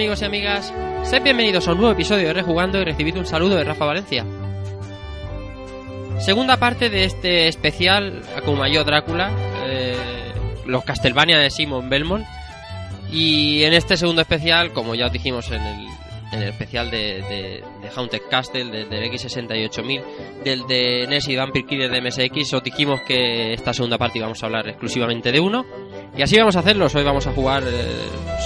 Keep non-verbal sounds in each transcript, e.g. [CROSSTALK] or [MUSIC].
Amigos y amigas? Sed bienvenidos a un nuevo episodio de Rejugando y recibid un saludo de Rafa Valencia. Segunda parte de este especial Akumayo Drácula, eh, los Castlevania de Simon Belmont. Y en este segundo especial, como ya os dijimos en el, en el especial de, de, de Haunted Castle, de- del X68000, del de NES y Vampire Killer de MSX, os dijimos que esta segunda parte íbamos a hablar exclusivamente de uno. Y así vamos a hacerlo. Hoy vamos a jugar eh,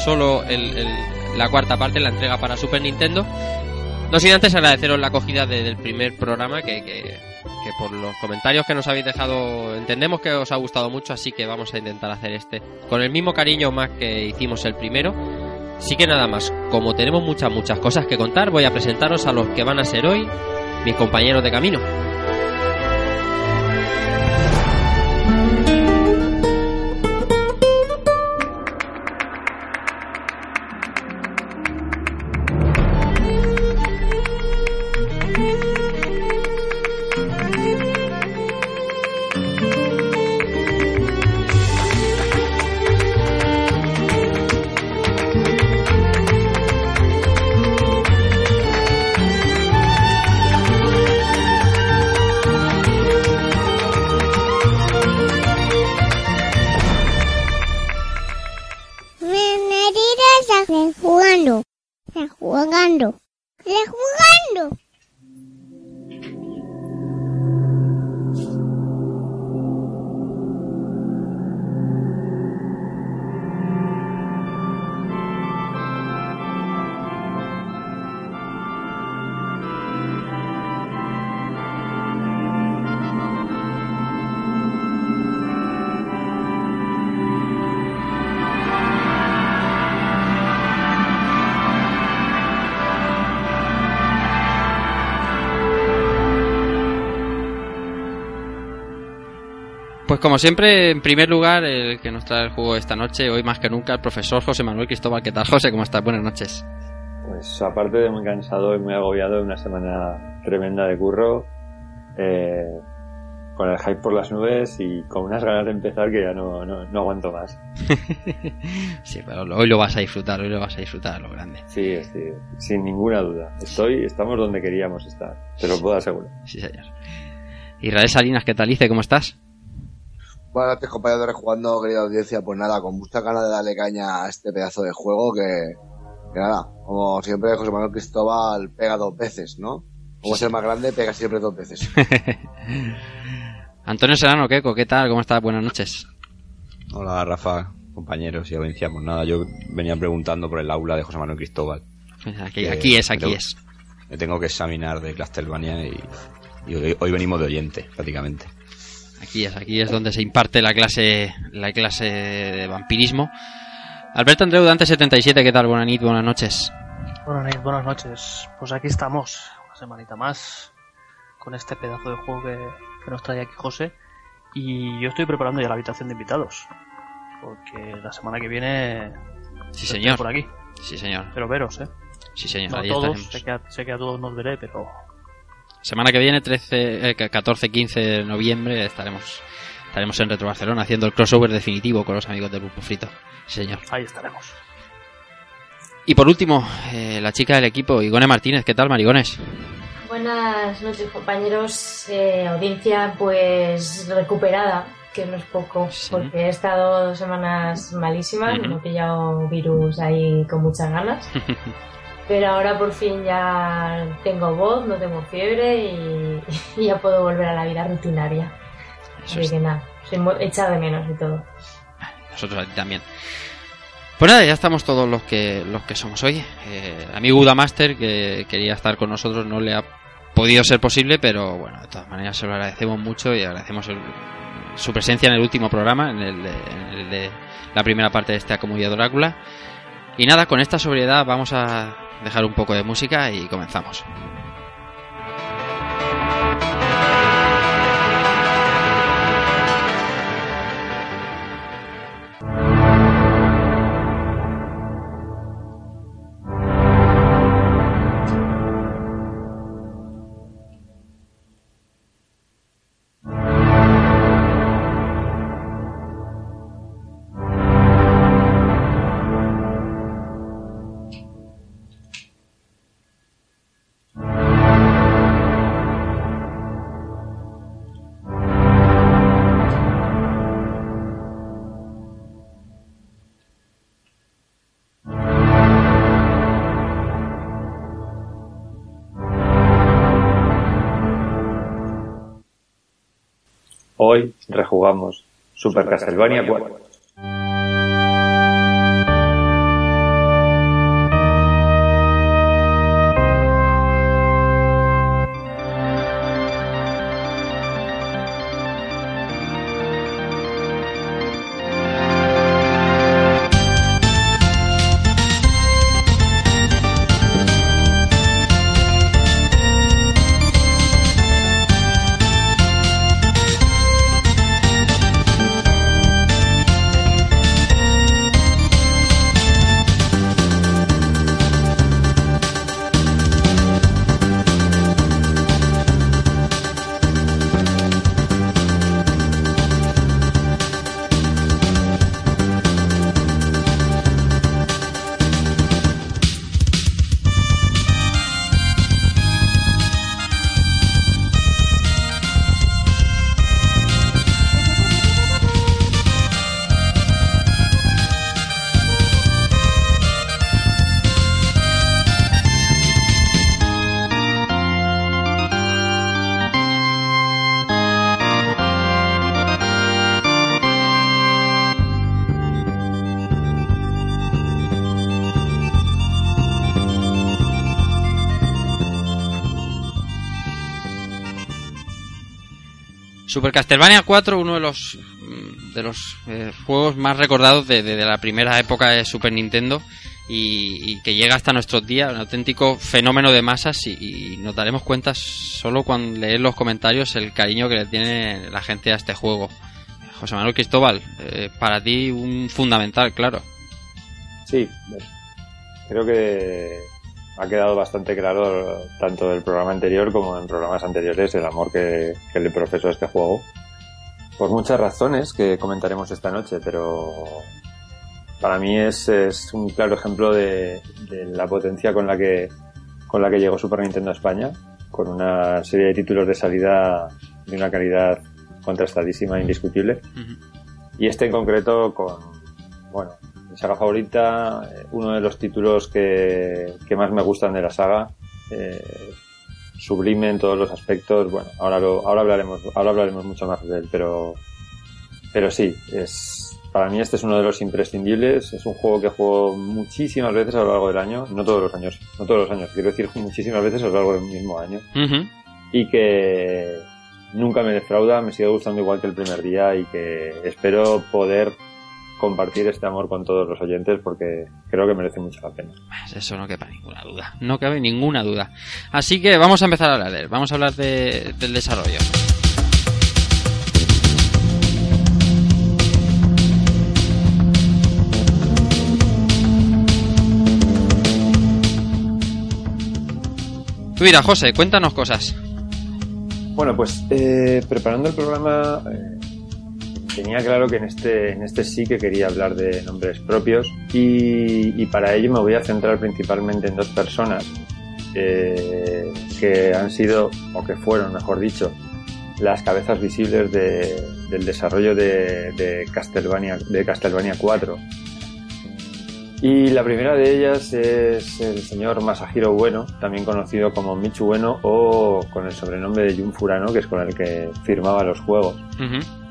solo el- el- la cuarta parte, la entrega para Super Nintendo. No sin antes agradeceros la acogida de- del primer programa, que, que- que por los comentarios que nos habéis dejado entendemos que os ha gustado mucho, así que vamos a intentar hacer este con el mismo cariño más que hicimos el primero. Así que nada más, como tenemos muchas, muchas cosas que contar, voy a presentaros a los que van a ser hoy mis compañeros de camino. Como siempre, en primer lugar, el que nos trae el juego esta noche, hoy más que nunca, el profesor José Manuel Cristóbal. ¿Qué tal, José? ¿Cómo estás? Buenas noches. Pues aparte de muy cansado y muy agobiado, una semana tremenda de curro, eh, con el hype por las nubes y con unas ganas de empezar que ya no, no, no aguanto más. [LAUGHS] sí, pero hoy lo vas a disfrutar, hoy lo vas a disfrutar a lo grande. Sí, sí, sin ninguna duda. Estoy, estamos donde queríamos estar, te lo puedo asegurar. Sí, señor. Israel Salinas, ¿qué tal, Ice? ¿Cómo estás? Buenas noches, compañeros de Rejugando, querida audiencia. Pues nada, con mucha ganas de darle caña a este pedazo de juego que, que nada, como siempre, José Manuel Cristóbal pega dos veces, ¿no? Como es el más grande, pega siempre dos veces. [LAUGHS] Antonio Serrano, ¿qué? ¿Qué tal? ¿Cómo estás? Buenas noches. Hola Rafa, compañeros y audiencia. Pues nada, yo venía preguntando por el aula de José Manuel Cristóbal. Aquí, aquí es, aquí es. Me tengo que examinar de Castlevania y, y hoy, hoy venimos de oyente, prácticamente. Aquí es, aquí es donde se imparte la clase, la clase de vampirismo. Alberto Andreu Dante 77, ¿qué tal? Buenas noches, buenas noches. Buenas noches, buenas noches. Pues aquí estamos, una semanita más, con este pedazo de juego que, que nos trae aquí José. Y yo estoy preparando ya la habitación de invitados. Porque la semana que viene Sí, señor. por aquí. Sí, señor. Pero veros, ¿eh? Sí, señor. No ahí todos, sé que a, sé que a todos nos veré, pero Semana que viene, 13, eh, 14, 15 de noviembre, estaremos estaremos en Retro Barcelona haciendo el crossover definitivo con los amigos del Pulpo Frito. Sí, señor. ahí estaremos. Y por último, eh, la chica del equipo, Igone Martínez. ¿Qué tal, Marigones? Buenas noches compañeros, eh, audiencia pues recuperada, que no es poco, Sí. porque he estado dos semanas malísimas, Ujú. me he pillado virus ahí con muchas ganas, [LAUGHS] pero ahora por fin ya tengo voz, no tengo fiebre y, [LAUGHS] y ya puedo volver a la vida rutinaria. Eso Así es. que nada, soy hecha de menos y todo. Nosotros a ti también. Pues nada, ya estamos todos los que los que somos hoy. Eh, amigo Uda Master, que quería estar con nosotros, no le ha podido ser posible, pero bueno, de todas maneras se lo agradecemos mucho y agradecemos el- su presencia en el último programa, en el, de, en el de la primera parte de esta comunidad Drácula. Y nada, con esta sobriedad vamos a dejar un poco de música y comenzamos. Hoy rejugamos Super Castlevania 4. Super Castlevania 4, uno de los de los eh, juegos más recordados de, de- de la primera época de Super Nintendo y, que llega hasta nuestros días, un auténtico fenómeno de masas y, y nos daremos cuenta solo cuando leer los comentarios el cariño que le tiene la gente a este juego. José Manuel Cristóbal, eh, para ti un fundamental, claro. Sí, creo que ha quedado bastante claro tanto del programa anterior como en programas anteriores el amor que, que le profeso a este juego. Por muchas razones que comentaremos esta noche, pero para mí es, es un claro ejemplo de, de la potencia con la que con la que llegó Super Nintendo a España, con una serie de títulos de salida de una calidad contrastadísima e indiscutible. Y este en concreto con, bueno, mi saga favorita, eh, uno de los títulos que, que más me gustan de la saga, eh, sublime en todos los aspectos. Bueno, ahora lo, ahora hablaremos, ahora hablaremos mucho más de él, pero, pero sí, es, para mí este es uno de los imprescindibles. Es un juego que juego muchísimas veces a lo largo del año, no todos los años, no todos los años, quiero decir muchísimas veces a lo largo del mismo año y que nunca me defrauda, me sigue gustando igual que el primer día y que espero poder compartir este amor con todos los oyentes porque creo que merece mucho la pena. Pues Eso no cabe ninguna duda. No cabe ninguna duda. Así que vamos a empezar a hablar de él. Vamos a hablar de- del desarrollo. Mira, José, cuéntanos cosas. Bueno, pues eh, preparando el programa eh, tenía claro que en este, en este sí que quería hablar de nombres propios y, para ello me voy a centrar principalmente en dos personas eh, que han sido, o que fueron, mejor dicho, las cabezas visibles de- del desarrollo de, de Castlevania, de Castlevania 4. Y la primera de ellas es el señor Masahiro Bueno, también conocido como Michu Bueno o con el sobrenombre de Jun Furano, que es con el que firmaba los juegos. Ujú.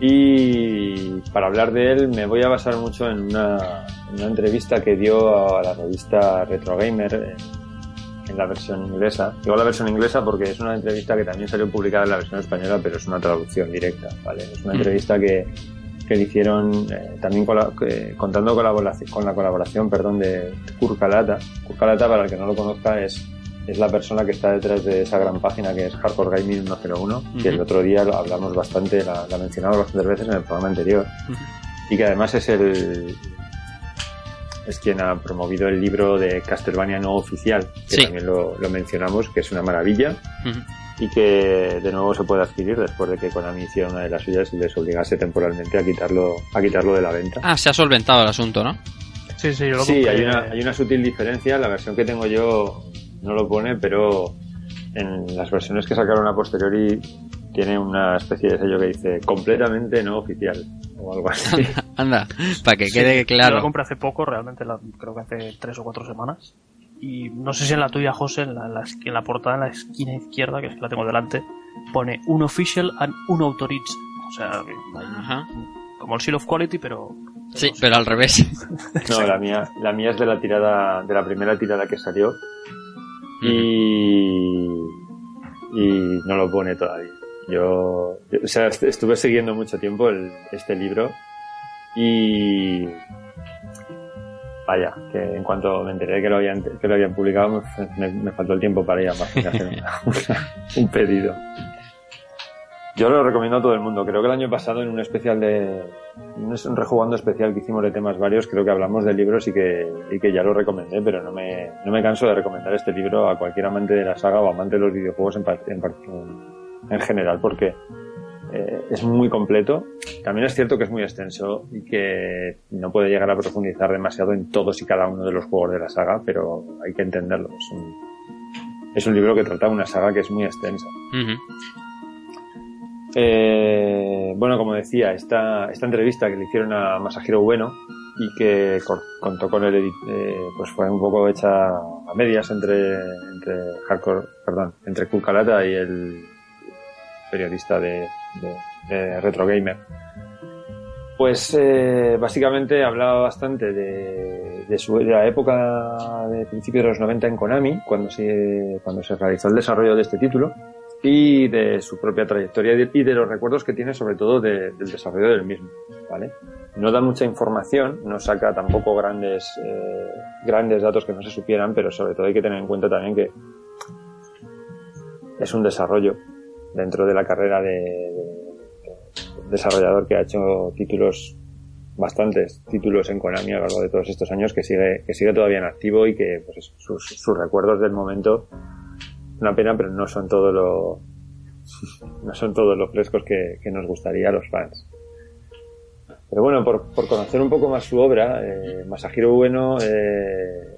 Y para hablar de él me voy a basar mucho en una, en una entrevista que dio a la revista Retro Gamer en, en la versión inglesa. Digo la versión inglesa porque es una entrevista que también salió publicada en la versión española, pero es una traducción directa, ¿vale? Es una Mm. entrevista que, que le hicieron eh, también cola- que- contando colaboración, con la colaboración perdón, de Kurkalata. Kurkalata, para el que no lo conozca, es, es la persona que está detrás de esa gran página que es Hardcore Gaming 101, que el otro día hablamos bastante, la, la mencionamos bastantes veces en el programa anterior. Y que además es el es quien ha promovido el libro de Castlevania no oficial que Sí. también lo, lo mencionamos que es una maravilla. Ujú. y que de nuevo se puede adquirir después de que Konami hiciera una de las suyas y les obligase temporalmente a quitarlo a quitarlo de la venta. Ah, se ha solventado el asunto, ¿no? Sí, sí, yo lo sí hay una hay una sutil diferencia. La versión que tengo yo no lo pone pero en las versiones que sacaron a posteriori tiene una especie de sello que dice completamente no oficial o algo así [LAUGHS] Anda, para que Sí, quede Yo la claro. compré hace poco, realmente, la- creo que hace tres o cuatro semanas. Y no sé si en la tuya, José, en la, en la en la portada, en la esquina izquierda, que es que la tengo delante, pone un official and un authorized. O sea, Ajá. como el seal of quality, pero. Sí, pero al revés. [LAUGHS] No, la mía, la mía es de la tirada, de la primera tirada que salió y, y no lo pone todavía. Yo, o sea, est- estuve siguiendo mucho tiempo este libro y vaya, que en cuanto me enteré que lo habían, que lo habían publicado me, me- faltó el tiempo para ir a hacer [LAUGHS] un pedido. Yo lo recomiendo a todo el mundo. Creo que el año pasado en un especial de, un rejugando especial que hicimos de temas varios, creo que hablamos de libros y que, y que ya lo recomendé, pero no me, no me canso de recomendar este libro a cualquier amante de la saga o amante de los videojuegos en, en, en- en general, porque eh, es muy completo. También es cierto que es muy extenso y que no puede llegar a profundizar demasiado en todos y cada uno de los juegos de la saga, pero hay que entenderlo. Es un, es un libro que trata una saga que es muy extensa. Eh, bueno, como decía, esta, esta entrevista que le hicieron a Masahiro Bueno y que contó con el eh, pues fue un poco hecha a medias entre, entre hardcore, perdón, entre Cool Calata y el periodista de, de, Retro Gamer. Pues eh, básicamente hablaba bastante de, de, su, de la época de principios de los 90 en Konami, cuando se, cuando se realizó el desarrollo de este título, y de su propia trayectoria y de, los recuerdos que tiene sobre todo de- del desarrollo del mismo, ¿vale? No da mucha información, no saca tampoco grandes, eh, grandes datos que no se supieran, pero sobre todo hay que tener en cuenta también que es un desarrollo dentro de la carrera de, de- de desarrollador que ha hecho títulos bastantes títulos en Konami a lo largo de todos estos años que sigue que sigue todavía en activo y que pues, sus, sus recuerdos del momento una pena pero no son todo lo no son todos los frescos que, que nos gustaría a los fans. Pero bueno por, por conocer un poco más su obra eh, Masahiro Bueno eh,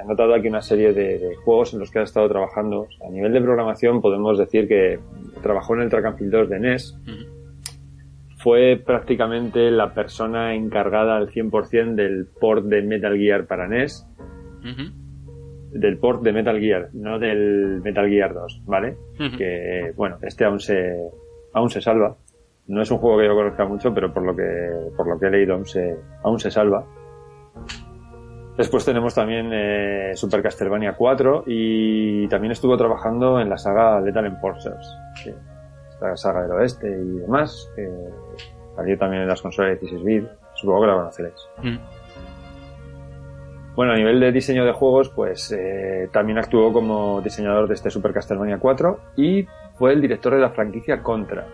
ha notado aquí una serie de, de juegos en los que ha estado trabajando. A nivel de programación podemos decir que trabajó en el Track and Field 2 de NES fue prácticamente la persona encargada al 100% del port de Metal Gear para NES. Del port de Metal Gear, no del Metal Gear 2, ¿vale? Que, bueno, este aún se, aún se salva. No es un juego que yo conozca mucho, pero por lo que, por lo que he leído aún se, aún se salva. Después tenemos también eh, Super Castlevania 4 y también estuvo trabajando en la saga Lethal Enforcers, que es la saga del oeste y demás, que salió también en las consolas de 16 bit, supongo que la conoceréis. Mm. Bueno, a nivel de diseño de juegos, pues eh, también actuó como diseñador de este Super Castlevania 4 y fue el director de la franquicia Contra.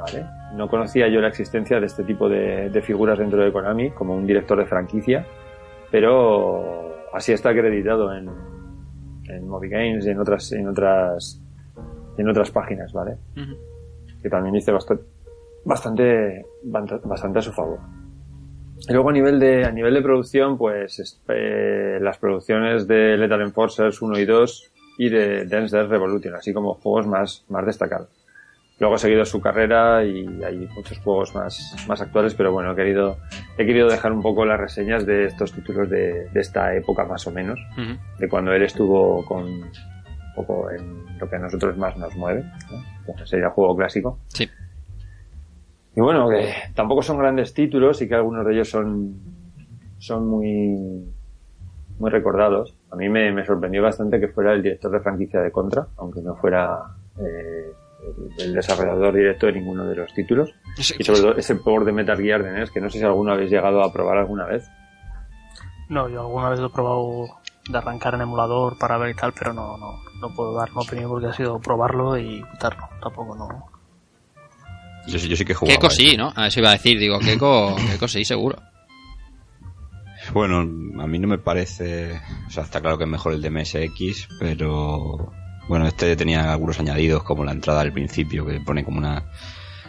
¿Vale? No conocía yo la existencia de este tipo de, de figuras dentro de Konami como un director de franquicia, pero así está acreditado en, en Moby Games y en otras, en otras, en otras páginas, ¿vale? Que también dice bastante, bastante, bastante a su favor. Y luego a nivel de, a nivel de producción, pues es- eh, las producciones de Lethal Enforcers 1 y 2 y de Dance Dance Revolution, así como juegos más, más destacados. Luego ha seguido su carrera y hay muchos juegos más, más actuales, pero bueno, he querido, he querido dejar un poco las reseñas de estos títulos de, de esta época más o menos, de cuando él estuvo con un poco en lo que a nosotros más nos mueve, ¿no? Entonces sería juego clásico. Sí. Y bueno, que tampoco son grandes títulos y que algunos de ellos son, son muy, muy recordados. A mí me, me sorprendió bastante que fuera el director de franquicia de Contra, aunque no fuera eh, el, el desarrollador directo de ninguno de los títulos. Sí, Y sobre todo ese port de Metal Gear de NES, que no sé si alguno habéis llegado a probar alguna vez. No, yo alguna vez lo he probado de arrancar en emulador para ver y tal, pero no, no, no puedo dar una opinión porque ha sido probarlo y quitarlo. Tampoco no. Yo, sí- yo sí que. Keiko sí, ¿no? A eso iba a decir, digo, [LAUGHS] Keiko, Keiko sí, seguro. Bueno, a mí no me parece. O sea, está claro que es mejor el de MSX, pero. Bueno, este tenía algunos añadidos, como la entrada al principio, que pone como una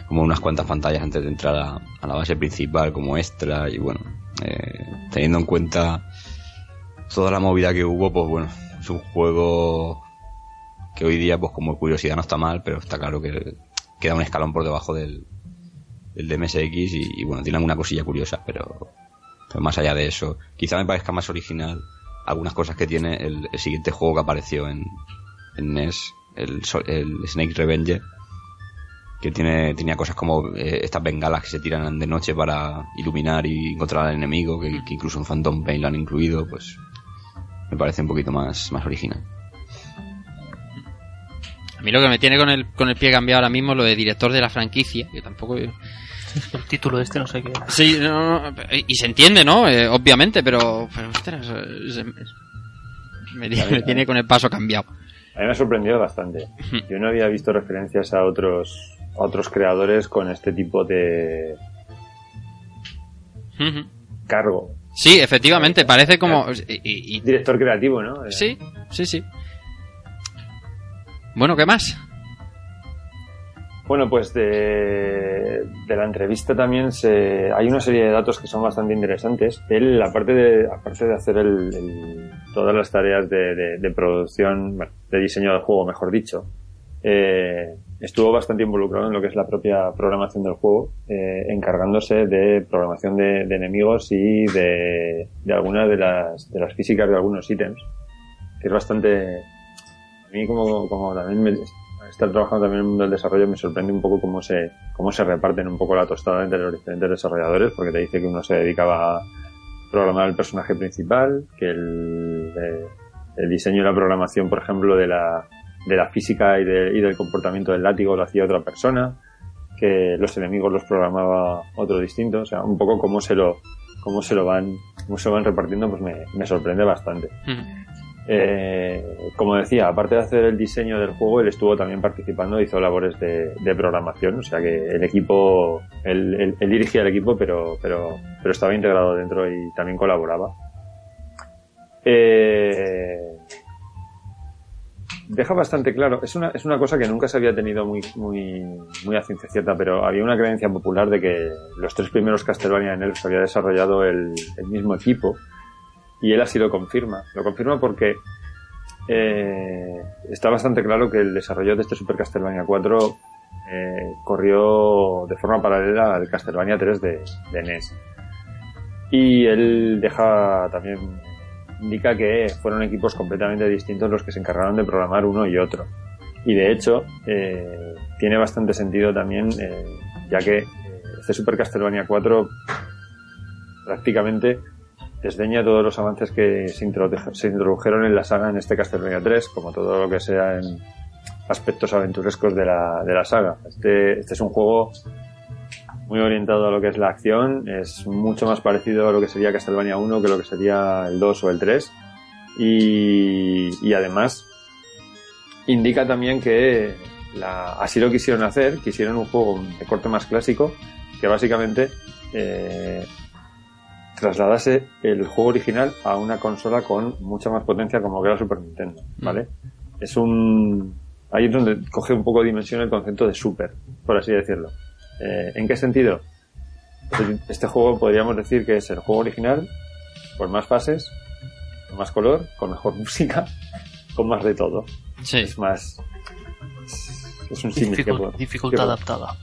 como unas cuantas pantallas antes de entrar a, a la base principal, como extra, y bueno, eh, teniendo en cuenta toda la movida que hubo, pues bueno, es un juego que hoy día, pues como curiosidad no está mal, pero está claro que queda un escalón por debajo del, del de MSX y, y, bueno, tiene alguna cosilla curiosa, pero, más allá de eso, quizá me parezca más original algunas cosas que tiene el, el siguiente juego que apareció en, en NES, el, el Snake Revenge, que tiene, tenía cosas como eh, estas bengalas que se tiran de noche para iluminar y encontrar al enemigo, que, que incluso en Phantom Pain lo han incluido, pues me parece un poquito más, más original. A mí lo que me tiene con el, con el pie cambiado ahora mismo lo de director de la franquicia, que tampoco... El título de este no sé qué. Sí, no, no, y se entiende, ¿no? Eh, obviamente, pero... pero ostras, se- me, me tiene con el paso cambiado. A mí me ha sorprendido bastante. Yo no había visto referencias a otros, a otros creadores con este tipo de cargo. Sí, efectivamente, parece como... y- Director creativo, ¿no? Sí, sí, sí. Bueno, ¿qué más? Bueno, pues de, de la entrevista también se, hay una serie de datos que son bastante interesantes. Él, aparte de, aparte de hacer el- el- todas las tareas de, de- de producción, bueno, de diseño del juego, mejor dicho, eh, estuvo bastante involucrado en lo que es la propia programación del juego, eh, encargándose de programación de, de enemigos y de, de algunas de las, de las físicas de algunos ítems, que es bastante, mí como, como también me, estar trabajando también en el mundo del desarrollo me sorprende un poco cómo se, cómo se reparten un poco la tostada entre los diferentes desarrolladores, porque te dice que uno se dedicaba a programar el personaje principal, que el, eh, el diseño y la programación, por ejemplo, de la, de la física y, de- y del comportamiento del látigo lo hacía otra persona, que los enemigos los programaba otro distinto, o sea, un poco cómo se lo, cómo se lo van, cómo se lo van repartiendo, pues me, me sorprende bastante. Eh, como decía, aparte de hacer el diseño del juego, él estuvo también participando, hizo labores de, de programación, o sea que el equipo, él, él- dirigía el equipo, pero, pero, pero estaba integrado dentro y también colaboraba. Eh, deja bastante claro, es una, es una cosa que nunca se había tenido muy, muy, muy a ciencia cierta, pero había una creencia popular de que los tres primeros Castlevania en él los había desarrollado el mismo equipo y él así lo confirma. Lo confirma porque eh, está bastante claro que el desarrollo de este Super Castlevania 4 eh, corrió de forma paralela al Castlevania 3 de, de NES. Y él deja también indica que fueron equipos completamente distintos los que se encargaron de programar uno y otro. Y de hecho, eh, tiene bastante sentido también, eh, ya que eh, este Super Castlevania 4 prácticamente desdeña todos los avances que se, introdu- se introdujeron en la saga en este Castlevania 3, como todo lo que sea en aspectos aventurescos de la, de la saga. Este, este es un juego muy orientado a lo que es la acción, es mucho más parecido a lo que sería Castlevania 1 que lo que sería el 2 o el 3. Y, y además indica también que la- así lo quisieron hacer, quisieron un juego de corte más clásico, que básicamente eh, trasladase el juego original a una consola con mucha más potencia como que era Super Nintendo, ¿vale? Es un... Ahí es donde coge un poco de dimensión el concepto de Super, por así decirlo. Eh, ¿En qué sentido? Pues Este juego podríamos decir que es el juego original, con más fases, con más color, con mejor [LAUGHS] música, con más de todo. Sí. Es más... Es un símil que Dificul- dificultad adaptada.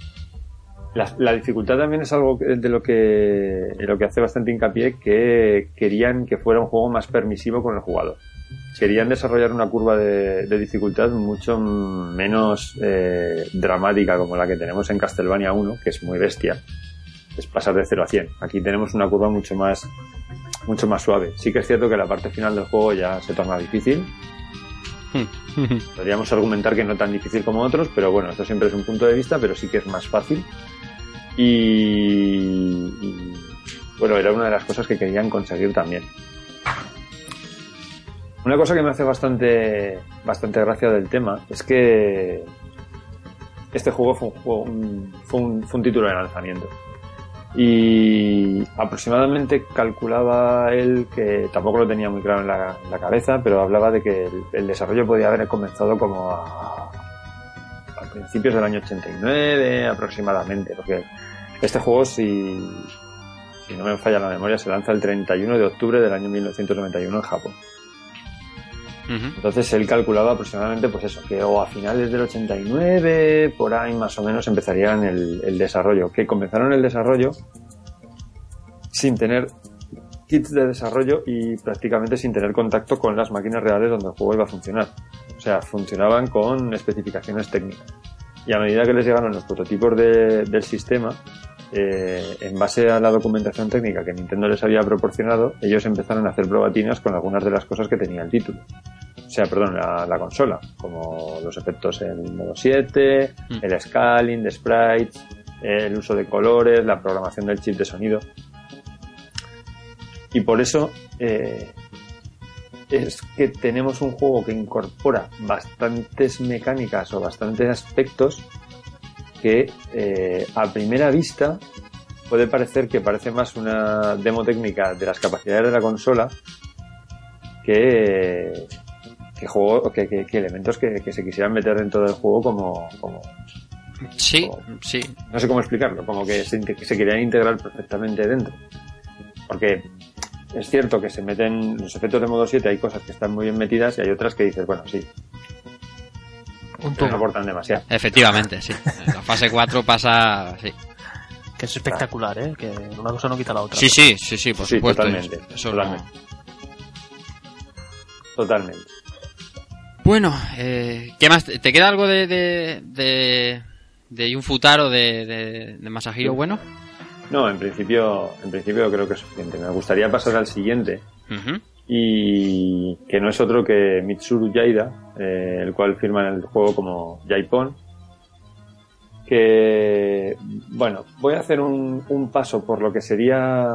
La, la dificultad también es algo de lo que, de lo que hace bastante hincapié que querían que fuera un juego más permisivo con el jugador. Querían desarrollar una curva de, de dificultad mucho menos eh, dramática como la que tenemos en Castlevania 1, que es muy bestia. Es pasar de 0 a 100. Aquí tenemos una curva mucho más, mucho más suave. Sí que es cierto que la parte final del juego ya se torna difícil. [LAUGHS] Podríamos argumentar que no tan difícil como otros, pero bueno, esto siempre es un punto de vista, pero sí que es más fácil. Y, bueno, era una de las cosas que querían conseguir también. Una cosa que me hace bastante, bastante gracia del tema es que este juego fue un, juego, fue un- título de lanzamiento. Y aproximadamente calculaba él que tampoco lo tenía muy claro en la, en la cabeza, pero hablaba de que el, el desarrollo podía haber comenzado como a, a principios del año 89 aproximadamente, porque este juego, si, si no me falla la memoria, se lanza el 31 de octubre del año 1991 en Japón. Entonces él calculaba aproximadamente, pues eso, que o a finales del 89, por ahí más o menos empezarían el, el desarrollo. Que comenzaron el desarrollo sin tener kits de desarrollo y prácticamente sin tener contacto con las máquinas reales donde el juego iba a funcionar. O sea, funcionaban con especificaciones técnicas. Y a medida que les llegaron los prototipos de- del sistema, eh, en base a la documentación técnica que Nintendo les había proporcionado, ellos empezaron a hacer probatinas con algunas de las cosas que tenía el título. O sea, perdón, la, la consola, como los efectos en modo 7, Mm. el scaling de sprites, el uso de colores, la programación del chip de sonido. Y por eso eh, es que tenemos un juego que incorpora bastantes mecánicas o bastantes aspectos que eh, a primera vista puede parecer que parece más una demo técnica de las capacidades de la consola que, que, juego, que, que- que elementos que, que se quisieran meter dentro del juego como, como Sí, sí. no sé cómo explicarlo, como que se, se querían integrar perfectamente dentro. Porque es cierto que se meten los efectos de modo 7, hay cosas que están muy bien metidas y hay otras que dices, bueno, sí, Un pero no aportan demasiado. Efectivamente, sí. En la fase 4 pasa. Sí, Que es espectacular, ¿eh? Que una cosa no quita la otra. sí, sí, sí, sí, por Sí, supuesto. totalmente, Eso no- totalmente. Totalmente. Bueno, eh, ¿qué más? ¿Te queda algo de, de, de, de un futaro de, de, de Masahiro bueno? No, en principio, en principio creo que es suficiente. Me gustaría pasar al siguiente Ujú. Y que no es otro que Mitsuru Yaida, eh, el cual firma en el juego como Jaipon. Que, bueno, voy a hacer un, un paso por lo que sería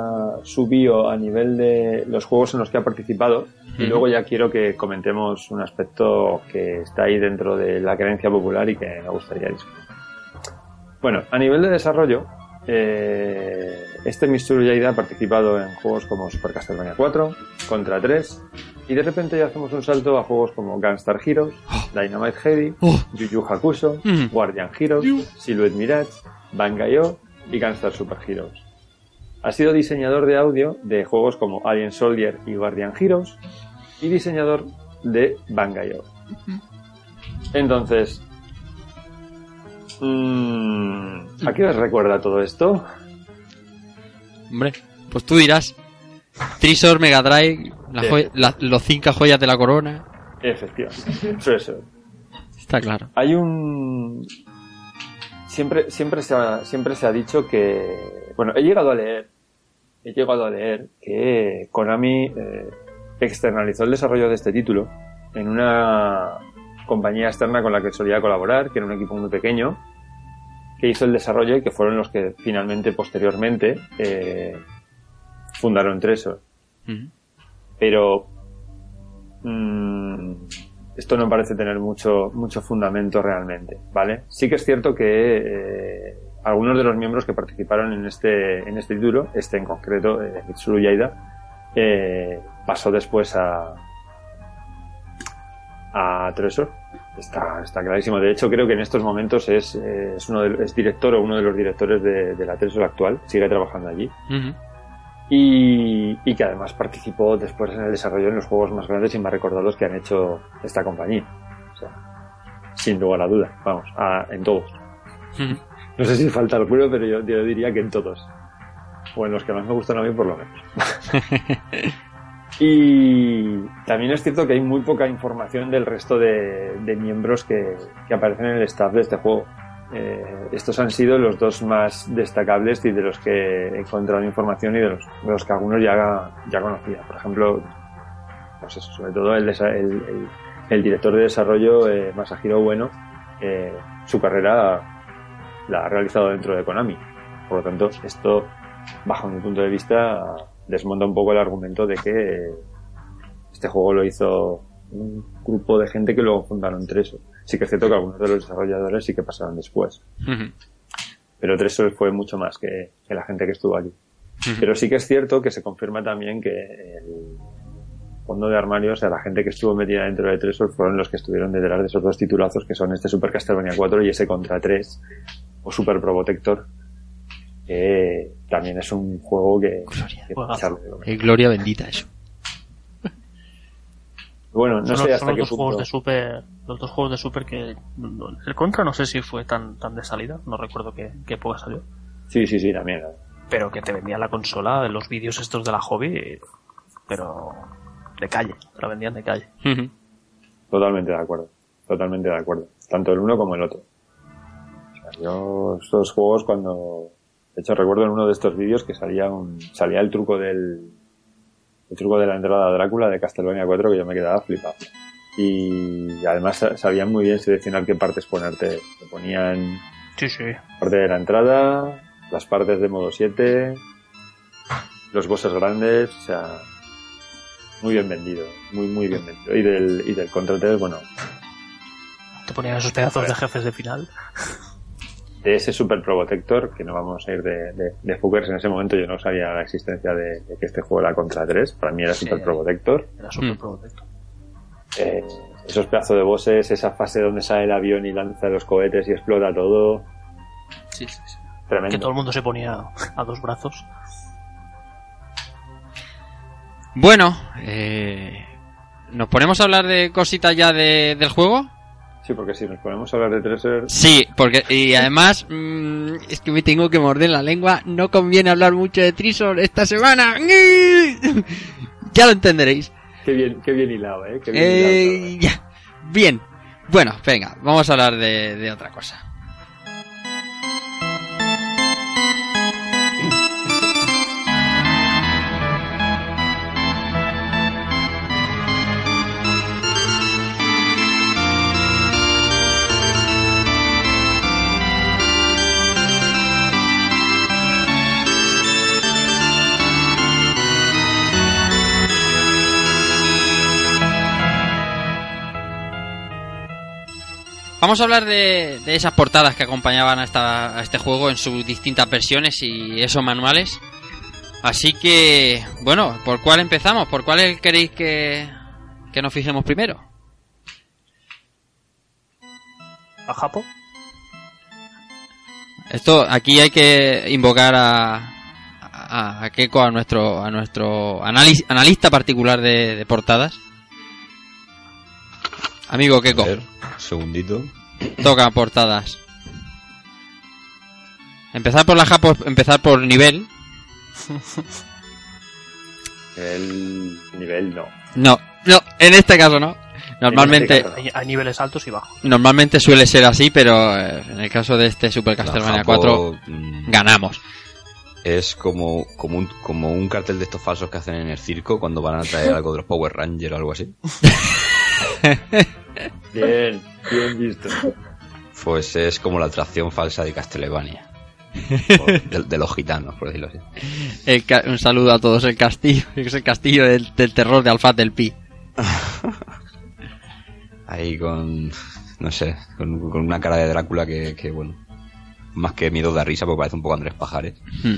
su bio a nivel de los juegos en los que ha participado y luego ya quiero que comentemos un aspecto que está ahí dentro de la creencia popular y que me gustaría discutir. Bueno, a nivel de desarrollo, eh, este Mitsuru Yaida ha participado en juegos como Super Castlevania 4, Contra 3, y de repente ya hacemos un salto a juegos como Gunstar Heroes, [GASPS] Dynamite Heavy, Oh. Yu Yu Hakusho, Mm. Guardian Heroes, Silhouette Mirage, Bangai-O y Gunstar Super Heroes. Ha sido diseñador de audio de juegos como Alien Soldier y Guardian Heroes y diseñador de Bangai-O. Entonces, mm, ¿a qué os recuerda todo esto? Hombre, pues tú dirás. Trisor, Mega Drive, la Sí. joya- la- los cinco joyas de la corona. Efectivamente. Treasure. Está claro. Hay un siempre siempre se ha, siempre se ha dicho que bueno he llegado a leer he llegado a leer que Konami eh, externalizó el desarrollo de este título en una compañía externa con la que solía colaborar que era un equipo muy pequeño que hizo el desarrollo y que fueron los que finalmente posteriormente eh, fundaron Tresor pero mm, esto no parece tener mucho mucho fundamento realmente, ¿vale? Sí que es cierto que eh, algunos de los miembros que participaron en este en este título, este en concreto, eh, Mitsuru Yaida, eh, pasó después a a Tresor. Está, está clarísimo. De hecho, creo que en estos momentos es, eh, es, uno de- es director o uno de los directores de, de la Tresor actual. Sigue trabajando allí y, y que además participó después en el desarrollo en los juegos más grandes y más recordados que han hecho esta compañía. O sea, sin lugar a duda, vamos, a- en todos. No sé si falta alguno, pero yo, yo diría que en todos. O en los que más me gustan a mí, por lo menos. [LAUGHS] y también es cierto que hay muy poca información del resto de, miembros que, que aparecen en el staff de este juego. eh, estos han sido los dos más destacables y de los que he encontrado información y de los, de los que algunos ya, ya conocía. Por ejemplo, pues sobre todo el- el director de desarrollo, eh, Masahiro Bueno, eh, su carrera la ha realizado dentro de Konami. Por lo tanto, esto, bajo mi punto de vista, desmonta un poco el argumento de que este juego lo hizo un grupo de gente que luego fundaron Treso. Sí que es cierto que algunos de los desarrolladores sí que pasaron después. Pero Treso fue mucho más que, que la gente que estuvo aquí. Pero sí que es cierto que se confirma también que el fondo de armario, o sea, la gente que estuvo metida dentro de Tresor fueron los que estuvieron detrás de esos dos titulazos que son este Super Castlevania 4 y ese Contra 3 o Super Probotector que también es un juego que, que de comer. Eh, gloria bendita eso. [LAUGHS] Bueno, no son sé los, hasta son qué los dos juegos de Super, los dos juegos de Super que el Contra no sé si fue tan tan de salida, no recuerdo qué, qué época salió, Sí, sí, sí, también. pero que te vendían la consola, los vídeos estos de la hobby, pero de calle, te la vendían de calle. Totalmente de acuerdo. Totalmente de acuerdo. Tanto el uno como el otro. O sea, yo estos juegos cuando... De hecho recuerdo en uno de estos vídeos que salía un, salía el truco del, el truco de la entrada a Drácula de Castlevania 4 que yo me quedaba flipado. Y además sa- sabían muy bien seleccionar qué partes ponerte. Te ponían Sí, sí. parte de la entrada, las partes de modo 7, los bosses grandes, o sea, muy bien vendido, muy muy bien vendido. Y del, y del Contra 3, bueno, Te ponían esos pedazos de jefes de final. De ese Super Probotector, que no vamos a ir de, de, de fuckers en ese momento, yo no sabía la existencia de, de que este juego era Contra 3, para mí era Sí. Super Probotector. Era Super Mm. Probotector. Eh, esos pedazos de bosses, esa fase donde sale el avión y lanza los cohetes y explota todo, Sí, sí, sí. tremendo. Que todo el mundo se ponía a dos brazos. Bueno, eh, ¿nos ponemos a hablar de cositas ya de- del juego? Sí, porque si nos ponemos a hablar de Treasure, Sí, porque y además mm, es que me tengo que morder la lengua. No conviene hablar mucho de Trisor esta semana. [LAUGHS] ya lo entenderéis. qué bien, qué bien hilado, eh, qué bien hilado todo, Eh, ya. Bien. Bueno, venga, vamos a hablar de, de otra cosa. Vamos a hablar de, de esas portadas que acompañaban a, esta- a este juego en sus distintas versiones y esos manuales. Así que, bueno, ¿por cuál empezamos? ¿Por cuál queréis que, que nos fijemos primero? ¿A Japo? Esto, aquí hay que invocar a, a, a Keiko, a nuestro, a nuestro analis- analista particular de, de portadas. Amigo A Keiko, ver, segundito. toca portadas. Empezar por la Japo, empezar por nivel. El nivel no. No, no, en este caso no. Normalmente, En este Hay, hay niveles altos y bajos. normalmente suele ser así, pero eh, en el caso de este Super Castlevania Japo, 4 mm, ganamos. Es como, como, un, como un cartel de estos falsos que hacen en el circo cuando van a traer algo de los Power Rangers o algo así. [LAUGHS] [LAUGHS] Bien, bien visto. Pues es como la atracción falsa de Castlevania. [LAUGHS] De, de los gitanos, por decirlo así. El ca- un saludo a todos, el castillo, [LAUGHS] es el castillo del, del terror de Alfaz del Pi. Ahí con, no sé, con, con una cara de Drácula que, que, bueno, más que miedo da risa porque parece un poco Andrés Pajares. Hmm.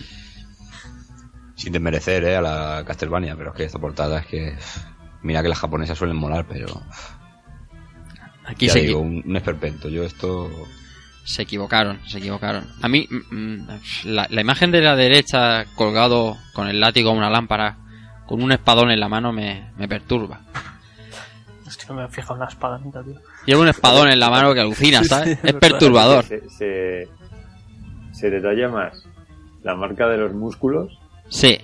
Sin desmerecer, eh, a la Castlevania, pero es que esta portada es que, mira que las japonesas suelen molar, pero Aquí ya se, digo, equi- un, un esperpento. Yo esto, se equivocaron, se equivocaron. A mí, mm, mm, la, la imagen de la derecha colgado con el látigo a una lámpara, con un espadón en la mano, me, me perturba. Es que no me he fijado en la espada nunca, tío. Lleva un espadón en la mano que alucina, [LAUGHS] ¿sabes? es perturbador. Se, se, se detalla más la marca de los músculos Sí.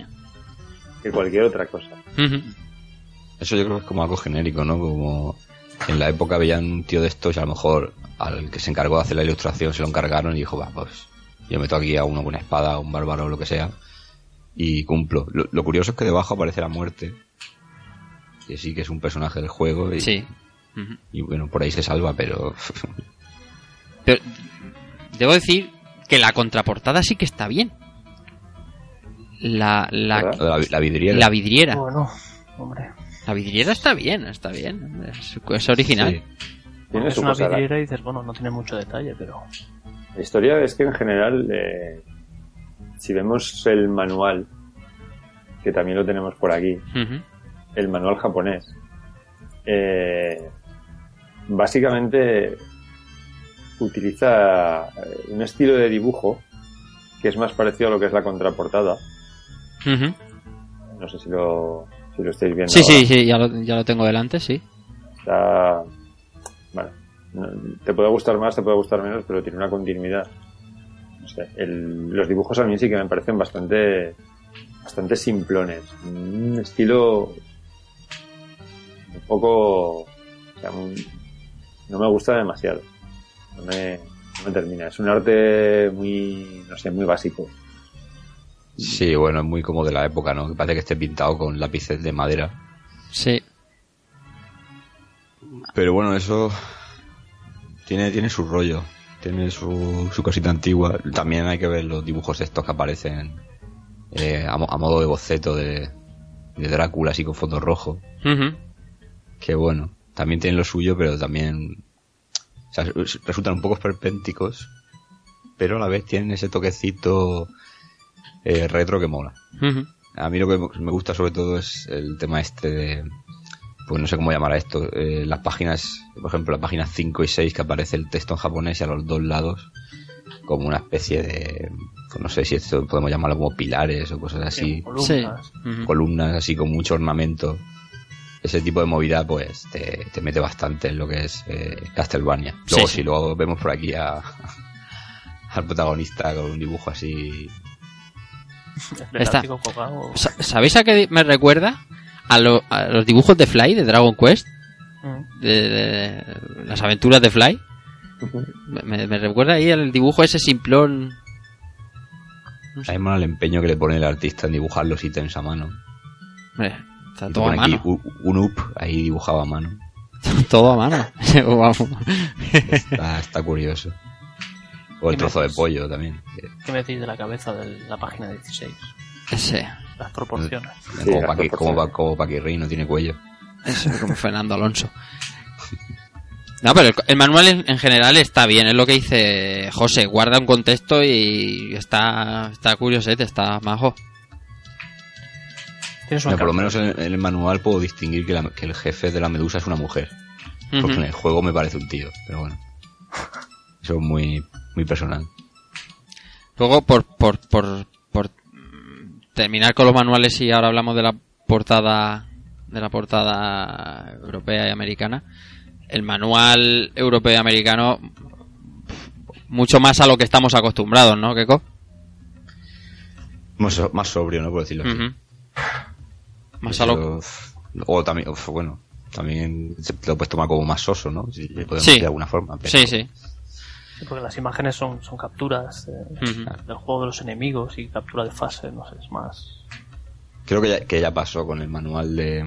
que cualquier otra cosa. Ujú. Eso yo creo que es como algo genérico, ¿no? Como en la época veían un tío de estos y a lo mejor al que se encargó de hacer la ilustración se lo encargaron y dijo, va, pues yo meto aquí a uno con espada, un bárbaro o lo que sea, y cumplo. Lo, lo curioso es que debajo aparece la muerte, que sí que es un personaje del juego, y, Sí. Y bueno, por ahí se salva, pero [LAUGHS] Pero debo decir que la contraportada sí que está bien. La, la, la, la vidriera. la vidriera. Bueno, hombre. La vidriera está bien, está bien. Es, es original. Sí. Tiene Es su una cosa, la- vidriera y dices, bueno, no tiene mucho detalle, pero. La historia es que en general, eh, si vemos el manual, que también lo tenemos por aquí, el manual japonés, eh, básicamente utiliza eh, un estilo de dibujo que es más parecido a lo que es la contraportada. No sé si lo, si lo estáis viendo. Sí, ahora. sí, sí, ya lo, ya lo tengo delante, sí. Está. Te puede gustar más, te puede gustar menos, pero tiene una continuidad. No sé, el- los dibujos a mí sí que me parecen bastante. bastante simplones. Un estilo. un poco. o sea, un- no me gusta demasiado. No me, no me termina. Es un arte muy. no sé, muy básico. Sí, bueno, es muy como de la época, ¿no? Que parece que esté pintado con lápices de madera. Sí. Pero bueno, eso tiene, tiene su rollo, tiene su, su cosita antigua. También hay que ver los dibujos estos que aparecen eh, a, mo- a modo de boceto de, de Drácula, así con fondo rojo. Que bueno, también tienen lo suyo, pero también o sea, resultan un poco esperpénticos, pero a la vez tienen ese toquecito eh, retro que mola. A mí lo que me gusta sobre todo es el tema este de, pues no sé cómo llamar a esto, eh, las páginas, por ejemplo, las páginas 5 y 6 que aparece el texto en japonés y a los dos lados como una especie de, pues no sé si esto podemos llamarlo como pilares o cosas así, columnas. Sí. Columnas así con mucho ornamento. Ese tipo de movida pues te, te mete bastante en lo que es eh, Castlevania. Luego Sí, si luego vemos por aquí a, [LAUGHS] al protagonista con un dibujo así [LAUGHS] Está. ¿Sabéis a qué me recuerda? A, lo- a los dibujos de Fly, de Dragon Quest, Mm. de, de las aventuras de Fly. Me- recuerda ahí el dibujo ese simplón. No sé. El empeño que le pone el artista en dibujar los ítems a mano. Hombre, está Y todo a mano. u- un up ahí dibujado a mano. [LAUGHS] todo a mano. [LAUGHS] Está curioso. O el ¿Qué trozo de pollo también. ¿Qué me decís de la cabeza de la página 16? Ese. Las proporciones. Sí, como las Paqui, como, proporciones. Como Paquirri no tiene cuello. Eso, como Fernando Alonso. No, pero el, el manual en, en general está bien, es lo que dice José, guarda un contexto y está, está curiosete, está majo. Tienes una Mira, por lo menos en, en el manual puedo distinguir que, la- que el jefe de la medusa es una mujer. Porque en el juego me parece un tío. Pero bueno. [LAUGHS] Eso es muy, muy personal. Luego, por, por, por, por terminar con los manuales y ahora hablamos de la portada de la portada europea y americana, el manual europeo y americano mucho más a lo que estamos acostumbrados, ¿no, Keko? Más, más sobrio, ¿no? Por decirlo así. Más a lo... O también, bueno, también te lo puedes tomar como más soso, ¿no? Si podemos Sí. de alguna forma. pero- Sí, sí. Sí, porque las imágenes son, son capturas de- Ujú. del juego de los enemigos y captura de fase, no sé, es más. Creo que ya, que ya pasó con el manual de,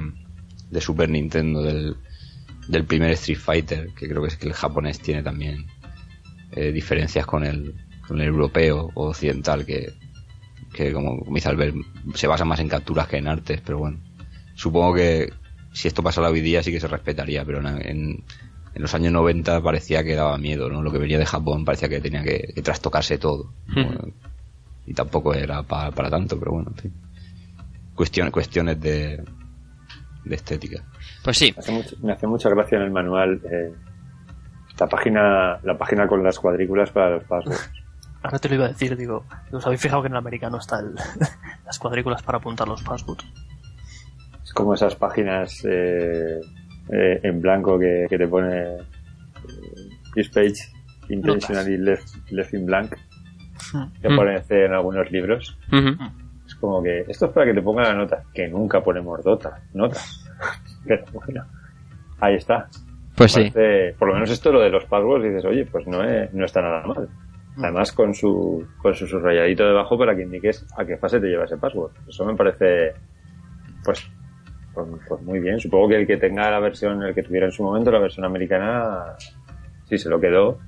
de Super Nintendo del, del primer Street Fighter, que creo que es que el japonés tiene también eh, diferencias con el, con el europeo o occidental, que, que como dice Albert, se basa más en capturas que en artes, pero bueno. Supongo que si esto pasara hoy día sí que se respetaría, pero en, en, en los años 90 parecía que daba miedo, ¿no? Lo que venía de Japón parecía que tenía que, que trastocarse todo. Y tampoco era pa- para tanto, pero bueno, en fin. Cuestiones, cuestiones de, de estética. Pues sí. Me hace, mucho- me hace mucha gracia en el manual eh, la página la página con las cuadrículas para los passwords. Ahora te lo iba a decir, digo, ¿os habéis fijado que en el americano está el- [LAUGHS] las cuadrículas para apuntar los passwords? Es como esas páginas eh, eh, en blanco que, que te pone eh, this page intentionally left, left in blank que Mm. aparece en algunos libros. Ujú. Es como que esto es para que te ponga la nota, que nunca ponemos nota, notas. [LAUGHS] Pero bueno, ahí está. Pues sí. por lo menos esto lo de los passwords dices, oye, pues no, es- no está nada mal. Además con su, con su subrayadito debajo para que indiques a qué fase te lleva ese password. Eso me parece, pues, pues, pues muy bien. Supongo que el que tenga la versión, el que tuviera en su momento la versión americana, sí se lo quedó.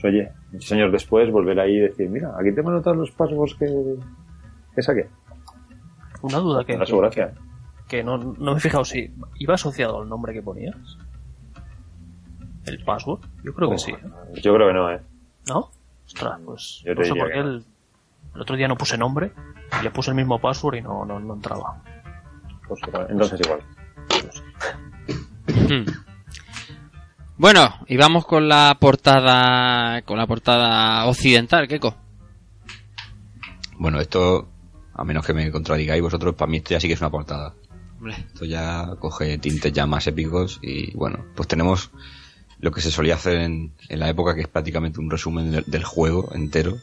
Pues, oye, muchos años después volver ahí y decir, mira, aquí tengo anotados los passwords que, que saqué. Una duda que, Da su gracia. que no, no me he fijado si iba asociado al nombre que ponías. ¿El password? Yo creo que sí. ¿eh? Yo creo que no, eh. ¿No? Ostras, pues Yo no sé por qué que no. el, el otro día no puse nombre le puse el mismo password y no, no, no entraba. Pues igual, entonces igual. Hmm. Bueno, y vamos con la portada con la portada occidental, Keiko. Bueno, esto, a menos que me contradigáis vosotros, para mí esto ya sí que es una portada. Hombre. Esto ya coge tintes ya más épicos y bueno, pues tenemos lo que se solía hacer en, en la época, que es prácticamente un resumen del, del juego entero,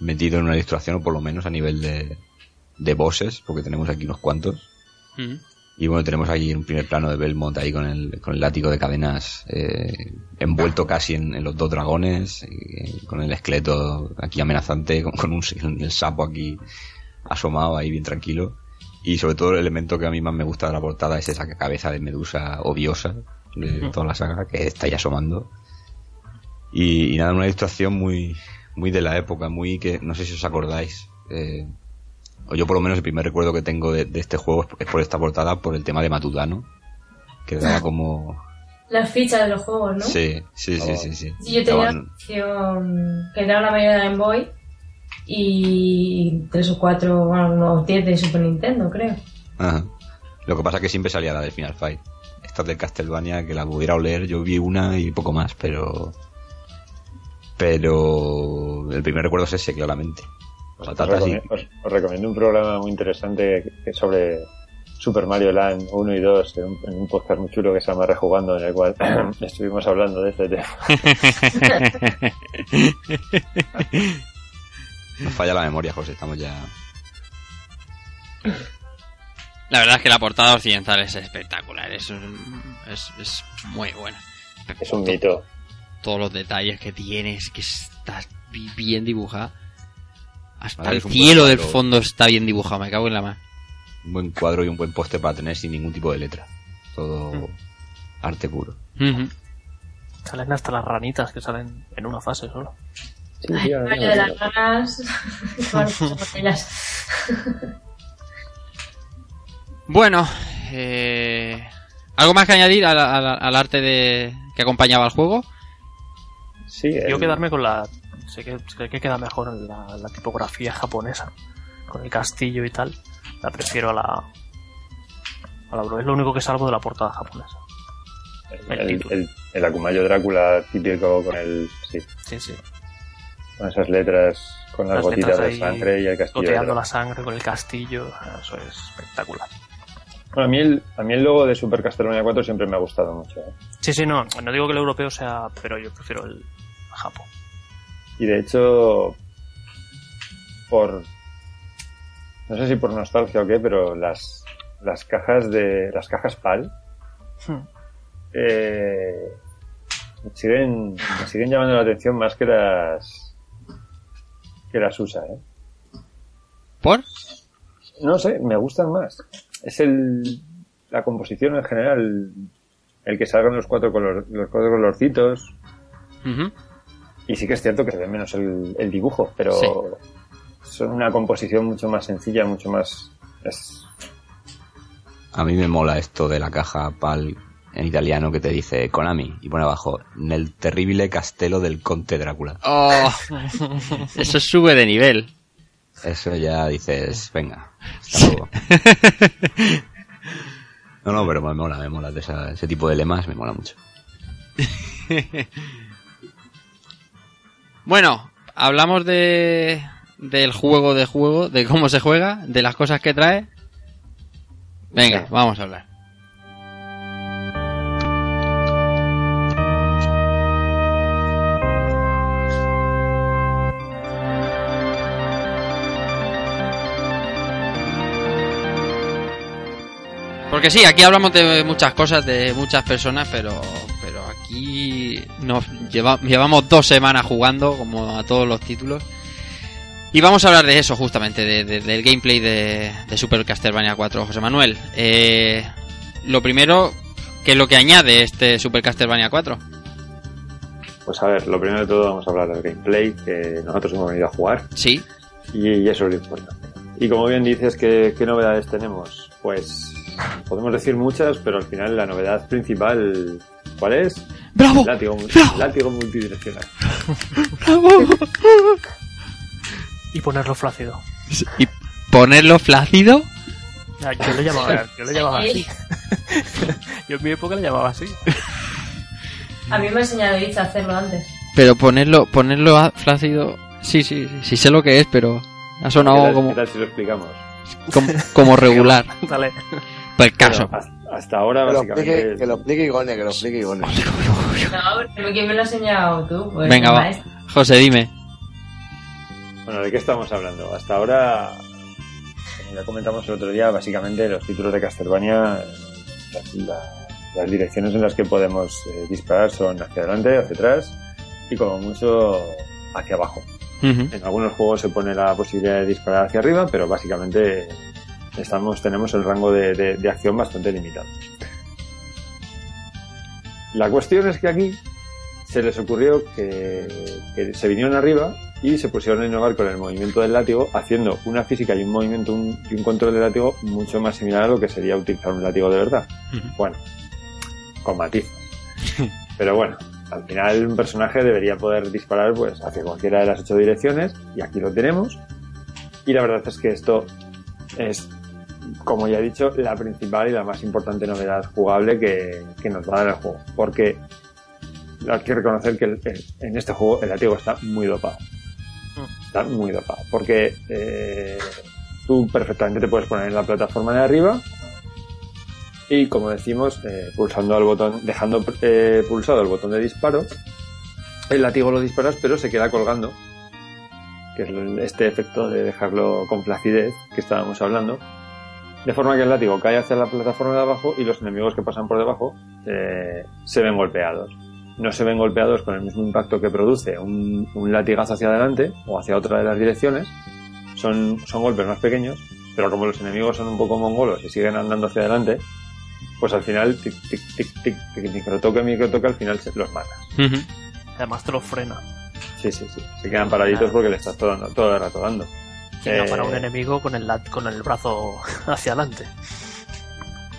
metido en una ilustración o por lo menos a nivel de, de bosses, porque tenemos aquí unos cuantos. Y bueno, tenemos aquí un primer plano de Belmont ahí con el, con el látigo de cadenas eh, envuelto casi en, en los dos dragones, y con el esqueleto aquí amenazante, con, con un, el sapo aquí asomado ahí bien tranquilo. Y sobre todo el elemento que a mí más me gusta de la portada es esa cabeza de medusa odiosa de toda la saga que está ahí asomando. Y, y nada, una ilustración muy, muy de la época, muy que no sé si os acordáis. Eh, o yo por lo menos el primer recuerdo que tengo de, de este juego es, por esta portada, por el tema de Matudano, que [LAUGHS] daba como... Las fichas de los juegos, ¿no? Sí, sí, sí, sí, sí. Sí, yo tenía versión que era la mayoría de Game Boy y tres o cuatro, bueno, unos 10 de Super Nintendo, creo. Ajá. Lo que pasa es que siempre salía la del Final Fight. Estas del Castlevania, que la pudiera oler, yo vi una y poco más, pero... Pero... El primer recuerdo es ese, claramente. Os, recomiendo, os- os recomiendo un programa muy interesante que- que sobre Super Mario Land 1 y 2 en un, en un podcast muy chulo que se llama Rejugando, en el cual [CLEARS THROAT] estuvimos hablando de este tema. Nos falla la memoria, José, estamos ya... La verdad es que la portada occidental es espectacular, es, un- es, es muy buena. Es un mito. Todos los detalles que tienes, que está bi- bien dibujada. Hasta Vale, el cielo del fondo está bien dibujado, me cago en la mano. Un buen cuadro y un buen póster para tener sin ningún tipo de letra. Todo arte puro. Salen hasta las ranitas que salen en una fase solo. Ay, el baño de las ranas. [LAUGHS] [LAUGHS] Bueno, eh, ¿algo más que añadir al, al- al arte de, que acompañaba al juego? Sí, Yo el- quedarme con la. Sé que, sé que queda mejor en la, la tipografía japonesa, con el castillo y tal. La prefiero a la. A la bro. Es lo único que salvo de la portada japonesa. el, el, el Akumayo Drácula típico con el... Sí, Sí, sí. con esas letras, con las, Las gotitas de sangre y el castillo. Goteando la sangre con el castillo. Eso es espectacular. Bueno, a mí, el, a mí el logo de Super Castlevania 4 siempre me ha gustado mucho. ¿eh? Sí, sí, no. No digo que el europeo sea. Pero yo prefiero el Japón. Y de hecho, por... No sé si por nostalgia o qué, pero las, las cajas de... Las cajas PAL Hmm. eh, me, siguen, me siguen llamando la atención más que las... Que las USA, ¿eh? ¿Por? No sé, me gustan más. Es el... La composición en general, el que salgan los cuatro, color, los cuatro colorcitos. Y sí que es cierto que se ve menos el, el dibujo, pero Sí. son una composición mucho más sencilla, mucho más... es- A mí me mola esto de la caja PAL en italiano que te dice Konami y pone abajo Nel terrible castello del conte Drácula. Oh, [LAUGHS] eso sube de nivel. Eso ya dices, venga, hasta luego. [LAUGHS] No, no, pero me mola, me mola. De esa- ese tipo de lemas me mola mucho. [LAUGHS] Bueno, hablamos de del juego de juego, de cómo se juega, de las cosas que trae. Venga, vamos a hablar. Porque sí, aquí hablamos de muchas cosas, de muchas personas, pero, pero y nos lleva- llevamos dos semanas jugando, como a todos los títulos. Y vamos a hablar de eso justamente, de- de- del gameplay de, de Super Castlevania 4. José Manuel, eh, lo primero, ¿qué es lo que añade este Super Castlevania 4? Pues a ver, lo primero de todo vamos a hablar del gameplay, que nosotros hemos venido a jugar. Sí. Y eso es lo importante. Y como bien dices, ¿qué, qué novedades tenemos? Pues podemos decir muchas, pero al final la novedad principal, ¿cuál es? ¡Bravo! Látigo, ¡Bravo! látigo multidireccional. Y ponerlo flácido. ¿Y ponerlo flácido? Ah, Yo le llamaba, yo le llamaba así. [LAUGHS] Yo en mi época le llamaba así. A mí me ha enseñado a hacerlo antes. Pero ponerlo, ponerlo a- flácido, sí, sí, sí, sí sé lo que es, pero ha ¿Qué sonado tal, como, qué tal si lo explicamos? como, como regular. [LAUGHS] Dale. Pues el caso. Hasta, ahora, Que lo básicamente. explique, que lo explique Igone, que [LAUGHS] lo explique Igone. No, pero ¿quién me lo ha enseñado tú? Pues Venga, va. maestro. José, dime. Bueno, ¿de qué estamos hablando? Hasta ahora, como ya comentamos el otro día, básicamente los títulos de Castlevania, las, la- las direcciones en las que podemos eh, disparar son hacia adelante, hacia atrás y como mucho hacia abajo. En algunos juegos se pone la posibilidad de disparar hacia arriba, pero básicamente estamos, tenemos el rango de, de- de acción bastante limitado. La cuestión es que aquí se les ocurrió que, que se vinieron arriba y se pusieron a innovar con el movimiento del látigo, haciendo una física y un movimiento un- y un control del látigo mucho más similar a lo que sería utilizar un látigo de verdad. Bueno, con matices. Pero bueno, al final un personaje debería poder disparar pues hacia cualquiera de las ocho direcciones y aquí lo tenemos. Y la verdad es que esto es, como ya he dicho, la principal y la más importante novedad jugable que, nos va a dar el juego. Porque hay que reconocer que el- el- en este juego el látigo está muy dopado. Está muy dopado. Porque eh, tú perfectamente te puedes poner en la plataforma de arriba y como decimos, eh, pulsando al botón, dejando eh, pulsado el botón de disparo, el látigo lo disparas pero se queda colgando, que es el- este efecto de dejarlo con flacidez que estábamos hablando, de forma que el látigo cae hacia la plataforma de abajo y los enemigos que pasan por debajo eh, se ven golpeados. No se ven golpeados con el mismo impacto que produce un, un latigazo hacia adelante o hacia otra de las direcciones. Son, son golpes más pequeños, pero como los enemigos son un poco mongolos y siguen andando hacia adelante, pues al final, tic, tic, tic, tic, tic, microtoque, microtoque, al final se- los matas. Además te lo frena. Sí, sí, sí. Se quedan paraditos porque le estás todo, dando- todo el rato dando. Eh, para un enemigo con el, lat- con el brazo [LAUGHS] hacia adelante.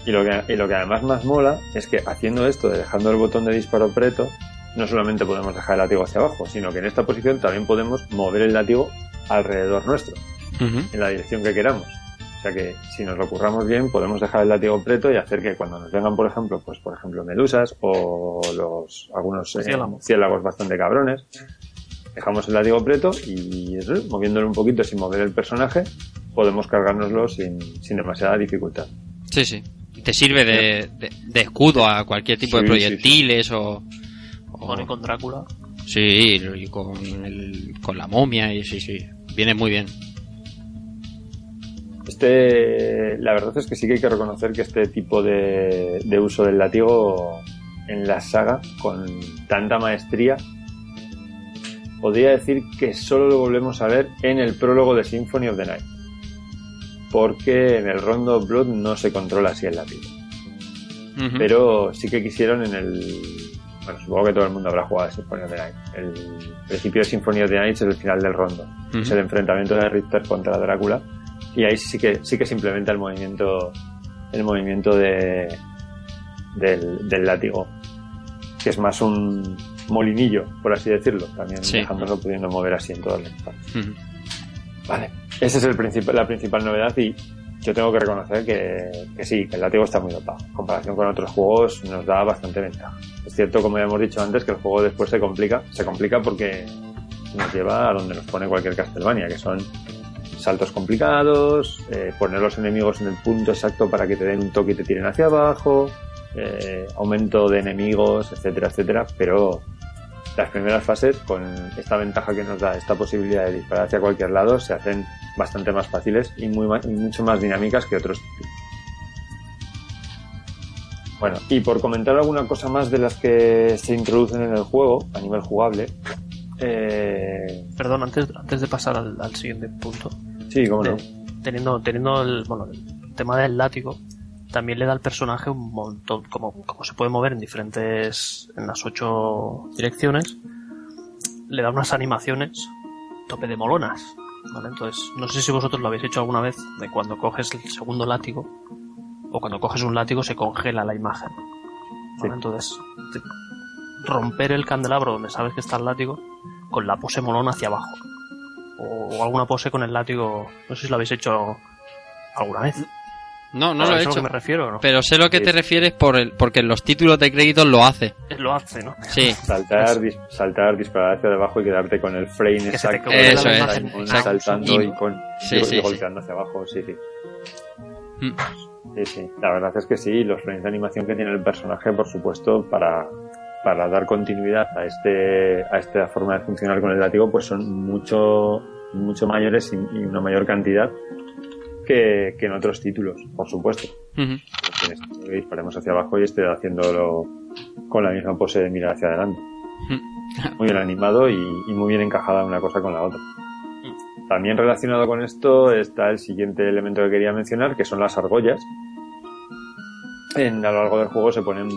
Y lo, que, y lo que además más mola es que haciendo esto, de dejando el botón de disparo preto, no solamente podemos dejar el látigo hacia abajo, sino que en esta posición también podemos mover el látigo alrededor nuestro, en la dirección que queramos. O sea que si nos lo curramos bien, podemos dejar el látigo preto y hacer que cuando nos vengan, por ejemplo, pues por ejemplo medusas o los algunos eh, ciélagos bastante cabrones, dejamos el látigo preto y eso, moviéndolo un poquito sin mover el personaje, podemos cargárnoslo sin, sin demasiada dificultad. Sí, sí. Te sirve de, de- de escudo a cualquier tipo de Sí, sí, proyectiles o... o- con Drácula. Sí, y con, el- con la momia y sí, sí. Viene muy bien. Este, la verdad es que sí que hay que reconocer que este tipo de, de uso del látigo en la saga, con tanta maestría, podría decir que solo lo volvemos a ver en el prólogo de Symphony of the Night. Porque en el Rondo of Blood no se controla así el látigo. Ujú. Pero sí que quisieron en el. Bueno, supongo que todo el mundo habrá jugado a Symphony of the Night. El principio de Symphony of the Night es el final del Rondo. Es el enfrentamiento de Richter contra Drácula. Y ahí sí que, sí que se implementa el movimiento, el movimiento de, del, del látigo. Que es más un molinillo, por así decirlo. También Sí. dejándolo pudiendo mover así en todas las partes. Ujú. Vale. Esa es el principal, la principal novedad y yo tengo que reconocer que, que sí, que el látigo está muy dopado. En comparación con otros juegos nos da bastante ventaja. Es cierto, como ya hemos dicho antes, que el juego después se complica. Se complica porque nos lleva a donde nos pone cualquier Castlevania, que son saltos complicados, eh, poner los enemigos en el punto exacto para que te den un toque y te tiren hacia abajo, eh, aumento de enemigos, etcétera, etcétera, pero las primeras fases, con esta ventaja que nos da esta posibilidad de disparar hacia cualquier lado, se hacen bastante más fáciles y, muy ma- y mucho más dinámicas que otros. Bueno, y por comentar alguna cosa más de las que se introducen en el juego a nivel jugable. Eh, Perdón, antes, antes de pasar al, al siguiente punto. sí, cómo no. teniendo, teniendo el, bueno, el tema del látigo, también le da al personaje un montón, como, como se puede mover en diferentes, en las ocho direcciones, le da unas animaciones tope de molonas. ¿vale? Entonces, no sé si vosotros lo habéis hecho alguna vez, de cuando coges el segundo látigo, o cuando coges un látigo se congela la imagen. ¿vale? Sí. Entonces, romper el candelabro donde sabes que está el látigo, con la pose molona hacia abajo o alguna pose con el látigo. No sé si lo habéis hecho alguna vez. No, no lo ¿Sabes he hecho. que me refiero, ¿no? Pero sé lo que Sí. te refieres por el, porque en los títulos de créditos lo hace. Lo hace, ¿no? Sí. Saltar, dis- saltar, disparar hacia abajo y quedarte con el frame exacto. Eso la es, exacto. saltando Y- y, con Sí, y- y sí, sí. golpeando hacia abajo, sí, sí. Mm. Sí, sí. La verdad es que sí, los frames de animación que tiene el personaje, por supuesto, para, para dar continuidad a este, a esta forma de funcionar con el látigo, pues son mucho, mucho mayores y, y una mayor cantidad que, que en otros títulos, por supuesto. Que disparemos hacia abajo y esté haciéndolo con la misma pose de mirar hacia adelante. Muy bien animado y, y muy bien encajada una cosa con la otra. También relacionado con esto está el siguiente elemento que quería mencionar, que son las argollas. En, a lo largo del juego se ponen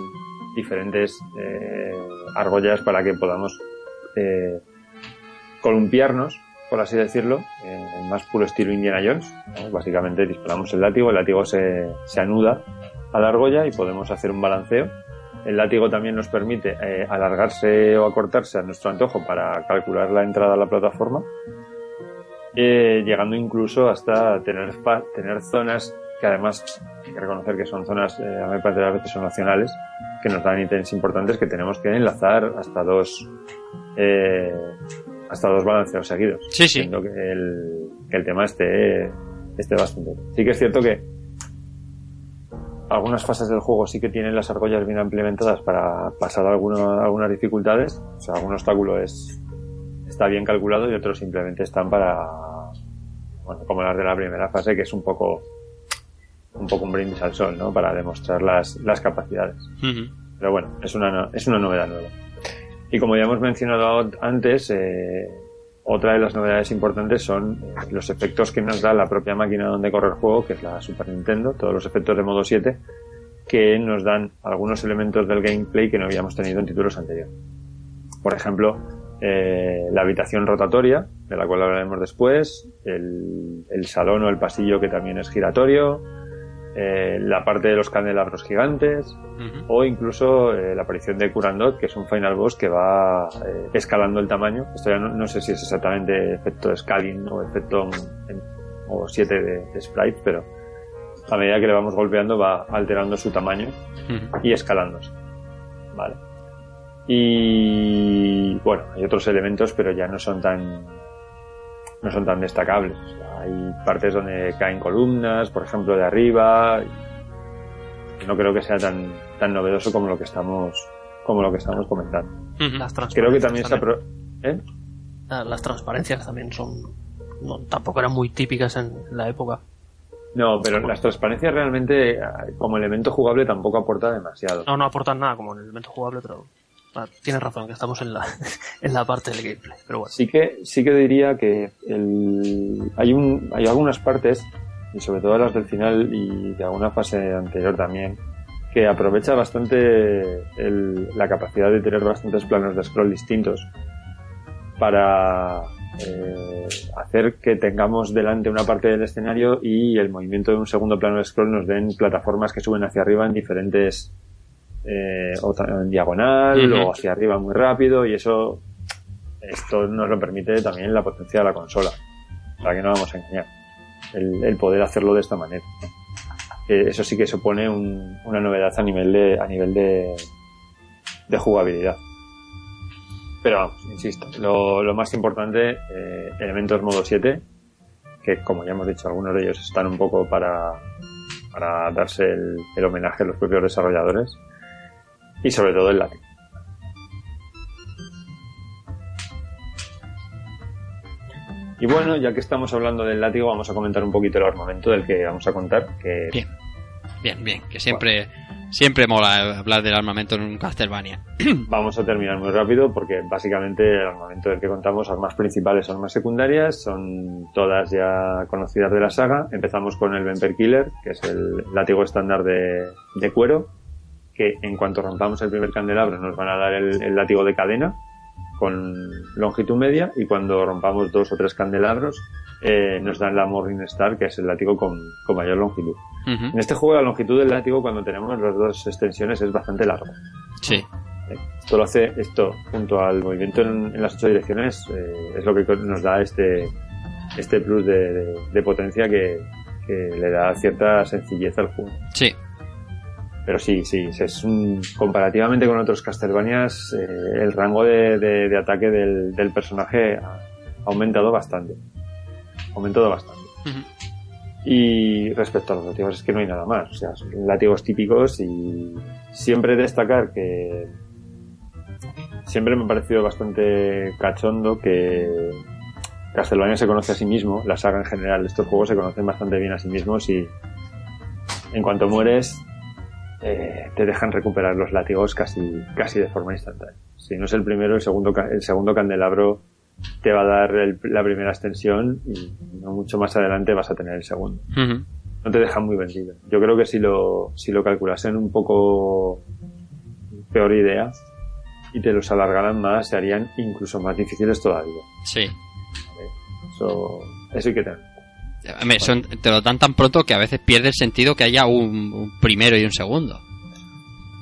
diferentes eh, argollas para que podamos eh, columpiarnos, por así decirlo, en el más puro estilo Indiana Jones. ¿no? Básicamente disparamos el látigo, el látigo se, se anuda a la argolla y podemos hacer un balanceo. El látigo también nos permite eh, alargarse o acortarse a nuestro antojo para calcular la entrada a la plataforma, eh, llegando incluso hasta tener, tener zonas que además hay que reconocer que son zonas, eh, a mí parece que a veces son nacionales, que nos dan ítems importantes que tenemos que enlazar hasta dos eh, hasta dos balanceos seguidos. Sí, sí. Siendo que el, que el tema esté, esté bastante. Sí que es cierto que algunas fases del juego sí que tienen las argollas bien implementadas para pasar alguna- algunas dificultades. O sea, algún obstáculo es, está bien calculado y otros simplemente están para, bueno, como las de la primera fase, que es un poco, un poco un brindis al sol, ¿no? Para demostrar las, las capacidades. Pero bueno, es una, es una novedad nueva. Y como ya hemos mencionado antes, eh, otra de las novedades importantes son los efectos que nos da la propia máquina donde corre el juego, que es la Super Nintendo, todos los efectos de modo 7, que nos dan algunos elementos del gameplay que no habíamos tenido en títulos anteriores. Por ejemplo, eh, la habitación rotatoria, de la cual hablaremos después, el, el salón o el pasillo que también es giratorio, eh, la parte de los candelabros gigantes, o incluso eh, la aparición de Kurandot, que es un final boss que va eh, escalando el tamaño. Esto ya no, no sé si es exactamente efecto scaling o efecto en- o 7 de, de sprite, pero a medida que le vamos golpeando va alterando su tamaño y escalándose. Vale. Y bueno, hay otros elementos, pero ya no son tan no son tan destacables. O sea, hay partes donde caen columnas, por ejemplo, de arriba. No creo que sea tan tan novedoso como lo que estamos como lo que estamos comentando. Las Creo que transparencias también apro- ¿Eh? Ah, Las transparencias también son. No, tampoco eran muy típicas en la época. No, pero las transparencias realmente eh, como elemento jugable tampoco aporta demasiado. No, no aportan nada como en el elemento jugable, pero. Ah, tienes razón, que estamos en la, [LAUGHS] en la parte del gameplay. Pero bueno. Sí que, sí que diría que el, hay, un, hay algunas partes, y sobre todo las del final y de alguna fase anterior también, que aprovecha bastante el- la capacidad de tener bastantes planos de scroll distintos para eh, hacer que tengamos delante una parte del escenario y el movimiento de un segundo plano de scroll nos den plataformas que suben hacia arriba en diferentes eh, o en diagonal Ujú. o hacia arriba muy rápido y eso esto nos lo permite también la potencia de la consola para que no vamos a engañar el, el poder hacerlo de esta manera Eh, eso sí que supone un- una novedad a nivel de a nivel de, de jugabilidad pero vamos, insisto, lo, lo más importante, eh, elementos modo 7, que como ya hemos dicho, algunos de ellos están un poco para, para darse el, el homenaje a los propios desarrolladores, y sobre todo el látigo. Y bueno, ya que estamos hablando del látigo, vamos a comentar un poquito el armamento del que vamos a contar, que Bien. Bien, bien. Que siempre Siempre mola hablar del armamento en un Castlevania. [CLEARS THROAT] Vamos a terminar muy rápido porque básicamente el armamento del que contamos, armas principales, armas secundarias, son todas ya conocidas de la saga. Empezamos con el Vamper Killer, que es el látigo estándar de, de cuero, que en cuanto rompamos el primer candelabro nos van a dar el, el látigo de cadena con longitud media y cuando rompamos dos o tres candelabros eh, nos dan la Morning Star, que es el látigo con, con mayor longitud. En este juego la longitud del látigo cuando tenemos las dos extensiones es bastante largo. Sí. Esto lo hace, esto junto al movimiento en, en las ocho direcciones, eh, es lo que nos da este, este plus de, de- de potencia que, que le da cierta sencillez al juego. Sí. Pero sí, sí, es un, comparativamente con otros Castlevanias, eh, el rango de, de- de ataque del, del personaje ha, aumentado bastante. Ha aumentado bastante. Y respecto a los látigos es que no hay nada más. O sea, son látigos típicos y siempre destacar que siempre me ha parecido bastante cachondo que Castlevania se conoce a sí mismo, la saga en general, estos juegos se conocen bastante bien a sí mismos y en cuanto mueres eh, te dejan recuperar los látigos casi, casi de forma instantánea. Si no es el primero, el segundo, el segundo candelabro te va a dar el- la primera extensión y no mucho más adelante vas a tener el segundo. No te dejan muy vendido. Yo creo que si lo, si lo calculasen un poco peor idea y te los alargaran más, se harían incluso más difíciles todavía. Sí. Eso, eso hay que tener. Son- te lo dan tan pronto que a veces pierde el sentido que haya un, un primero y un segundo.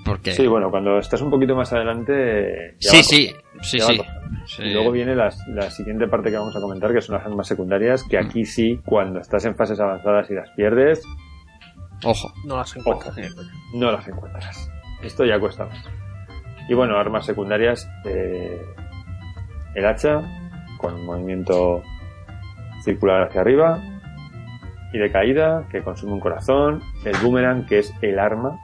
Porque... Sí, bueno, cuando estás un poquito más adelante. ya Sí, sí, sí, sí. Y luego viene la siguiente parte que vamos a comentar, que son las armas secundarias, que aquí sí, cuando estás en fases avanzadas y las pierdes, Ojo. No las encuentras no las encuentras. Esto ya cuesta más. Y bueno, armas secundarias, eh, el hacha, con un movimiento circular hacia arriba, y de caída, que consume un corazón, el boomerang, que es el arma,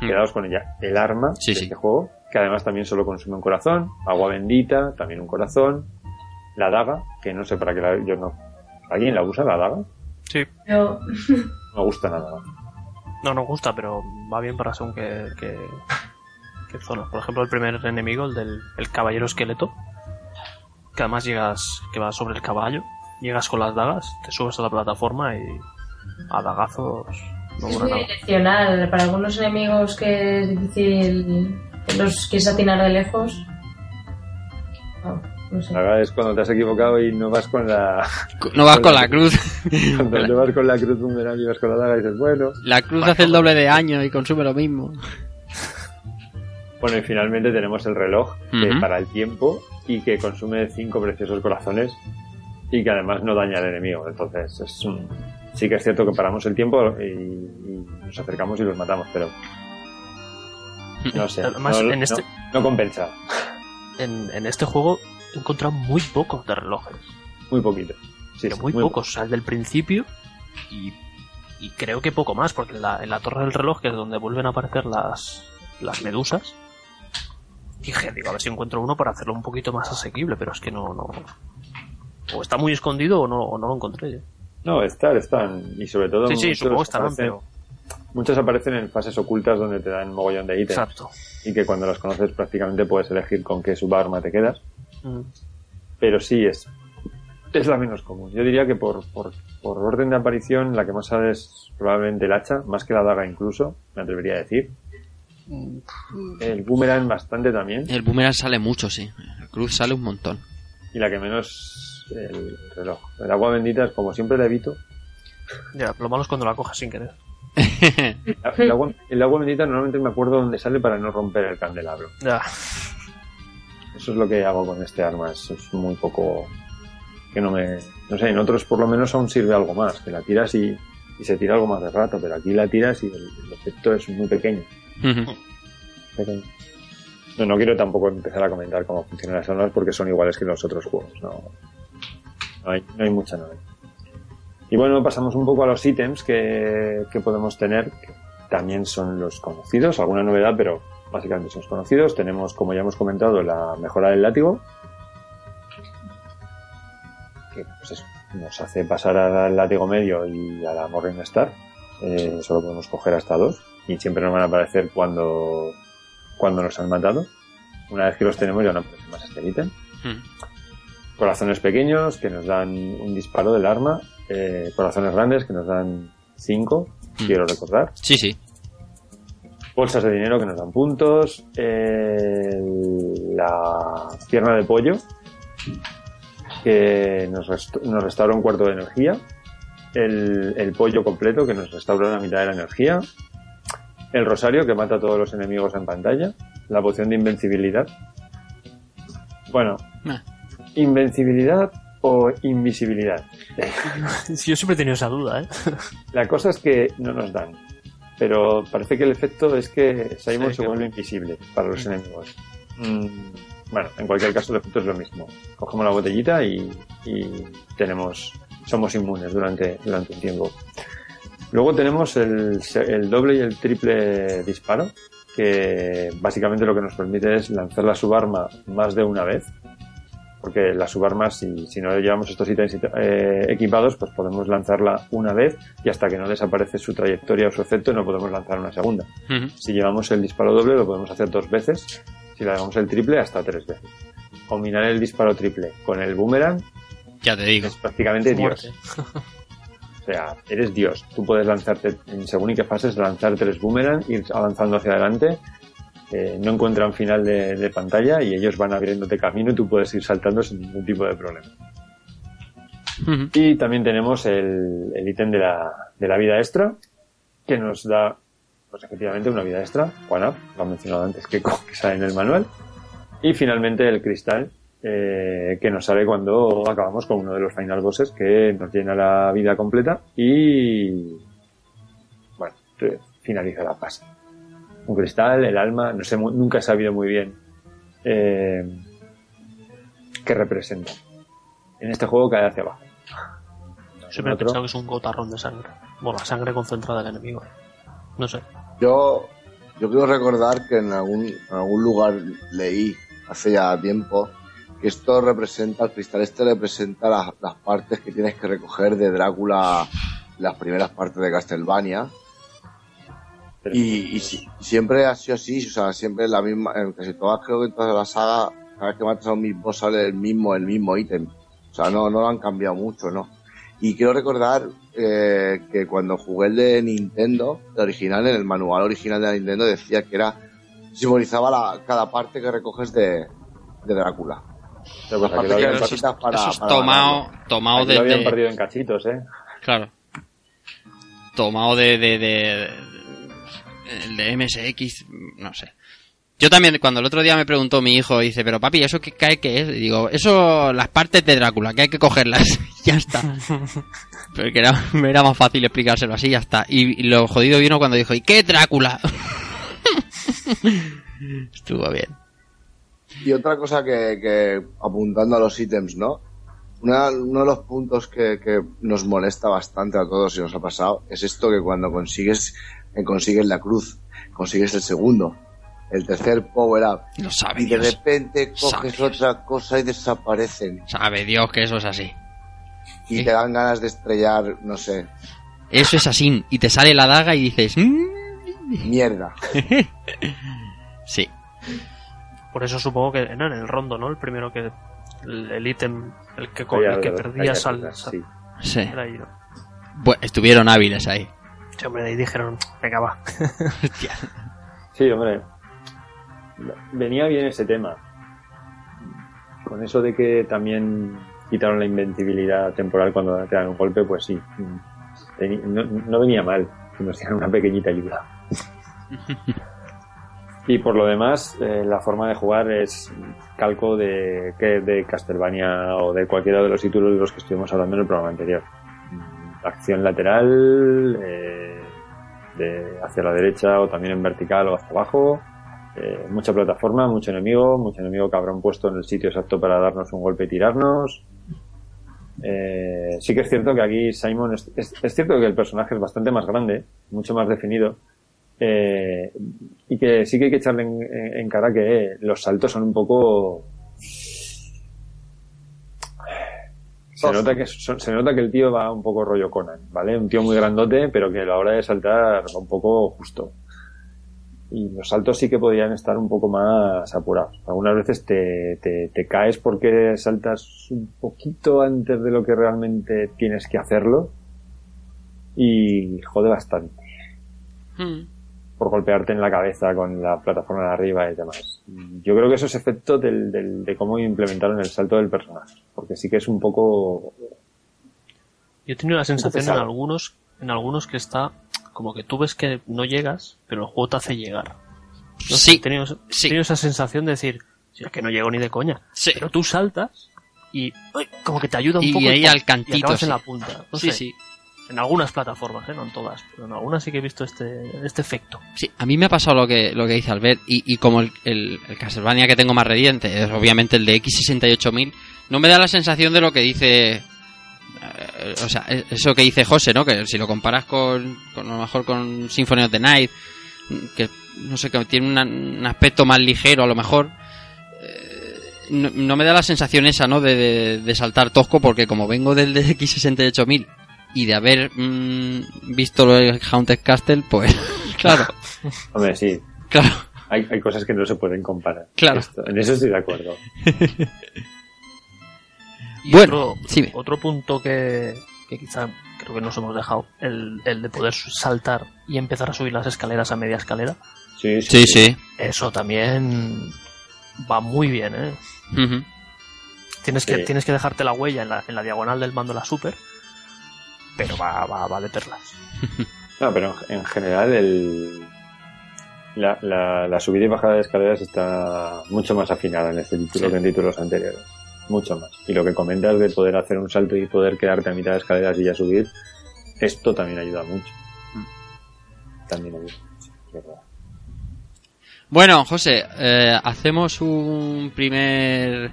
Mm. quedaos con ella, el arma Sí, de sí. este juego, que además también solo consume un corazón, agua bendita, también un corazón, la daga, que no sé para qué la, yo no, ¿alguien la usa la daga? Sí, Pero No [LAUGHS] me gusta nada. no nos gusta, pero va bien para según qué, qué, qué zonas. Por ejemplo, el primer enemigo, el del el caballero esqueleto, que además llegas, que va sobre el caballo, llegas con las dagas, te subes a la plataforma y a dagazos no es muy nada. direccional. Para algunos enemigos que es difícil que los quieres atinar de lejos. No, no sé. Es cuando te has equivocado y no vas con la, [LAUGHS] No vas con la cruz. [LAUGHS] Cuando te vas con la cruz boomerang y vas con la daga y dices, bueno. La cruz hace el doble de año y consume lo mismo. [LAUGHS] Bueno, y finalmente tenemos el reloj que para el tiempo y que consume cinco preciosos corazones y que además no daña al enemigo. Entonces, es un... sí que es cierto que paramos el tiempo y, y nos acercamos y los matamos, pero no sé. Además, no, en este- no- no compensa. En, en este juego he encontrado muy pocos de relojes. Muy poquito. Sí, pero sí, muy, pocos. O sea, el del principio y, y creo que poco más, porque en la, en la torre del reloj, que es donde vuelven a aparecer las, las medusas, dije, digo, a ver si encuentro uno para hacerlo un poquito más asequible, pero es que no, no. O está muy escondido o no, o no lo encontré yo. No, estar, están. Y sobre todo. Sí, sí, supongo que estarán, aparecen- pero. Muchos aparecen en fases ocultas donde te dan mogollón de ítems. Exacto. Y que cuando las conoces prácticamente puedes elegir con qué subarma te quedas. Mm. Pero sí es. Es la menos común. Yo diría que por, por, por orden de aparición la que más sale es probablemente el hacha, más que la daga incluso, me atrevería a decir. El boomerang bastante también. El boomerang sale mucho, sí. La cruz sale un montón. Y la que menos el reloj. El agua bendita es como siempre la evito. Ya, lo malo es cuando la coges sin querer. [LAUGHS] El agua, el agua bendita normalmente me acuerdo dónde sale para no romper el candelabro. Ya. Eso es lo que hago con este arma. Es, es muy poco. que no me. No sé, en otros por lo menos aún sirve algo más. Que la tiras y, y se tira algo más de rato, pero aquí la tiras y el, el efecto es muy pequeño. pequeño. No, no quiero tampoco empezar a comentar cómo funcionan las armas porque son iguales que los otros juegos. No, no, hay, no hay mucha novedad. Y bueno, pasamos un poco a los ítems que, que podemos tener, que también son los conocidos, alguna novedad, pero básicamente son los conocidos. Tenemos, como ya hemos comentado, la mejora del látigo, que pues nos hace pasar al látigo medio y a la Morning Star. Eh, solo podemos coger hasta dos. y siempre nos van a aparecer cuando, cuando nos han matado. Una vez que los tenemos ya no aparece más este ítem. Mm. Corazones pequeños que nos dan un disparo del arma. eh, corazones grandes que nos dan 5, Mm. quiero recordar. Sí, sí. Bolsas de dinero que nos dan puntos. eh, la pierna de pollo que nos, rest- nos restaura un cuarto de energía. El, el pollo completo que nos restaura la mitad de la energía. El rosario que mata a todos los enemigos en pantalla. La poción de invencibilidad. Bueno, Ah. Invencibilidad o invisibilidad. Sí, yo siempre he tenido esa duda, ¿eh? [LAUGHS] La cosa es que no nos dan. Pero parece que el efecto es que Simon Sí, se que- vuelve invisible para los enemigos. Mm, bueno, en cualquier caso el efecto es lo mismo. Cogemos la botellita y, y tenemos, somos inmunes durante, durante un tiempo. Luego tenemos el, el doble y el triple disparo, que básicamente lo que nos permite es lanzar la subarma más de una vez. Porque la subarma, si, si no llevamos estos ítems eh, equipados, pues podemos lanzarla una vez y hasta que no desaparece su trayectoria o su efecto no podemos lanzar una segunda. Si llevamos el disparo doble lo podemos hacer dos veces, si le damos el triple hasta tres veces. Combinar el disparo triple con el boomerang Ya te digo. es prácticamente. Dios. O sea, eres Dios. Tú puedes lanzarte, en según y qué fases, lanzar tres boomerang, ir avanzando hacia adelante. Eh, no encuentran final de, de pantalla y ellos van abriéndote camino y tú puedes ir saltando sin ningún tipo de problema. Y también tenemos el, el ítem de la, de la vida extra, que nos da, pues efectivamente, una vida extra. Juana, lo ha mencionado antes, que, que sale en el manual. Y finalmente el cristal, eh, que nos sale cuando acabamos con uno de los final bosses, que nos llena la vida completa y, bueno, finaliza la fase. Un cristal, el alma, no sé, nunca he sabido muy bien eh, qué representa. En este juego cae hacia abajo. Siempre he otro. pensado que es un gotarrón de sangre. Bueno, la sangre concentrada del enemigo. No sé. Yo, yo quiero recordar que en algún, en algún lugar leí hace ya tiempo que esto representa, el cristal este representa las, las partes que tienes que recoger de Drácula, las primeras partes de Castlevania. Y, y si- siempre ha sido así, o sea, siempre la misma, en casi todas, creo que en toda la saga, cada vez que matas a un mismo sale el mismo, el mismo ítem. O sea, no, no lo han cambiado mucho, ¿no? Y quiero recordar eh, que cuando jugué el de Nintendo, el original, en el manual original de la Nintendo decía que era, simbolizaba la, cada parte que recoges de, de Drácula. Pero pues para que Eso para- eso es para tomado, tomado Aquí lo habían de, partido en cachitos, ¿eh? Claro. Tomado de, de, de- El de MSX, no sé. Yo también, cuando el otro día me preguntó mi hijo, dice, pero papi, ¿eso qué cae qué es? Y digo, eso, las partes de Drácula, que hay que cogerlas. [LAUGHS] ya está. [LAUGHS] Pero que era, me era más fácil explicárselo así, ya está. Y, y lo jodido vino cuando dijo, ¿y qué Drácula? [LAUGHS] Estuvo bien. Y otra cosa que, que apuntando a los ítems, ¿no? Una- uno de los puntos que, que nos molesta bastante a todos y nos ha pasado es esto que cuando consigues, que consigues la cruz, consigues el segundo, el tercer power up, Lo sabe y de repente Sabe coges Dios. otra cosa y desaparecen. Sabe Dios que eso es así. Y Sí. te dan ganas de estrellar, no sé, Eso es así. Y te sale la daga y dices, "Mm". mierda. [LAUGHS] sí. Por eso supongo que en el rondo, ¿no? El primero que. El ítem, el que, el que perdías al. sí. Sí. era ahí, ¿no? Bueno, estuvieron hábiles ahí. Sí, hombre, ahí dijeron, venga, va. [LAUGHS] Sí, hombre. Venía bien ese tema. Con eso de que también quitaron la invencibilidad temporal cuando te dan un golpe, pues sí. No, no venía mal que nos dieran una pequeñita ayuda. [LAUGHS] Y por lo demás, eh, la forma de jugar es calco de, que de Castlevania o de cualquiera de los títulos de los que estuvimos hablando en el programa anterior. Acción lateral, eh, hacia la derecha o también en vertical o hacia abajo. Eh, mucha plataforma, mucho enemigo, mucho enemigo que habrán puesto en el sitio exacto para darnos un golpe y tirarnos. Eh, sí que es cierto que aquí Simon es, cierto que el personaje es bastante más grande, mucho más definido, eh, y que sí que hay que echarle en cara que los saltos son un poco se nota que se nota que el tío va un poco rollo Conan, ¿vale? Un tío muy grandote, pero que a la hora de saltar va un poco justo. y los saltos sí que podrían estar un poco más apurados. Algunas veces te, te, te caes porque saltas un poquito antes de lo que realmente tienes que hacerlo y jode bastante Hmm. Por golpearte en la cabeza con la plataforma de arriba y demás. Yo creo que eso es efecto del, del- de cómo implementaron el salto del personaje, porque sí que es un poco... Yo he tenido la sensación en algunos, en algunos que está como que tú ves que no llegas, pero el juego te hace llegar. No sé, Sí, he tenido, he sí. tenido esa sensación de decir, "Si es que no llego ni de coña. Sí. Pero tú saltas y uy, como que te ayuda un Y poco ahí ¡pum! al cantito, y acabas sí. en la punta. No sí, sé, sí. En algunas plataformas, ¿eh? no en todas, pero en algunas sí que he visto este, este efecto. Sí, a mí me ha pasado lo que, lo que dice Albert, y, y como el, el, el Castlevania que tengo más rediente es obviamente el de X68000, no me da la sensación de lo que dice. eh, o sea, eso que dice José, ¿no? Que si lo comparas con, con a lo mejor con Symphony of the Night, que no sé, que tiene un aspecto más ligero a lo mejor. eh, No, me da la sensación esa, ¿no? De, de- saltar tosco, porque como vengo del de X68000 y de haber mm, visto lo de Haunted Castle, pues [LAUGHS] claro, [LAUGHS] Hombre, sí, claro. hay, hay cosas que no se pueden comparar. Claro. Esto- en eso estoy de acuerdo. [LAUGHS] Y Bueno, otro, sí. otro punto que, que quizá creo que nos hemos dejado, el, el de poder saltar y empezar a subir las escaleras a media escalera, Sí, Sí, sí. eso también va muy bien, ¿eh? Tienes que, tienes que dejarte la huella en la, en la diagonal del mando de la Super, pero va, va, va de perlas. [LAUGHS] No, pero en, en general el, la, la, la subida y bajada de escaleras está mucho más afinada en este título Sí. que en títulos anteriores. Mucho más. Y lo que comentas de poder hacer un salto y poder quedarte a mitad de escaleras y ya subir, esto también ayuda mucho. También ayuda mucho. Bueno, José, eh, hacemos un primer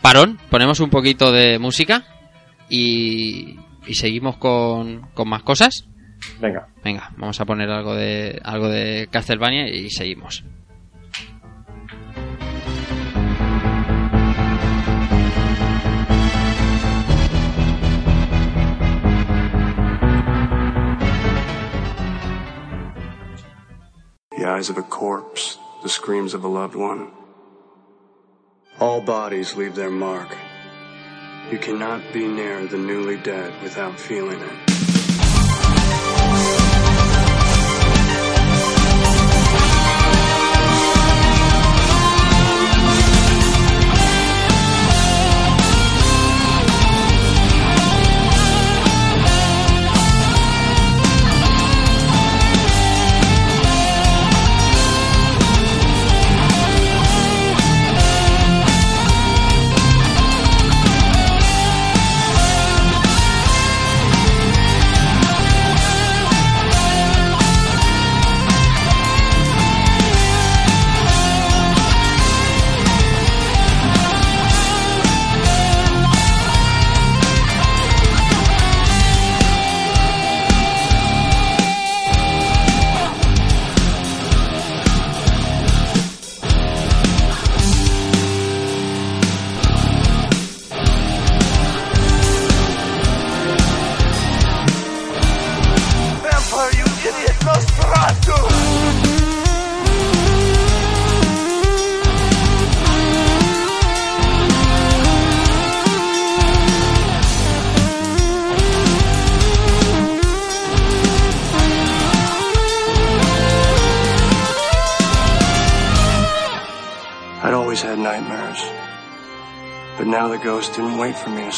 parón, ponemos un poquito de música y, y seguimos con, con más cosas. Venga, Venga, vamos a poner algo de algo de Castlevania y seguimos. The eyes of a corpse, the screams of a loved one. All bodies leave their mark. You cannot be near the newly dead without feeling it. For me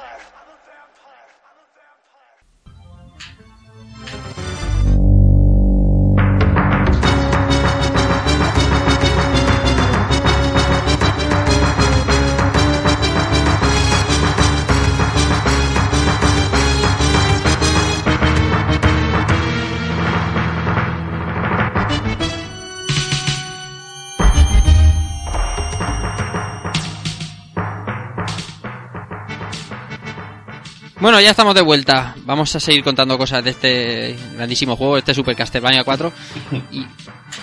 Five. Bueno, ya estamos de vuelta. Vamos a seguir contando cosas de este grandísimo juego, este Super Castlevania 4. [LAUGHS] Y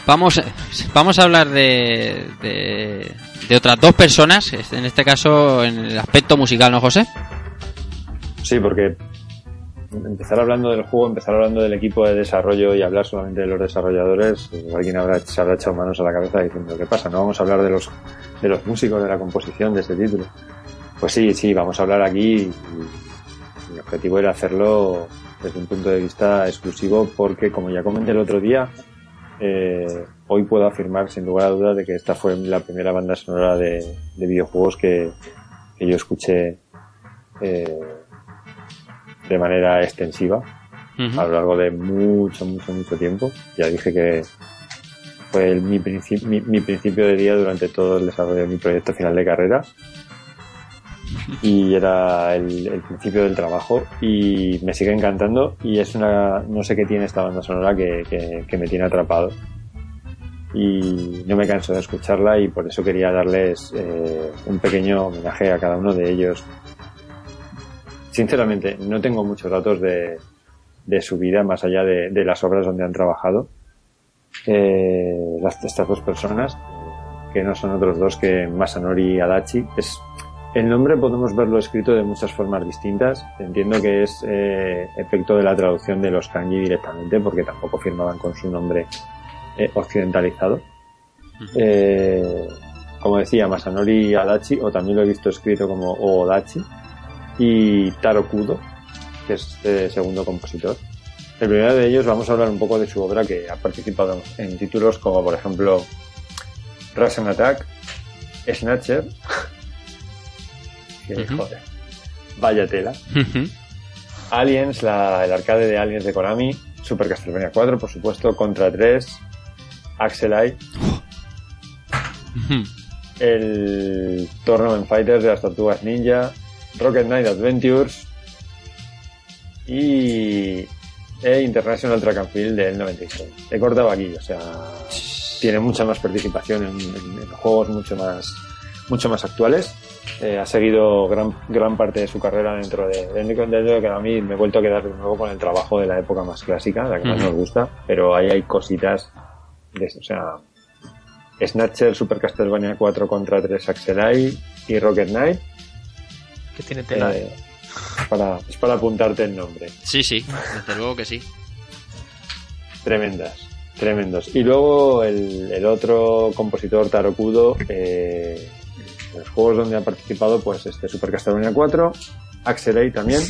vamos, vamos a hablar de, de, de otras dos personas, en este caso en el aspecto musical, ¿no, José? Sí, porque empezar hablando del juego, empezar hablando del equipo de desarrollo y hablar solamente de los desarrolladores, pues alguien habrá, se habrá echado manos a la cabeza diciendo, ¿qué pasa? No vamos a hablar de los, de los músicos, de la composición de este título. Pues sí, sí, vamos a hablar aquí y, objetivo era hacerlo desde un punto de vista exclusivo porque, como ya comenté el otro día, eh, hoy puedo afirmar sin lugar a dudas de que esta fue la primera banda sonora de, de videojuegos que, que yo escuché eh, de manera extensiva a lo largo de mucho, mucho, mucho tiempo. Ya dije que fue el- mi, princi- mi, mi principio de día durante todo el desarrollo de mi proyecto final de carrera y era el, principio del trabajo y me sigue encantando y es una no sé qué tiene esta banda sonora que, me tiene atrapado. Y no me canso de escucharla y por eso quería darles eh, un pequeño homenaje a cada uno de ellos. Sinceramente no tengo muchos datos de, de su vida más allá de, de las obras donde han trabajado. Eh, las, estas dos personas que no son otros dos que Masanori y Adachi es el nombre podemos verlo escrito de muchas formas distintas. Entiendo que es eh, efecto de la traducción de los kanji directamente, porque tampoco firmaban con su nombre eh, occidentalizado. Eh, como decía, Masanori Adachi, o también lo he visto escrito como Odachi, y Taro Kudo, que es este segundo compositor. El primero de ellos vamos a hablar un poco de su obra que ha participado en títulos como por ejemplo Russian Attack, Snatcher, que Ujú. joder, vaya tela. Aliens, la- el arcade de Aliens de Konami, Super Castlevania 4, por supuesto, Contra 3, Axelite, el Tournament Fighters de las Tortugas Ninja, Rocket Knight Adventures y e International Track and Field del 96. He cortado aquí, o sea, tiene mucha más participación en, en- en juegos mucho más, mucho más actuales. Eh, ha seguido gran, gran parte de su carrera dentro de, dentro de que a mí me he vuelto a quedar de nuevo con el trabajo de la época más clásica, la que más nos gusta, pero ahí hay cositas, de, o sea, Snatcher, Super Castlevania 4 contra 3 Axelai y Rocket Knight. Que tiene tela. eh, es, para, es para apuntarte el nombre. Sí, sí, desde luego que sí. Tremendas, tremendos. Y luego el, el otro compositor, Taro Kudo, eh, en los juegos donde ha participado, pues este Super Castlevania 4, Axelay también,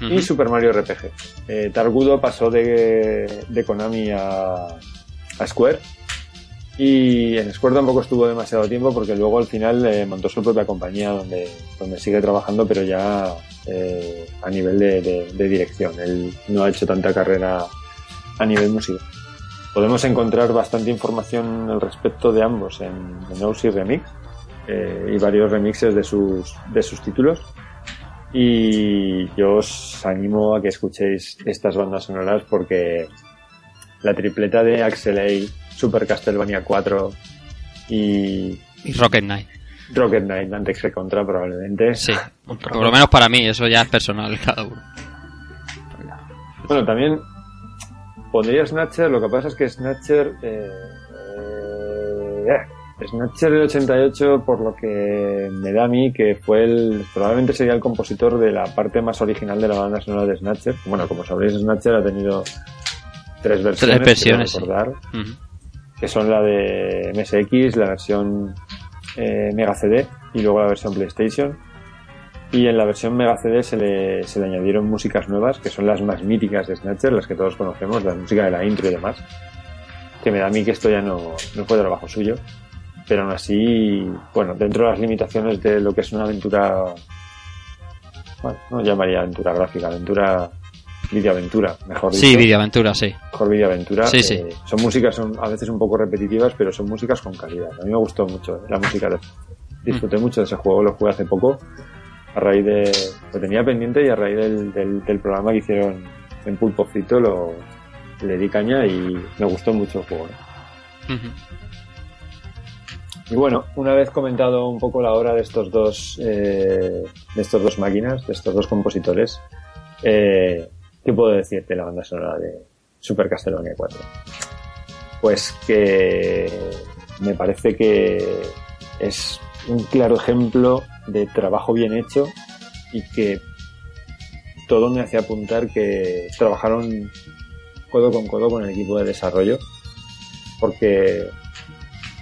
y. Super Mario RPG. Eh, Taro Kudo pasó de, de Konami a, a Square, y en Square tampoco estuvo demasiado tiempo porque luego al final eh, montó su propia compañía donde, donde sigue trabajando, pero ya eh, a nivel de, de- de dirección. Él no ha hecho tanta carrera a nivel musical. Podemos encontrar bastante información al respecto de ambos en, en OC Remix eh, y varios remixes de sus, de sus títulos. Y yo os animo a que escuchéis estas bandas sonoras porque la tripleta de Axelay, Super Castlevania 4 y Y Rocket Knight. Rocket Knight antes que contra probablemente. Sí, por lo menos para mí, eso ya es personal cada uno. Bueno, también pondría Snatcher, lo que pasa es que Snatcher... Eh, eh, Snatcher del 88, por lo que me da a mí, que fue el... Probablemente sería el compositor de la parte más original de la banda sonora de Snatcher. Bueno, como sabréis, Snatcher ha tenido tres versiones. Tres versiones, sí. recordar, que son la de MSX, la versión eh, Mega CD y luego la versión PlayStation. Y en la versión Mega CD se le, se le añadieron músicas nuevas, que son las más míticas de Snatcher, las que todos conocemos, la música de la intro y demás. Que me da a mí que esto ya no, no fue trabajo suyo. Pero aún así, bueno, dentro de las limitaciones de lo que es una aventura, bueno, no llamaría aventura gráfica, aventura, videoaventura, mejor dicho Sí, videoaventura, sí. mejor videoaventura. Sí, sí. Eh, son músicas, son a veces un poco repetitivas, pero son músicas con calidad. A mí me gustó mucho eh, la música. de- Disfruté Mm. mucho de ese juego, lo jugué hace poco. A raíz de. Lo tenía pendiente y a raíz del, del, del programa que hicieron en Pulpo Frito lo, le di caña y me gustó mucho el juego. Y bueno, una vez comentado un poco la obra de estos dos, eh, de estos dos máquinas, de estos dos compositores, eh, ¿qué puedo decir de la banda sonora de Super Castlevania 4? Pues que me parece que es un claro ejemplo de trabajo bien hecho y que todo me hace apuntar que trabajaron codo con codo con el equipo de desarrollo porque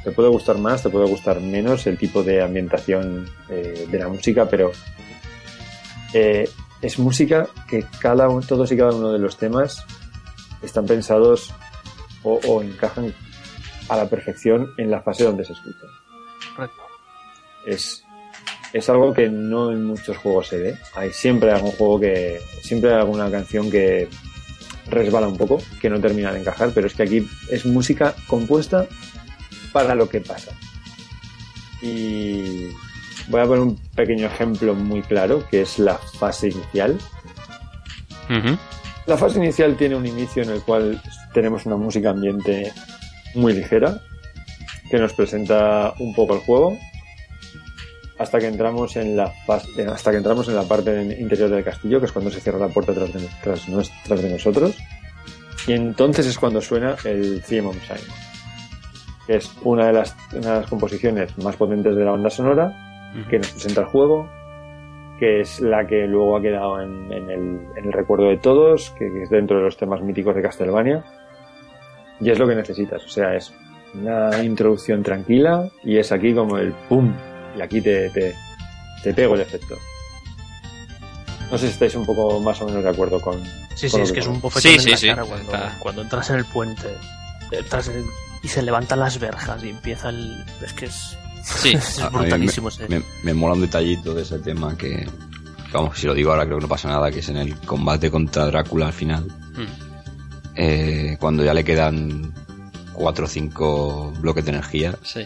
te puede gustar más, te puede gustar menos el tipo de ambientación eh, de la música, pero eh, es música que cada uno, todos y cada uno de los temas están pensados o, o encajan a la perfección en la fase donde se escuchan. Correcto. Es, es algo que no en muchos juegos se ve. Hay siempre algún juego que, siempre hay alguna canción que resbala un poco, que no termina de encajar, pero es que aquí es música compuesta para lo que pasa. Y voy a poner un pequeño ejemplo muy claro, que es la fase inicial. La fase inicial tiene un inicio en el cual tenemos una música ambiente muy ligera, que nos presenta un poco el juego, hasta que entramos en la fase- hasta que entramos en la parte interior del castillo, que es cuando se cierra la puerta tras de, tras de nosotros. Y entonces es cuando suena el Theme of Time, que es una de las, una de las composiciones más potentes de la banda sonora, que nos presenta el juego, que es la que luego ha quedado en, en el, en el recuerdo de todos, que, que es dentro de los temas míticos de Castlevania. Y es lo que necesitas, o sea, es una introducción tranquila y es aquí como el pum, y aquí te, te, te pego el efecto. No sé si estáis un poco más o menos de acuerdo con. Sí, con sí, es que es un bofetón Sí, en sí, la sí. cara cuando, cuando entras en el puente entras en- y se levantan las verjas y empieza el... Es que es, Sí. [LAUGHS] es brutalísimo. me, ese. me- me mola un detallito de ese tema que, vamos, si lo digo ahora creo que no pasa nada, que es en el combate contra Drácula al final. Mm. Eh, cuando ya le quedan 4 o 5 bloques de energía, Sí.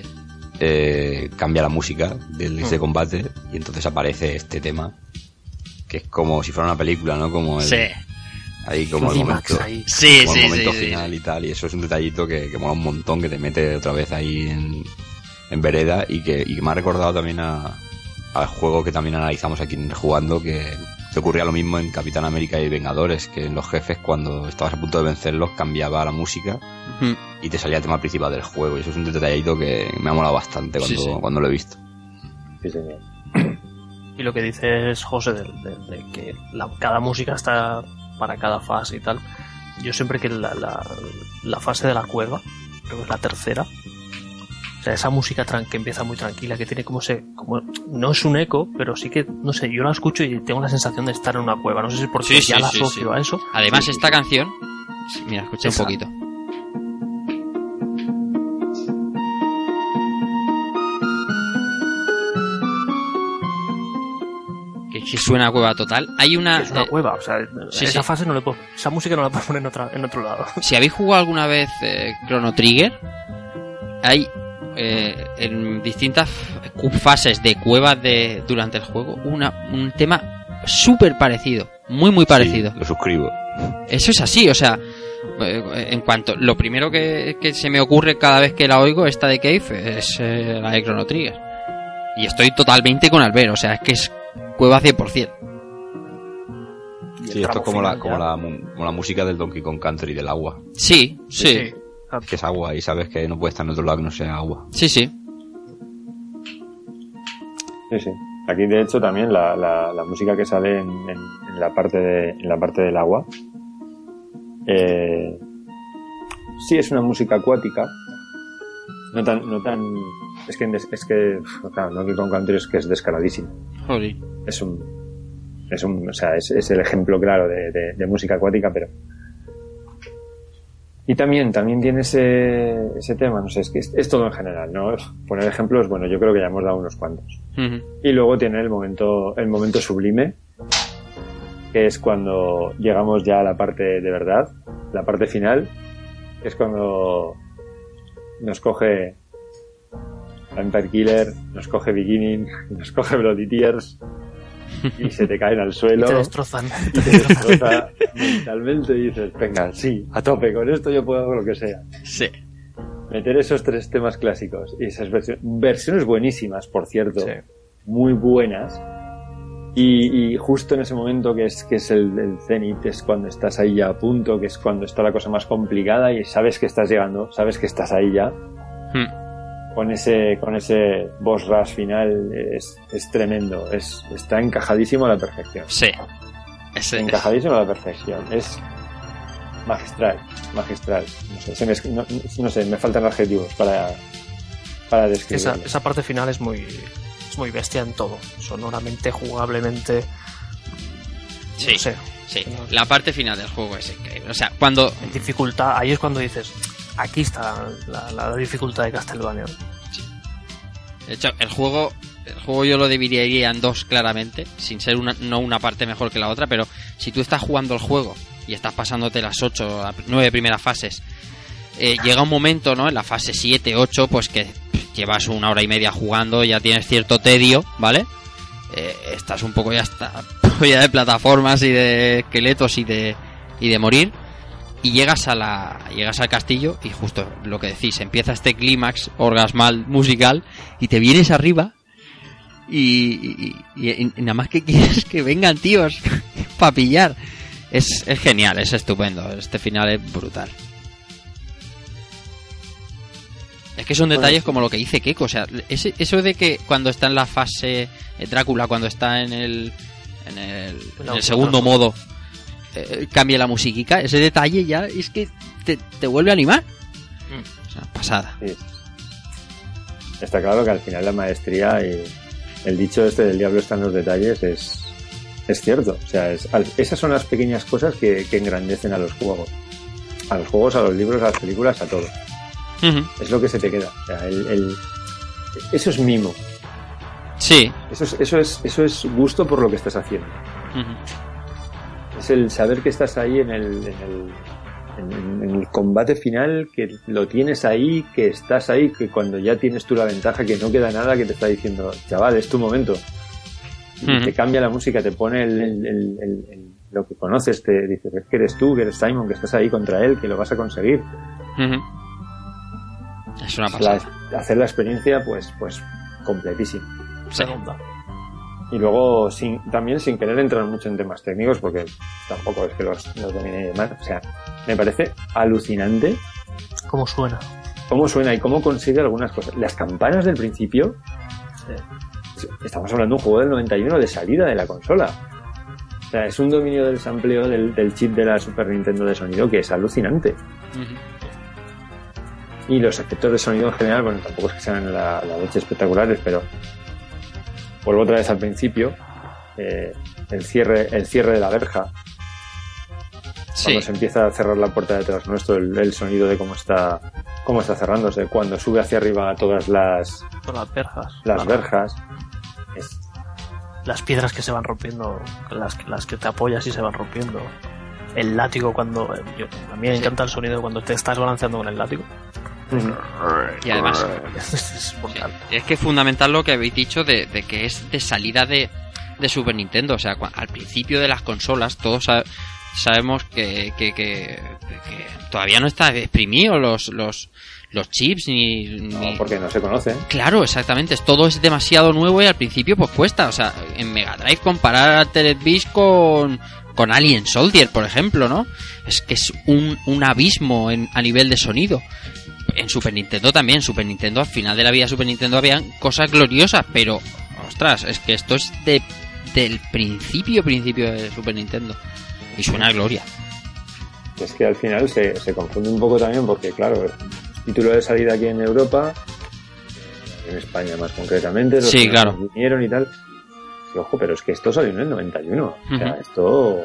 eh, cambia la música del Mm. ese combate y entonces aparece este tema que es como si fuera una película, ¿no? Como el, Sí. Ahí como el momento, ahí. Sí, como el sí, momento sí, sí, final sí. y tal y eso es un detallito que, que mola un montón que te mete otra vez ahí en, en vereda y que, y que me ha recordado también a, al juego que también analizamos aquí Jugando, que, que ocurría lo mismo en Capitán América y Vengadores, que en los jefes cuando estabas a punto de vencerlos cambiaba la música y te salía el tema principal del juego. Y eso es un detallito que me ha molado bastante cuando, Sí, sí. cuando lo he visto. Sí, señor. Y lo que dices, José, de, de- de que la- cada música está para cada fase y tal. Yo siempre que la, la- la fase de la cueva, creo que es la tercera, o sea, esa música que empieza muy tranquila, que tiene como ese, como, no es un eco, pero sí que, no sé, yo la escucho y tengo la sensación de estar en una cueva. No sé si porque Sí, ya sí, la asocio sí. a eso. Además, esta canción. Mira, escucha un poquito. Que, que suena a cueva total. Hay una. es una eh, cueva, o sea, sí, esa sí. fase no le puedo, esa música no la puedo poner en, otra, en otro lado. [LAUGHS] Si habéis jugado alguna vez eh, Chrono Trigger, hay eh, en distintas fases de cuevas de durante el juego una, un tema súper parecido, muy muy parecido. Sí, lo suscribo. Eso es así, o sea, en cuanto lo primero que, que se me ocurre cada vez que la oigo esta de Cave es eh, la de Chrono Trigger. Y estoy totalmente con Albert, o sea, es que es cueva 100%. Y el Sí, esto es como la, como, la, mu- como la música del Donkey Kong Country del agua. Sí, sí, Que es agua y sabes que no puede estar en otro lado que no sea agua. sí, sí. Sí, sí. Aquí, de hecho, también la, la, la música que sale en, en- en la parte de, en la parte del agua. eh, sí es una música acuática. No tan, no tan, es que, es que, claro, Donkey Kong Country es que es descaradísimo. Joder. Es un, es un, o sea, es, es el ejemplo claro de, de- de música acuática, pero. Y también, también tiene ese, ese tema, no sé, es que es, es todo en general, ¿no? Poner ejemplos, bueno, yo creo que ya hemos dado unos cuantos. Y luego tiene el momento, el momento sublime, que es cuando llegamos ya a la parte de verdad, la parte final, que es cuando nos coge Vampire Killer, nos coge Beginning, [LAUGHS] nos coge Bloody Tears y se te caen al Y suelo te destrozan. y te destroza mentalmente y dices, venga, sí, a tope, con esto yo puedo hacer lo que sea. Sí. Meter esos tres temas clásicos y esas versiones, versiones buenísimas, por cierto, Sí. muy buenas. Y, y justo en ese momento que es, que es el, el cenit, es cuando estás ahí ya a punto, que es cuando está la cosa más complicada y sabes que estás llegando, sabes que estás ahí ya. Hmm. Con ese, con ese boss rush final es, es tremendo, es, está encajadísimo a la perfección. Sí. Ese- Encajadísimo a la perfección. Es magistral, magistral. No sé, se me, no, no sé, me faltan adjetivos para, para Esa, describirlo. esa parte final es muy, es muy bestia en todo. Sonoramente, jugablemente. Sí. No sé. Sí, la parte final del juego es increíble. O sea, cuando. En dificultad, ahí es cuando dices, aquí está la, dificultad de Castlevania. De hecho, el juego. El juego yo lo dividiría en dos claramente, sin ser una, no una parte mejor que la otra, pero si tú estás jugando el juego y estás pasándote las 8, 9 primeras fases, eh, llega un momento, ¿no? En la fase 7, 8, pues que llevas una hora y media jugando, ya tienes cierto tedio, ¿vale? Eh, estás un poco ya está ya [LAUGHS] de plataformas y de esqueletos y de y de morir y llegas a la llegas al castillo y justo lo que decís empieza este clímax orgasmal musical y te vienes arriba y, y- y- y nada más que [LAUGHS] quieres que vengan tíos [LAUGHS] para pillar. Es, es genial es estupendo este final es brutal. Es que son detalles como lo que dice Keiko o sea ese- eso de que cuando está en la fase eh, Drácula cuando está en el en el, en el segundo modo eh, cambia la musiquica, ese detalle ya es que te, te vuelve a animar. O sea, pasada. Sí. Está claro que al final la maestría y el dicho este del diablo está en los detalles es, es cierto. O sea, es- esas son las pequeñas cosas que, que engrandecen a los juegos. A los juegos, a los libros, a las películas, a todo. Es lo que se te queda. O sea, el- el- eso es mimo. Sí. Eso es, eso, es, eso es gusto por lo que estás haciendo. Es el saber que estás ahí en el, en el, en- el combate final, que lo tienes ahí, que estás ahí, que cuando ya tienes tú la ventaja, que no queda nada que te está diciendo, chaval, es tu momento. Y Ujú. te cambia la música, te pone el, el- el- el- el- lo que conoces, te dices "Es que eres tú, que eres Simon, que estás ahí contra él, que lo vas a conseguir. Es una La- pasada. hacer la experiencia, pues, pues, completísima. Sí. Y luego, sin, también sin querer entrar mucho en temas técnicos, porque tampoco es que los, los domine y demás. O sea, me parece alucinante ¿Cómo suena? cómo suena y cómo consigue algunas cosas. Las campanas del principio, estamos hablando de un juego del 91 de salida de la consola. O sea, es un dominio del sampleo del, del chip de la Super Nintendo de sonido que es alucinante. Y los efectos de sonido en general, bueno, tampoco es que sean la, la leche espectaculares, pero vuelvo otra vez al principio. eh, el cierre, el cierre de la verja. Sí. Cuando se empieza a cerrar la puerta detrás nuestro, el, el sonido de cómo está, cómo está cerrándose. Cuando sube hacia arriba todas las, las verjas. las verjas. Es, Las piedras que se van rompiendo, las, que- las que te apoyas y se van rompiendo. El látigo cuando... eh, yo- a mí me encanta el sonido cuando te estás balanceando con el látigo. Y además, [LAUGHS] es que es fundamental lo que habéis dicho de, de que es de salida de, de Super Nintendo. O sea, al principio de las consolas todos sa- sabemos que, que, que- que todavía no está exprimido los, los, los chips ni, ni- porque no se conocen. Claro, exactamente. es- Todo es demasiado nuevo y al principio pues cuesta. O sea, en Mega Drive comparar Altered Beast con, con Alien Soldier, por ejemplo, ¿no? Es que es un, un abismo en- a nivel de sonido. En Super Nintendo también. Super Nintendo, al final de la vida Super Nintendo habían cosas gloriosas, pero, ostras, es que esto es de, del principio, principio de Super Nintendo. Y suena a gloria. Es que al final se, se confunde un poco también porque, claro, el título de salida aquí en Europa, en España más concretamente, los Sí, claro. vinieron y tal. Y ojo, pero es que esto salió en el 91. O sea, esto.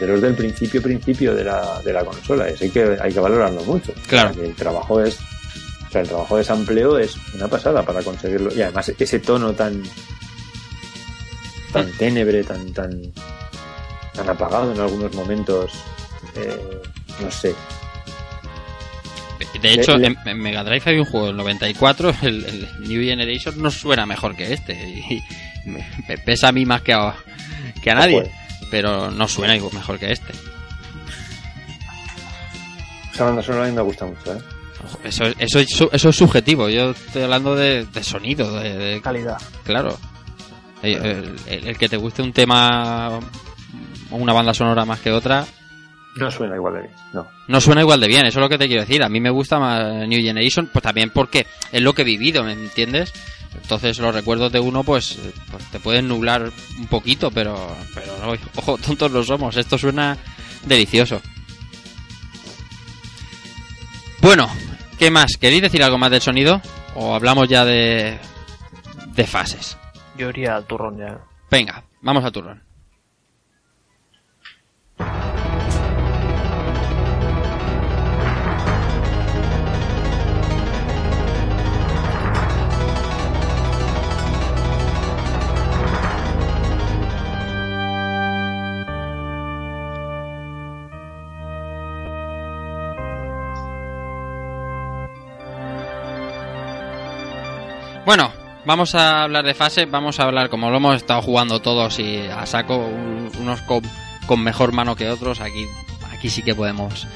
De los del principio, principio de la, de la consola. Eso hay que, hay que valorarlo mucho. Claro. O sea, que el trabajo es. O sea, el trabajo de sampleo es una pasada para conseguirlo. Y además ese tono tan. tan tenebre, tan. tan. tan apagado en algunos momentos. eh, no sé. De hecho, Le- le- en, Mega Drive hay un juego del 94, el, el New Generation, no suena mejor que este. Y me, me pesa a mí más que a, que a nadie. Pero no suena igual mejor que este. Esa banda sonora a mí me gusta mucho, ¿eh? Eso, eso, eso es subjetivo. Yo estoy hablando de, de sonido, de, de- Calidad. Claro. El, el- el que te guste un tema o una banda sonora más que otra, No suena igual de bien, no. no suena igual de bien, eso es lo que te quiero decir. A mí me gusta más New Generation, pues también porque es lo que he vivido, ¿me entiendes? Entonces los recuerdos de uno, pues, eh, pues te pueden nublar un poquito, pero, pero no, [LAUGHS] ojo, tontos no somos. Esto suena delicioso. Bueno, ¿qué más? ¿Queréis decir algo más del sonido? ¿O hablamos ya de, de fases? Yo iría al turrón ya. Venga, vamos a turrón. Bueno, vamos a hablar de fase, vamos a hablar como lo hemos estado jugando todos y a saco, un- unos con, con mejor mano que otros, aquí, aquí sí que podemos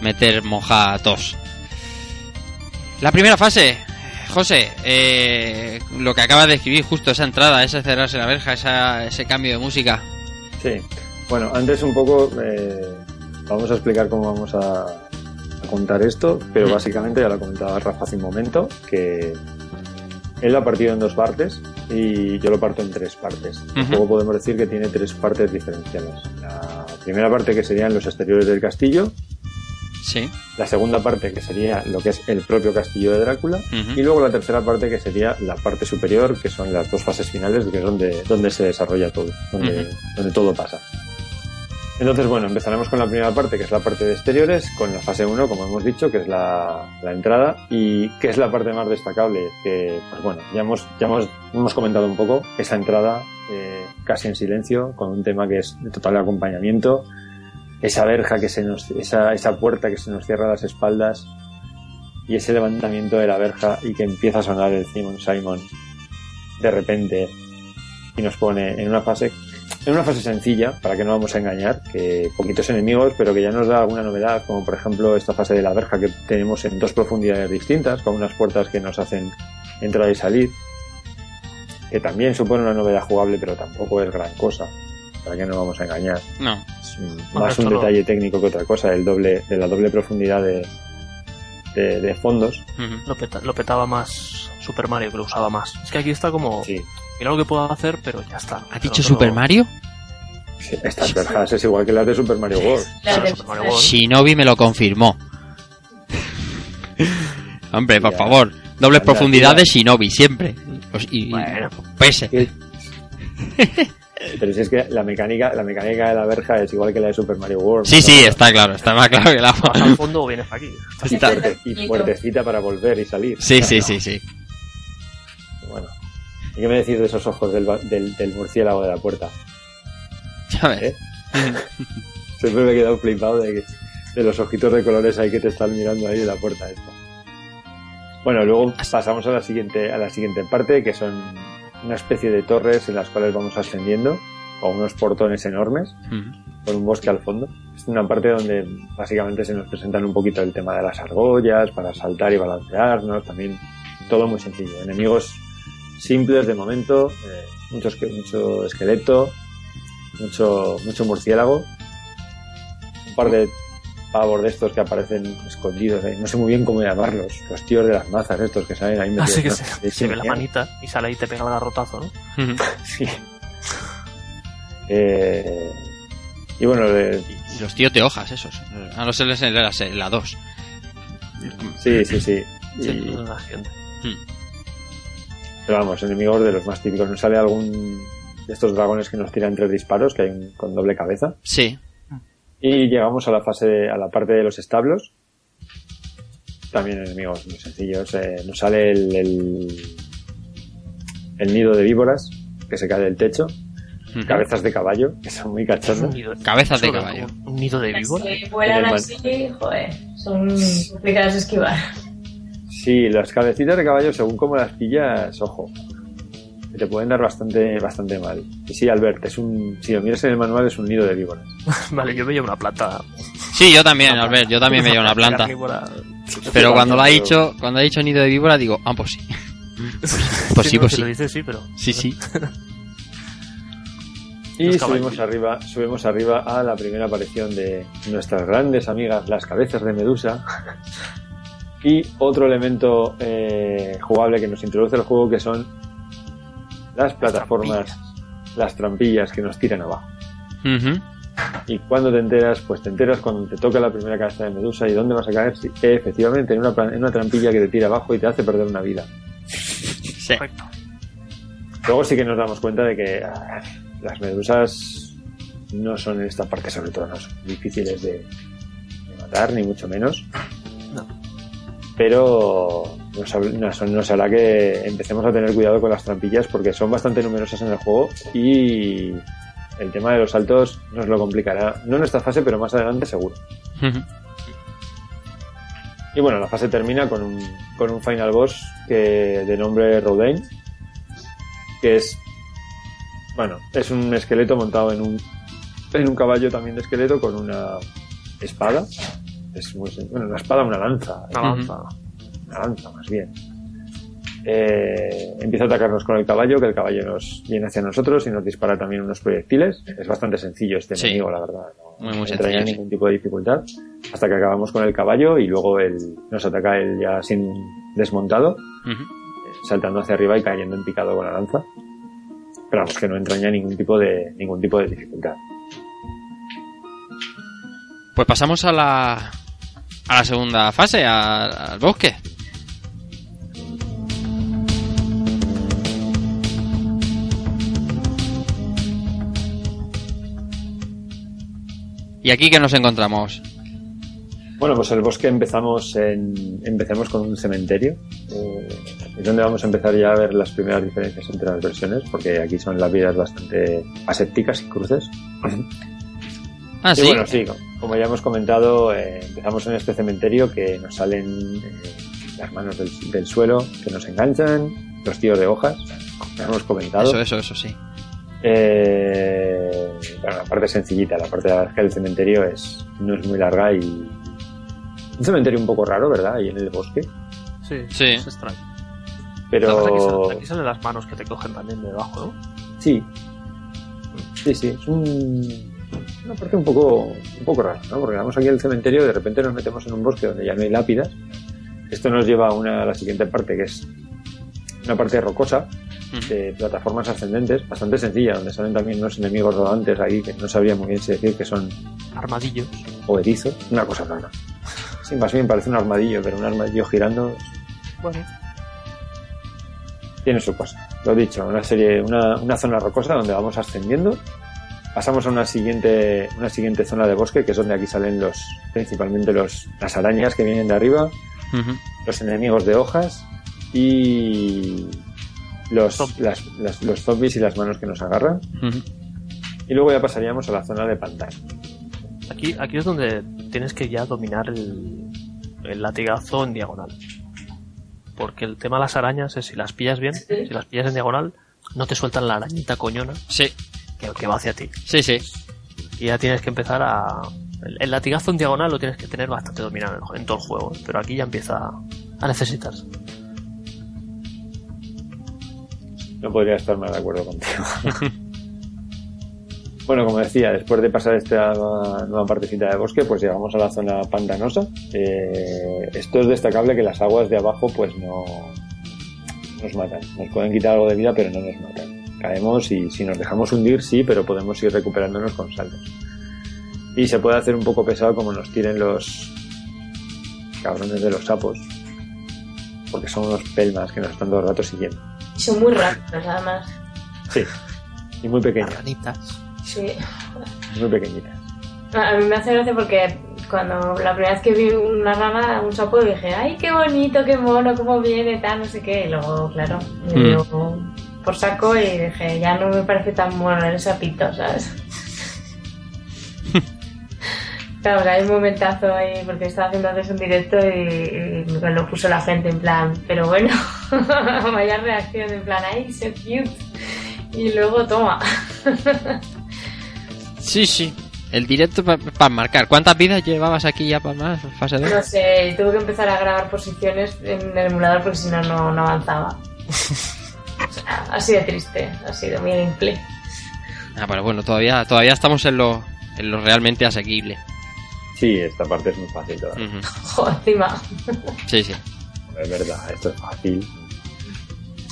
meter mojatos. La primera fase, José, eh, lo que acabas de escribir, justo esa entrada, ese cerrarse la verja, esa- ese cambio de música. Sí. Bueno, antes un poco eh, vamos a explicar cómo vamos a, a contar esto, pero básicamente ya lo comentaba Rafa hace un momento, que él lo ha partido en dos partes y yo lo parto en tres partes. Luego podemos decir que tiene tres partes diferenciadas. La primera parte que serían los exteriores del castillo, Sí. la segunda parte que sería lo que es el propio castillo de Drácula Ujú. y luego la tercera parte que sería la parte superior que son las dos fases finales que es donde, donde se desarrolla todo donde todo pasa entonces bueno empezaremos con la primera parte que es la parte de exteriores con la fase 1 como hemos dicho que es la, la entrada y que es la parte más destacable que pues bueno ya hemos ya hemos, hemos comentado un poco esa entrada eh, casi en silencio con un tema que es de total acompañamiento esa verja que se nos, esa, esa puerta que se nos cierra a las espaldas y ese levantamiento de la verja y que empieza a sonar el Simon Simon de repente y nos pone en una fase en una fase sencilla para que no vamos a engañar que poquitos enemigos pero que ya nos da alguna novedad como por ejemplo esta fase de la verja que tenemos en dos profundidades distintas con unas puertas que nos hacen entrar y salir que también supone una novedad jugable, pero tampoco es gran cosa. Para que no vamos a engañar. No. Es un- Bueno, más un detalle técnico que otra cosa, el doble, de la doble profundidad de, de, de fondos. Lo, peta- lo petaba más Super Mario, que lo usaba más. Es que aquí está como. Sí. Mira lo que puedo hacer, pero ya está. ¿Has dicho Super Mario? Sí, Estas verjas es igual que las de Super Mario World. La de- Shinobi me lo confirmó. [LAUGHS] Hombre, por favor. Doble Anda, profundidad tía. de Shinobi, siempre. Pues- y, y- pese. Pero si es que la mecánica, la mecánica de la verja es igual que la de Super Mario World. Sí, sí, está claro. Está más claro que la ¿Vas al fondo o vienes aquí? Y, Está- fuerte- y [LAUGHS] fuertecita para volver y salir. Sí, sí, sí, sí. ¿Y qué me decís de esos ojos del, del, del murciélago de la puerta? Ya ves. ¿Eh? Siempre me he quedado flipado de, que- de los ojitos de colores ahí que te están mirando ahí de la puerta esta. Bueno, luego pasamos a la siguiente, a la siguiente parte, que son una especie de torres en las cuales vamos ascendiendo, con unos portones enormes, con un bosque al fondo. Es una parte donde básicamente se nos presentan un poquito el tema de las argollas, para saltar y balancearnos, también todo muy sencillo. Enemigos simples de momento, eh, mucho, mucho esqueleto, mucho, mucho murciélago, un par de pavos de estos que aparecen escondidos ahí. No sé muy bien cómo llamarlos, los tíos de las mazas estos que salen ahí. Así que se, se ve la manita y sale ahí y te pega el garrotazo, ¿no? Sí. Eh, y bueno, de- Y los tíos de hojas, esos. A no ser en la, en la 2. sí, sí, sí. Sí, Y- es la siguiente. Pero vamos, enemigos de los más típicos. ¿No sale algún de estos dragones que nos tiran tres disparos, que hay un- con doble cabeza? Sí. Y llegamos a la fase, de- a la parte de los establos. También enemigos muy sencillos. Eh, nos sale el, el, el nido de víboras que se cae del techo. Cabezas de caballo, que son muy cachondas. Cabezas de caballo. Un nido de víbora. Si vuelan así, joder, son complicadas de esquivar. Sí, las cabecitas de caballo, según como las pillas, ojo, te pueden dar bastante, bastante mal. Y sí, Albert, es un, si lo miras en el manual, es un nido de víboras. [LAUGHS] Vale, yo me llevo una planta. Sí, yo también, Albert. Yo también me llevo una [LAUGHS] planta. Pero cuando lo ha dicho, cuando ha dicho nido de víbora, digo, ah, pues sí. [LAUGHS] Pues sí, no, pues sí. lo dices, sí, pero. Sí, sí. Y subimos arriba, subimos arriba a la primera aparición de nuestras grandes amigas, las cabezas de Medusa. Y otro elemento eh, jugable que nos introduce el juego que son las plataformas, las trampillas que nos tiran abajo. Y cuando te enteras, pues te enteras cuando te toca la primera cabeza de Medusa y dónde vas a caer. Sí, efectivamente, en una, plan- en una trampilla que te tira abajo y te hace perder una vida. Sí. Luego sí que nos damos cuenta de que ah, las medusas no son en esta parte, sobre todo, no son difíciles de, de matar, ni mucho menos. Pero nos, nos, nos hará que empecemos a tener cuidado con las trampillas porque son bastante numerosas en el juego y el tema de los saltos nos lo complicará. No en esta fase, pero más adelante seguro. Y bueno, la fase termina con un, con un final boss que de nombre Rodain, que es, bueno, es un esqueleto montado en un, en un caballo también de esqueleto con una espada. Es muy, sen- bueno, una espada, una lanza. Una lanza. Una lanza, más bien. Eh, empieza a atacarnos con el caballo, que el caballo nos viene hacia nosotros y nos dispara también unos proyectiles. Es bastante sencillo este Sí. enemigo, la verdad. No, Muy, muy no sí. ningún tipo de dificultad. Hasta que acabamos con el caballo y luego él nos ataca él ya sin desmontado, saltando hacia arriba y cayendo en picado con la lanza. Pero vamos, que no entraña ningún tipo de, ningún tipo de dificultad. Pues pasamos a la, a la segunda fase, a- al bosque. ¿Y aquí que nos encontramos? Bueno, pues el bosque empezamos en, empecemos con un cementerio. Eh, es donde vamos a empezar ya a ver las primeras diferencias entre las versiones, porque aquí son las vidas bastante asépticas y cruces. Ah, Y sí. bueno, sí, como ya hemos comentado, eh, empezamos en este cementerio que nos salen eh, las manos del, del suelo que nos enganchan, los tíos de hojas, como ya hemos comentado. Eso, eso, eso, sí. Eh, bueno, la parte sencillita, la parte de la del cementerio es, no es muy larga y un cementerio un poco raro, ¿verdad? Ahí en el bosque. Sí, Sí. es extraño. Pero Aquí salen, aquí salen las manos que te cogen también de debajo, ¿no? sí, sí, sí, es un, una parte un poco, un poco rara, ¿no? Porque vamos aquí al cementerio y de repente nos metemos en un bosque donde ya no hay lápidas. Esto nos lleva a, una, a la siguiente parte, que es una parte rocosa, de plataformas ascendentes, bastante sencilla, donde salen también unos enemigos rodantes ahí que no sabría muy bien si decir que son Armadillos. o erizos, una cosa rara. Sí, más bien parece un armadillo, pero un armadillo girando Bueno, tiene su cosa. Lo dicho, una serie, una, una zona rocosa donde vamos ascendiendo. Pasamos a una siguiente, una siguiente zona de bosque, que es donde aquí salen los, principalmente los, las arañas que vienen de arriba, los enemigos de hojas y los, las- las- los zombies y las manos que nos agarran. Y luego ya pasaríamos a la zona de pantano. aquí, aquí es donde tienes que ya dominar el, el latigazo en diagonal. Porque el tema de las arañas es si las pillas bien, si las pillas en diagonal, no te sueltan la arañita coñona Sí, que, que va hacia ti. sí, sí. Y ya tienes que empezar a... El, el latigazo en diagonal lo tienes que tener bastante dominado en, en todo el juego, pero aquí ya empieza a necesitarse. No podría estar más de acuerdo contigo. [LAUGHS] bueno, como decía, después de pasar esta nueva, nueva partecita de bosque, pues llegamos a la zona pantanosa. Eh, esto es destacable que las aguas de abajo pues no nos matan. Nos pueden quitar algo de vida, pero no nos matan. Caemos y si nos dejamos hundir, sí, pero podemos ir recuperándonos con saltos. Y se puede hacer un poco pesado como nos tiren los cabrones de los sapos. Porque son unos pelmas que nos están todo el rato siguiendo. Son muy rápidos, además. Sí. Y muy pequeñas, Sí. muy pequeñitas. A mí me hace gracia porque cuando la primera vez que vi una rana, un sapo, dije, ay, qué bonito, qué mono, cómo viene, tal, no sé qué. Y luego, claro, me Mm. dio por saco y dije, ya no me parece tan mono el sapito, ¿sabes? [LAUGHS] Claro, o sea, hay un momentazo ahí porque estaba haciendo antes un directo y, y lo puso la gente en plan, pero bueno, [LAUGHS] vaya reacción en plan, ay, so cute. Y luego toma. [LAUGHS] Sí, sí. El directo para marcar. ¿Cuántas vidas llevabas aquí ya para más? Fase 2. No sé, tuve que empezar a grabar posiciones en el emulador porque si no no avanzaba. O sea, así de triste, así de muy gameplay. Ah, pero bueno, todavía, todavía estamos en lo, en lo realmente asequible. Sí, esta parte es muy fácil todavía. Ujú. [LAUGHS] Joder, encima. Sí, sí. Es verdad, esto es fácil.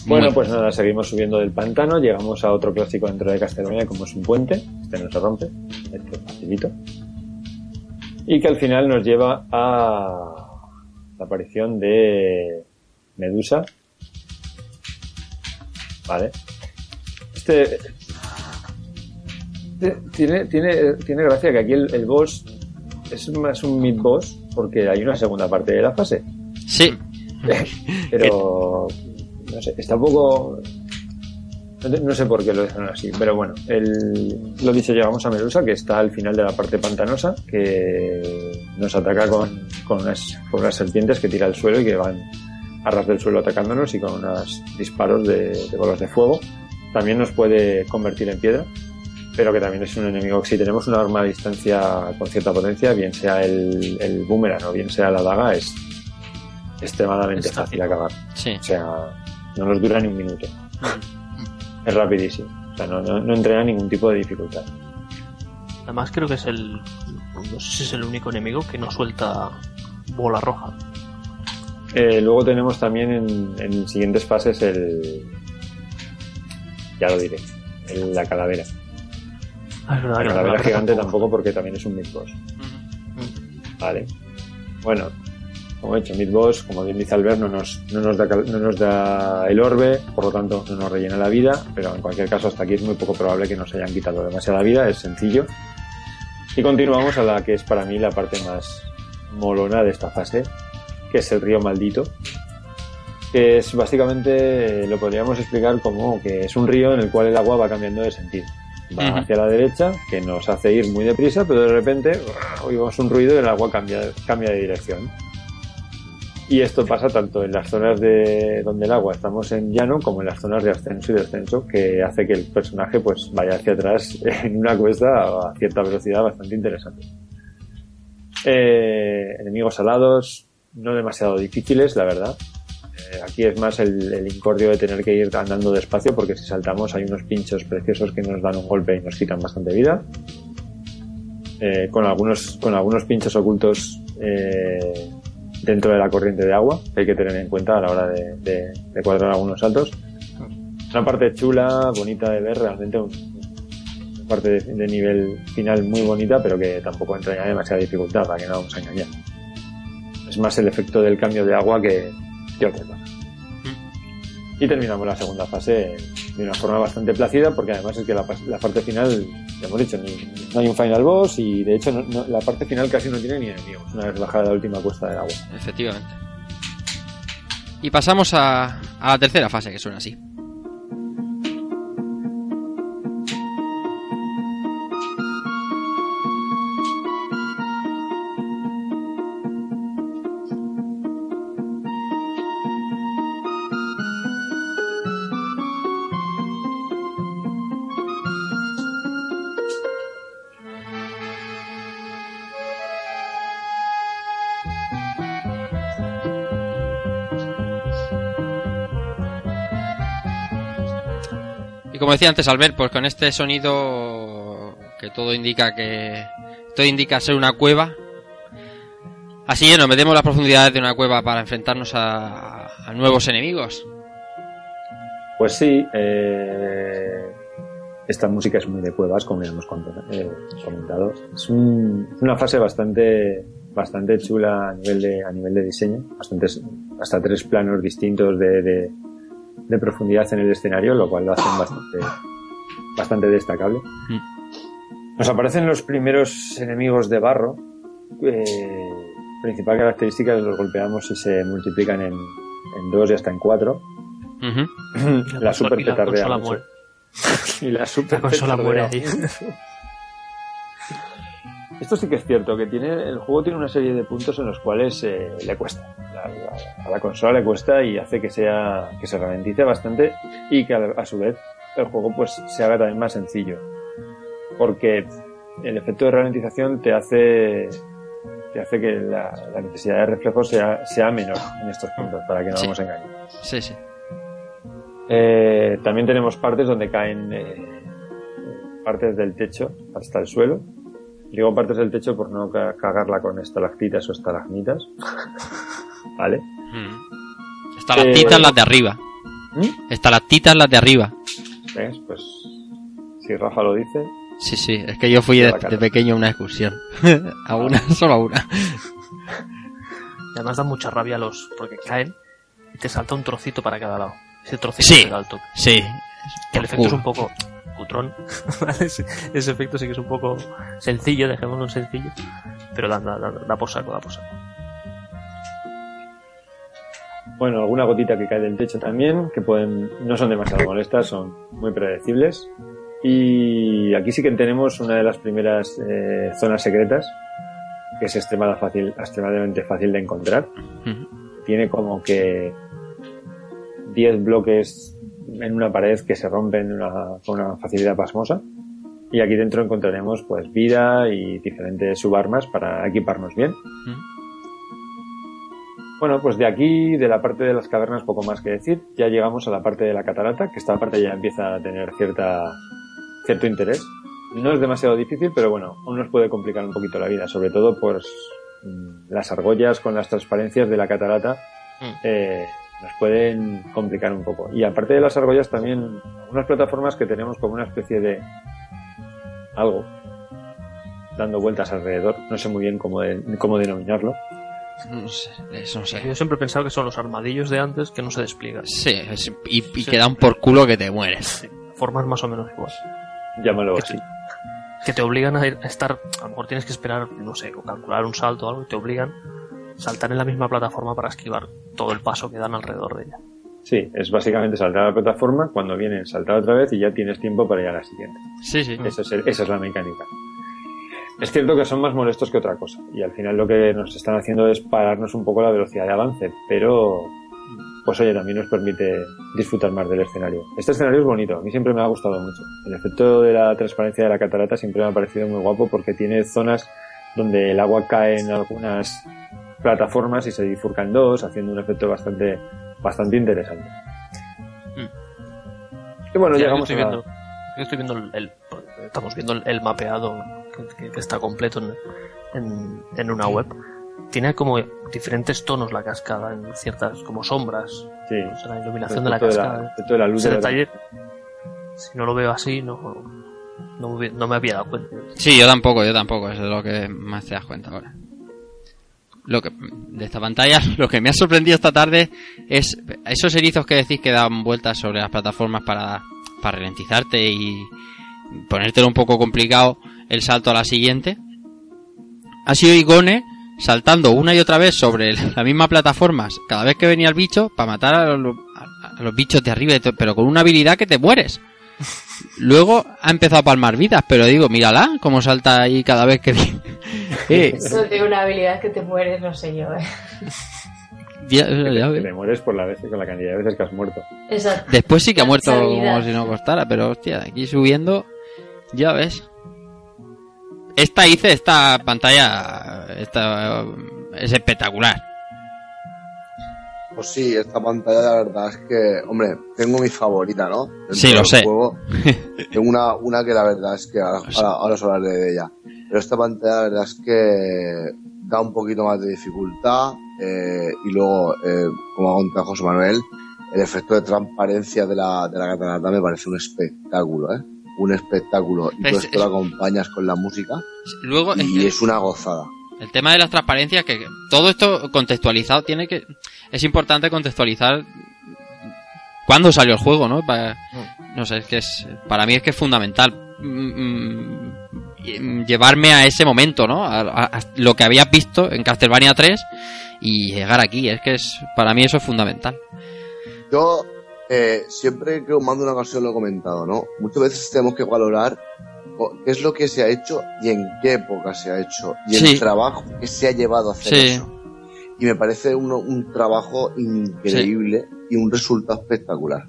Bueno, Muy- pues nada, seguimos subiendo del pantano, llegamos a otro clásico dentro de Castlevania como es un puente, este no se rompe, este es facilito. Y que al final nos lleva a la aparición de Medusa. Vale. Este este tiene, tiene, tiene gracia que aquí el, el boss es más un mid boss porque hay una segunda parte de la fase. Sí. [LAUGHS] Pero no sé, está un poco no, sé por qué lo dejan así, pero bueno, el, lo dicho, llegamos a Medusa, que está al final de la parte pantanosa, que nos ataca con, con, unas, con unas serpientes que tira al suelo y que van a ras del suelo atacándonos y con unos disparos de, de bolas de fuego. También nos puede convertir en piedra, pero que también es un enemigo que si tenemos una arma a distancia con cierta potencia, bien sea el, el boomerang o bien sea la daga, es extremadamente fácil acabar. Sí. O sea, no nos dura ni un minuto. Es rapidísimo. O sea, no, no, no entrena ningún tipo de dificultad. Además creo que es el... No sé si es el único enemigo que no suelta bola roja. Eh, luego tenemos también en, en siguientes fases el. Ya lo diré. el- la calavera. Ah, es verdad La calavera gigante tampoco. tampoco porque también es un mid boss. Vale. Bueno, como he dicho, mid boss, como bien dice Albert, no nos, no, nos da, no nos da el orbe, por lo tanto no nos rellena la vida, pero en cualquier caso hasta aquí es muy poco probable que nos hayan quitado demasiada vida, es sencillo. Y continuamos a la que es para mí la parte más molona de esta fase, que es el río maldito. Que es básicamente, lo podríamos explicar como que es un río en el cual el agua va cambiando de sentido. Va hacia la derecha, que nos hace ir muy deprisa, pero de repente oímos un ruido y el agua cambia, cambia de dirección. Y esto pasa tanto en las zonas de donde el agua estamos en llano como en las zonas de ascenso y descenso, que hace que el personaje pues vaya hacia atrás [LAUGHS] en una cuesta a cierta velocidad bastante interesante. Eh, enemigos alados, no demasiado difíciles, la verdad. Eh, aquí es más el, el incordio de tener que ir andando despacio porque si saltamos hay unos pinchos preciosos que nos dan un golpe y nos quitan bastante vida. Eh, con algunos con algunos pinchos ocultos eh, dentro de la corriente de agua que hay que tener en cuenta a la hora de, de- de cuadrar algunos saltos. Una parte chula, bonita de ver, realmente un- una parte de, de nivel final muy bonita, pero que tampoco entraña demasiada dificultad, para que no vamos a engañar. Es más el efecto del cambio de agua que, que otra cosa. Y terminamos la segunda fase de una forma bastante plácida, porque además es que la, la parte final, ya hemos dicho, no hay un final boss y de hecho no- no- la parte final casi no tiene ni enemigos, una vez bajada la última cuesta del agua. Efectivamente. Y pasamos a, a la tercera fase, que suena así. Decía antes Albert, pues con este sonido que todo indica que todo indica ser una cueva. Así que nos metemos las profundidades de una cueva para enfrentarnos a, nuevos enemigos. Pues sí, eh, esta música es muy de cuevas, como ya hemos eh, comentado. Es un- una fase bastante bastante chula a nivel de, a nivel de diseño, bastantes, hasta tres planos distintos de, de profundidad en el escenario, lo cual lo hacen bastante, bastante destacable. Nos aparecen los primeros enemigos de barro. eh, principal característica es los golpeamos y se multiplican en, en dos y hasta en cuatro. [LAUGHS] La super petardea muere. y la super La consola muere ahí. petardea mucho. Esto sí que es cierto, que tiene el juego tiene una serie de puntos en los cuales eh, le cuesta. La- a la consola le cuesta y hace que sea que se ralentice bastante y que a, a su vez el juego pues se haga también más sencillo. Porque el efecto de ralentización te hace te hace que la, la necesidad de reflejo sea, sea menor en estos puntos, para que no Sí. vamos a engañar. Sí, sí. Eh, también tenemos partes donde caen eh, partes del techo hasta el suelo. Digo partes del techo por no ca- cagarla con estalactitas o estalagmitas. [LAUGHS] ¿Vale? Mm. Estalactitas Eh, las de arriba. ¿Mm? Estalactitas las de arriba. ¿Ves? Pues si Rafa lo dice, Sí, sí, es que yo fui De pequeño a una excursión. [LAUGHS] a una, solo a una. Y además dan mucha rabia los. porque caen y te salta un trocito para cada lado. Ese trocito Sí. da toque. Sí. Que el efecto es un poco cutrón. [LAUGHS] ¿vale? ese, ese efecto sí que es un poco sencillo, dejémoslo sencillo. Pero da, da, da, da por saco, da por saco. bueno, alguna gotita que cae del techo también, que pueden, no son demasiado molestas, son muy predecibles. Y aquí sí que tenemos una de las primeras eh, zonas secretas, que es extremada fácil, extremadamente fácil de encontrar. Tiene como que 10 bloques en una pared que se rompen una- con una facilidad pasmosa. Y aquí dentro encontraremos pues vida y diferentes subarmas para equiparnos bien. Bueno, pues de aquí, de la parte de las cavernas, poco más que decir. Ya llegamos a la parte de la catarata, que esta parte ya empieza a tener cierta, cierto interés. No es demasiado difícil, pero bueno, aún nos puede complicar un poquito la vida, sobre todo pues mm, las argollas con las transparencias de la catarata eh, nos pueden complicar un poco. Y aparte de las argollas también algunas plataformas que tenemos como una especie de algo dando vueltas alrededor. No sé muy bien cómo, de- cómo denominarlo. No sé, eso no sé. Yo siempre he pensado que son los armadillos de antes que no se despliegan. Sí, es- y, y que dan por culo que te mueres. Formas más o menos igual. Llámalo Que así. te, que te obligan a, ir- a estar. A lo mejor tienes que esperar, no sé, o calcular un salto o algo y te obligan saltar en la misma plataforma para esquivar todo el paso que dan alrededor de ella. Sí, es básicamente saltar a la plataforma, cuando vienen saltar otra vez y ya tienes tiempo para ir a la siguiente. Sí, sí. Eso es el- esa es la mecánica. Es cierto que son más molestos que otra cosa y al final lo que nos están haciendo es pararnos un poco la velocidad de avance, pero pues oye, también nos permite disfrutar más del escenario. Este escenario es bonito, a mí siempre me ha gustado mucho. El efecto de la transparencia de la catarata siempre me ha parecido muy guapo porque tiene zonas donde el agua cae en algunas plataformas y se bifurca en dos, haciendo un efecto bastante bastante interesante. Y bueno, llegamos estoy a... viendo, yo estoy viendo el, el- estamos viendo el, el mapeado que, está completo en, en, en una web. Tiene como diferentes tonos la cascada en ciertas como sombras. Sí. O sea, la iluminación de la Respecto de la- cascada. de la luz Ese de la- detalle, si no lo veo así, no, no, no me había dado cuenta. Sí, yo tampoco, yo tampoco, eso es lo que más te das cuenta ahora. Lo que, de esta pantalla, [LAUGHS] lo que me ha sorprendido esta tarde es esos erizos que decís que dan vueltas sobre las plataformas para, para ralentizarte y ponértelo un poco complicado el salto a la siguiente. Ha sido Igone saltando una y otra vez sobre [LAUGHS] la misma plataforma cada vez que venía el bicho para matar a los, a- los bichos de arriba, pero con una habilidad que te mueres. Luego ha empezado a palmar vidas, pero digo, mírala, cómo salta ahí cada vez que... [LAUGHS] Eh, Eso tiene una habilidad que te mueres, no sé yo, eh. ya- ya te mueres por la vez, con la cantidad de veces que has muerto. Exacto. Después sí que ha muerto como si no costara, pero hostia, aquí subiendo, ya ves. Esta hice, esta pantalla esta, es espectacular. Pues sí, esta pantalla la verdad es que, hombre, tengo mi favorita, ¿no? Dentro Sí, lo sé. juego. [LAUGHS] tengo una, una que la verdad es que ahora, ahora, os hablaré de ella. Pero esta pantalla la verdad es que da un poquito más de dificultad eh, y luego, eh, como ha contado José Manuel, el efecto de transparencia de la, de la catarata me parece un espectáculo, ¿eh? Un espectáculo. Y todo Es- esto lo acompañas con la música Luego, y es una gozada. El tema de las transparencias, que todo esto contextualizado tiene que. Es importante contextualizar cuándo salió el juego, ¿no? Para- no sé, es que es. Para mí es que es fundamental. mm, mm, llevarme a ese momento, ¿no? A, a- a lo que habías visto en Castlevania 3 y llegar aquí. Es que es. Para mí eso es fundamental. Yo eh, siempre que os mando una ocasión lo he comentado, ¿no? Muchas veces tenemos que valorar qué es lo que se ha hecho y en qué época se ha hecho y Sí. el trabajo que se ha llevado a hacer Sí. eso. Y me parece uno- un trabajo increíble y un resultado espectacular.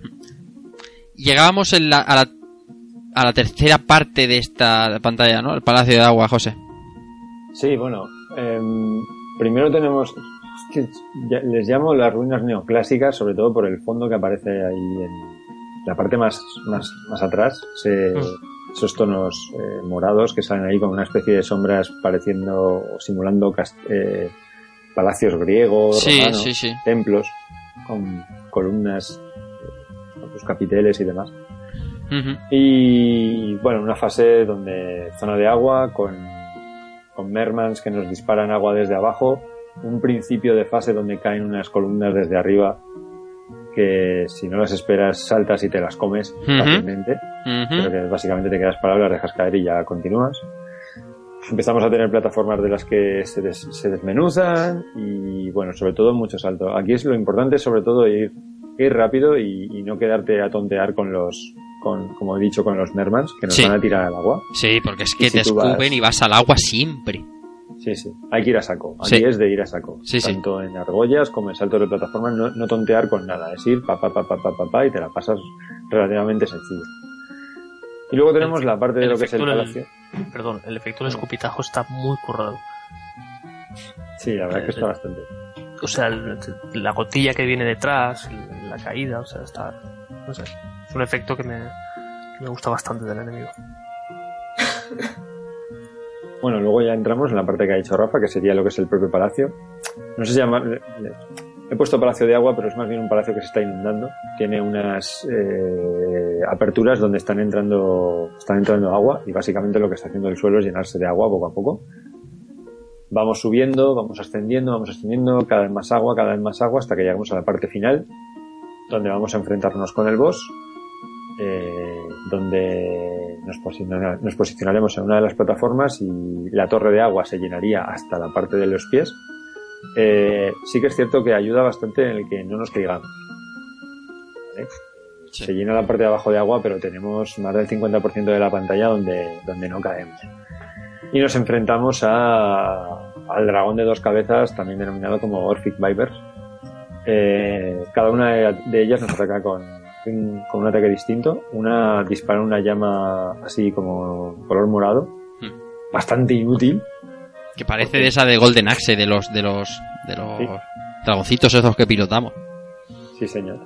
Llegábamos en la, a, la, a la tercera parte de esta pantalla, ¿no? El Palacio de Agua, José. Sí, bueno, em, primero tenemos, es que ya- les llamo las ruinas neoclásicas, sobre todo por el fondo que aparece ahí en la parte más, más, más atrás, se- esos tonos eh, morados que salen ahí con una especie de sombras pareciendo o simulando cas- eh, palacios griegos, Sí, romanos, sí, sí. templos con columnas, con sus capiteles y demás. Y bueno, una fase donde zona de agua con, con mermans que nos disparan agua desde abajo, un principio de fase donde caen unas columnas desde arriba que si no las esperas saltas y te las comes fácilmente, pero que básicamente te quedas parado, las dejas caer y ya continúas. Empezamos a tener plataformas de las que se, des- se desmenuzan y bueno, sobre todo mucho salto. Aquí es lo importante sobre todo ir, ir rápido y, y no quedarte a tontear con los, con, como he dicho, con los mermans que nos Sí. van a tirar al agua. Sí, porque es que si te vas- escupen y vas al agua siempre. Sí, sí. Hay que ir a saco. Aquí Sí. es de ir a saco. Sí, sí. Tanto en argollas como en saltos de plataforma, no, no tontear con nada. Es ir pa, pa, pa, pa, pa, pa, pa, y te la pasas relativamente sencillo. Y luego tenemos la parte de lo que es el palacio. Perdón, el efecto del escupitajo está muy currado. Sí, la verdad que está bastante. O sea, el- la gotilla que viene detrás, la caída, o sea, está. No sé. Es un efecto que me, que me gusta bastante del enemigo. Bueno, luego ya entramos en la parte que ha dicho Rafa, que sería lo que es el propio palacio. No sé si llamar... He puesto palacio de agua, pero es más bien un palacio que se está inundando. Tiene unas eh, aperturas donde están entrando, están entrando agua y básicamente lo que está haciendo el suelo es llenarse de agua poco a poco. Vamos subiendo, vamos ascendiendo, vamos ascendiendo, cada vez más agua, cada vez más agua, hasta que llegamos a la parte final, donde vamos a enfrentarnos con el boss, eh, donde nos, posiciona- nos posicionaremos en una de las plataformas y la torre de agua se llenaría hasta la parte de los pies. Eh, sí que es cierto que ayuda bastante en el que no nos caigamos. ¿vale? Se llena la parte de abajo de agua, pero tenemos más del 50% de la pantalla donde, donde no caemos. Y nos enfrentamos a, al dragón de dos cabezas, también denominado como Orphic Vipers. Eh, cada una de, ellas nos ataca con, un- con un ataque distinto. Una dispara una llama así como color morado, bastante inútil. Que parece de esa de Golden Axe, de los de los de los dragoncitos esos que pilotamos. Sí, señor.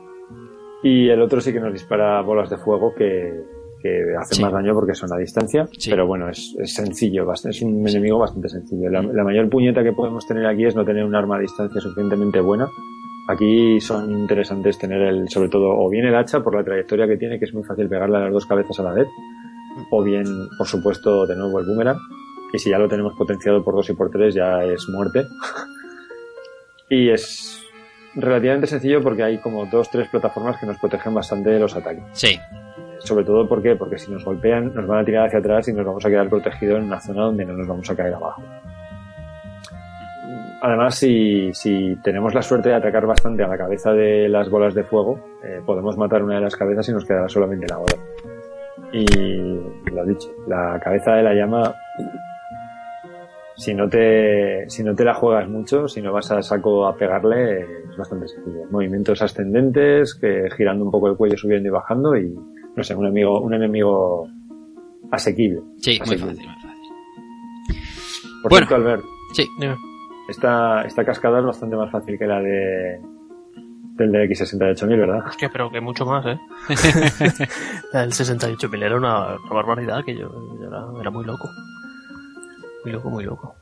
Y el otro sí que nos dispara bolas de fuego que, que hacen Sí. más daño porque son a distancia. Sí. Pero bueno, es, es sencillo, es un enemigo bastante sencillo. La, la mayor puñeta que podemos tener aquí es no tener un arma a distancia suficientemente buena. Aquí son interesantes tener el, sobre todo, o bien el hacha por la trayectoria que tiene, que es muy fácil pegarle a las dos cabezas a la vez, o bien, por supuesto, de nuevo el boomerang. Y si ya lo tenemos potenciado por dos y por tres, ya es muerte. [LAUGHS] y es relativamente sencillo porque hay como dos, tres plataformas que nos protegen bastante de los ataques. Sí. Sobre todo ¿por qué? porque si nos golpean nos van a tirar hacia atrás y nos vamos a quedar protegidos en una zona donde no nos vamos a caer abajo. Además, si, si tenemos la suerte de atacar bastante a la cabeza de las bolas de fuego, eh, podemos matar una de las cabezas y nos quedará solamente la bola. Y lo dicho, la cabeza de la llama, si no te, si no te la juegas mucho, si no vas a saco a pegarle, es bastante sencillo. Movimientos ascendentes, que girando un poco el cuello, subiendo y bajando, y no sé, un enemigo, un enemigo asequible. Sí, muy fácil, muy fácil. Por Bueno. cierto, Albert, Sí. esta, esta cascada es bastante más fácil que la de del de X68000, ¿verdad? Hostia, pero que mucho más, ¿eh? [LAUGHS] [LAUGHS] la del 68.000 era una, una barbaridad que yo, yo era, era muy loco. Muy loco, muy loco.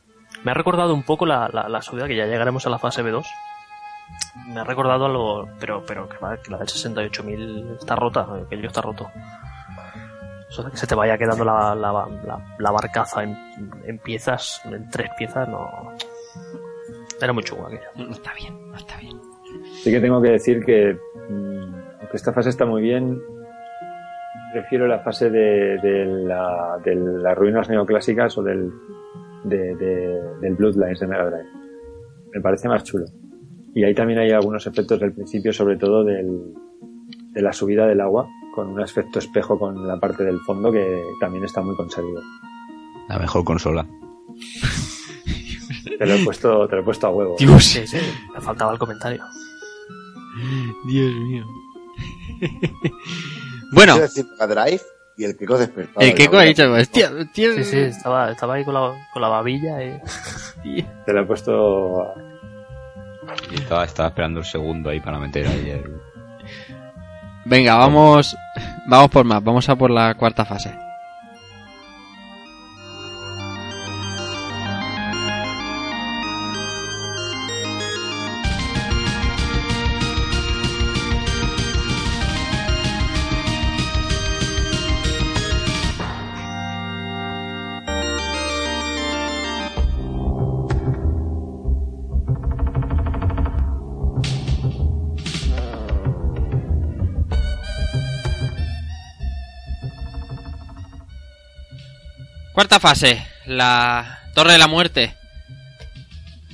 Me ha recordado un poco la, la, la subida, que ya llegaremos a la fase B2. Me ha recordado algo, pero, pero que, va, que la del 68.000 está rota, eh, que yo está roto. De que se te vaya quedando la, la, la, la barcaza en, en piezas, en tres piezas, no. Era muy chungo aquello. No está bien, no está bien. Sí que tengo que decir que, mm, aunque esta fase está muy bien, prefiero la fase de, de, la, de las ruinas neoclásicas o del, de, de- del Bloodlines de Mega Drive. Me parece más chulo. Y ahí también hay algunos efectos del principio, sobre todo del, de la subida del agua, con un efecto espejo con la parte del fondo que también está muy conseguido. La mejor consola. Te lo he puesto, te lo he puesto a huevo. Dios, Sí, sí, me faltaba el comentario. Dios mío. Bueno, Drive y el Keko despertado. el Keiko ha dicho, hostia. Sí, sí, estaba, estaba ahí con la, con la babilla y... [LAUGHS] Te lo he puesto Y estaba, estaba esperando el segundo ahí para meter ahí el... Venga, vamos, vamos por más, vamos a por la cuarta fase. Cuarta fase, la Torre de la Muerte.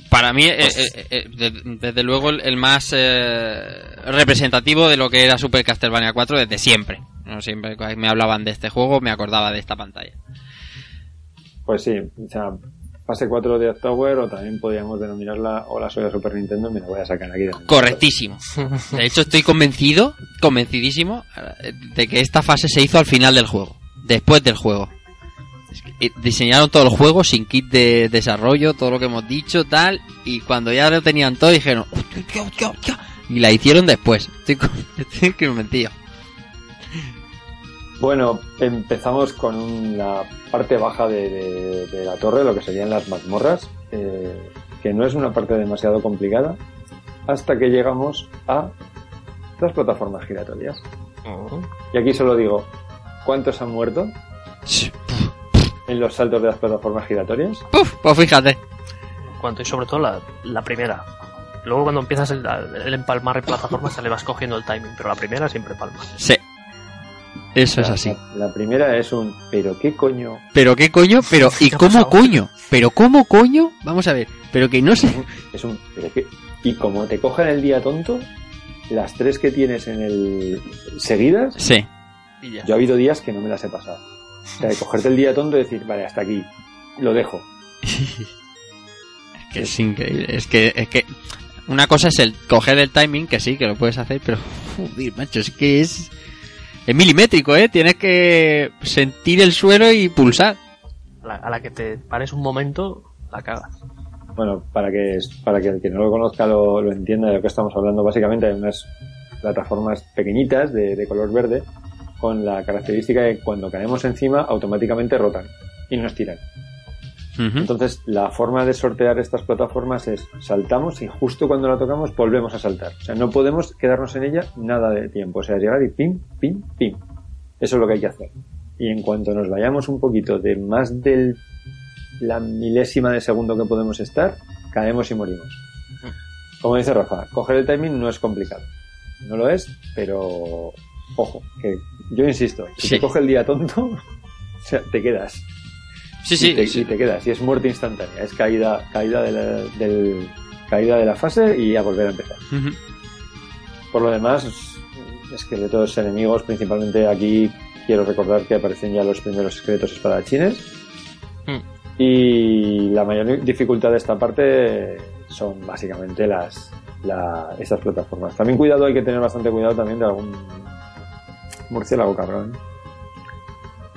Para mí, eh, eh, eh, de- desde luego, el, el más eh, representativo de lo que era Super Castlevania 4 desde siempre. No siempre que me hablaban de este juego, me acordaba de esta pantalla. Pues sí, o sea, fase 4 de Tower o también podríamos denominarla o la soy de Super Nintendo, me la voy a sacar aquí. Correctísimo. [LAUGHS] De hecho, estoy convencido, convencidísimo, eh, de que esta fase se hizo al final del juego, después del juego. Que, eh, Diseñaron todo el juego sin kit de desarrollo, todo lo que hemos dicho, tal, y cuando ya lo tenían todo dijeron, "Hostia, hostia, hostia, hostia", y la hicieron después. [LAUGHS] Estoy, con- estoy convencido. Bueno, empezamos con la parte baja de, de- de la torre, lo que serían las mazmorras, eh, que no es una parte demasiado complicada, hasta que llegamos a las plataformas giratorias. Y aquí solo digo, ¿cuántos han muerto en los saltos de las plataformas giratorias? Puf, pues fíjate. cuanto y sobre todo la, la primera. Luego cuando empiezas el, el empalmar en plataformas se le vas cogiendo el timing, pero la primera siempre palma. Sí. Eso es La- así. La, la primera es un, ¿pero qué coño? Pero qué coño, pero [LAUGHS] ¿y ¿Qué ha cómo pasado? coño? Pero cómo coño? Vamos a ver, pero que no sé. Es un, ¿pero qué? Y como te cojan el día tonto, las tres que tienes en el seguidas, Sí. Y ya. Yo ha habido días que no me las he pasado. O sea, de cogerte el día tonto y decir, vale, hasta aquí, lo dejo. [LAUGHS] que es increíble. Es que, es que una cosa es el coger el timing, que sí, que lo puedes hacer, pero joder, macho, es que es es milimétrico, ¿eh? Tienes que sentir el suelo y pulsar. A la, a la que te pares un momento, la cagas. Bueno, para que, para que el que no lo conozca lo, lo entienda de lo que estamos hablando, básicamente hay unas plataformas pequeñitas de, de color verde con la característica de que cuando caemos encima automáticamente rotan y nos tiran. Entonces, la forma de sortear estas plataformas es saltamos y justo cuando la tocamos volvemos a saltar. O sea, no podemos quedarnos en ella nada de tiempo. O sea, llegar y pim, pim, pim. Eso es lo que hay que hacer. Y en cuanto nos vayamos un poquito de más de la milésima de segundo que podemos estar, caemos y morimos. Como dice Rafa, coger el timing no es complicado. No lo es, pero ojo, que yo insisto, si Sí. te coge el día tonto, [LAUGHS] o sea, te quedas. Sí, sí, y te, sí. y te quedas. Y es muerte instantánea. Es caída, caída de la, del, caída de la fase y a volver a empezar. Por lo demás, esqueletos enemigos, principalmente aquí quiero recordar que aparecen ya los primeros esqueletos espadachines. Hmm. Y la mayor dificultad de esta parte son básicamente las, la- estas plataformas. También cuidado, hay que tener bastante cuidado también de algún murciélago cabrón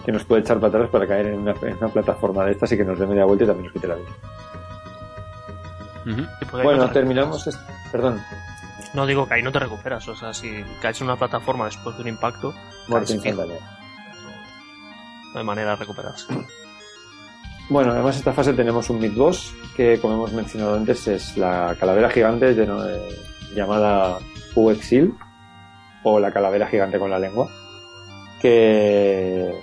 que nos puede echar para atrás para caer en una, en una plataforma de estas y que nos dé media vuelta y también nos quite la vida. No Bueno, te terminamos. est- Perdón. No digo que ahí no te recuperas, o sea, si caes en una plataforma después de un impacto, muerte instantánea. no hay manera de recuperarse. Bueno, además esta fase tenemos un mid-boss que, como hemos mencionado antes, es la calavera gigante de- llamada Puexil o la calavera gigante con la lengua, que,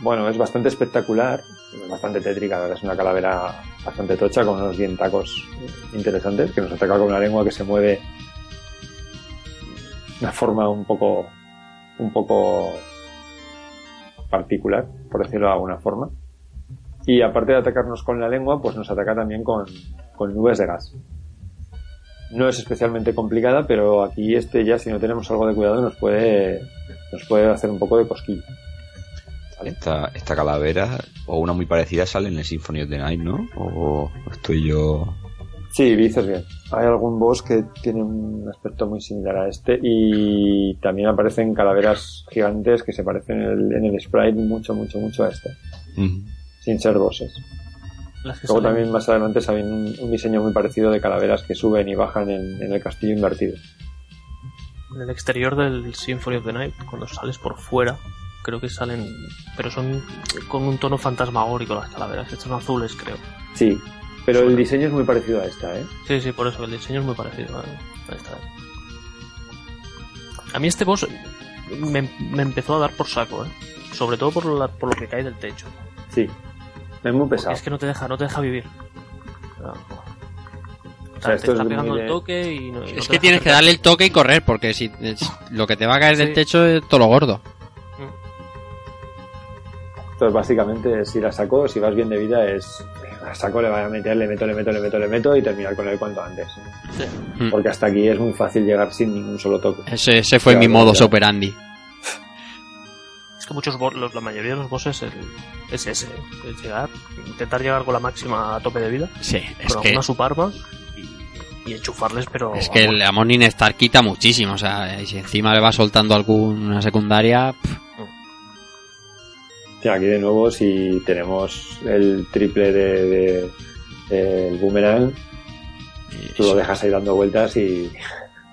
bueno, es bastante espectacular, es bastante tétrica, es una calavera bastante tocha con unos dientacos interesantes que nos ataca con una lengua que se mueve de una forma un poco, un poco particular, por decirlo de alguna forma. Y aparte de atacarnos con la lengua, pues nos ataca también con, con nubes de gas. No es especialmente complicada, pero aquí este ya, si no tenemos algo de cuidado, nos puede, nos puede hacer un poco de cosquillo. Esta, esta calavera o una muy parecida sale en el Symphony of the Night, ¿no? O estoy yo... Sí, dices bien. Hay algún boss que tiene un aspecto muy similar a este y también aparecen calaveras gigantes que se parecen en el, en el sprite mucho, mucho, mucho a este, sin ser bosses. Las que Luego salen- también más adelante saben un, un diseño muy parecido de calaveras que suben y bajan en, en el castillo invertido. En el exterior del Symphony of the Night, cuando sales por fuera, creo que salen. Pero son con un tono fantasmagórico las calaveras. Estas son azules, creo. Sí, pero el diseño es muy parecido a esta, ¿eh? Sí, sí, por eso, el diseño es muy parecido. Ahí está. A mí este boss me, me empezó a dar por saco, ¿eh? Sobre todo por, la- por lo que cae del techo. Sí, es muy Porque pesado. es que no te deja, no te deja vivir. No. O sea, te está es pegando el de- toque y no, y no Es que tienes que darle el toque y correr, porque si es- lo que te va a caer del techo es todo lo gordo. Entonces, básicamente, si la saco, si vas bien de vida, es a saco le voy a meter, le meto, le meto, le meto, le meto y terminar con él cuanto antes. Mm. Porque hasta aquí es muy fácil llegar sin ningún solo toque. Ese, ese fue Claro, mi modus operandi. Que muchos los- la mayoría de los bosses el- es ese, es llegar, intentar llegar con la máxima a tope de vida, Sí, es con que, alguna subarma y, y enchufarles, pero es que el Amon Star quita muchísimo. O sea, y si encima le va soltando alguna secundaria, pff, aquí de nuevo, si tenemos el triple de, de- del boomerang, tú lo dejas ahí dando vueltas y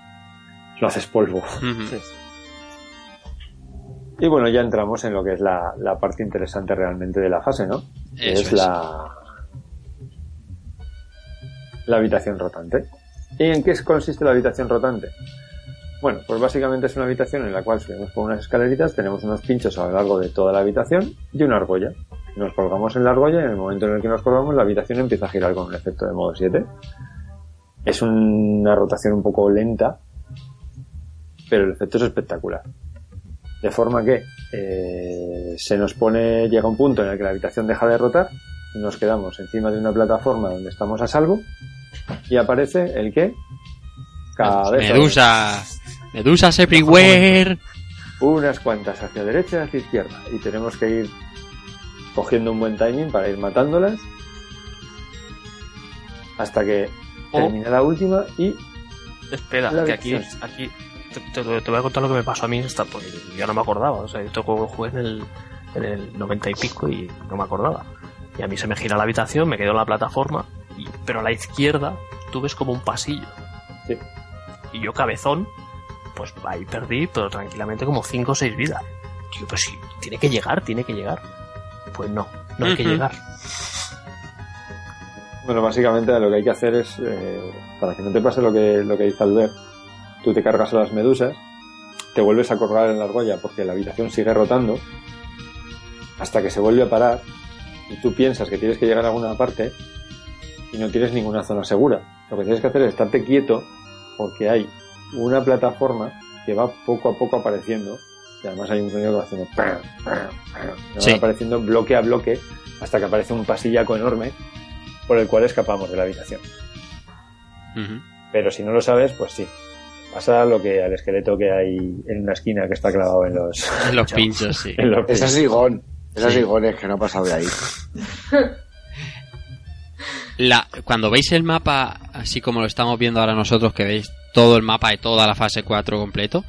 [LAUGHS] lo haces polvo. Y bueno, ya entramos en lo que es la, la parte interesante realmente de la fase, ¿no? Que Eso es, es. la la habitación rotante. ¿Y en qué consiste la habitación rotante? Bueno, pues básicamente es una habitación en la cual subimos por unas escaleritas, tenemos unos pinchos a lo largo de toda la habitación y una argolla. Nos colgamos en la argolla y en el momento en el que nos colgamos la habitación empieza a girar con un efecto de modo 7. Es una rotación un poco lenta, pero el efecto es espectacular. De forma que eh, se nos pone, llega un punto en el que la habitación deja de rotar, nos quedamos encima de una plataforma donde estamos a salvo y aparece el que cabeza Medusa. Medusas everywhere. unas cuantas hacia derecha y hacia izquierda y tenemos que ir cogiendo un buen timing para ir matándolas hasta que O- termina la última y Espera, La que aquí, aquí te, te- te voy a contar lo que me pasó a mí esta, porque ya no me acordaba. O sea, yo lo jugué en el, en el 90 y pico y no me acordaba. Y a mí se me gira la habitación, me quedo en la plataforma, y- pero a la izquierda tú ves como un pasillo. Sí. Y yo cabezón, pues ahí perdí, pero tranquilamente como 5 o 6 vidas. Digo, pues sí, tiene que llegar, tiene que llegar. Pues no, no hay que llegar. Bueno, básicamente lo que hay que hacer es, eh, para que no te pase lo que, lo que dice Albert, tú te cargas a las medusas, te vuelves a colgar en la argolla porque la habitación sigue rotando, hasta que se vuelve a parar, y tú piensas que tienes que llegar a alguna parte, y no tienes ninguna zona segura. Lo que tienes que hacer es estarte quieto, porque hay una plataforma que va poco a poco apareciendo, y además hay un sonido que va haciendo... pam, pam, pam, que Sí. va apareciendo bloque a bloque, hasta que aparece un pasillaco enorme por el cual escapamos de la habitación. Pero si no lo sabes, pues sí. Pasa lo que al esqueleto que hay en una esquina que está clavado en los, En los pinchos, sí. [LAUGHS] en los Esa es que no ha pasado de ahí. [LAUGHS] La, cuando veis el mapa, así como lo estamos viendo ahora nosotros, que veis todo el mapa de toda la fase 4 completo,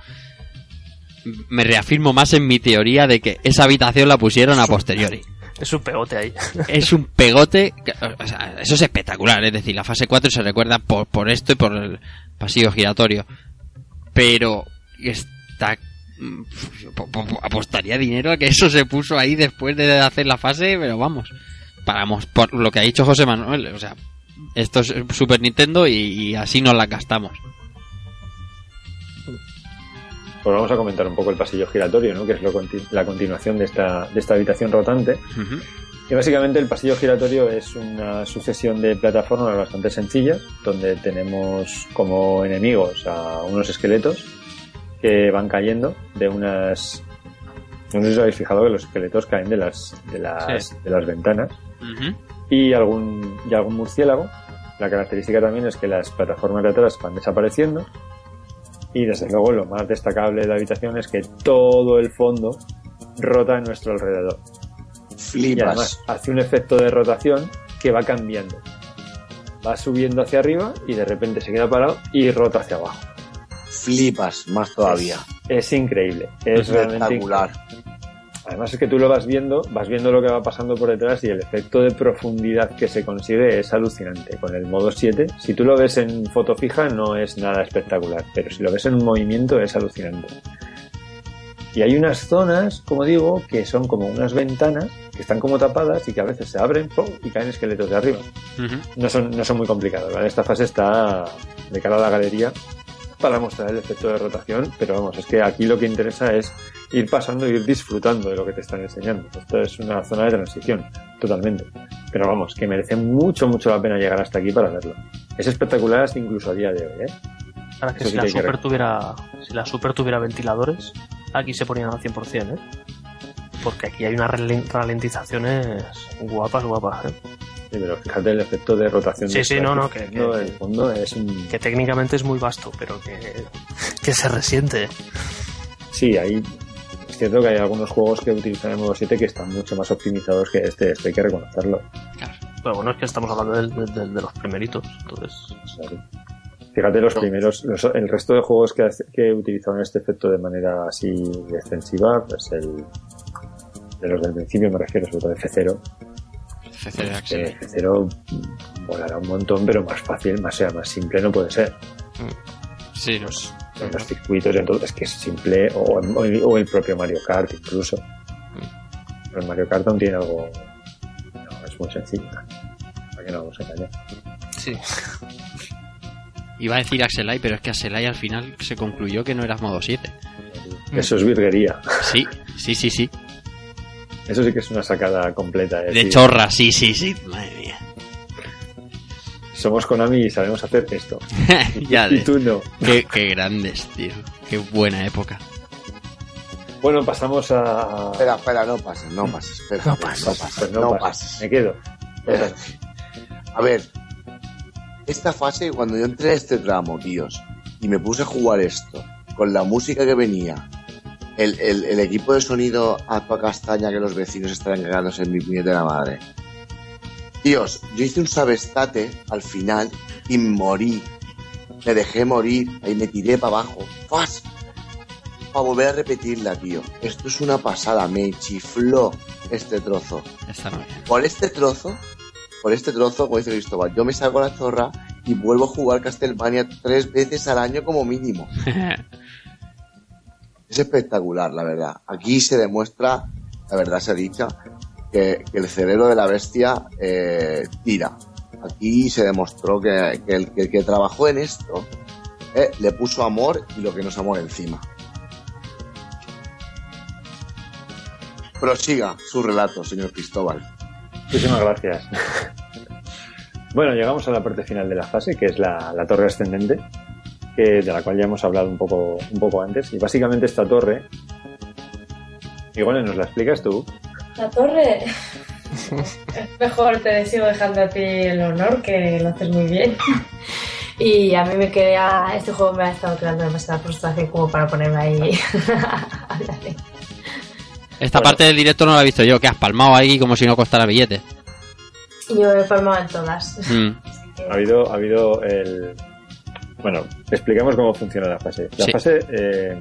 me reafirmo más en mi teoría de que esa habitación la pusieron a posteriori. Es un pegote ahí. [LAUGHS] Es un pegote, que- o sea, eso es espectacular, es decir, la fase 4 se recuerda por, por esto y por el pasillo giratorio. Pero está... mm, po- po- Apostaría dinero a que eso se puso ahí después de hacer la fase, pero vamos, paramos por lo que ha dicho José Manuel, o sea, esto es Super Nintendo y, y así nos la gastamos. Pues vamos a comentar un poco el pasillo giratorio, ¿no? que es lo la continuación de esta, de esta habitación rotante. Y básicamente el pasillo giratorio es una sucesión de plataformas bastante sencillas, donde tenemos como enemigos a unos esqueletos que van cayendo de unas... No sé si os habéis fijado que los esqueletos caen de las, de las, Sí. de las ventanas. y algún, y algún murciélago. La característica también es que las plataformas de atrás van desapareciendo. Y desde luego lo más destacable de la habitación es que todo el fondo rota a nuestro alrededor. Y Flipas. además hace un efecto de rotación que va cambiando. Va subiendo hacia arriba y de repente se queda parado y rota hacia abajo. Flipas, más todavía. Es increíble. Es realmente Espectacular. Además es que tú lo vas viendo, vas viendo lo que va pasando por detrás y el efecto de profundidad que se consigue es alucinante. Con el modo 7, si tú lo ves en foto fija no es nada espectacular, pero si lo ves en movimiento es alucinante. Y hay unas zonas, como digo, que son como unas ventanas que están como tapadas y que a veces se abren ¡pum! y caen esqueletos de arriba. No son, no son muy complicados, ¿vale? Esta fase está de cara a la galería para mostrar el efecto de rotación, pero vamos, es que aquí lo que interesa es ir pasando e ir disfrutando de lo que te están enseñando. Esto es una zona de transición, totalmente. Pero vamos, que merece mucho, mucho la pena llegar hasta aquí para verlo. Es espectacular hasta incluso a día de hoy, ¿eh? Ahora que si sí la que Super tuviera si la Super tuviera ventiladores, aquí se ponían al 100%, ¿eh? Porque aquí hay unas ralen- ralentizaciones guapas, guapas, ¿eh? Sí, pero fíjate el efecto de rotación. Sí, de sí, no, no, que- no, que- el fondo es un... Que técnicamente es muy vasto, pero que, que se resiente. Sí, hay... Es cierto que hay algunos juegos que utilizan el modo 7 que están mucho más optimizados que este, esto hay que reconocerlo. Pero bueno, es que estamos hablando de, los primeritos, entonces... Fíjate los primeros, los- el resto de juegos que, que utilizaron este efecto de manera así extensiva, pues el de los del principio me refiero, sobre todo de F0. F0 era Eh, excelente. F0 volará un montón, pero más fácil, más sea más simple no puede ser. Sí, los, En los circuitos, en todo, es que es simple, o, o el propio Mario Kart incluso. Pero el Mario Kart aún tiene algo. No, es muy sencillo. ¿Para qué no vamos a engañar? Sí. [LAUGHS] Iba a decir Axelay, pero es que Axelay al final se concluyó que no era modo 7. Eso es virguería. Sí, sí, sí, sí. Eso sí que es una sacada completa. es De decir, chorra, sí, sí, sí. Madre mía. Somos Konami y sabemos hacer esto. [LAUGHS] ya y de- tú no. Qué, qué grandes, tío. Qué buena época. Bueno, pasamos a. Espera, espera, no pases, no pases. Espera, No pases. no pases. Pues no, no pases. pases. Me quedo. Espérate. A ver, esta fase, cuando yo entré a este tramo, tíos, y me puse a jugar esto, con la música que venía, el, el- el equipo de sonido a toda castaña que los vecinos estaban cagándose en mi puñetera madre. Tíos, yo hice un sabestate al final y morí. Me dejé morir, ahí me tiré para abajo. ¡Fas! Para volver a repetirla, tío. Esto es una pasada, me chifló este trozo Esta por este trozo, por este trozo, como dice Cristóbal, yo me salgo a la zorra y vuelvo a jugar Castlevania tres veces al año como mínimo. [LAUGHS] es espectacular, la verdad. Aquí se demuestra, la verdad se ha dicho, que, el cerebro de la bestia eh, tira. Aquí se demostró que, el, que trabajó en esto eh, le puso amor y lo que no es amor encima. Prosiga su relato, señor Cristóbal. Muchísimas gracias. [LAUGHS] bueno, llegamos a la parte final de la fase, que es la torre ascendente, que, de la cual ya hemos hablado un poco, un poco antes. Y básicamente esta torre, igual nos la explicas tú. La torre. Es [LAUGHS] mejor, te sigo dejando a ti el honor, que lo haces muy bien. [LAUGHS] Y a mí me queda. Este juego me ha estado creando demasiada frustración como para ponerme ahí. [LAUGHS] Esta parte del directo no la he visto yo, que has palmado ahí como si no costara billete. Yo he formado en todas. Mm. Ha habido, ha habido el. Bueno, expliquemos cómo funciona la fase. La Sí. fase, eh,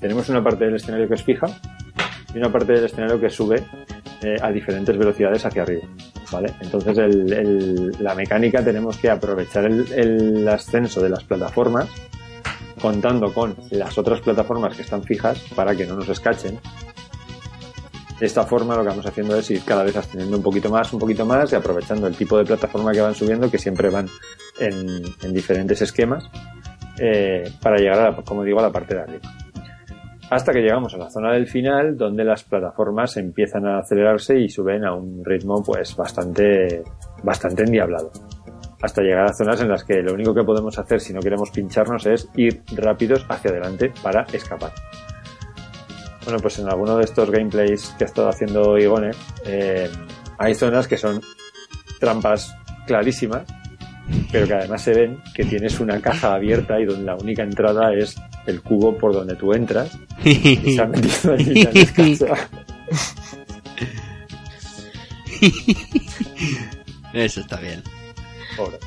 tenemos una parte del escenario que es fija y una parte del escenario que sube eh, a diferentes velocidades hacia arriba. ¿Vale? Entonces, el- el- la mecánica tenemos que aprovechar el, el ascenso de las plataformas contando con las otras plataformas que están fijas para que no nos escachen de esta forma lo que vamos haciendo es ir cada vez ascendiendo un poquito más, un poquito más y aprovechando el tipo de plataforma que van subiendo, que siempre van en, en diferentes esquemas, eh, para llegar, a la- como digo, a la parte de arriba. Hasta que llegamos a la zona del final, donde las plataformas empiezan a acelerarse y suben a un ritmo pues bastante, bastante endiablado. Hasta llegar a zonas en las que lo único que podemos hacer si no queremos pincharnos es ir rápidos hacia adelante para escapar. Bueno, pues en alguno de estos gameplays que ha estado haciendo Igone, eh, hay zonas que son trampas clarísimas, pero que además se ven que tienes una caja abierta y donde la única entrada es el cubo por donde tú entras. Y se ha metido allí han. Eso está bien. Pobre.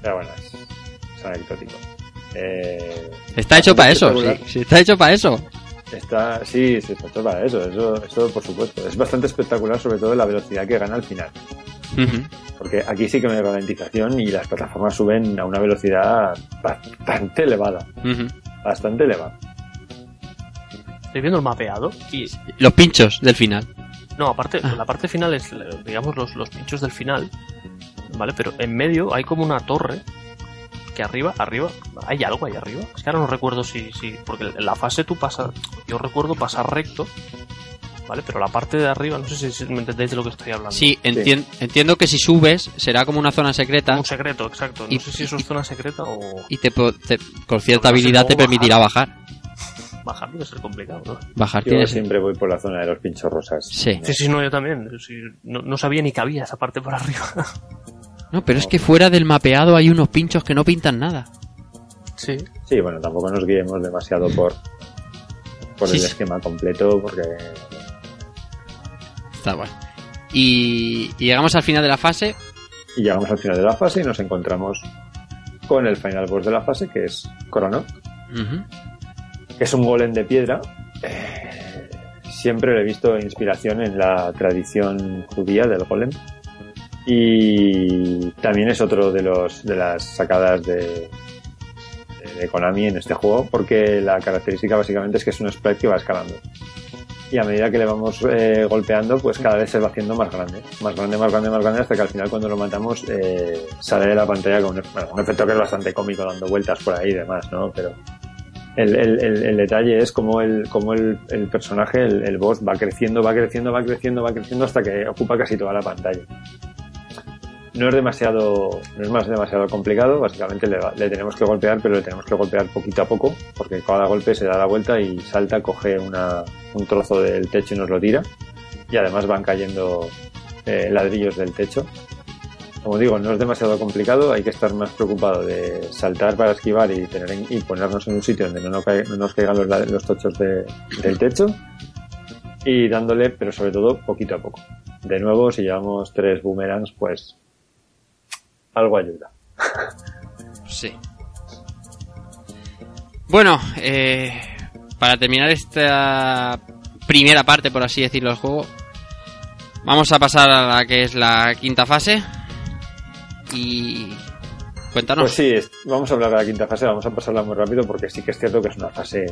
Pero bueno, es, es anecdótico. Eh, Está hecho para eso, sí, sí, está hecho para eso. Está, sí, sí, está hecho para eso, eso, eso por supuesto. Es bastante espectacular, sobre todo la velocidad que gana al final. Porque aquí sí que no hay ralentización y las plataformas suben a una velocidad bastante elevada. Bastante elevada. Estoy viendo el mapeado y Los pinchos del final. No, aparte, la parte final es, eh, digamos, los, los pinchos del final, ¿vale? Pero en medio hay como una torre que arriba, arriba, hay algo ahí arriba. Es que ahora no recuerdo si, si, porque en la fase tú pasas, yo recuerdo pasar recto, ¿vale? Pero la parte de arriba, no sé si, si me entendéis de lo que estoy hablando. Sí, entien- entiendo que si subes será como una zona secreta Un secreto, exacto. No Y- sé si eso es zona secreta o y te, te- con cierta no habilidad te permitirá bajar. bajar debe ser complicado, ¿no? Bajar Yo siempre voy por la zona de los pinchos rosas. Sí. Sí, sí, no, yo también. Sí, no, no sabía ni que había esa parte por arriba. No, pero es que fuera del mapeado hay unos pinchos que no pintan nada. sí. Sí, bueno, tampoco nos guiemos demasiado por, por Sí, el sí. esquema completo porque Está bueno. Y, y llegamos al final de la fase. y llegamos al final de la fase y nos encontramos con el final boss de la fase que es Crono, Ujú. que es un golem de piedra. Eh, siempre le he visto inspiración en la tradición judía del golem. Y también es otro de los de las sacadas de, Konami en este juego, porque la característica básicamente es que es un sprite que va escalando. Y a medida que le vamos eh, golpeando, pues cada vez se va haciendo más grande. Más grande, más grande, más grande, hasta que al final cuando lo matamos eh, sale de la pantalla con un, efecto que es bastante cómico dando vueltas por ahí y demás, ¿no? Pero el, el, el, detalle es como el, como el, personaje, el boss, va creciendo, va creciendo, va creciendo, va creciendo hasta que ocupa casi toda la pantalla. No es demasiado, no es más demasiado complicado, básicamente le, le tenemos que golpear, pero le tenemos que golpear poquito a poco, porque cada golpe se da la vuelta y salta, coge una, un trozo del techo y nos lo tira. Y además van cayendo eh, ladrillos del techo. Como digo, no es demasiado complicado, hay que estar más preocupado de saltar para esquivar y, tener en- y ponernos en un sitio donde no, nos caiga- no nos caigan los, los tochos de- del techo y dándole, pero sobre todo poquito a poco. De nuevo, si llevamos tres boomerangs, pues algo ayuda. Sí. Bueno, eh, para terminar esta primera parte, por así decirlo, del juego, vamos a pasar a la que es la quinta fase. Y Cuéntanos. Pues sí, es- vamos a hablar de la quinta fase, vamos a pasarla muy rápido porque sí que es cierto que es una fase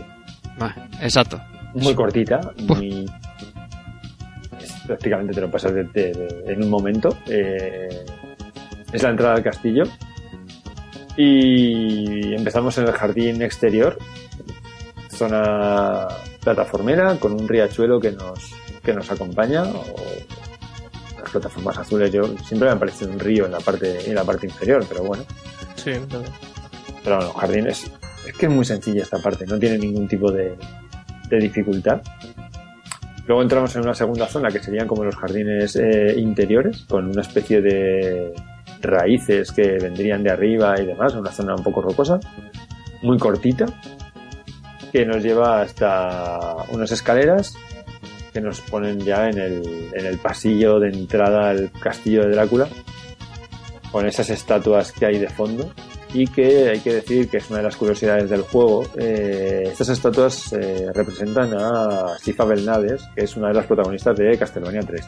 exacto. muy cortita, muy... es- prácticamente te lo pasas de- de- de- en un momento. Eh, es la entrada al castillo. Y empezamos en el jardín exterior, zona plataformera con un riachuelo que nos, que nos acompaña o las plataformas azules. Yo siempre me ha parecido un río en la parte en la parte inferior pero bueno. Sí, pero bueno, los jardines es que es muy sencilla esta parte, no tiene ningún tipo de, de dificultad. Luego entramos en una segunda zona que serían como los jardines eh, interiores, con una especie de raíces que vendrían de arriba y demás, una zona un poco rocosa, muy cortita, que nos lleva hasta unas escaleras que nos ponen ya en el, en el pasillo de entrada al castillo de Drácula, con esas estatuas que hay de fondo y que hay que decir que es una de las curiosidades del juego. Eh, estas estatuas eh, representan a Sifa Belnades, que es una de las protagonistas de Castlevania 3.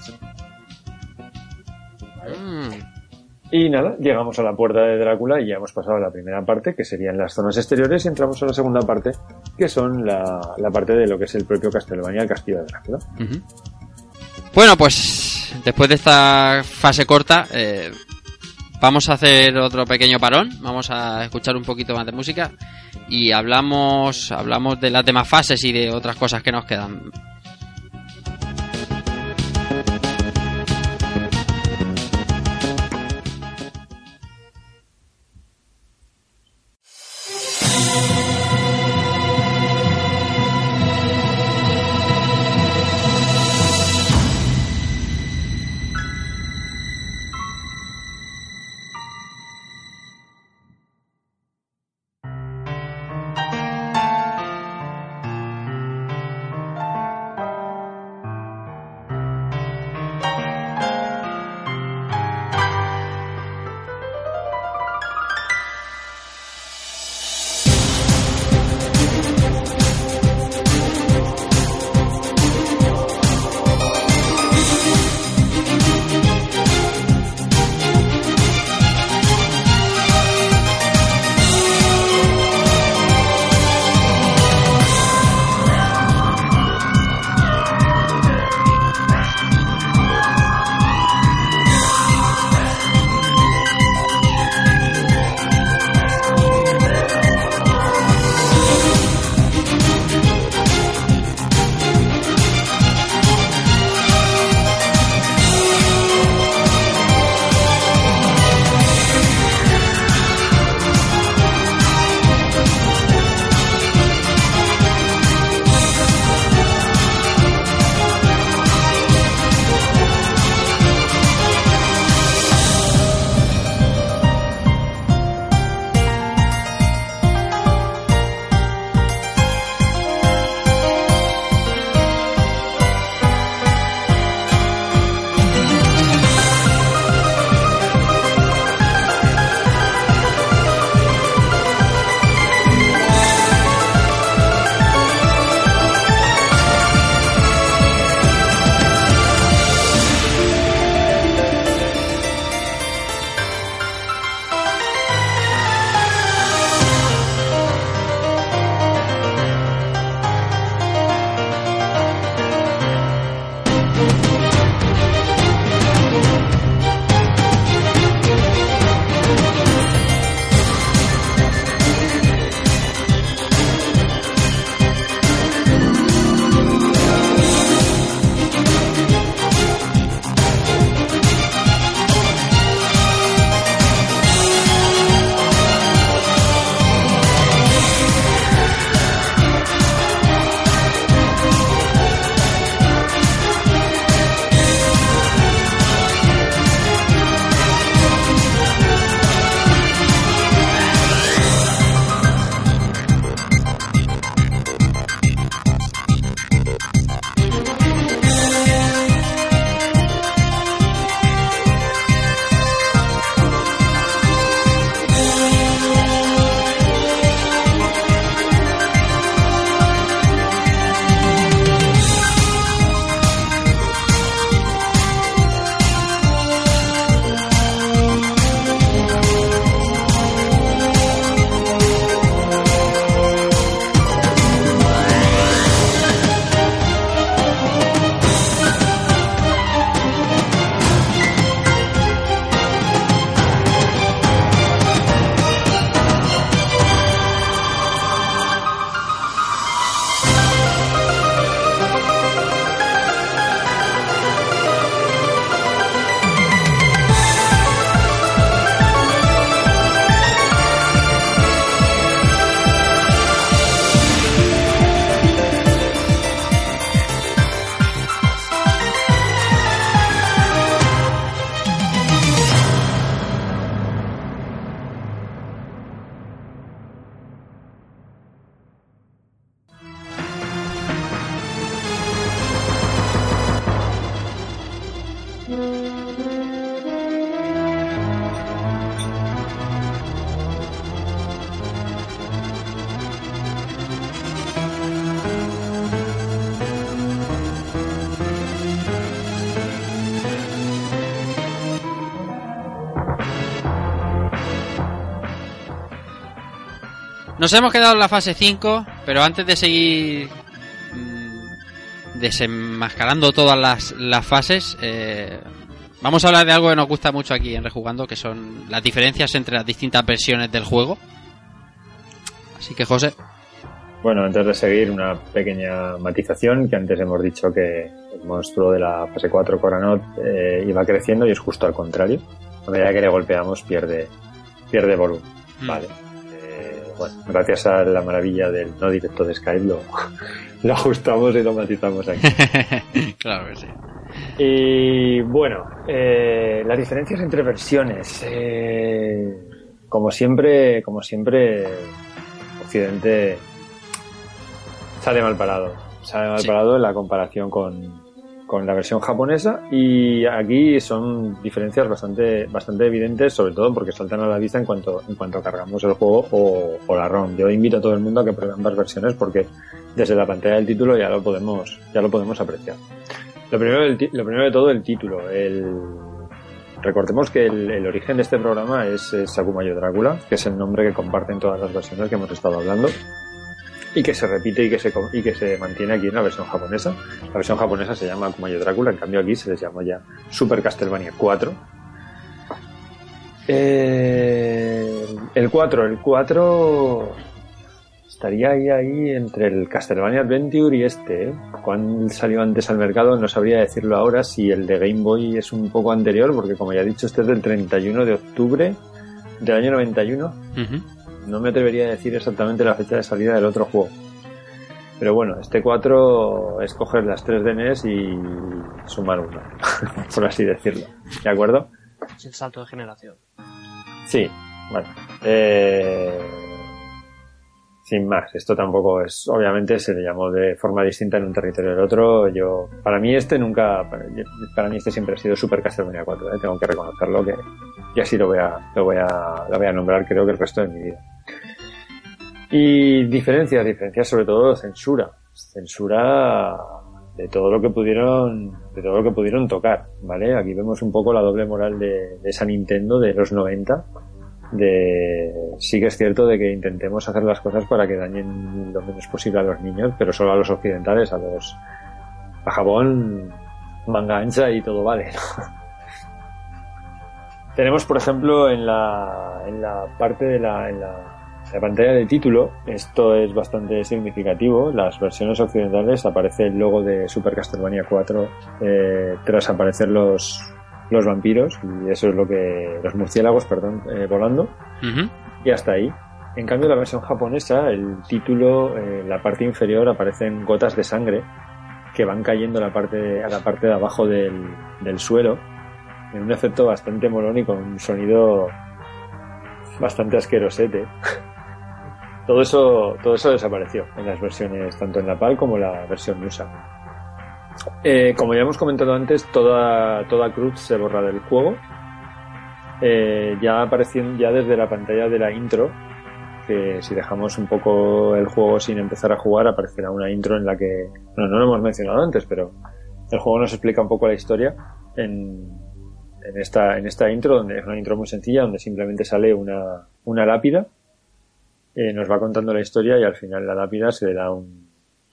Mm, Y nada, llegamos a la puerta de Drácula y ya hemos pasado a la primera parte, que serían las zonas exteriores, y entramos a la segunda parte, que son la, la parte de lo que es el propio Castlevania, el castillo de Drácula. Bueno, pues después de esta fase corta, eh, vamos a hacer otro pequeño parón. Vamos a escuchar un poquito más de música y hablamos, hablamos de las demás fases y de otras cosas que nos quedan. Nos hemos quedado en la fase 5, pero antes de seguir mm, desenmascarando todas las, las fases, eh, vamos a hablar de algo que nos gusta mucho aquí en Rejugando, que son las diferencias entre las distintas versiones del juego. Así que, José, Bueno, antes de seguir, una pequeña matización, que antes hemos dicho que el monstruo de la fase 4, Coranot, eh, iba creciendo y es justo al contrario. A medida que le golpeamos pierde, pierde volumen. Mm. Vale. Gracias a la maravilla del no directo de Skype lo, [LAUGHS] lo ajustamos y lo matizamos aquí. [LAUGHS] claro que sí. Y bueno, eh, las diferencias entre versiones. eh, como siempre, como siempre, Occidente sale mal parado. Sale mal Sí. parado en la comparación con, con la versión japonesa. Y aquí son diferencias bastante, bastante evidentes, sobre todo porque saltan a la vista en cuanto, en cuanto cargamos el juego o, o la ROM. Yo invito a todo el mundo a que pruebe ambas versiones porque desde la pantalla del título ya lo podemos, ya lo podemos apreciar. Lo primero, lo primero de todo, el título. El... Recordemos que el, el origen de este programa es, es Sakumayo Drácula, que es el nombre que comparten todas las versiones que hemos estado hablando y que se repite y que se, y que se mantiene aquí en la versión japonesa. La versión japonesa se llama Akumayo Drácula, en cambio aquí se les llama ya Super Castlevania 4. Eh, el 4, el 4 estaría ahí, ahí entre el Castlevania Adventure y este. ¿eh? ¿Cuál salió antes al mercado? No sabría decirlo ahora si el de Game Boy es un poco anterior, porque como ya he dicho, este es del 31 de octubre del año 91. Ujú. No me atrevería a decir exactamente la fecha de salida del otro juego. Pero bueno, este 4 es coger las 3 DNS y sumar una, [LAUGHS] por así decirlo. ¿De acuerdo? Es el salto de generación. Sí, bueno. Eh, sin más, esto tampoco es. Obviamente se le llamó de forma distinta en un territorio del otro. Yo, para mí, este nunca. Para, mí, este siempre ha sido Super Castlevania 4. ¿eh? Tengo que reconocerlo que. Y así lo voy a, lo voy a, lo voy a nombrar, creo que el resto de mi vida. Y diferencias, diferencias sobre todo censura. Censura de todo lo que pudieron, de todo lo que pudieron tocar, ¿vale? Aquí vemos un poco la doble moral de, de esa Nintendo de los 90. De, sí que es cierto de que intentemos hacer las cosas para que dañen lo menos posible a los niños, pero solo a los occidentales, a los, a Japón, manga ancha y todo vale. [LAUGHS] Tenemos, por ejemplo, en la, en la parte de la, en la, en la pantalla de título, esto es bastante significativo. Las versiones occidentales aparece el logo de Super Castlevania 4 eh, tras aparecer los, los vampiros y eso es lo que los murciélagos, perdón, eh, volando y hasta ahí. En cambio, la versión japonesa, el título, eh, en la parte inferior aparecen gotas de sangre que van cayendo a la parte, a la parte de abajo del, del suelo en un efecto bastante molón y con un sonido bastante asquerosete. [LAUGHS] Todo eso, todo eso desapareció en las versiones, tanto en la PAL como la versión USA. Eh, como ya hemos comentado antes, toda, toda cruz se borra del juego. Eh, ya aparecen ya desde la pantalla de la intro, que si dejamos un poco el juego sin empezar a jugar, aparecerá una intro en la que, no, no lo hemos mencionado antes, pero el juego nos explica un poco la historia en, en esta, en esta intro, donde es una intro muy sencilla, donde simplemente sale una, una lápida, eh, nos va contando la historia y al final la lápida se le da un,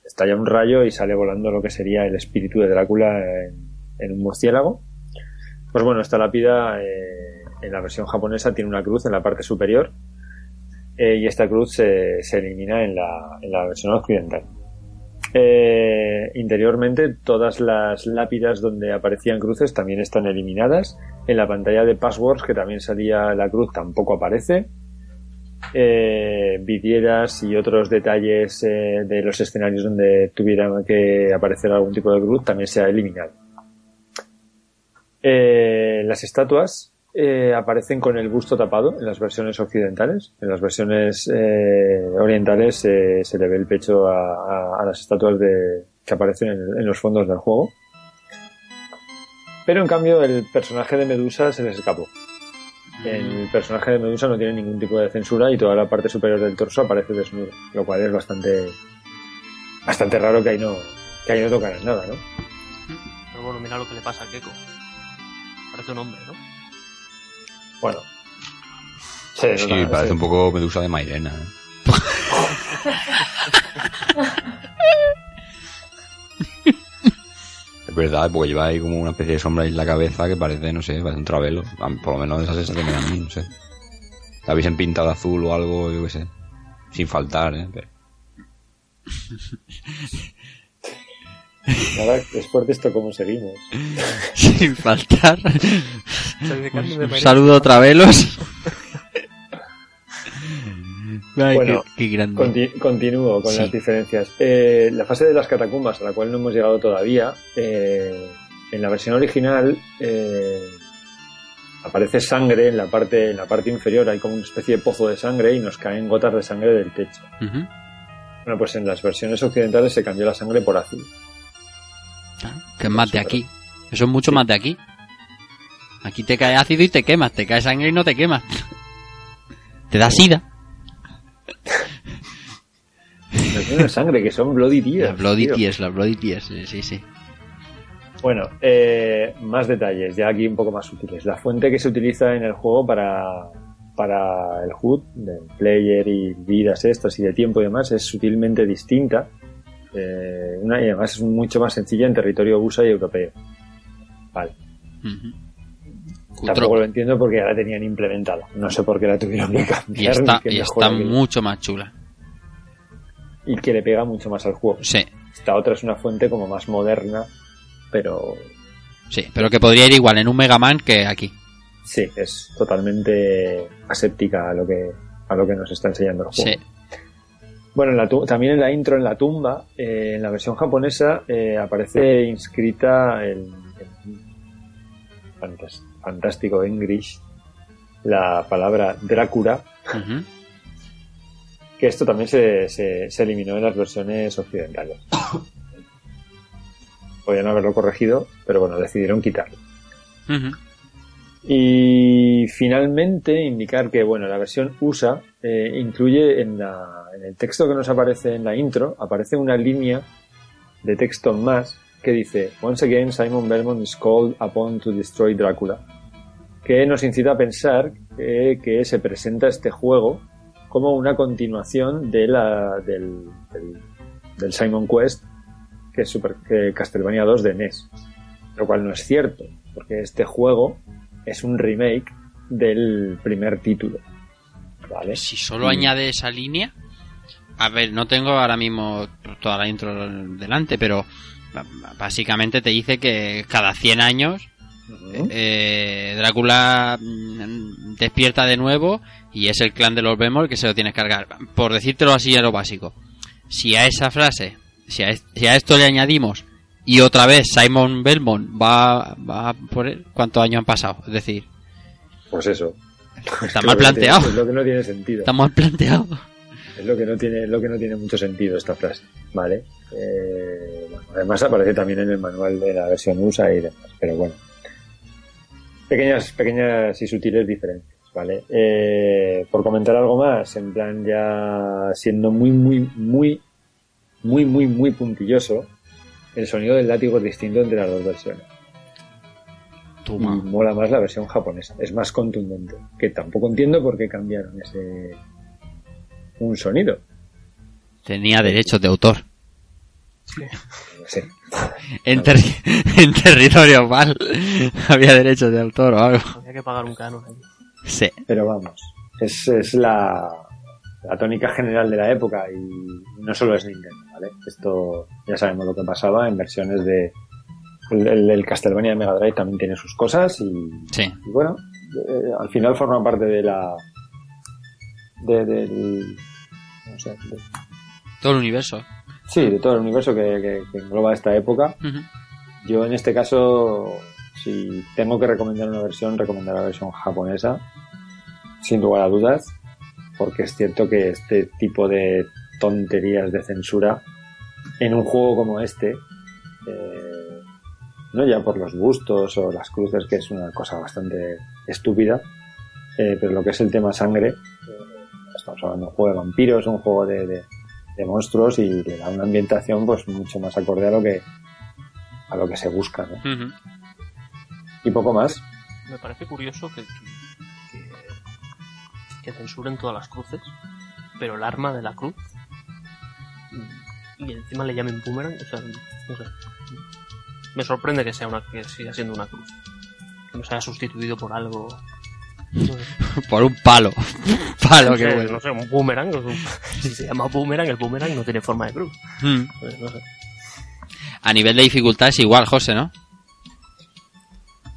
estalla un rayo y sale volando lo que sería el espíritu de Drácula en, un murciélago. Pues bueno, esta lápida eh, en la versión japonesa tiene una cruz en la parte superior eh, y esta cruz se, se elimina en la, en la versión occidental. Eh, interiormente todas las lápidas donde aparecían cruces también están eliminadas. En la pantalla de passwords que también salía la cruz tampoco aparece. Eh, vidrieras y otros detalles eh, de los escenarios donde tuviera que aparecer algún tipo de cruz también se ha eliminado. Eh, las estatuas eh, aparecen con el busto tapado en las versiones occidentales. En las versiones eh, orientales eh, se le ve el pecho a, a- a las estatuas de, que aparecen en, en los fondos del juego. Pero en cambio el personaje de Medusa se les escapó. El personaje de Medusa no tiene ningún tipo de censura y toda la parte superior del torso aparece desnudo, lo cual es bastante bastante raro que ahí no que ahí no tocaran nada, ¿no? Pero bueno, mira lo que le pasa a Keiko. Parece un hombre, ¿no? Bueno. Sí, nota- parece un poco Medusa de Mairena. ¿eh? [LAUGHS] [LAUGHS] Verdad, porque lleva ahí como una especie de sombra en la cabeza que parece, no sé, parece un travelo. Por lo menos esa sensación me da a mí, no sé. La hubiesen pintado de azul o algo, yo qué sé. Sin faltar, ¿eh? Pero- Ahora, después de esto, ¿cómo seguimos? [LAUGHS] Sin faltar. Un saludo otra velos. Ay, Bueno, qué, qué grande. Conti- continúo con Sí. las diferencias. Eh, la fase de las catacumbas, a la cual no hemos llegado todavía, eh, en la versión original eh, aparece sangre en la parte en la parte inferior, hay como una especie de pozo de sangre y nos caen gotas de sangre del techo. Bueno, pues en las versiones occidentales se cambió la sangre por azul. Que es más de aquí. Eso es mucho más de aquí. Aquí te cae ácido y te quemas. Te cae sangre y no te quemas. [LAUGHS] Te da sida. No sangre, que son bloody tears. Las Bloody tío. Tears, las Bloody Tears. sí, Sí, sí. Bueno, eh, más detalles, ya aquí un poco más útiles. La fuente que se utiliza en el juego para, para el HUD, del player y vidas estas y de tiempo y demás, es sutilmente distinta. Eh, una, y además es mucho más sencilla en territorio USA y europeo. Vale. Ujú. Tampoco lo entiendo porque ya la tenían implementada. No sé por qué la tuvieron que Y cambiar. está, y está mucho más chula. y que le pega mucho más al juego. Sí, Esta otra es una fuente como más moderna, pero sí. Pero que podría ir igual en un Mega Man que aquí. Sí, es totalmente aséptica a lo que, a lo que nos está enseñando el juego. Sí. Bueno, en la también en la intro, en la tumba, eh, en la versión japonesa, eh, aparece inscrita el, el fantas- fantástico English la palabra Drácula, que esto también se, se, se eliminó en las versiones occidentales. [COUGHS] Podrían haberlo corregido, pero bueno, decidieron quitarlo. Y finalmente indicar que bueno, la versión USA eh, incluye en, la- en el texto que nos aparece en la intro, aparece una línea de texto más que dice Once again Simon Belmont is called upon to destroy Drácula, que nos incita a pensar que, que se presenta este juego como una continuación de la, del, del, del Simon Quest, que es Super que Castlevania 2 de NES, lo cual no es cierto, porque este juego es un remake del primer título. ¿Vale? Si solo Mm. añade esa línea. A ver, no tengo ahora mismo toda la intro delante, pero básicamente te dice que cada 100 años eh, Drácula mm, despierta de nuevo y es el clan de los Belmont que se lo tienes que cargar. Por decírtelo así a lo básico. Si a esa frase, si a, si a esto le añadimos y otra vez Simon Belmont va, va por él, ¿cuántos años han pasado? Es decir, Pues eso. está [LAUGHS] Es mal no tiene- planteado. Es lo que no tiene sentido. Está mal planteado. Es lo que no tiene, lo que no tiene mucho sentido esta frase, ¿vale? Eh, bueno, además aparece también en el manual de la versión USA y demás, pero bueno. Pequeñas, pequeñas y sutiles diferencias, ¿vale? Eh, por comentar algo más, en plan ya siendo muy, muy, muy, muy, muy, muy puntilloso, el sonido del látigo es distinto entre las dos versiones. Y mola más la versión japonesa, es más contundente, que tampoco entiendo por qué cambiaron ese un sonido. Tenía derechos de autor. Sé. [LAUGHS] En, terri- [LAUGHS] en territorio mal. Había derechos de autor o algo. Había que pagar un canon. Sí. Pero vamos, es, es la, la tónica general de la época y no solo es Nintendo, ¿vale? Esto ya sabemos lo que pasaba en versiones de... El, el- el Castlevania de Mega Drive también tiene sus cosas y, Sí. y bueno, eh, al final forma parte de la... De, del... De- Todo el universo. sí, de todo el universo que, que- que engloba esta época. Yo en este caso, si tengo que recomendar una versión, recomendaré la versión japonesa, sin lugar a dudas, porque es cierto que este tipo de tonterías de censura en un juego como este, eh, no ya por los bustos o las cruces, que es una cosa bastante estúpida, eh, pero lo que es el tema sangre, estamos hablando de un juego de vampiros, un juego de, de- de monstruos y le da una ambientación pues mucho más acorde a lo que a lo que se busca, ¿no? Y poco más. Me parece curioso que, que, que censuren todas las cruces, pero el arma de la cruz y encima le llamen boomerang, o sea, no sé. Me sorprende que sea una que siga siendo una cruz. Que no se haya sustituido por algo. [LAUGHS] Por un palo. [LAUGHS] palo, bueno. no sé, un boomerang. un- [LAUGHS] si se llama boomerang, el boomerang no tiene forma de cruz. Hmm. Pues, no sé. A nivel de dificultad es igual, José, ¿no?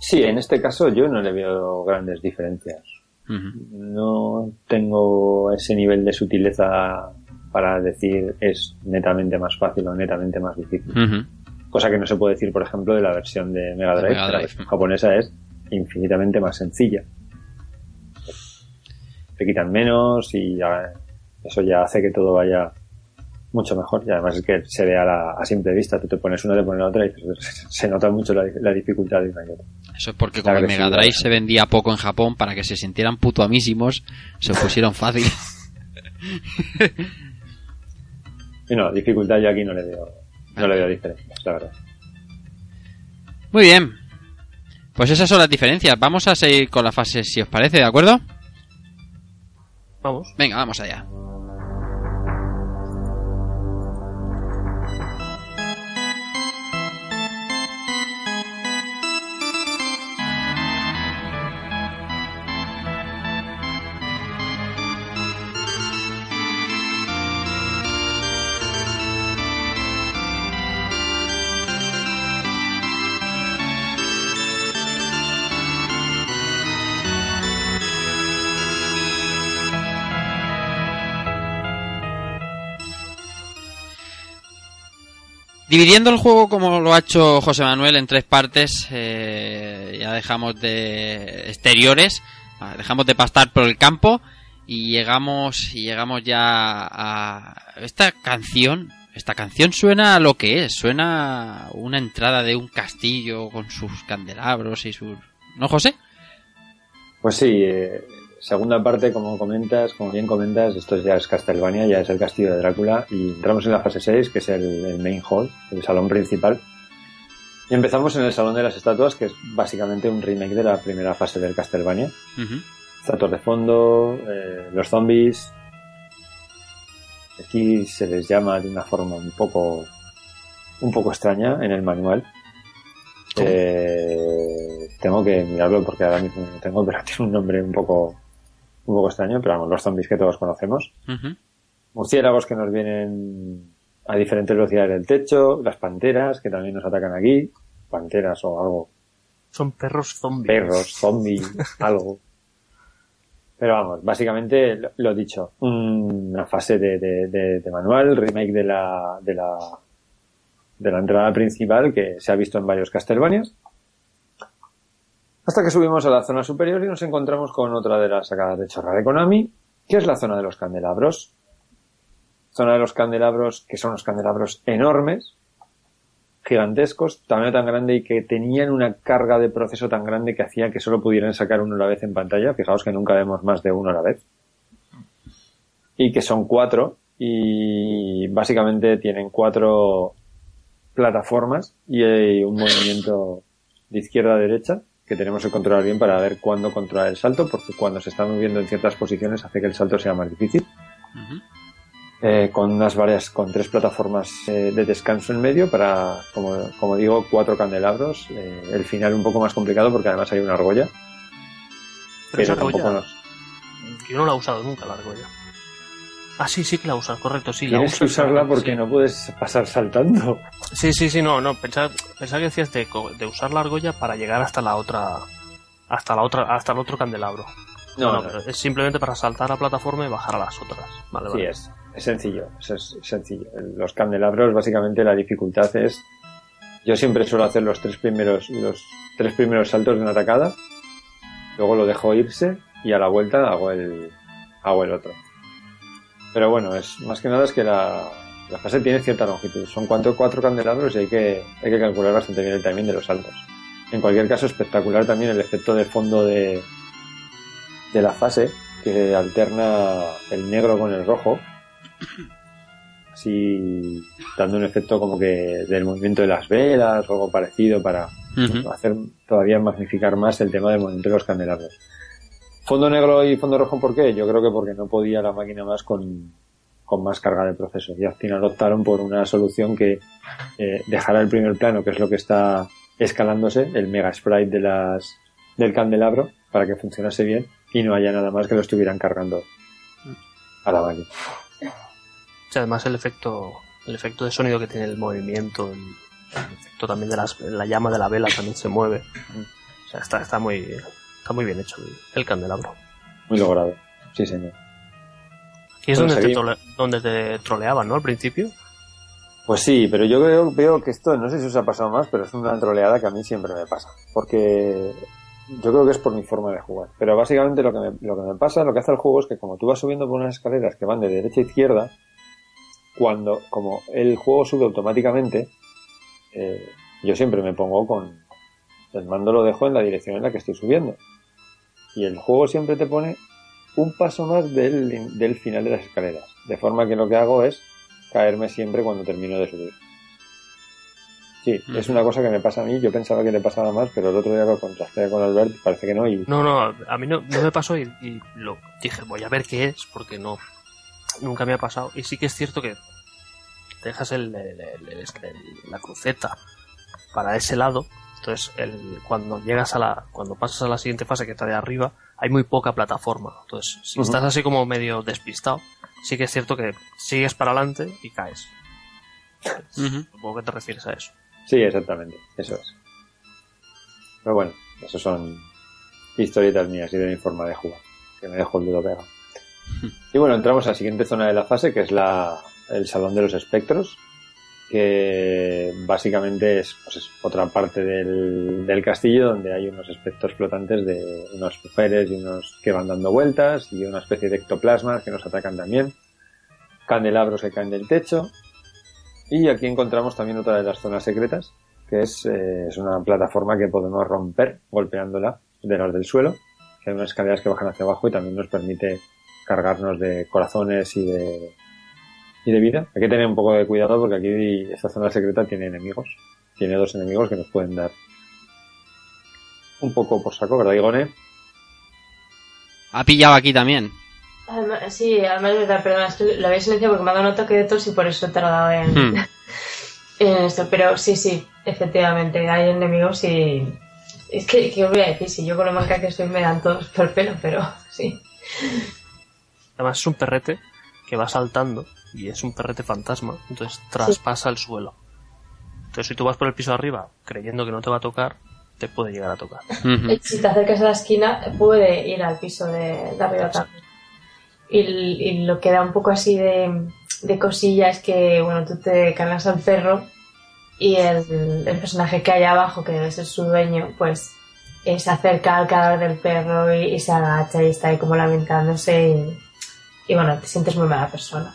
Sí, en este caso yo no le veo grandes diferencias. No tengo ese nivel de sutileza para decir es netamente más fácil o netamente más difícil. Cosa que no se puede decir, por ejemplo, de la versión de Mega De Drive. Mega que la Drive. versión japonesa es infinitamente más sencilla. Te quitan menos y ya- eso ya hace que todo vaya mucho mejor. Y además es que se ve a, la- a simple vista. Tú te pones una, te pones la otra y dices, [LAUGHS] se nota mucho la, la dificultad de una y otra. Eso es porque como el Mega. Drive se vendía poco en Japón para que se sintieran puto amísimos, se pusieron fácil. [LAUGHS] Y no, dificultad yo aquí no le veo, no le veo diferencias, la verdad. Muy bien. Pues esas son las diferencias. Vamos a seguir con la fase si os parece, ¿de acuerdo? Vamos. Venga, vamos allá. Dividiendo el juego como lo ha hecho José Manuel en tres partes, eh, ya dejamos de exteriores, ah, dejamos de pastar por el campo y llegamos y llegamos ya a esta canción. Esta canción suena a lo que es, suena una entrada de un castillo con sus candelabros y sus... ¿No, José? Pues sí, eh, segunda parte, como comentas, como bien comentas, esto ya es Castlevania, ya es el castillo de Drácula y entramos en la fase 6, que es el, el main hall, el salón principal. Y empezamos en el salón de las estatuas, que es básicamente un remake de la primera fase del Castlevania. Ujú. Estatuas de fondo, eh, los zombies. Aquí se les llama de una forma un poco, un poco extraña en el manual. Eh, tengo que mirarlo porque ahora mismo no lo tengo, [LAUGHS] pero tiene un nombre un poco, un poco extraño, pero vamos, los zombies que todos conocemos. Ujú. Murciélagos que nos vienen a diferentes velocidades del techo, las panteras que también nos atacan aquí, panteras o algo, Son perros zombies. perros, zombies, [LAUGHS] algo. Pero vamos, básicamente lo, lo dicho, una fase de, de- de- de manual, remake de la, de la, de la entrada principal que se ha visto en varios Castlevanias. Hasta que subimos a la zona superior y nos encontramos con otra de las sacadas de chorra de Konami, que es la zona de los candelabros. Zona de los candelabros, que son los candelabros enormes, gigantescos, tamaño tan grande y que tenían una carga de proceso tan grande que hacía que solo pudieran sacar uno a la vez en pantalla. Fijaos que nunca vemos más de uno a la vez. Y que son cuatro y básicamente tienen cuatro plataformas y hay un movimiento de izquierda a derecha que tenemos que controlar bien para ver cuándo controlar el salto porque cuando se está moviendo en ciertas posiciones hace que el salto sea más difícil eh, con unas varias, con tres plataformas eh, de descanso en medio para, como, como digo, cuatro candelabros. Eh, el final un poco más complicado porque además hay una argolla. Pero esa argolla- nos- Yo no la he usado nunca, la argolla. Ah, sí, sí que la usas, correcto, sí. la Tienes que usarla sí. porque no puedes pasar saltando. Sí, sí, sí, no, no. Pensaba, pensaba que decías de, de usar la argolla para llegar hasta la otra. Hasta la otra, hasta el otro candelabro. No, no. pero es simplemente para saltar a la plataforma y bajar a las otras. Vale, Sí, vale. es, es sencillo, es, es sencillo. Los candelabros, básicamente la dificultad es, yo siempre suelo hacer los tres primeros, los tres primeros saltos de una tacada, luego lo dejo irse y a la vuelta hago el, hago el otro. Pero bueno, es más que nada es que la, la fase tiene cierta longitud. Son cuatro, cuatro candelabros y hay que, hay que calcular bastante bien el timing de los saltos. En cualquier caso, espectacular también el efecto de fondo de, de la fase, que alterna el negro con el rojo, así dando un efecto como que del movimiento de las velas o algo parecido para hacer todavía magnificar más el tema del movimiento de los candelabros. Fondo negro y fondo rojo, ¿por qué? Yo creo que porque no podía la máquina más con, con más carga de proceso. Y al final optaron por una solución que eh, dejara el primer plano, que es lo que está escalándose, el mega sprite de las, del candelabro, para que funcionase bien y no haya nada más que lo estuvieran cargando a la máquina. Sí, además el efecto, el efecto de sonido que tiene el movimiento, el, el efecto también de las, la llama de la vela también se mueve. O sea, está, está muy, está muy bien hecho el, el candelabro. Muy logrado. Sí, señor. Aquí es donde, te trole- donde te troleaban, ¿no? Al principio. Pues sí, pero yo veo, veo que esto, no sé si os ha pasado más, pero es una troleada que a mí siempre me pasa. Porque yo creo que es por mi forma de jugar. Pero básicamente lo que, me, lo que me pasa, lo que hace el juego es que como tú vas subiendo por unas escaleras que van de derecha a izquierda, cuando, como el juego sube automáticamente, eh, yo siempre me pongo con el mando lo dejo en la dirección en la que estoy subiendo. Y el juego siempre te pone un paso más del, del final de las escaleras. De forma que lo que hago es caerme siempre cuando termino de subir. Sí, es una cosa que me pasa a mí. Yo pensaba que le pasaba más, pero el otro día lo contrasté con Albert y parece que no. Y No, no, a mí no, no me pasó y, y lo dije, voy a ver qué es, porque no, nunca me ha pasado. Y sí que es cierto que dejas el, el- el- el- el- la cruceta para ese lado, entonces el, cuando llegas a la, cuando pasas a la siguiente fase que está de arriba, hay muy poca plataforma. Entonces, si estás así como medio despistado, sí que es cierto que sigues para adelante y caes. Supongo que te refieres a eso. Sí, exactamente, eso es. Pero bueno, eso son historietas mías y de mi forma de jugar, que me dejo el dedo pegado. Y bueno, entramos a la siguiente zona de la fase, que es la, el Salón de los Espectros, que básicamente es, pues es otra parte del, del castillo donde hay unos espectros flotantes de unas mujeres y unos que van dando vueltas y una especie de ectoplasmas que nos atacan también, candelabros que caen del techo. Y aquí encontramos también otra de las zonas secretas, que es, eh, es una plataforma que podemos romper golpeándola de las del suelo, que hay unas escaleras que bajan hacia abajo y también nos permite cargarnos de corazones y de, y de vida. Hay que tener un poco de cuidado porque aquí esta zona secreta tiene enemigos. Tiene dos enemigos que nos pueden dar un poco por saco, ¿verdad, Igone? Ha pillado aquí también. Además, sí, además perdona, es que lo había silenciado porque me ha dado un ataque de tos y por eso he tardado en, Hmm. [LAUGHS] en esto. Pero sí, sí, efectivamente, hay enemigos y. Es que, ¿qué os voy a decir? Si yo con lo manca que soy me dan todos por pelo, pero [LAUGHS] sí. Además es un perrete que va saltando y es un perrete fantasma, entonces traspasa el suelo. Entonces si tú vas por el piso de arriba creyendo que no te va a tocar, te puede llegar a tocar. [LAUGHS] Y Si te acercas a la esquina, puede ir al piso de, de arriba también. Y, y lo que da un poco así de, de cosilla es que, bueno, tú te cargas al perro y el, el personaje que hay abajo, que debe ser su dueño, pues eh, se acerca al cadáver del perro y, y se agacha y está ahí como lamentándose y, y bueno, te sientes muy mala persona.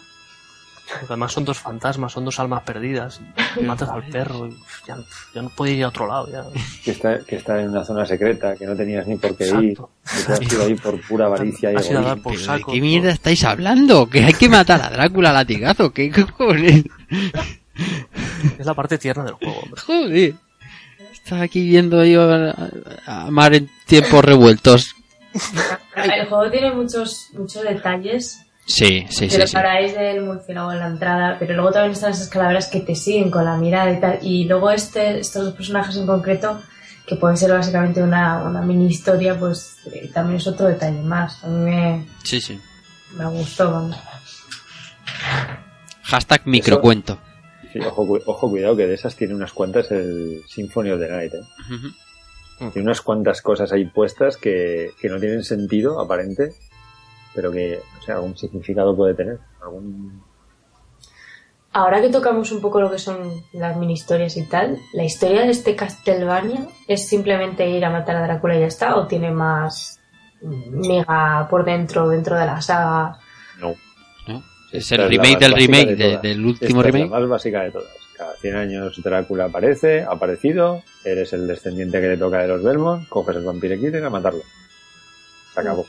Porque además son dos fantasmas, son dos almas perdidas. matas al perro y ya, ya no puede ir a otro lado. Ya. Que está, que está en una zona secreta, que no tenías ni por qué ir, que has ido ahí por pura avaricia y Has ido a dar por ¿De saco. qué mierda estáis hablando? Que hay que matar a Drácula a latigazo. ¿Qué cojones? Es la parte tierna del juego. hombre. Joder. Estaba aquí viendo yo a, a Mar en tiempos revueltos. El juego tiene muchos, muchos detalles Sí, sí, que sí. lo sí. del murciélago en la entrada, pero luego también están esas calaveras que te siguen con la mirada y tal. Y luego este, estos dos personajes en concreto, que pueden ser básicamente una, una mini historia, pues eh, también es otro detalle más. A mí me, Sí, sí. me gustó. vamos. Hashtag microcuento. Sí, ojo, cu- ojo, cuidado, que de esas tiene unas cuantas el Symphony of the Night. ¿eh? Tiene unas cuantas cosas ahí puestas que, que no tienen sentido aparente, pero que, o sea, algún significado puede tener. Algún... Ahora que tocamos un poco lo que son las mini historias y tal, ¿la historia de este Castlevania es simplemente ir a matar a Drácula y ya está? ¿O tiene más miga por dentro, dentro de la saga? No. ¿No? Es Esta el remake del remake de del último Esta es remake. la más básica de todas. Cada 100 años Drácula aparece, ha aparecido, eres el descendiente que le toca de los Belmont, coges el vampirequito y a matarlo. Se acabó.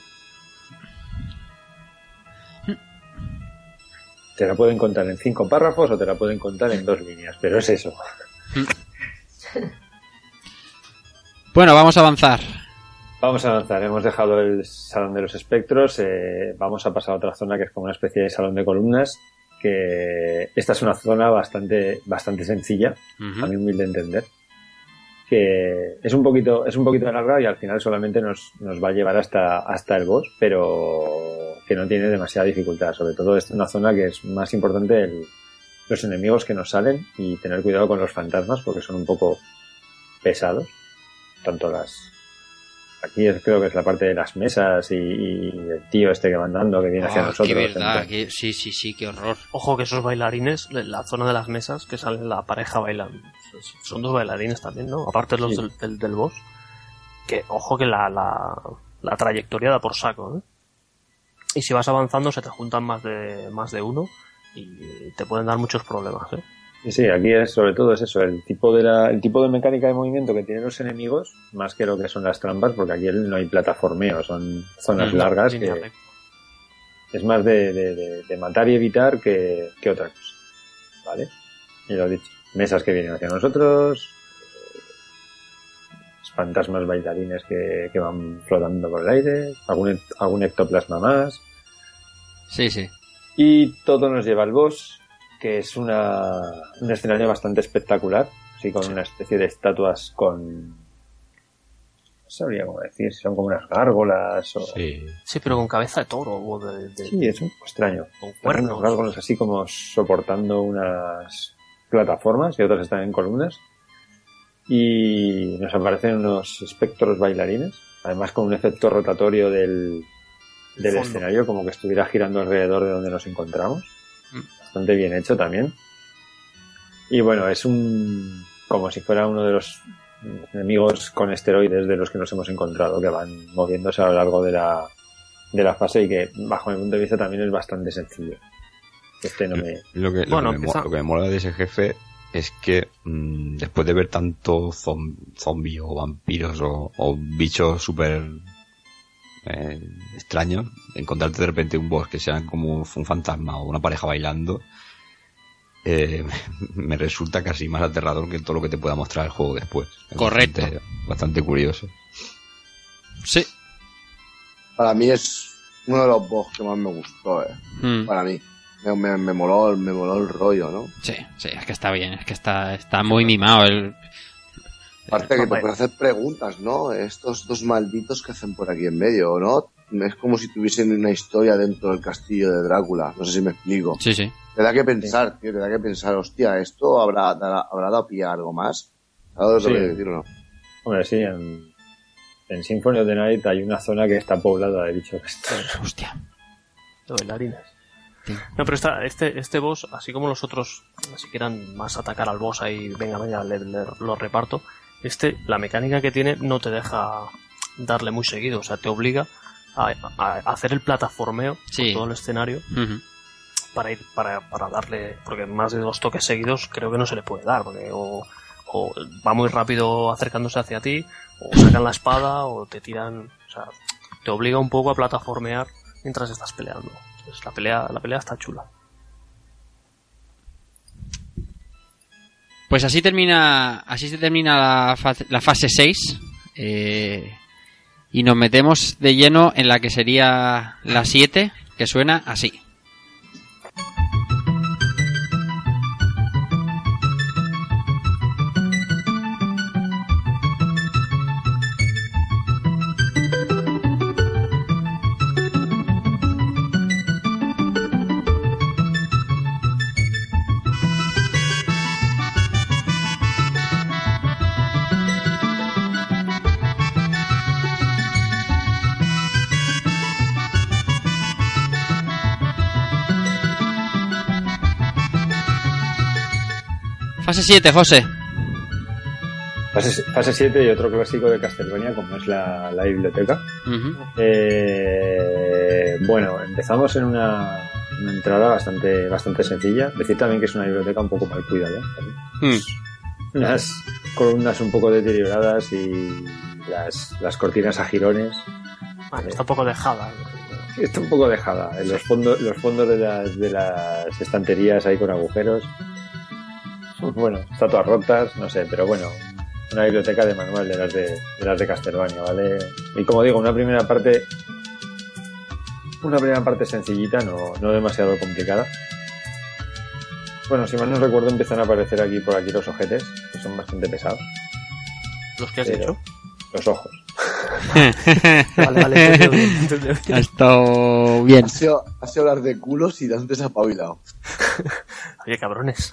Te la pueden contar en cinco párrafos o te la pueden contar en dos líneas, pero es eso. [LAUGHS] Bueno, vamos a avanzar. Vamos a avanzar. Hemos dejado el Salón de los Espectros. eh, vamos a pasar a otra zona que es como una especie de salón de columnas. Que esta es una zona bastante, bastante sencilla, Ujú. a mi humilde entender. Que es un poquito, es un poquito larga y al final solamente nos, nos va a llevar hasta, hasta el boss, pero que no tiene demasiada dificultad. Sobre todo es una zona que es más importante el, los enemigos que nos salen y tener cuidado con los fantasmas porque son un poco pesados. Tanto las. Aquí es- creo que es la parte de las mesas y, y el tío este que va andando que viene hacia Ah, nosotros. qué verdad, que- sí, sí, sí, qué horror. Ojo que esos bailarines, la zona de las mesas, que salen la pareja bailando, son dos bailarines también, ¿no? Aparte los Sí. del, del, del boss. Que, ojo que la, la, la trayectoria da por saco, ¿eh? Y si vas avanzando se te juntan más de, más de uno y te pueden dar muchos problemas, ¿eh? Sí, aquí es sobre todo es eso, el tipo de la, el tipo de mecánica de movimiento que tienen los enemigos, más que lo que son las trampas, porque aquí no hay plataformeo, son zonas largas que recta. es más de, de- de- de matar y evitar que, que otra cosa. ¿Vale? Y lo he dicho. Mesas que vienen hacia nosotros, fantasmas bailarines que, que van flotando por el aire, algún, algún ectoplasma más, Sí, sí. y todo nos lleva al boss, que es una, un escenario bastante espectacular, así con una especie de estatuas con... No sabría cómo decir, si son como unas gárgolas o... Sí. Sí, pero con cabeza de toro o de, de- Sí, es un poco extraño. con cuernos. gárgolas así como soportando unas plataformas y otras están en columnas. Y nos aparecen unos espectros bailarines, además con un efecto rotatorio del, del Fondo. escenario, como que estuviera girando alrededor de donde nos encontramos. Mm. Bastante bien hecho también. Y bueno, es un. como si fuera uno de los enemigos con esteroides de los que nos hemos encontrado, que van moviéndose a lo largo de la, de la fase y que, bajo mi punto de vista, también es bastante sencillo. Este no me. Lo que, lo Bueno, que me, mo- empieza- lo que me mola de ese jefe es que mm, después de ver tanto zom- zombie o vampiros o, o bichos súper eh, extraños, encontrarte de repente un boss que sea como un fantasma o una pareja bailando, eh, [LAUGHS] me resulta casi más aterrador que todo lo que te pueda mostrar el juego después. Es Correcto. Bastante, bastante curioso. Sí. Para mí es uno de los boss que más me gustó, eh. Mm. Para mí. Me, me, me moló, me moló el rollo, ¿no? Sí, sí, es que está bien, es que está, está muy mimado. El... Aparte que te pueden hacer preguntas, ¿no? Estos dos malditos que hacen por aquí en medio, ¿no? Es como si tuviesen una historia dentro del castillo de Drácula. No sé si me explico. Sí, sí. Te da que pensar, tío, te da que pensar, hostia, ¿esto habrá, dará- habrá dado pie a algo más? ¿Sabes lo Sí. que quiero decir o no? Hombre, sí, en, en Symphony of the Night hay una zona que está poblada de bichos. Hostia. de bailarines. No, pero esta, este, este boss, así como los otros, si quieran más atacar al boss ahí, venga, venga, le, le- lo reparto. Este, la mecánica que tiene no te deja darle muy seguido, o sea, te obliga a, a hacer el plataformeo Sí. por todo el escenario para ir, para, para darle, porque más de dos toques seguidos creo que no se le puede dar, porque o, o va muy rápido acercándose hacia ti, o sacan la espada, o te tiran, o sea, te obliga un poco a plataformear mientras estás peleando. Entonces, la pelea, la pelea está chula. Pues así termina, así se termina la, fa- la fase 6. eh, y nos metemos de lleno en la que sería la 7, que suena así. 7, José. Fase, fase 7 y otro clásico de Castlevania, como es la, la biblioteca. Eh, bueno, empezamos en una, una entrada bastante, bastante sencilla. Decir también que es una biblioteca un poco mal cuidada. Mm. Unas columnas un poco deterioradas y las, las cortinas a jirones. Bueno, está un poco dejada. Está un poco dejada. En los fondos, los fondos de las, de las estanterías ahí con agujeros. Bueno, estatuas rotas, no sé, pero bueno. una biblioteca de manual de las de, de las de Castlevania, ¿vale? Y como digo, una primera parte una primera parte sencillita, no, no demasiado complicada. Bueno, si mal no recuerdo, empiezan a aparecer aquí por aquí los ojetes, que son bastante pesados. ¿Los que has Pero- dicho? Los ojos. [LAUGHS] Vale, vale, entendido bien, entendido bien. Ha estado bien. Has sido, has sido hablar de culos y antes apabilado. Oye, cabrones.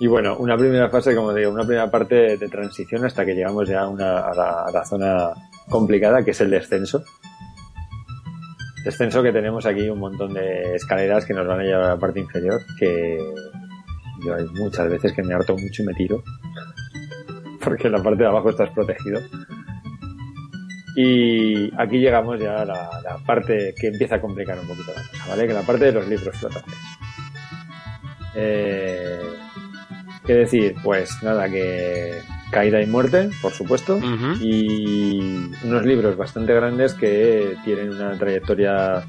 Y bueno, una primera fase, como digo, una primera parte de transición hasta que llegamos ya a, una, a, la, a la zona complicada, que es el descenso. Descenso que tenemos aquí un montón de escaleras que nos van a llevar a la parte inferior, que yo hay muchas veces que me harto mucho y me tiro, [LAUGHS] porque la parte de abajo estás protegido. Y aquí llegamos ya a la, la parte que empieza a complicar un poquito la cosa, ¿vale? Que la parte de los libros flotantes. Eh, ¿Qué decir? Pues nada, que caída y muerte, por supuesto, y unos libros bastante grandes que tienen una trayectoria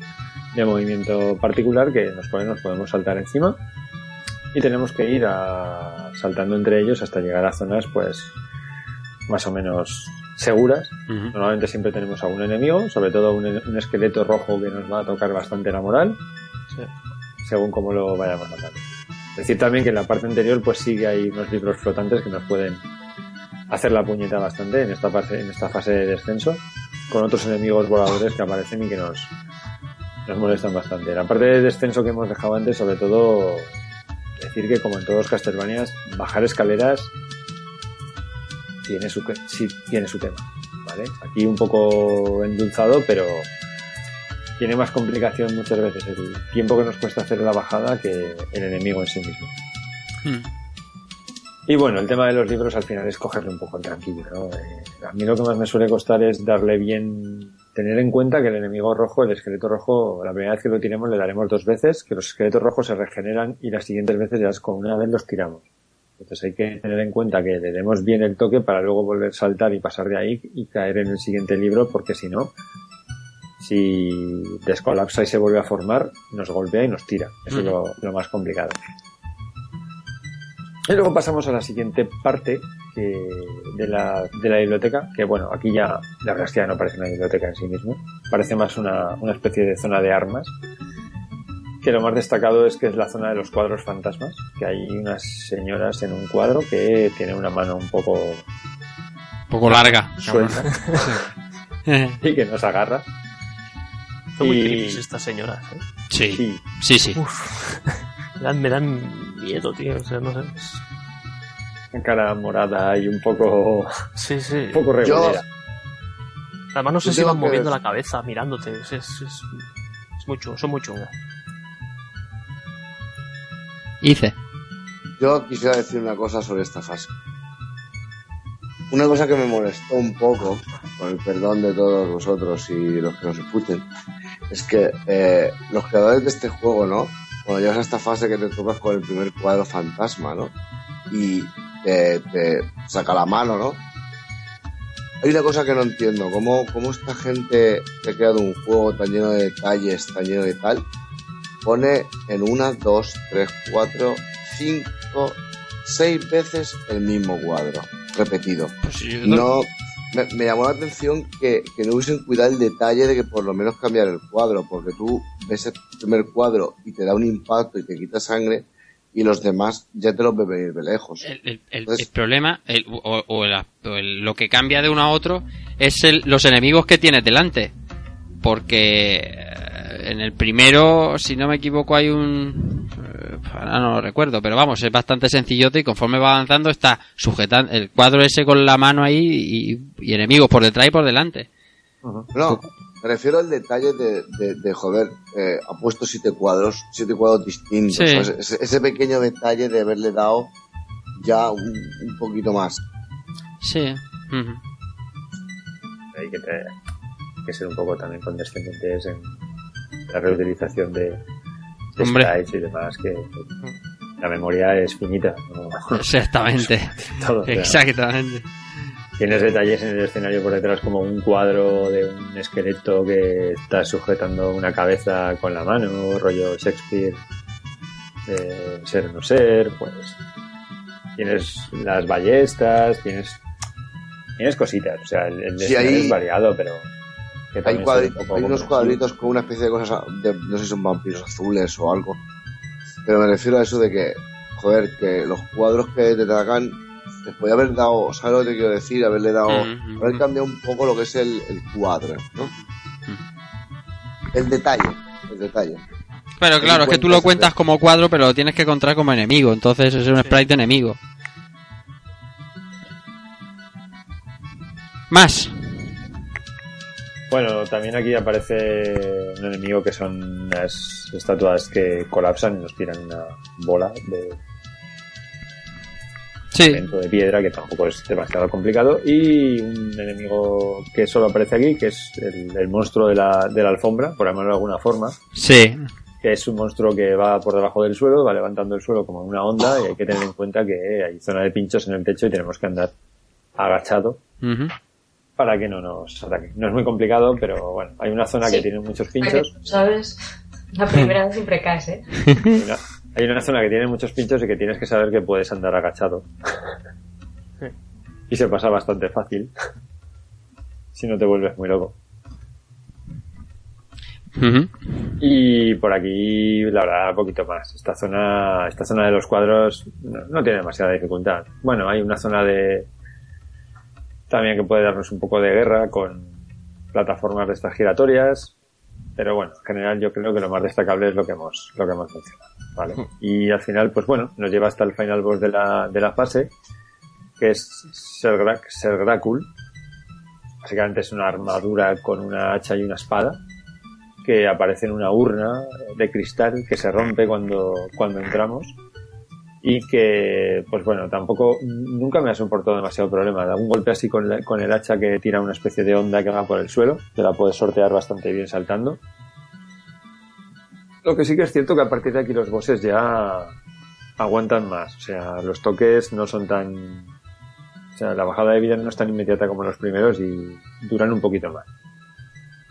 de movimiento particular que cuales nos podemos saltar encima y tenemos que ir a- saltando entre ellos hasta llegar a zonas pues más o menos seguras. Normalmente siempre tenemos a un enemigo, sobre todo un, un esqueleto rojo que nos va a tocar bastante la moral, según cómo lo vayamos matando. Decir también que en la parte anterior pues sí que hay unos libros flotantes que nos pueden hacer la puñeta bastante en esta fase, en esta fase de descenso, con otros enemigos voladores que aparecen y que nos, nos molestan bastante. La parte de descenso que hemos dejado antes, sobre todo, decir que como en todos los Castlevanias, bajar escaleras tiene su, sí, tiene su tema, ¿vale? Aquí un poco endulzado, pero tiene más complicación muchas veces el tiempo que nos cuesta hacer la bajada que el enemigo en sí mismo. Y bueno, el tema de los libros al final es cogerle un poco tranquilo, ¿no? Eh, a mí lo que más me suele costar es darle bien, tener en cuenta que el enemigo rojo, el esqueleto rojo, la primera vez que lo tiremos le daremos dos veces, que los esqueletos rojos se regeneran y las siguientes veces ya es con una vez los tiramos. Entonces hay que tener en cuenta que le demos bien el toque para luego volver a saltar y pasar de ahí y caer en el siguiente libro, porque si no, si descolapsa y se vuelve a formar, nos golpea y nos tira. Eso es lo, lo más complicado. Y luego pasamos a la siguiente parte que- de, la, de la biblioteca, que bueno, aquí ya la verdad es que ya no parece una biblioteca en sí mismo, parece más una, una especie de zona de armas, que lo más destacado es que es la zona de los cuadros fantasmas, que hay unas señoras en un cuadro que tienen una mano un poco... Un poco larga. Suelta. [LAUGHS] y que nos agarra. Son muy Y- creepy estas señoras, ¿eh? Sí, sí, sí. Uf. Me [LAUGHS] dan, me dan miedo, tío. O sea, no sé. es- cara morada y un poco... Sí, sí. Un poco regulera. Además, no sé Yo si van moviendo la cabeza, mirándote. Es, es, es, es muy chungo, son muy chungas. Hice. Yo quisiera decir una cosa sobre esta fase. Una cosa que me molestó un poco, con el perdón de todos vosotros y los que nos escuchen, es que eh, los creadores de este juego, ¿no? Cuando llegas a esta fase que te tocas con el primer cuadro fantasma, ¿no? Y te, te saca la mano, ¿no? Hay una cosa que no entiendo, ¿cómo, cómo esta gente que ha creado un juego tan lleno de detalles, tan lleno de tal, pone en una, dos, tres, cuatro, cinco, seis veces el mismo cuadro, repetido. yo No, me, me llamó la atención que, que no hubiesen cuidado el detalle de que por lo menos cambiar el cuadro, porque tú ves el primer cuadro y te da un impacto y te quita sangre, y los demás ya te los ves venir de lejos. El, el- problema, el- o, o lo que cambia de uno a otro, es el- los enemigos que tienes delante. Porque en el primero, si no me equivoco, hay un... eh, Ahora no lo recuerdo, pero vamos, es bastante sencillote y conforme va avanzando está sujetando el cuadro ese con la mano ahí y, y enemigos por detrás y por delante. No, me refiero al detalle de, de, de, joder, eh, ha puesto siete cuadros, siete cuadros distintos. Ese, ese pequeño detalle de haberle dado ya un, un poquito más. Sí. hay que, tener- que ser un poco también condescendientes en la reutilización de, de sprites y demás, que la memoria es finita. ¿no? [LAUGHS] Exactamente. [LAUGHS] Todo, Exactamente. Tienes detalles en el escenario por detrás como un cuadro de un esqueleto que está sujetando una cabeza con la mano, rollo Shakespeare, ser o no ser, pues tienes las ballestas, tienes tienes cositas, o sea, el, el Sí, es variado, pero que Hay, un unos cuadritos con una especie de cosas, de- no sé si son vampiros azules o algo. Pero me refiero a eso de que, joder, que los cuadros que te atacan, les podía haber dado, ¿sabes lo que te quiero decir? Haberle dado, Mm, haber cambiado un poco lo que es el, el cuadro, ¿no? El detalle, el detalle. Pero claro, es que tú lo cuentas como cuadro, pero lo tienes que encontrar como enemigo. Entonces es un sprite de enemigo. Más. Bueno, también aquí aparece un enemigo que son unas estatuas que colapsan y nos tiran una bola de Sí. de piedra que tampoco es demasiado complicado y un enemigo que solo aparece aquí que es el, el monstruo de la, de la alfombra por llamarlo de alguna forma Sí. que es un monstruo que va por debajo del suelo va levantando el suelo como una onda y hay que tener en cuenta que hay zona de pinchos en el techo y tenemos que andar agachado. Para que no nos ataque no es muy complicado pero bueno hay una zona que tiene muchos pinchos ¿Sabes? La primera vez siempre caes, ¿eh? Hay una, hay una zona que tiene muchos pinchos y que tienes que saber que puedes andar agachado. Y se pasa bastante fácil. si no te vuelves muy loco. Y por aquí, la verdad, un poquito más. Esta zona, esta zona de los cuadros no, no tiene demasiada dificultad. Bueno, hay una zona de también que puede darnos un poco de guerra con plataformas de estas giratorias. Pero bueno, en general yo creo que lo más destacable es lo que hemos, lo que hemos mencionado. ¿vale? Y al final, pues bueno, nos lleva hasta el final boss de la, de la fase, que es Sergra- Sergracul. Básicamente es una armadura con una hacha y una espada que aparece en una urna de cristal que se rompe cuando, cuando entramos y que, pues bueno, tampoco, nunca me ha soportado demasiado problema. Un golpe así con, la- con el hacha que tira una especie de onda que va por el suelo, que la puedes sortear bastante bien saltando. Lo que sí que es cierto que a partir de aquí los bosses ya aguantan más, o sea, los toques no son tan... O sea, la bajada de vida no es tan inmediata como los primeros y duran un poquito más.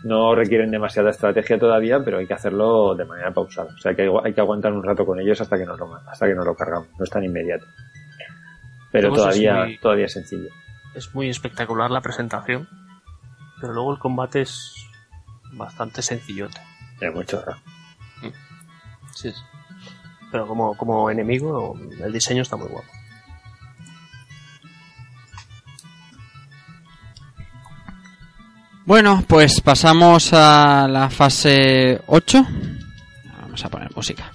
No requieren demasiada estrategia todavía, pero hay que hacerlo de manera pausada. O sea, que hay, hay que aguantar un rato con ellos hasta que nos lo, hasta que nos lo cargamos. No es tan inmediato. Pero es todavía, muy- todavía es sencillo. Es muy espectacular la presentación, pero luego el combate es bastante sencillote. Es mucho raro. Sí, sí. Pero como, como enemigo, el diseño está muy guapo. Bueno, pues pasamos a la fase 8. Vamos a poner música.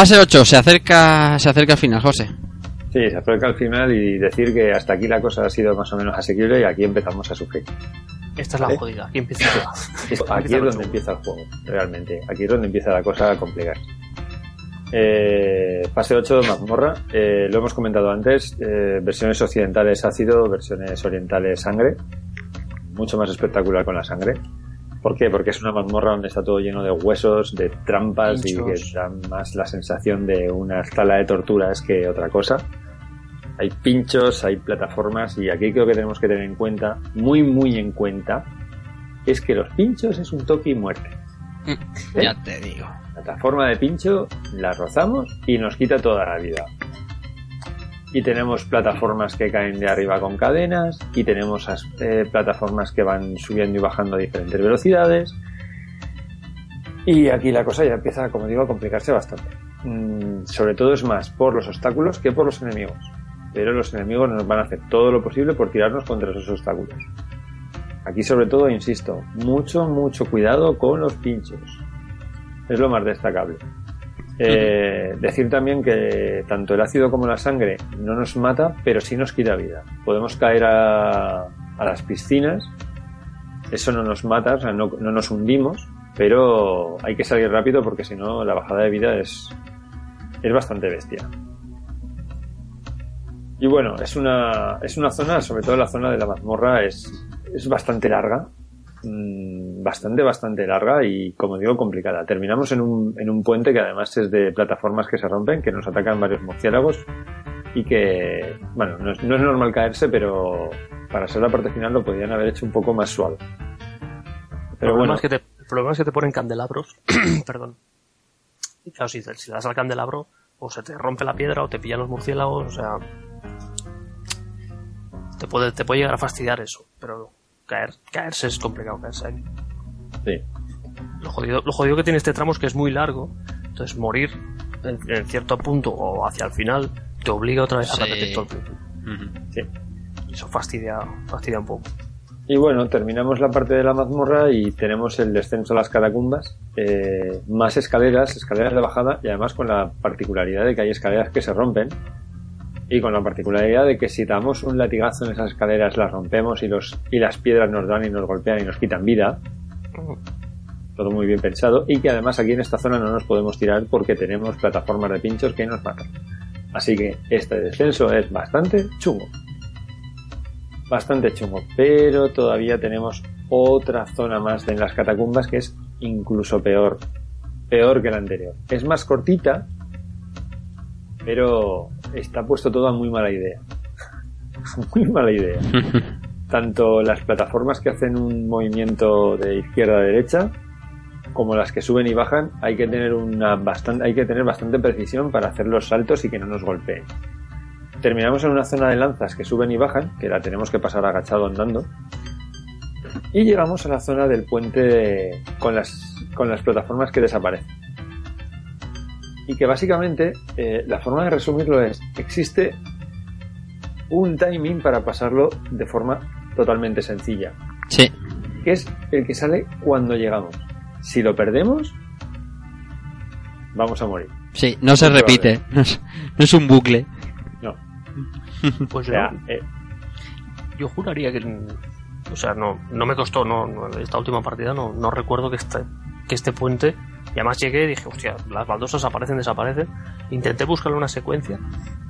Fase 8, se acerca, se acerca al final, José. Sí, se acerca al final y decir que hasta aquí la cosa ha sido más o menos asequible y aquí empezamos a sufrir. Esta es la ¿Vale? jodida. Aquí empieza Es- [LAUGHS] aquí Aquí es donde empieza el juego, realmente. Aquí es donde empieza la cosa a complicarse. Eh, fase 8 mazmorra. Eh, lo hemos comentado antes. eh, versiones occidentales ácido, versiones orientales sangre. Mucho más espectacular con la sangre. ¿Por qué? Porque es una mazmorra donde está todo lleno de huesos, de trampas y que dan más la sensación de una sala de torturas que otra cosa. Hay pinchos, hay plataformas y aquí creo que tenemos que tener en cuenta, muy muy en cuenta, es que los pinchos es un toque y muerte. [LAUGHS] ¿Eh? Ya te digo. Plataforma de pincho, la rozamos y nos quita toda la vida. Y tenemos plataformas que caen de arriba con cadenas, y tenemos eh, plataformas que van subiendo y bajando a diferentes velocidades. Y aquí la cosa ya empieza, como digo, a complicarse bastante. Mm, sobre todo es más por los obstáculos que por los enemigos. Pero los enemigos nos van a hacer todo lo posible por tirarnos contra esos obstáculos. Aquí sobre todo, insisto, mucho, mucho cuidado con los pinchos. Es lo más destacable. Eh, decir también que tanto el ácido como la sangre no nos mata, pero sí nos quita vida. Podemos caer a, a las piscinas eso no nos mata, o sea, no, no nos hundimos, pero hay que salir rápido porque si no la bajada de vida es, es bastante bestia. Y bueno, es una, es una zona, sobre todo la zona de la mazmorra, es, es bastante larga. Mm, Bastante, bastante larga y, como digo, complicada. Terminamos en un, en un puente que además es de plataformas que se rompen, que nos atacan varios murciélagos y que, bueno, no es, no es normal caerse, pero para ser la parte final lo podrían haber hecho un poco más suave. el, Pero problema bueno, es que te, el problema es que te ponen candelabros. [CLEARS THROAT] Perdón. Y claro, si, te- si le das al candelabro, o se te rompe la piedra o te pillan los murciélagos, o sea. Te puede, te puede llegar a fastidiar eso, pero caer, caerse es complicado, caerse ahí. sí. Lo jodido, lo jodido que tiene este tramo es que es muy largo, entonces morir en, en cierto punto o hacia el final te obliga otra vez a repetir todo el principio. Sí. Eso fastidia, fastidia un poco. Y bueno, terminamos la parte de la mazmorra y tenemos el descenso a las catacumbas, eh, más escaleras, escaleras de bajada y además con la particularidad de que hay escaleras que se rompen y con la particularidad de que si damos un latigazo en esas escaleras las rompemos y, los, y las piedras nos dan y nos golpean y nos quitan vida. Todo muy bien pensado y que además aquí en esta zona no nos podemos tirar porque tenemos plataformas de pinchos que nos matan. Así que este descenso es bastante chungo bastante chungo, pero todavía tenemos otra zona más en las catacumbas que es incluso peor, peor que la anterior. Es más cortita, pero está puesto todo a muy mala idea. [LAUGHS] muy mala idea. [LAUGHS] Tanto las plataformas que hacen un movimiento de izquierda a derecha, como las que suben y bajan, hay que tener una bastante, hay que tener bastante precisión para hacer los saltos y que no nos golpeen. Terminamos en una zona de lanzas que suben y bajan, que la tenemos que pasar agachado andando. Y llegamos a la zona del puente con las, con las plataformas que desaparecen. Y que básicamente eh, la forma de resumirlo es, existe un timing para pasarlo de forma totalmente sencilla, Sí. que es el que sale cuando llegamos. Si lo perdemos, vamos a morir. Sí, no se repite. [LAUGHS] No es, no es un bucle. No. [LAUGHS] Pues O sea, yo, eh, yo juraría que. O sea, no, no me costó, no, no, esta última partida no, no recuerdo que este, que este puente. Y además llegué y dije, hostia, las baldosas aparecen, desaparecen. Intenté buscarle una secuencia.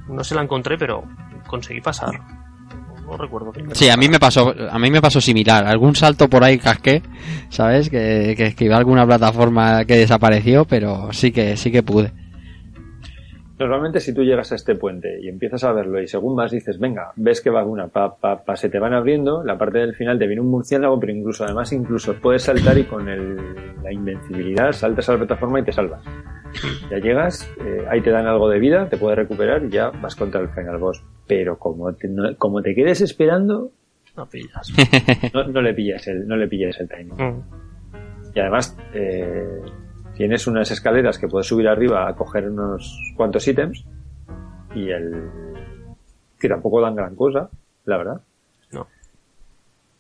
No se la encontré, pero conseguí pasar. No recuerdo que Sí, a mí me pasó, a mí me pasó similar. Algún salto por ahí casqué, ¿sabes? Que, que esquivé alguna plataforma que desapareció, pero sí que, sí que pude. Normalmente si tú llegas a este puente y empiezas a verlo y según vas dices, venga, ves que va una, pa, pa, pa, se te van abriendo, la parte del final te viene un murciélago, pero incluso además incluso puedes saltar y con el, la invencibilidad saltas a la plataforma y te salvas. Ya llegas, eh, ahí te dan algo de vida, te puedes recuperar y ya vas contra el final boss. Pero como te, no- como te quedes esperando, No pillas. [LAUGHS] no, no le pillas el, no le pillas el timing. Mm. Y además, eh, tienes unas escaleras que puedes subir arriba a coger unos cuantos ítems y el que tampoco dan gran cosa, la verdad. No.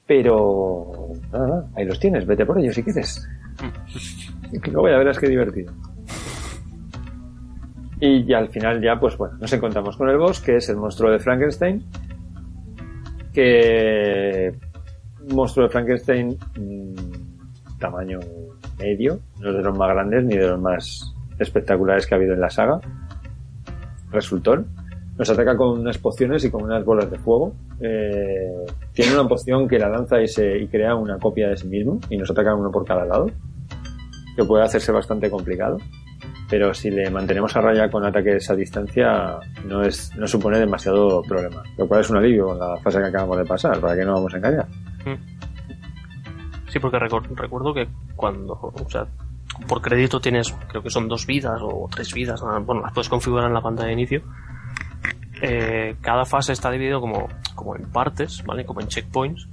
Pero nada, ahí los tienes, vete por ellos si quieres. [LAUGHS] Que luego ya verás qué divertido. Y ya al final ya, pues bueno, nos encontramos con el boss, que es el monstruo de Frankenstein. Que monstruo de Frankenstein mm, tamaño medio, no es de los más grandes ni de los más espectaculares que ha habido en la saga. Resultón. Nos ataca con unas pociones y con unas bolas de fuego. Eh, tiene una poción que la lanza y, se, y crea una copia de sí mismo y nos ataca uno por cada lado. Que puede hacerse bastante complicado. Pero si le mantenemos a raya con ataques a distancia, no es no supone demasiado problema. Lo cual es un alivio con la fase que acabamos de pasar, para que no vamos a engañar. Sí, porque recuerdo que cuando, o sea, por crédito tienes, creo que son dos vidas o tres vidas, bueno, las puedes configurar en la pantalla de inicio. Eh, cada fase está dividido como, como en partes, ¿vale? Como en checkpoints.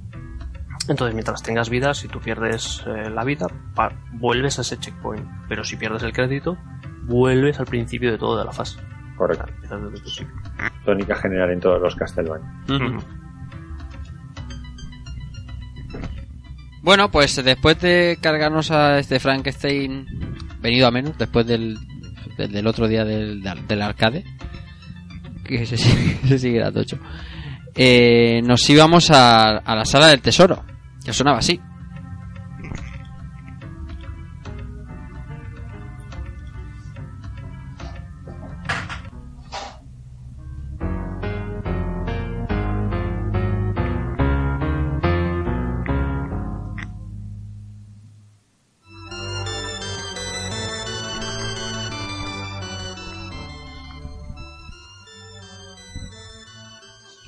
Entonces, mientras tengas vidas, si tú pierdes eh, la vida, vuelves a ese checkpoint. Pero si pierdes el crédito, vuelves al principio de todo de la fase. Correcto. El principio. Tónica general en todos los Castlevania. Ujú. Bueno, pues después de cargarnos a este Frankenstein venido a menos, después del, del, otro día del, del, arcade, que sí que era tocho, eh, nos íbamos a, a la sala del tesoro, que sonaba así.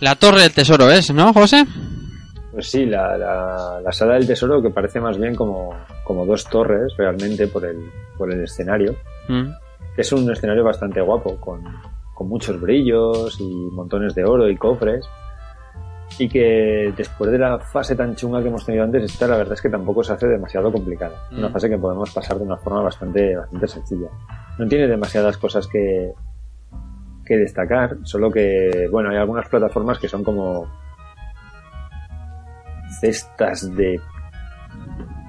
La torre del tesoro es, ¿no, José? Pues sí, la, la, la sala del tesoro que parece más bien como, como dos torres realmente por el, por el escenario. Mm. Es un escenario bastante guapo, con, con muchos brillos y montones de oro y cofres. Y que después de la fase tan chunga que hemos tenido antes, esta la verdad es que tampoco se hace demasiado complicada. Mm. Una fase que podemos pasar de una forma bastante, bastante sencilla. No tiene demasiadas cosas que, que destacar, solo que, bueno, hay algunas plataformas que son como cestas de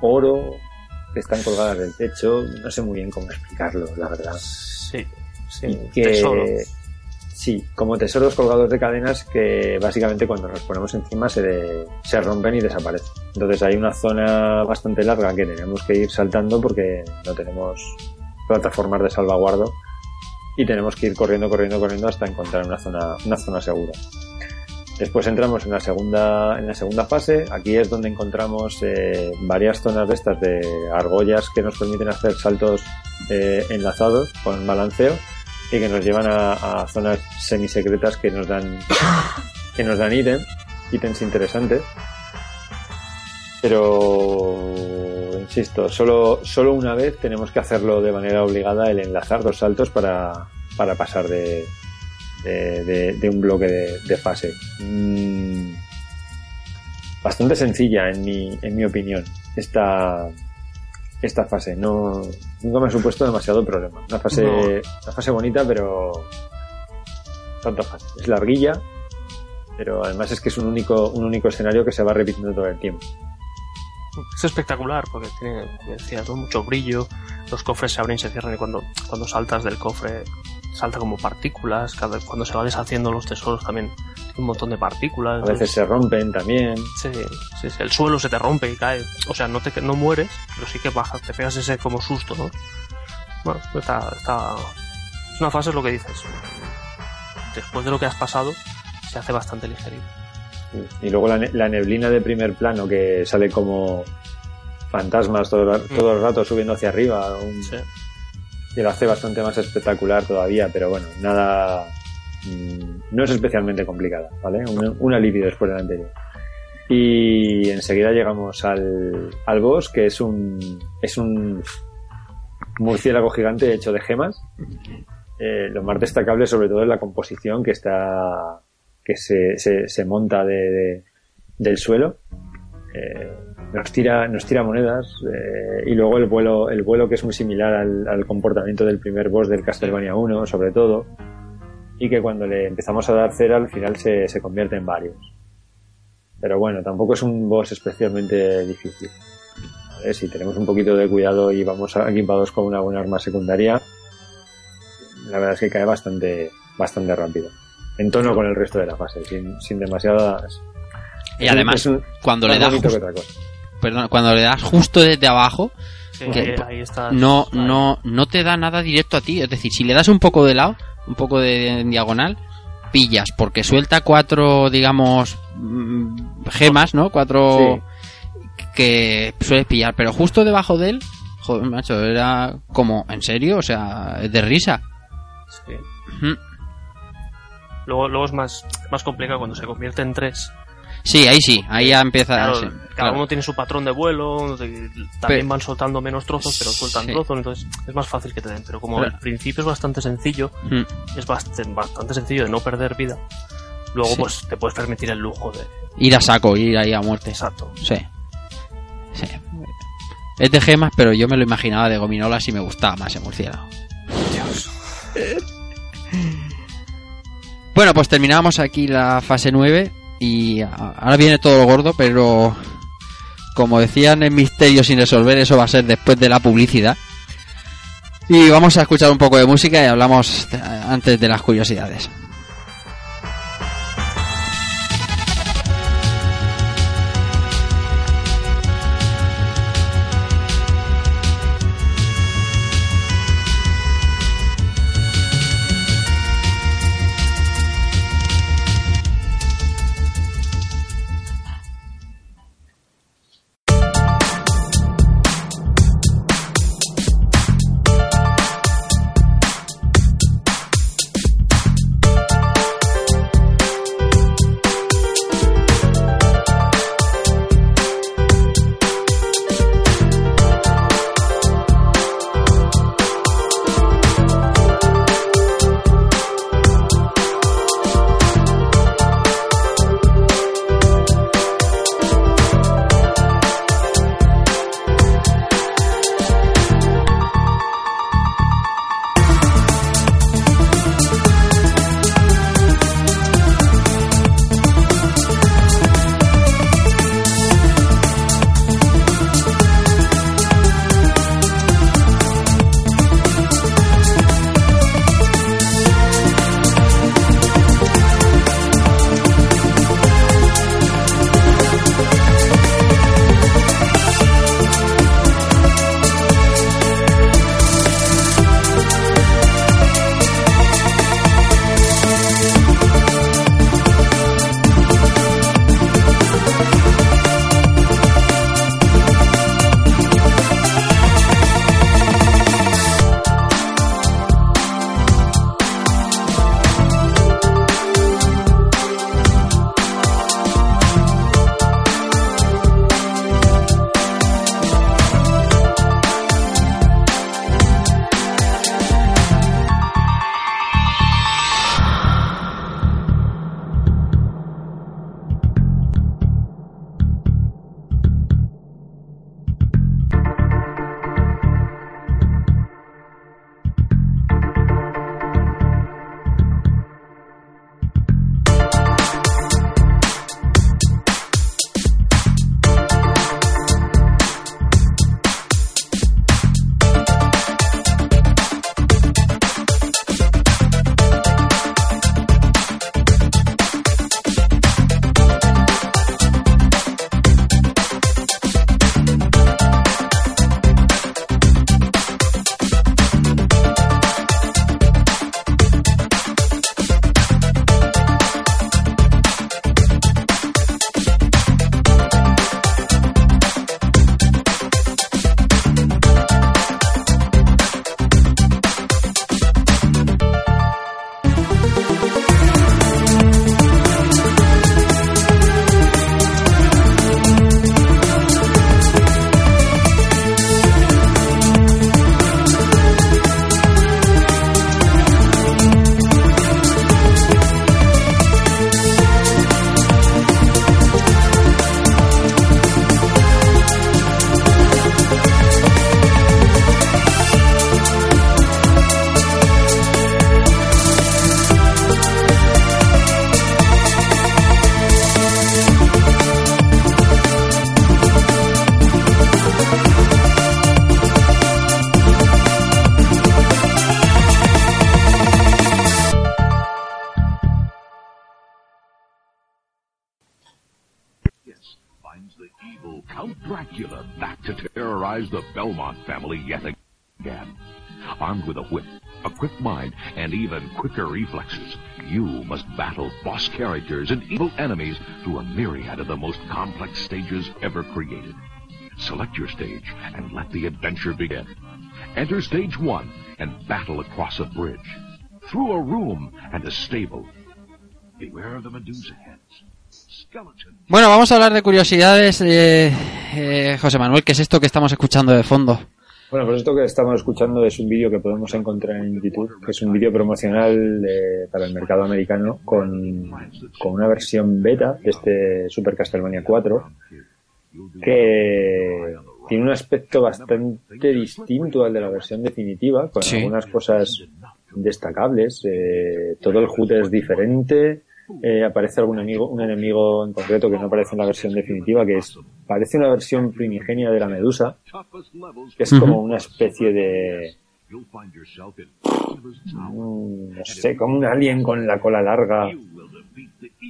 oro que están colgadas del techo. No sé muy bien cómo explicarlo, la verdad. Sí, que, tesoro. Sí, como tesoros colgados de cadenas que básicamente cuando nos ponemos encima se, de- se rompen y desaparecen. Entonces hay una zona bastante larga que tenemos que ir saltando porque no tenemos plataformas de salvaguardo y tenemos que ir corriendo, corriendo, corriendo hasta encontrar una zona, una zona segura. Después entramos en la segunda, en la segunda fase. Aquí es donde encontramos eh, varias zonas de estas de argollas que nos permiten hacer saltos eh, enlazados con balanceo y que nos llevan a, a zonas semisecretas que nos dan que nos dan ítems, ítems interesantes. Pero insisto, solo, solo una vez tenemos que hacerlo de manera obligada el enlazar dos saltos para, para pasar de, de, de- de un bloque de, de fase. Mm, bastante sencilla en mi, en mi opinión esta, esta fase. No, nunca me ha supuesto demasiado problema. Una fase, No. una fase bonita, pero tanta fase. Es larguilla, pero además es que es un único, un único escenario que se va repitiendo todo el tiempo. Es espectacular porque tiene, ¿no? mucho brillo. Los cofres se abren y se cierran y cuando, cuando saltas del cofre salta como partículas. Cada, cuando se va deshaciendo los tesoros también un montón de partículas. A veces se rompen también. Sí, sí, sí, el suelo se te rompe y cae. O sea, no te no mueres, pero sí que bajas, te pegas ese como susto, ¿no? Bueno, está, está... Es una fase, es lo que dices. Después de lo que has pasado, se hace bastante ligerito. Y luego la, ne- la neblina de primer plano que sale como fantasmas todo, el- todo el rato subiendo hacia arriba. un- que lo hace bastante más espectacular todavía, pero bueno, nada. mm, No es especialmente complicada, ¿vale? Un, un alivio después del anterior. Y enseguida llegamos al, al boss, que es un. Es un murciélago gigante hecho de gemas. Eh, lo más destacable, sobre todo, es la composición que está. Que se, se, se monta de, de- del suelo. Eh, nos tira, nos tira monedas eh, y luego el vuelo, el vuelo que es muy similar al, al comportamiento del primer boss del Castlevania 1, sobre todo, y que cuando le empezamos a dar cera al final se, se convierte en varios. Pero bueno, tampoco es un boss especialmente difícil. Si tenemos un poquito de cuidado y vamos equipados con una buena arma secundaria, la verdad es que cae bastante, bastante rápido. En tono con el resto de la fase, sin, sin demasiadas. Y además, un- cuando le das. Perdón, cuando le das justo desde abajo, Sí, que ahí- ahí está. no, no, no te da nada directo a ti. Es decir, si le das un poco de lado, un poco de en diagonal, pillas, porque suelta cuatro, digamos, mm, gemas, ¿no? Cuatro que sueles pillar, pero justo debajo de él, joder, macho, era como, ¿en serio? O sea, es de risa. Sí. Ujú. Luego, luego es más, más complicado cuando se convierte en tres. Sí, ahí sí, ahí ya empieza. Claro, sí, cada claro. uno tiene su patrón de vuelo, también van soltando menos trozos, pero sueltan Sí. trozos, entonces es más fácil que te den. Pero como Pero- el principio es bastante sencillo, Mm. es bastante, bastante sencillo de no perder vida, luego Sí. pues te puedes permitir el lujo de... Ir a saco, ir ahí a muerte. Exacto. Sí. Sí. Es de gemas, pero yo me lo imaginaba de gominolas y me gustaba más el murciélago. [LAUGHS] Bueno, pues terminamos aquí la fase 9 y ahora viene todo lo gordo, pero como decían en Misterio sin resolver, eso va a ser después de la publicidad. Y vamos a escuchar un poco de música y hablamos antes de las curiosidades. Characters and evil enemies through a myriad of the most complex stages ever created. Select your stage and let the adventure begin. Enter stage one and battle across a bridge, through a room and a stable. Beware of the Medusa heads. Bueno, vamos a hablar de curiosidades. eh, eh, José Manuel, ¿qué es esto que estamos escuchando de fondo? Bueno, pues esto que estamos escuchando es un vídeo que podemos encontrar en YouTube, que es un vídeo promocional de- para el mercado americano con, con una versión beta de este Super Castlevania 4 que tiene un aspecto bastante distinto al de la versión definitiva, con Sí. algunas cosas destacables. eh, todo el HUD es diferente. eh, aparece algún amigo, un enemigo en concreto que no aparece en la versión definitiva, que es parece una versión primigenia de la Medusa, que es como una especie de no sé, como un alien con la cola larga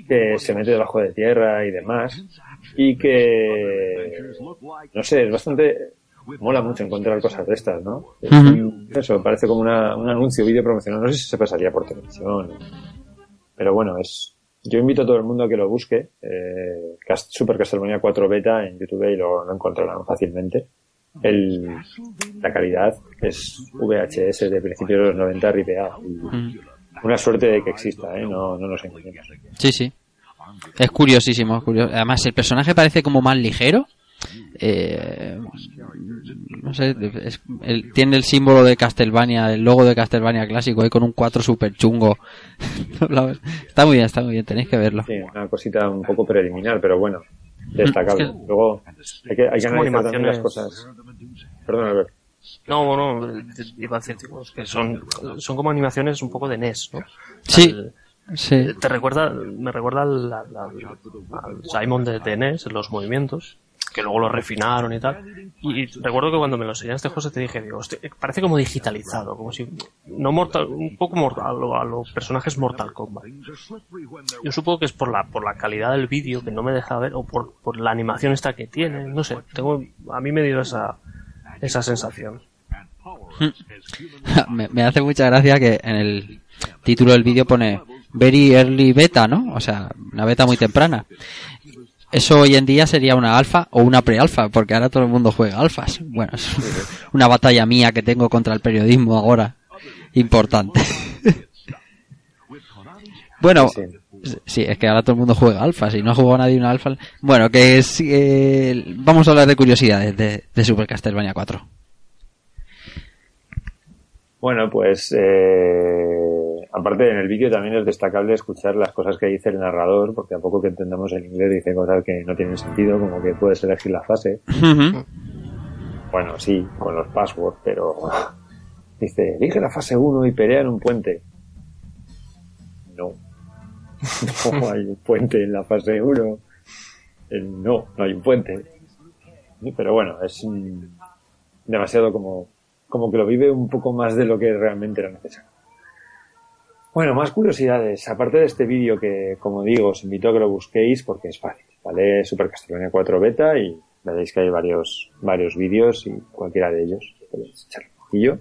que se mete debajo de tierra y demás y que no sé, es bastante mola mucho encontrar cosas de estas, ¿no? Ujú. un- Eso, parece como una- un anuncio, vídeo promocional, no sé si se pasaría por televisión, pero bueno, es yo invito a todo el mundo a que lo busque, eh, Super Castlevania 4 Beta en YouTube y lo, lo encontrarán fácilmente. El, la calidad es VHS de principios de los 90 ripeado. Y Una suerte de que exista, ¿eh? no, no nos engañemos. Sí, sí. Es curiosísimo, es curioso. Además, el personaje parece como más ligero. Eh, no sé, es- el- tiene el símbolo de Castlevania, el logo de Castlevania clásico, ahí con un 4 super chungo. está muy bien, está muy bien, tenéis que verlo. Sí, una cosita un poco preliminar, pero bueno, destacable. Es que- Luego hay que, hay que analizar también las cosas. Perdón, Albert. No, bueno, iba a decir que son, son como animaciones un poco de NES, ¿no? Sí, Al- sí. Te recuerda, me recuerda al, al- al- al Simon de, de NES, los movimientos, que luego lo refinaron y tal. Y recuerdo que cuando me lo enseñaste, José, te dije, digo, "Hostia, parece como digitalizado, como si, no mortal, un poco mortal, a los personajes Mortal Kombat. Yo supongo que es por la, por la calidad del vídeo que no me deja ver, o por, por la animación esta que tiene, no sé, tengo, a mí me dio esa, esa sensación. [LAUGHS] me, me hace mucha gracia que en el título del vídeo pone Very Early Beta, ¿no? O sea, una beta muy temprana. Eso hoy en día sería una alfa o una pre-alfa, porque ahora todo el mundo juega alfas. Bueno, es [LAUGHS] una batalla mía que tengo contra el periodismo ahora. Importante. [LAUGHS] bueno, sí, es que ahora todo el mundo juega alfas y no ha jugado nadie una alfa. Bueno, que es, eh, vamos a hablar de curiosidades de, de Super Castlevania 4. Bueno, pues eh, aparte en el vídeo también es destacable escuchar las cosas que dice el narrador, porque a poco que entendamos el inglés dice cosas que no tienen sentido, como que puedes elegir la fase. Bueno, sí, con los passwords, pero [LAUGHS] dice, elige la fase 1 y pelea en un puente. No. [LAUGHS] No hay un puente en la fase 1. Eh, No, no hay un puente. Pero bueno, es demasiado como, como que lo vive un poco más de lo que realmente era necesario. Bueno, más curiosidades. Aparte de este vídeo que, como digo, os invito a que lo busquéis porque es fácil. Vale Super Castlevania 4 Beta y veréis que hay varios, varios vídeos y cualquiera de ellos podéis echarle un ojillo.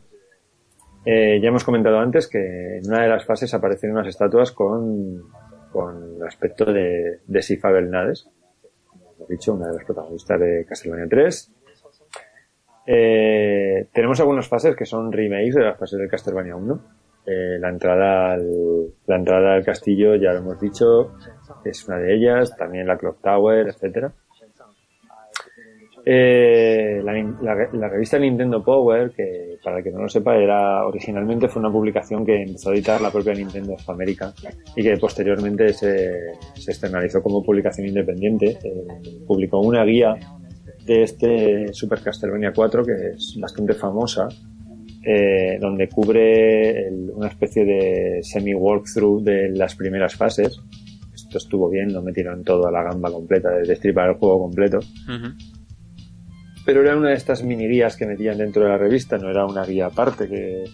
Eh, ya hemos comentado antes que en una de las fases aparecen unas estatuas con, con el aspecto de, de Sifa Belnades, como hemos dicho, una de las protagonistas de Castlevania 3. Eh, tenemos algunas fases que son remakes de las fases del Castlevania 1. Eh, la entrada al, la entrada al castillo, ya lo hemos dicho, es una de ellas, también la Clock Tower, etcétera. Eh, la, revista Nintendo Power, que para el que no lo sepa, era originalmente fue una publicación que empezó a editar la propia Nintendo of America y que posteriormente se, se externalizó como publicación independiente. Eh, publicó una guía de este Super Castlevania 4 que es bastante famosa, eh, donde cubre el- una especie de semi-walkthrough de las primeras fases. Esto estuvo bien, no metieron toda la gamba completa de destripar el juego completo pero era una de estas mini guías que metían dentro de la revista, no era una guía aparte que,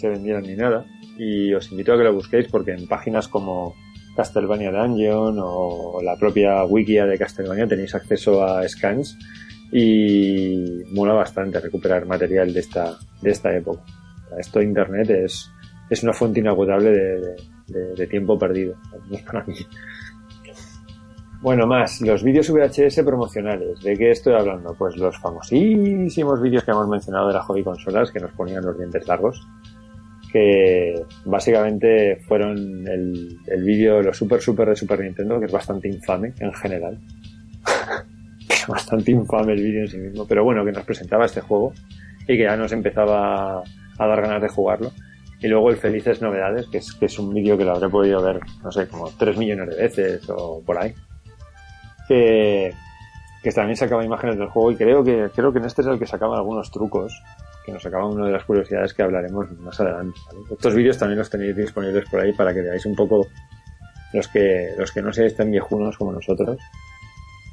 que vendieran ni nada. Y os invito a que lo busquéis porque en páginas como Castlevania Dungeon o la propia wikia de Castlevania tenéis acceso a scans y mola bastante recuperar material de esta, de esta época. Esto internet es, es una fuente inagotable de, tiempo perdido, para mí. Bueno, más, los vídeos VHS promocionales. ¿De qué estoy hablando? Pues los famosísimos vídeos que hemos mencionado de la hobby consolas que nos ponían los dientes largos. Que básicamente fueron el, el vídeo, los Super Super de Super Nintendo, que es bastante infame en general. [LAUGHS] bastante infame el vídeo en sí mismo, pero bueno, que nos presentaba este juego y que ya nos empezaba a dar ganas de jugarlo. Y luego el Felices Novedades, que es, que es un vídeo que lo habré podido ver, no sé, como 3 millones de veces o por ahí que, que también sacaba imágenes del juego y creo que creo que en este es el que sacaba algunos trucos que nos sacaba una de las curiosidades que hablaremos más adelante ¿vale? estos vídeos también los tenéis disponibles por ahí para que veáis un poco los que los que no seáis tan viejunos como nosotros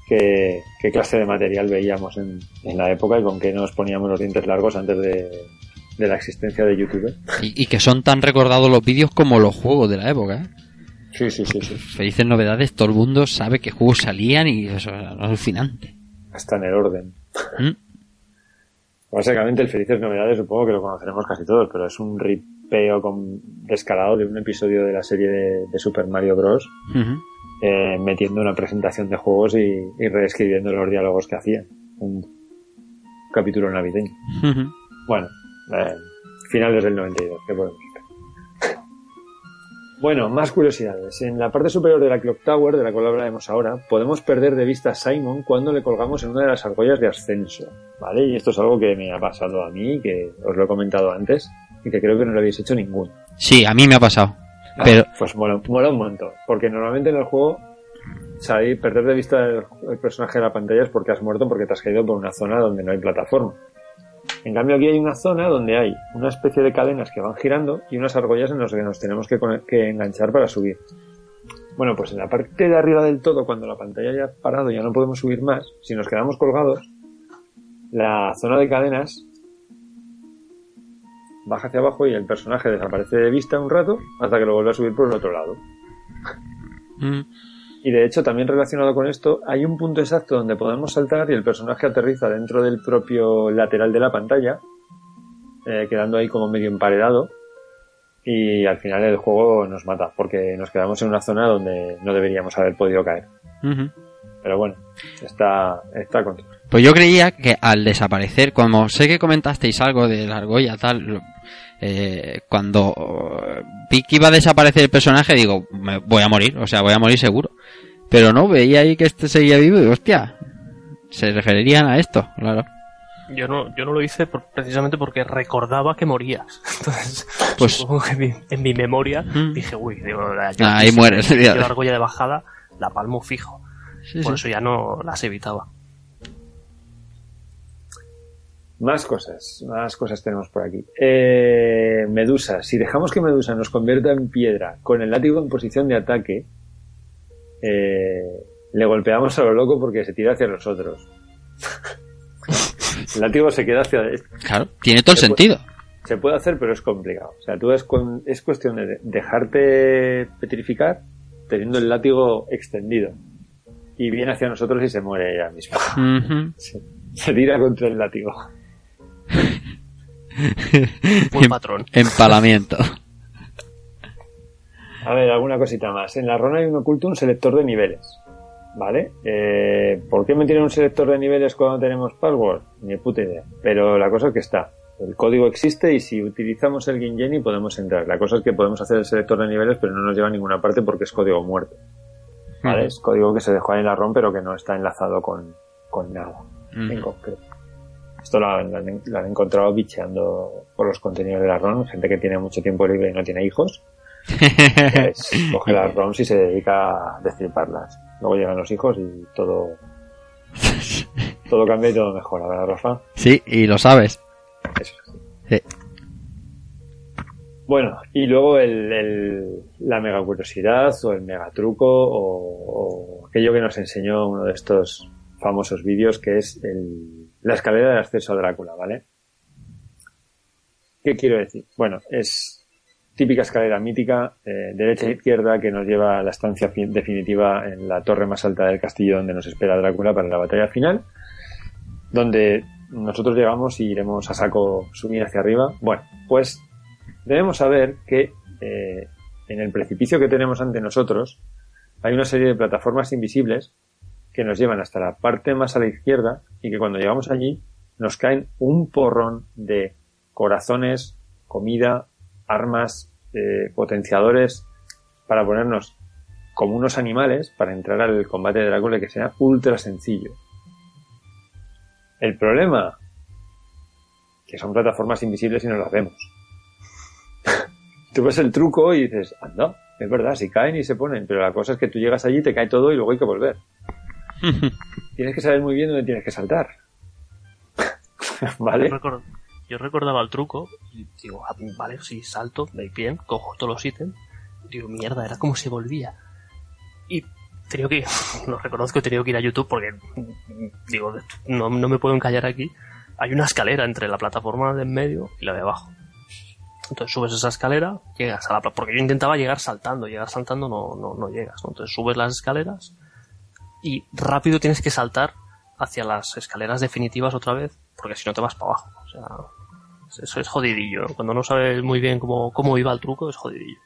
qué, qué clase de material veíamos en, en la época y con qué nos poníamos los dientes largos antes de, de la existencia de YouTube Y, y que son tan recordados los vídeos como los juegos de la época. ¿eh? Sí, sí, sí, sí. Felices novedades, todo el mundo sabe qué juegos salían y eso era alucinante. hasta en el orden ¿Mm? [LAUGHS] Básicamente el Felices Novedades supongo que lo conoceremos casi todos, pero es un ripeo con descarado de un episodio de la serie de, de Super Mario Bros. Ujú. Eh, metiendo una presentación de juegos y, y reescribiendo los diálogos que hacían. Un capítulo navideño. Ujú. Bueno, eh, finales del 92, ¿qué podemos hacer? Bueno, más curiosidades. En la parte superior de la Clock Tower, de la cual hablaremos ahora, podemos perder de vista a Simon cuando le colgamos en una de las argollas de ascenso. ¿Vale? Y esto es algo que me ha pasado a mí, que os lo he comentado antes, y que creo que no lo habéis hecho ninguno. Sí, a mí me ha pasado. Pero Pues mola, mola un montón. Porque normalmente en el juego, salir, perder de vista el, el personaje de la pantalla es porque has muerto, porque te has caído por una zona donde no hay plataforma. En cambio aquí hay una zona donde hay una especie de cadenas que van girando y unas argollas en las que nos tenemos que enganchar para subir. Bueno, pues en la parte de arriba del todo, cuando la pantalla ya ha parado, ya no podemos subir más, si nos quedamos colgados, la zona de cadenas baja hacia abajo y el personaje desaparece de vista un rato hasta que lo vuelve a subir por el otro lado. mm, Y de hecho, también relacionado con esto, hay un punto exacto donde podemos saltar y el personaje aterriza dentro del propio lateral de la pantalla, eh, quedando ahí como medio emparedado. Y al final el juego nos mata, porque nos quedamos en una zona donde no deberíamos haber podido caer. Pero bueno, está, está con Pues yo creía que al desaparecer, como sé que comentasteis algo de la argolla, tal, eh, cuando eh, vi que iba a desaparecer el personaje, digo, me voy a morir, o sea, voy a morir seguro. Pero no, veía ahí que este seguía vivo y hostia, se referirían a esto, claro. Yo no, yo no lo hice por- precisamente porque recordaba que morías. [LAUGHS] Entonces, Pues- supongo que en mi, en mi memoria Mm. dije, uy, digo, la- yo- Ah, ahí mueres. yo la argolla de bajada, la palmo fijo. Sí, por sí. eso ya no las evitaba. Más cosas, más cosas tenemos por aquí. Eh, Medusa, si dejamos que Medusa nos convierta en piedra con el látigo en posición de ataque, eh, le golpeamos a lo loco porque se tira hacia nosotros. [LAUGHS] el látigo se queda hacia... Claro, tiene todo el puede- sentido. Se puede hacer, pero es complicado. O sea, tú es, con- es cuestión de dejarte petrificar teniendo el látigo extendido. Y viene hacia nosotros y se muere ella misma. [LAUGHS] Se tira contra el látigo. Buen patrón. Empalamiento. A ver, alguna cosita más. En la RON hay un oculto un selector de niveles. ¿Vale? Eh, ¿Por qué me tienen un selector de niveles cuando tenemos password? Ni puta idea. Pero la cosa es que está. El código existe y si utilizamos el Gingeni podemos entrar. La cosa es que podemos hacer el selector de niveles pero no nos lleva a ninguna parte porque es código muerto. ¿Vale? Es código que se dejó ahí en la ROM pero que no está enlazado con, con nada en concreto. Esto lo han, lo encontrado bicheando por los contenidos de la ROM, gente que tiene mucho tiempo libre y no tiene hijos. [LAUGHS] pues, coge las ROMs y se dedica a destriparlas. Luego llegan los hijos y todo todo cambia y todo mejora, ¿verdad, Rafa? Sí, y lo sabes. Eso es así. Sí. Bueno, y luego el, el- la mega curiosidad o el mega truco o, o aquello que nos enseñó uno de estos famosos vídeos que es el- la escalera de acceso a Drácula, ¿vale? ¿Qué quiero decir? Bueno, es típica escalera mítica, eh, derecha e izquierda, que nos lleva a la estancia fi- definitiva en la torre más alta del castillo donde nos espera Drácula para la batalla final, donde nosotros llegamos y iremos a saco subir hacia arriba. Bueno, pues debemos saber que eh, en el precipicio que tenemos ante nosotros hay una serie de plataformas invisibles que nos llevan hasta la parte más a la izquierda y que cuando llegamos allí nos caen un porrón de corazones, comida, armas, eh, potenciadores para ponernos como unos animales para entrar al combate de Drácula que sea ultra sencillo. El problema que son plataformas invisibles y no las vemos. [LAUGHS] tú ves el truco y dices, anda, es verdad, si caen y se ponen, pero la cosa es que tú llegas allí, te cae todo y luego hay que volver. [LAUGHS] tienes que saber muy bien dónde tienes que saltar. [LAUGHS] ¿Vale? Yo, record- yo recordaba el truco y digo, ah, vale, si salto, veis bien, cojo todos los ítems. Digo, mierda, era como se volvía. Y tenía que, lo [LAUGHS] reconozco, tenido que ir a YouTube porque, digo, no, no me puedo encallar aquí. Hay una escalera entre la plataforma de en medio y la de abajo. Entonces subes esa escalera, llegas a la porque yo intentaba llegar saltando, llegar saltando no, no, no llegas, ¿no? Entonces subes las escaleras y rápido tienes que saltar hacia las escaleras definitivas otra vez, porque si no te vas para abajo. O sea, eso es jodidillo. ¿no? Cuando no sabes muy bien cómo, cómo iba el truco, es jodidillo.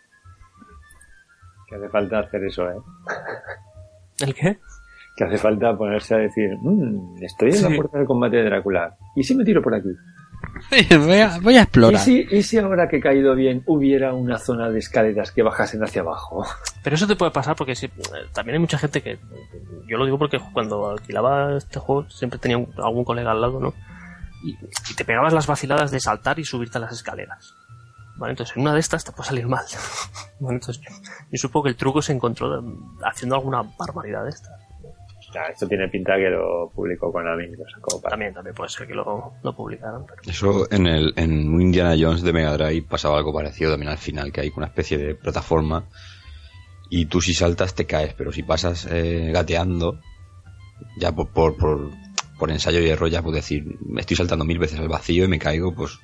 Que hace falta hacer eso, ¿eh? [LAUGHS] ¿El qué? Que hace falta ponerse a decir, "Mm, estoy en Sí. la puerta del combate de Drácula. ¿Y si me tiro por aquí? Voy, a, voy a ¿Y explorar. si, ¿Y si ahora que he caído bien hubiera una zona de escaleras que bajasen hacia abajo? [LAUGHS] Pero eso te puede pasar porque si- también hay mucha gente que. Yo lo digo porque cuando alquilaba este juego siempre tenía un- algún colega al lado, ¿no? Y, y te pegabas las vaciladas de saltar y subirte a las escaleras. Vale, entonces en una de estas te puede salir mal. [LAUGHS] Bueno, entonces yo supongo que el truco se encontró haciendo alguna barbaridad de estas. Esto tiene pinta que lo publicó con para... También, también puede ser que lo, lo publicaran. Pero... Eso en el en un Indiana Jones de Mega Drive pasaba algo parecido también al final, que hay una especie de plataforma y tú si saltas te caes, pero si pasas eh, gateando, ya por, por, por, por ensayo y error ya puedes decir, me estoy saltando mil veces al vacío y me caigo, pues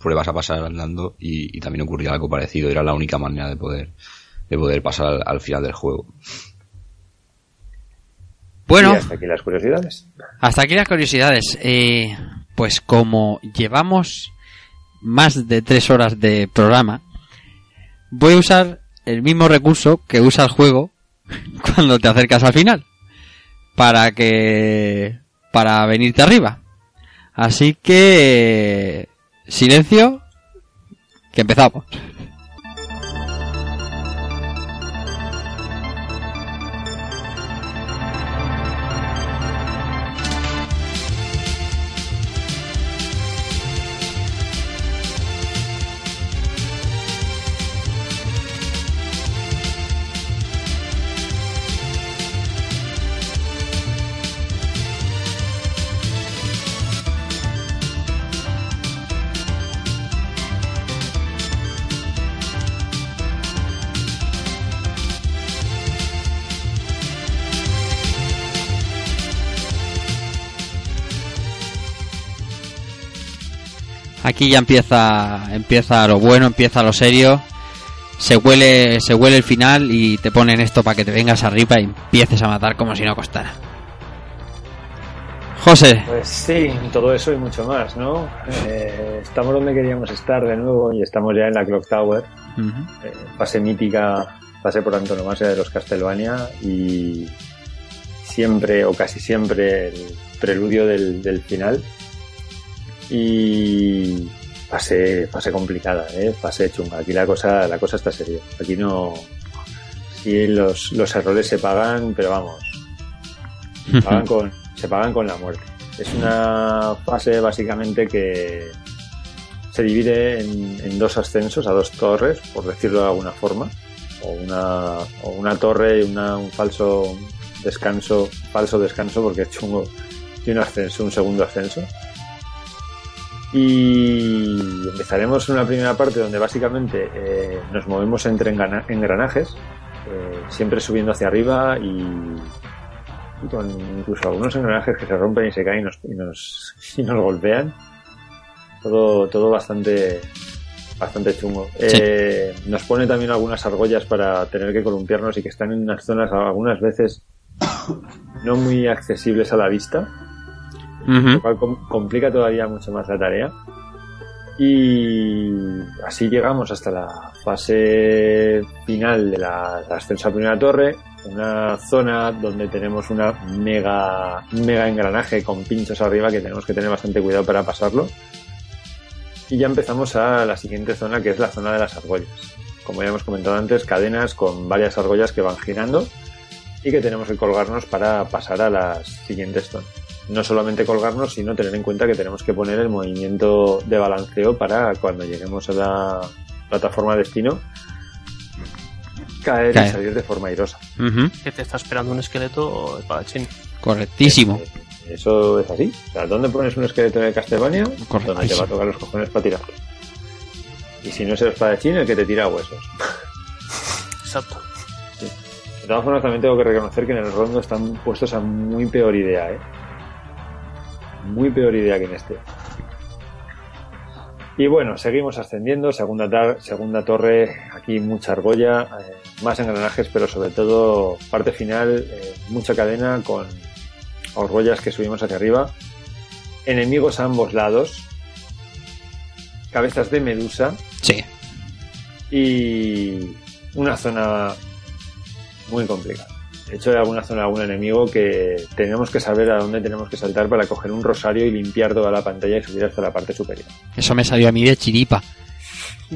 pruebas a pasar andando y, y también ocurría algo parecido, era la única manera de poder de poder pasar al, al final del juego. Bueno, Y hasta aquí las curiosidades. Hasta aquí las curiosidades. Eh, pues como llevamos más de tres horas de programa, voy a usar el mismo recurso que usa el juego [LAUGHS] cuando te acercas al final. para que para venirte arriba. Así que silencio, que empezamos. Aquí ya empieza empieza lo bueno, empieza lo serio. Se huele se huele el final y te ponen esto para que te vengas arriba y empieces a matar como si no costara. José, Pues sí, todo eso y mucho más, ¿no? Eh, estamos donde queríamos estar de nuevo y estamos ya en la Clock Tower, eh, fase mítica, fase por antonomasia de los Castlevania y siempre o casi siempre el preludio del, del final y fase, fase complicada, ¿eh? fase chunga. Aquí la cosa, la cosa está seria. Aquí no, sí los, los errores se pagan, pero vamos, se [LAUGHS] pagan con, se pagan con la muerte. Es una fase básicamente que se divide en, en dos ascensos a dos torres, por decirlo de alguna forma, o una, o una torre y una, un falso descanso, falso descanso porque es chungo, y un ascenso, un segundo ascenso. Y empezaremos en una primera parte donde básicamente eh, nos movemos entre engranajes, eh, siempre subiendo hacia arriba y, y con incluso algunos engranajes que se rompen y se caen y nos, y nos, [LAUGHS] y nos golpean. Todo, todo bastante, bastante chungo. Sí. Eh, nos pone también algunas argollas para tener que columpiarnos y que están en unas zonas algunas veces no muy accesibles a la vista lo cual com- complica todavía mucho más la tarea. Y así llegamos hasta la fase final de la, la ascenso primera torre, una zona donde tenemos una mega, mega engranaje con pinchos arriba que tenemos que tener bastante cuidado para pasarlo. Y ya empezamos a la siguiente zona que es la zona de las argollas. Como ya hemos comentado antes, cadenas con varias argollas que van girando y que tenemos que colgarnos para pasar a las siguientes zonas no solamente colgarnos, sino tener en cuenta que tenemos que poner el movimiento de balanceo para cuando lleguemos a la plataforma destino caer, y salir de forma airosa. Que te está esperando un esqueleto espadachín. correctísimo. Eso es así. O sea, ¿dónde pones un esqueleto de Castlevania? Correctísimo. Donde te va a tocar los cojones para tirar. Y si no es el espadachín, el que te tira huesos. Exacto. De todas formas, también tengo que reconocer que en el rondo están puestos a muy peor idea, ¿eh? Muy peor idea que en este. Y bueno, seguimos ascendiendo, segunda, tar- segunda torre, aquí mucha argolla, eh, más engranajes, pero sobre todo parte final, eh, mucha cadena con argollas que subimos hacia arriba, enemigos a ambos lados, cabezas de medusa, Sí. y una zona muy complicada. De hecho, hay alguna zona, algún enemigo que tenemos que saber a dónde tenemos que saltar para coger un rosario y limpiar toda la pantalla y subir hasta la parte superior. Eso me salió a mí de chiripa. [LAUGHS]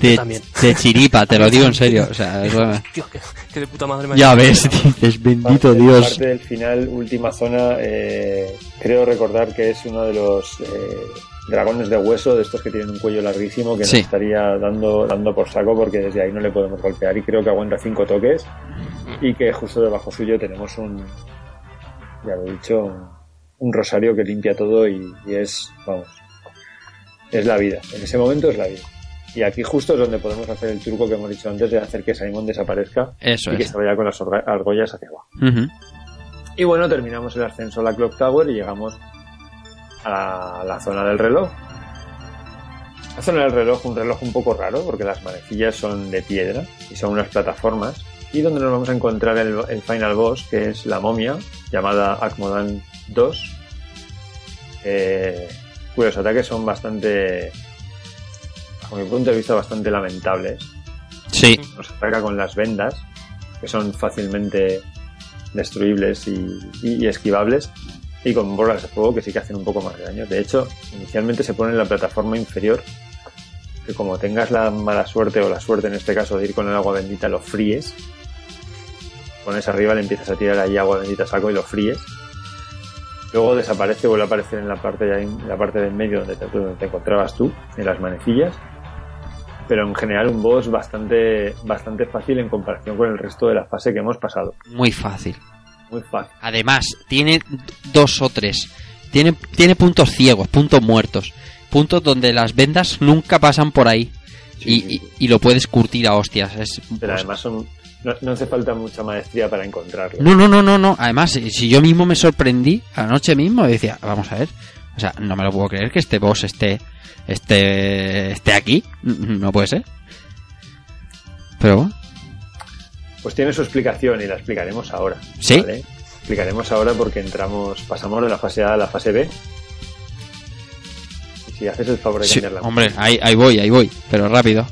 De, también. de chiripa, te lo digo en serio. O sea, [LAUGHS] que, que de puta madre me ha ya ves, [LAUGHS] dices, bendito Parte- Dios. Parte del final, última zona, eh, creo recordar que es uno de los eh, dragones de hueso, de estos que tienen un cuello larguísimo, que Sí. nos estaría dando, dando por saco porque desde ahí no le podemos golpear y creo que aguanta cinco toques y que justo debajo suyo tenemos un, ya lo he dicho, un, un rosario que limpia todo y, y es, vamos, es la vida. En ese momento es la vida. Y aquí justo es donde podemos hacer el truco que hemos dicho antes de hacer que Simon desaparezca Eso y que se vaya con las argollas hacia abajo. Y bueno, terminamos el ascenso a la Clock Tower y llegamos a la zona del reloj. La zona del reloj, un reloj un poco raro porque las manecillas son de piedra y son unas plataformas. Y donde nos vamos a encontrar el, el final boss, que es la momia, llamada Akmodan 2, eh, cuyos ataques son bastante, bajo mi punto de vista, bastante lamentables. Sí. Nos ataca con las vendas, que son fácilmente destruibles y, y- y esquivables y con bolas de fuego que sí que hacen un poco más de daño. De hecho, inicialmente se pone en la plataforma inferior que como tengas la mala suerte o la suerte en este caso de ir con el agua bendita lo fríes pones arriba le empiezas a tirar ahí agua bendita saco y lo fríes luego desaparece vuelve a aparecer en la parte de en la parte del medio donde te, donde te encontrabas tú en las manecillas pero en general un boss bastante bastante fácil en comparación con el resto de la fase que hemos pasado Muy fácil. Muy fácil Además, tiene dos o tres. Tiene, tiene puntos ciegos, puntos muertos. Puntos donde las vendas nunca pasan por ahí. y, y- y lo puedes curtir a hostias. Es, pero además son no, no hace falta mucha maestría para encontrarlo No, no, no, no, no. Además, si yo mismo me sorprendí anoche mismo, decía, vamos a ver. O sea, no me lo puedo creer que este boss esté, esté, esté aquí. No puede ser. Pero bueno. Pues tiene su explicación y la explicaremos ahora. ¿Sí? ¿vale? Explicaremos ahora porque entramos, pasamos de la fase A a la fase B. Y si haces el favor de Sí, hombre, ahí, ahí voy, ahí voy. Pero rápido.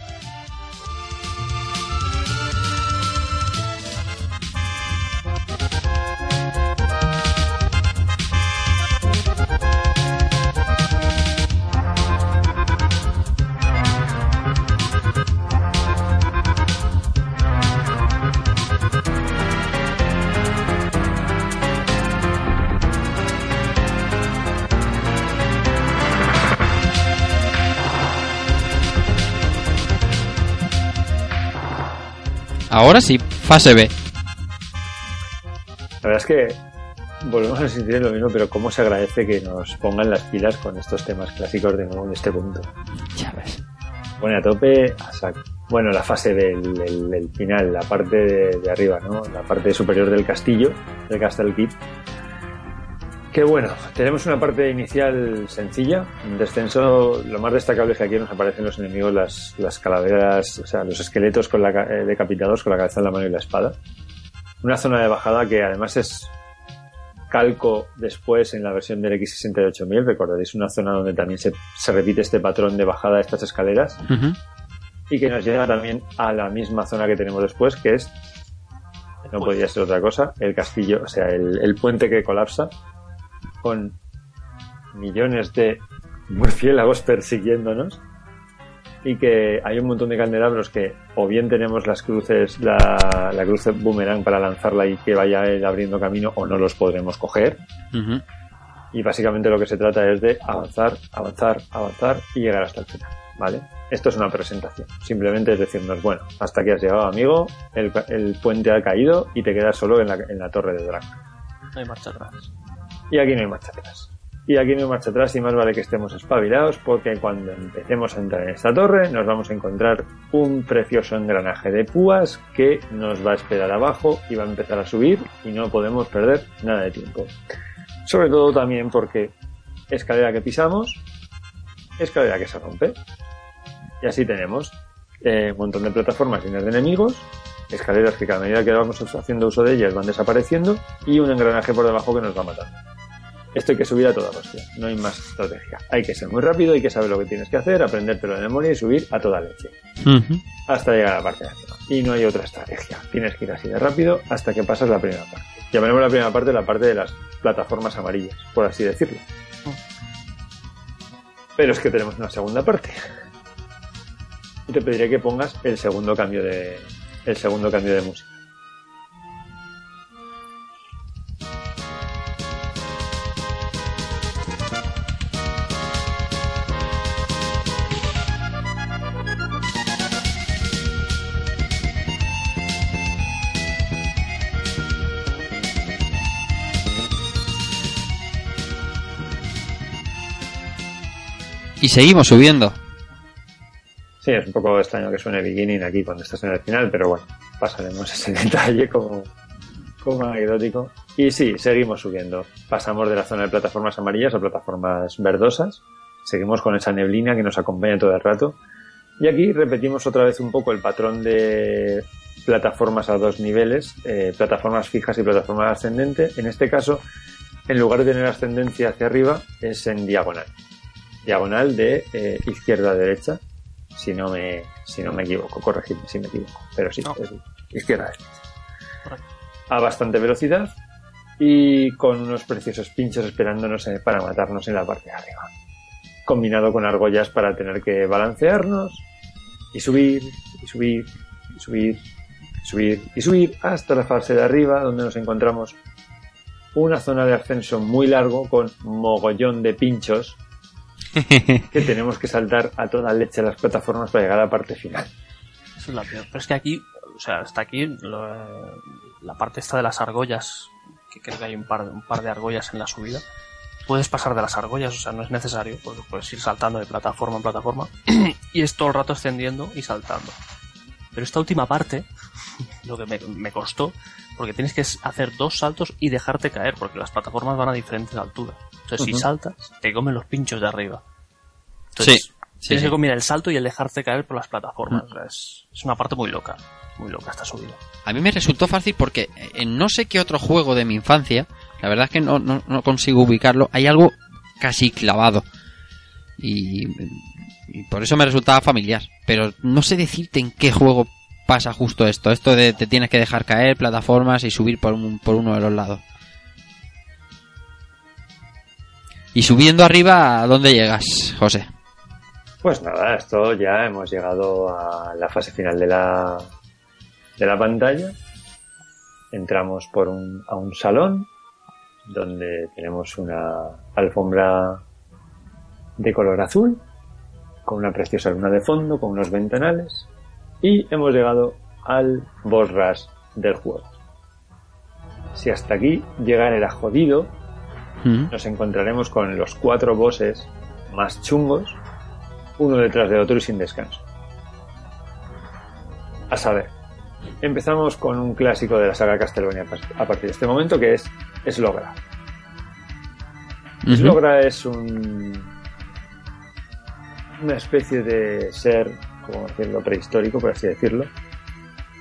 Sí, fase B. La verdad es que volvemos a en lo mismo, pero cómo se agradece que nos pongan las pilas con estos temas clásicos de nuevo en este punto. Ya ves. Pone a tope a saco. Bueno, la fase del el- el final, la parte de, de arriba, ¿no? La parte superior del castillo, del Castle Keep. Que bueno, tenemos una parte inicial sencilla, un descenso, lo más destacable es que aquí nos aparecen los enemigos, las, las calaveras, o sea, los esqueletos con la, eh, decapitados con la cabeza en la mano y la espada. Una zona de bajada que además es calco después en la versión del X68000, recordaréis una zona donde también se, se repite este patrón de bajada de estas escaleras Ujú. y que nos llega también a la misma zona que tenemos después, que es, no podía ser otra cosa, el castillo, o sea, el, el puente que colapsa con millones de murciélagos persiguiéndonos y que hay un montón de candelabros que o bien tenemos las cruces, la, la cruz boomerang para lanzarla y que vaya él abriendo camino o no los podremos coger y básicamente lo que se trata es de avanzar, avanzar, avanzar y llegar hasta el final, ¿vale? Esto es una presentación, simplemente es decirnos, bueno, hasta aquí has llegado, amigo, el, el puente ha caído y te quedas solo en la, en la torre de Drag. No hay marcha atrás. Y aquí no hay marcha atrás. Y aquí no hay marcha atrás y más vale que estemos espabilados porque cuando empecemos a entrar en esta torre nos vamos a encontrar un precioso engranaje de púas que nos va a esperar abajo y va a empezar a subir y no podemos perder nada de tiempo. Sobre todo también porque escalera que pisamos, escalera que se rompe. Y así tenemos eh, un montón de plataformas llenas de enemigos, escaleras que cada medida que vamos haciendo uso de ellas van desapareciendo y un engranaje por debajo que nos va a matar. Esto hay que subir a toda hostia, no hay más estrategia. Hay que ser muy rápido, hay que saber lo que tienes que hacer, aprendértelo de memoria y subir a toda leche. Hasta llegar a la parte de arriba. Y no hay otra estrategia. Tienes que ir así de rápido hasta que pasas la primera parte. Llamaremos la primera parte la parte de las plataformas amarillas, por así decirlo. Pero es que tenemos una segunda parte. Y te pediré que pongas el segundo cambio de, el segundo cambio de música. Y seguimos subiendo. Sí, es un poco extraño que suene beginning aquí cuando estás en el final, pero bueno, pasaremos ese [LAUGHS] detalle como, como anecdótico. Y sí, seguimos subiendo. Pasamos de la zona de plataformas amarillas a plataformas verdosas. Seguimos con esa neblina que nos acompaña todo el rato. Y aquí repetimos otra vez un poco el patrón de plataformas a dos niveles, eh, plataformas fijas y plataformas ascendente. En este caso, en lugar de tener ascendencia hacia arriba, es en diagonal. Diagonal de eh, izquierda a derecha, si no me, si no me equivoco, corregidme si me equivoco, pero sí, es izquierda a bastante velocidad y con unos preciosos pinchos esperándonos eh, para matarnos en la parte de arriba. Combinado con argollas para tener que balancearnos y subir, y subir, y subir, y subir, y subir hasta la fase de arriba donde nos encontramos una zona de ascenso muy largo con mogollón de pinchos [LAUGHS] que tenemos que saltar a toda leche las plataformas para llegar a la parte final. Eso es la peor. Pero es que aquí, o sea, hasta aquí, lo- la parte esta de las argollas, que creo que hay un par, un par de argollas en la subida, puedes pasar de las argollas, o sea, no es necesario, porque puedes ir saltando de plataforma en plataforma, [CLEARS THROAT] y es todo el rato extendiendo y saltando. Pero esta última parte, lo que me, me costó, porque tienes que hacer dos saltos y dejarte caer, porque las plataformas van a diferentes alturas. Entonces, si saltas, te comen los pinchos de arriba. Entonces, Sí, tienes sí. que combinar el salto y el dejarte caer por las plataformas. O sea, es, es una parte muy loca. Muy loca esta subida. A mí me resultó fácil porque en no sé qué otro juego de mi infancia, la verdad es que no, no, no consigo ubicarlo, hay algo casi clavado. Y, y por eso me resultaba familiar. Pero no sé decirte en qué juego pasa justo esto. Esto de te tienes que dejar caer plataformas y subir por, un- por uno de los lados. Y subiendo arriba, ¿a dónde llegas, José? Pues nada, esto ya hemos llegado a la fase final de la, de la pantalla. Entramos por un, a un salón donde tenemos una alfombra de color azul con una preciosa luna de fondo, con unos ventanales y hemos llegado al boss rush del juego. Si hasta aquí llegar era jodido, nos encontraremos con los cuatro bosses más chungos, uno detrás de otro y sin descanso. A saber, empezamos con un clásico de la saga Castlevania a partir de este momento que es Slogra. Ujú. Slogra es un, una especie de ser, como decirlo, prehistórico, por así decirlo,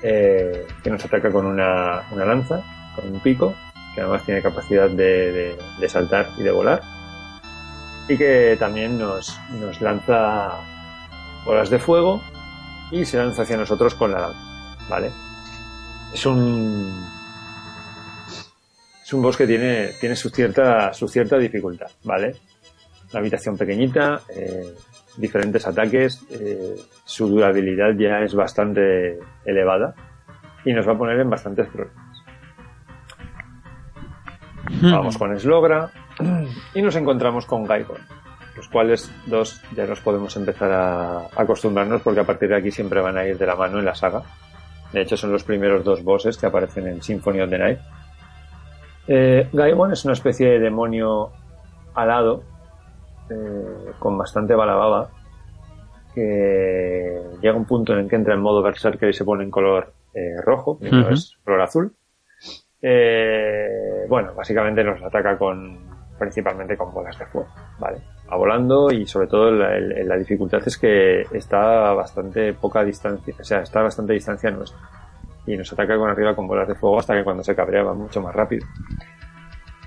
eh, que nos ataca con una, una lanza, con un pico, que además tiene capacidad de, de- saltar y de volar, y que también nos, nos lanza bolas de fuego y se lanza hacia nosotros con la lanza, ¿vale? Es un es un boss que tiene, tiene su cierta, su cierta dificultad, ¿vale? Una habitación pequeñita, eh, diferentes ataques, eh, su durabilidad ya es bastante elevada y nos va a poner en bastantes problemas. Vamos con Slogra y nos encontramos con Gaibon, los cuales dos ya nos podemos empezar a acostumbrarnos porque a partir de aquí siempre van a ir de la mano en la saga. De hecho, son los primeros dos bosses que aparecen en Symphony of the Night. Eh, es una especie de demonio alado eh, con bastante balababa que llega un punto en el que entra en modo berserker y se pone en color eh, rojo, primero Ujú. es color azul. Eh, bueno, básicamente nos ataca con principalmente con bolas de fuego, ¿vale? Va volando y sobre todo la, la dificultad es que está a bastante poca distancia, o sea, está a bastante distancia nuestra. Y nos ataca con arriba con bolas de fuego hasta que cuando se cabrea va mucho más rápido.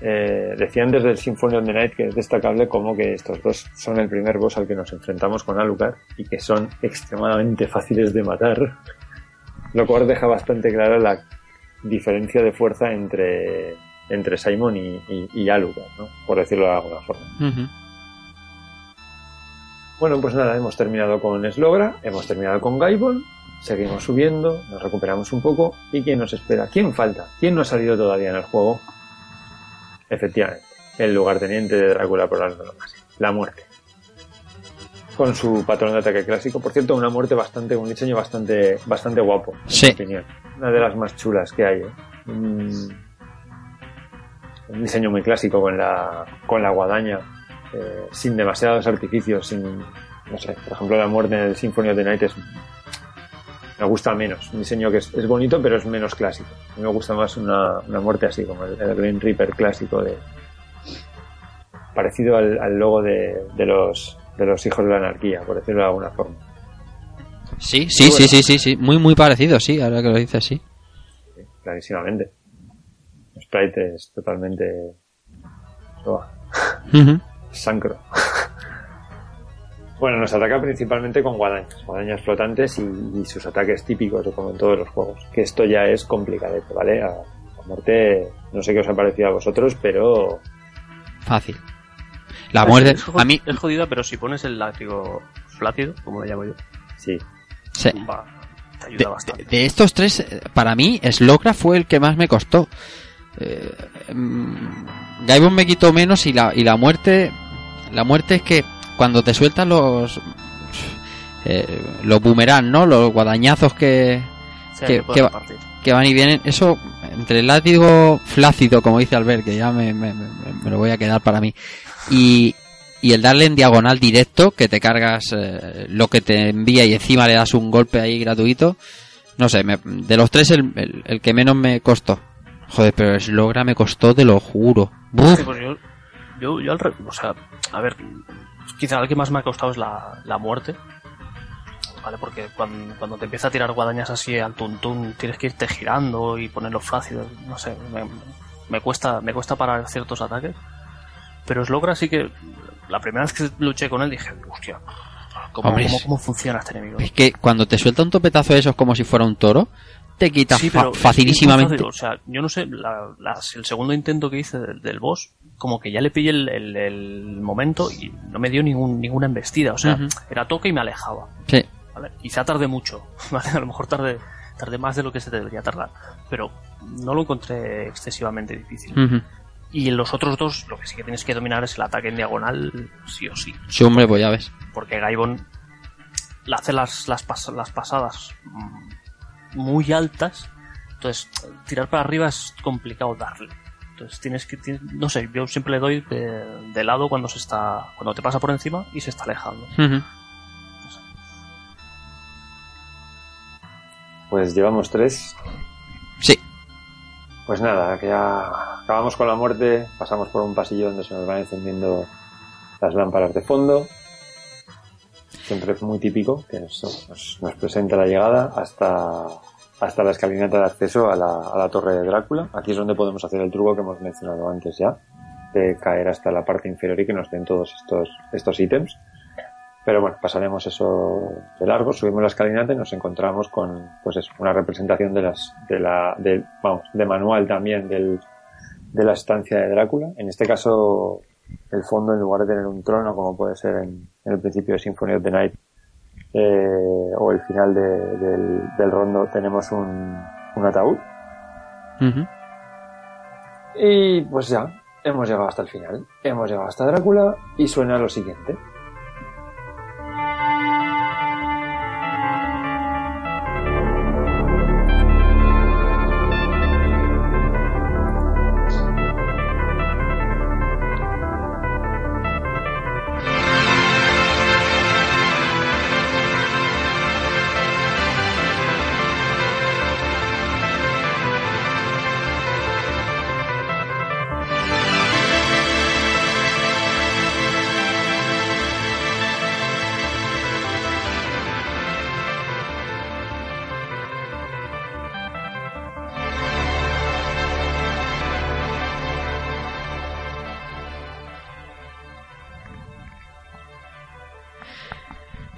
Eh, decían desde el Symphony of the Night que es destacable como que estos dos son el primer boss al que nos enfrentamos con Alucard y que son extremadamente fáciles de matar, lo cual deja bastante clara la diferencia de fuerza entre, entre Simon y, y, y Alucard, ¿no? por decirlo de alguna forma. Bueno, pues nada, hemos terminado con Slogra, hemos terminado con Gaibon, seguimos subiendo, nos recuperamos un poco. ¿Y quién nos espera? ¿Quién falta? ¿Quién no ha salido todavía en el juego? Efectivamente, el lugarteniente de Drácula por antonomasia, la muerte. Con su patrón de ataque clásico, por cierto, una muerte bastante, un diseño bastante, bastante guapo, en Sí. mi opinión. Una de las más chulas que hay. ¿eh? Un, un diseño muy clásico con la, con la guadaña, eh, sin demasiados artificios, sin, no sé, por ejemplo, la muerte en el Symphony of the Night es, me gusta menos. Un diseño que es, es bonito, pero es menos clásico. A mí me gusta más una, una muerte así, como el, el Green Reaper clásico de, parecido al, al logo de, de los, de los hijos de la anarquía, por decirlo de alguna forma. Sí, sí, Bueno. sí, sí, sí, sí. Muy, muy parecido, sí, ahora que lo dices, sí. clarísimamente. Sprite es totalmente oh, [LAUGHS] sancro. Bueno, nos ataca principalmente con guadañas, guadañas flotantes y, y sus ataques típicos, como en todos los juegos. Que esto ya es complicadete, ¿vale? A, La muerte, no sé qué os ha parecido a vosotros, pero Fácil. La muerte, Es, a mí, es jodida, pero si pones el látigo flácido, como lo llamo yo, sí. sí. va, te ayuda de, bastante. de- de estos tres, eh, para mí, Slocra fue el que más me costó. Eh, mm, Gaibon me quitó menos y la, y la muerte. La muerte es que cuando te sueltan los. eh, los boomerang, ¿no? Los guadañazos que, Sí, que, va- van y vienen. Eso, entre el látigo flácido, como dice Albert, que ya me, me- me- me lo voy a quedar para mí, y, y el darle en diagonal directo, que te cargas eh, lo que te envía y encima le das un golpe ahí gratuito. No sé, me- de los tres el, el- el que menos me costó. Joder, pero Slogra me costó, te lo juro. Sí, pues yo, yo, yo al re- o sea, a ver, quizá el que más me ha costado es la, la muerte. ¿Vale? Porque cuando, cuando te empieza a tirar guadañas así al tuntún, tienes que irte girando y ponerlo flácido. No sé, me, me cuesta, me cuesta parar ciertos ataques. Pero Slogra sí que, la primera vez que luché con él dije, hostia, ¿cómo, Hombre, cómo, es- cómo funciona este enemigo? Es que cuando te suelta un topetazo de esos como si fuera un toro, te quita Sí, fa- facilísimamente. fácil, O sea, yo no sé, la- el segundo intento que hice del, del boss, como que ya le pillé el, el- el momento y no me dio ningún, ninguna embestida. O sea, era toque y me alejaba. Sí. ¿vale? Quizá tardé mucho, [LAUGHS] ¿vale? A lo mejor tardé, tardé más de lo que se debería tardar. Pero no lo encontré excesivamente difícil. Y en los otros dos, lo que sí que tienes que dominar es el ataque en diagonal, sí o sí. Sí, hombre, pues ya ves. Porque Gaibon hace las, las, pas- las pasadas mm, muy altas. Entonces, tirar para arriba es complicado darle. Entonces tienes que, tienes- no sé, yo siempre le doy de, de lado cuando se está, cuando te pasa por encima y se está alejando. Pues llevamos tres. Sí. Pues nada, que ya acabamos con la muerte, pasamos por un pasillo donde se nos van encendiendo las lámparas de fondo. Siempre es muy típico que nos, nos- nos presenta la llegada hasta, hasta la escalinata de acceso a la, a la torre de Drácula. Aquí es donde podemos hacer el truco que hemos mencionado antes ya, de caer hasta la parte inferior y que nos den todos estos, estos ítems. Pero bueno, pasaremos eso de largo, subimos la escalinata y nos encontramos con, pues eso, una representación de las, de la, del, vamos, de manual también del, de la estancia de Drácula. En este caso, el fondo, en lugar de tener un trono, como puede ser en, en el principio de Symphony of the Night, eh, o el final de- del, del rondo, tenemos un, un ataúd. Y pues ya, hemos llegado hasta el final. Hemos llegado hasta Drácula y suena lo siguiente.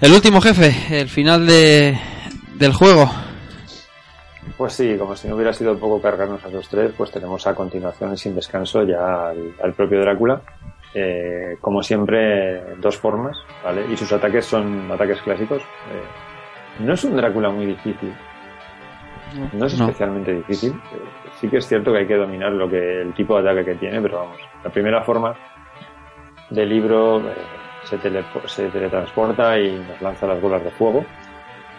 El último jefe, el final de, del juego. Pues sí, como si no hubiera sido poco cargarnos a los tres, pues tenemos a continuación sin descanso ya al, al propio Drácula. Eh, como siempre, dos formas, ¿vale? Y sus ataques son ataques clásicos. Eh, no es un Drácula muy difícil. No es No. especialmente difícil. Eh, sí que es cierto que hay que dominar lo que el tipo de ataque que tiene, pero vamos. La primera forma del libro se, teletransporta y nos lanza las bolas de fuego.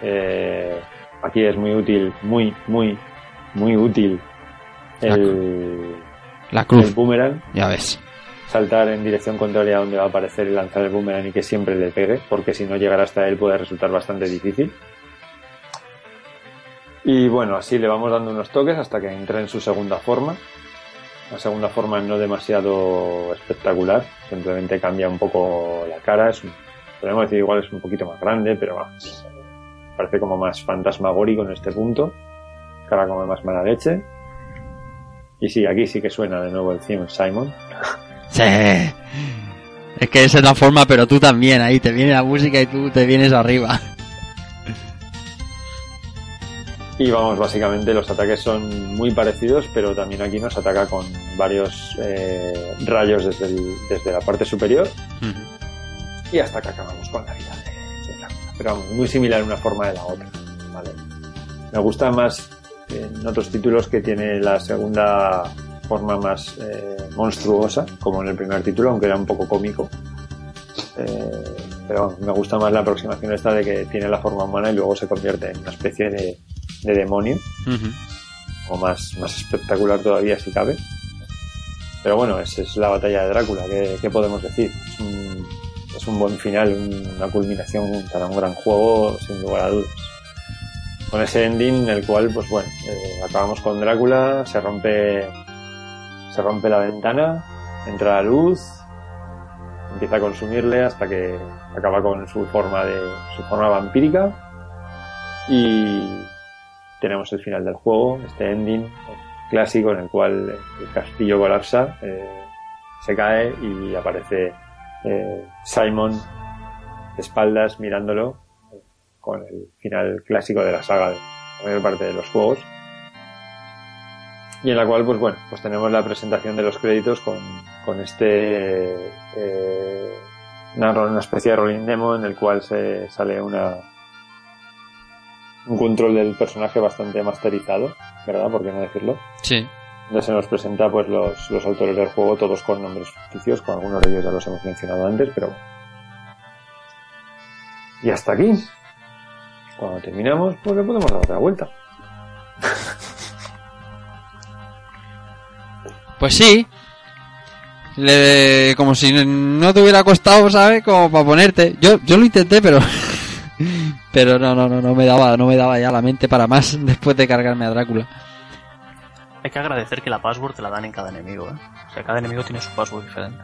Eh, aquí es muy útil, muy, muy, muy útil el, La cruz. el boomerang. Ya ves. Saltar en dirección contraria a donde va a aparecer y lanzar el boomerang y que siempre le pegue, porque si no llegar hasta él puede resultar bastante difícil. Y bueno, así le vamos dando unos toques hasta que entre en su segunda forma. La segunda forma no demasiado espectacular, simplemente cambia un poco la cara. Es podemos decir igual es un poquito más grande, pero vamos, parece como más fantasmagórico en este punto. Cara como más mala leche. Y sí, aquí sí que suena de nuevo el theme Simon. Sí. Es que esa es la forma, pero tú también. Ahí te viene la música y tú te vienes arriba. Y vamos, básicamente los ataques son muy parecidos, pero también aquí nos ataca con varios eh, rayos desde, el- desde la parte superior y hasta que acabamos con la vida de, de Drácula. Pero vamos, muy similar una forma de la otra. ¿vale? Me gusta más en otros títulos que tiene la segunda forma más eh, monstruosa, como en el primer título, aunque era un poco cómico. Eh, pero me gusta más la aproximación esta de que tiene la forma humana y luego se convierte en una especie de, de demonio, o más, más espectacular todavía si cabe. Pero bueno, esa es la batalla de Drácula, ¿qué, qué podemos decir? Es un, es un buen final, un- una culminación para un gran juego, sin lugar a dudas. Con ese ending en el cual, pues bueno, eh, acabamos con Drácula, se rompe, se rompe la ventana, entra la luz, empieza a consumirle hasta que acaba con su forma de, su forma vampírica y tenemos el final del juego, este ending clásico en el cual el castillo colapsa, eh, se cae y aparece eh, Simon de espaldas mirándolo eh, con el final clásico de la saga de la mayor parte de los juegos. Y en la cual pues bueno pues tenemos la presentación de los créditos con, con este eh, una, especie de rolling demo en el cual se sale una un control del personaje bastante masterizado verdad por qué no decirlo Sí. donde se nos presenta pues los, los autores del juego, todos con nombres ficticios, con algunos de ellos ya los hemos mencionado antes, pero bueno. Y hasta aquí. Cuando terminamos, pues le podemos dar otra vuelta. [LAUGHS] Pues sí. Le- como si no te hubiera costado, ¿sabes? Como para ponerte. Yo, yo lo intenté, pero. [LAUGHS] pero no, no, no, no me daba, no me daba ya la mente para más [LAUGHS] después de cargarme a Drácula. Hay que agradecer que la password te la dan en cada enemigo, ¿eh? O sea, cada enemigo tiene su password diferente.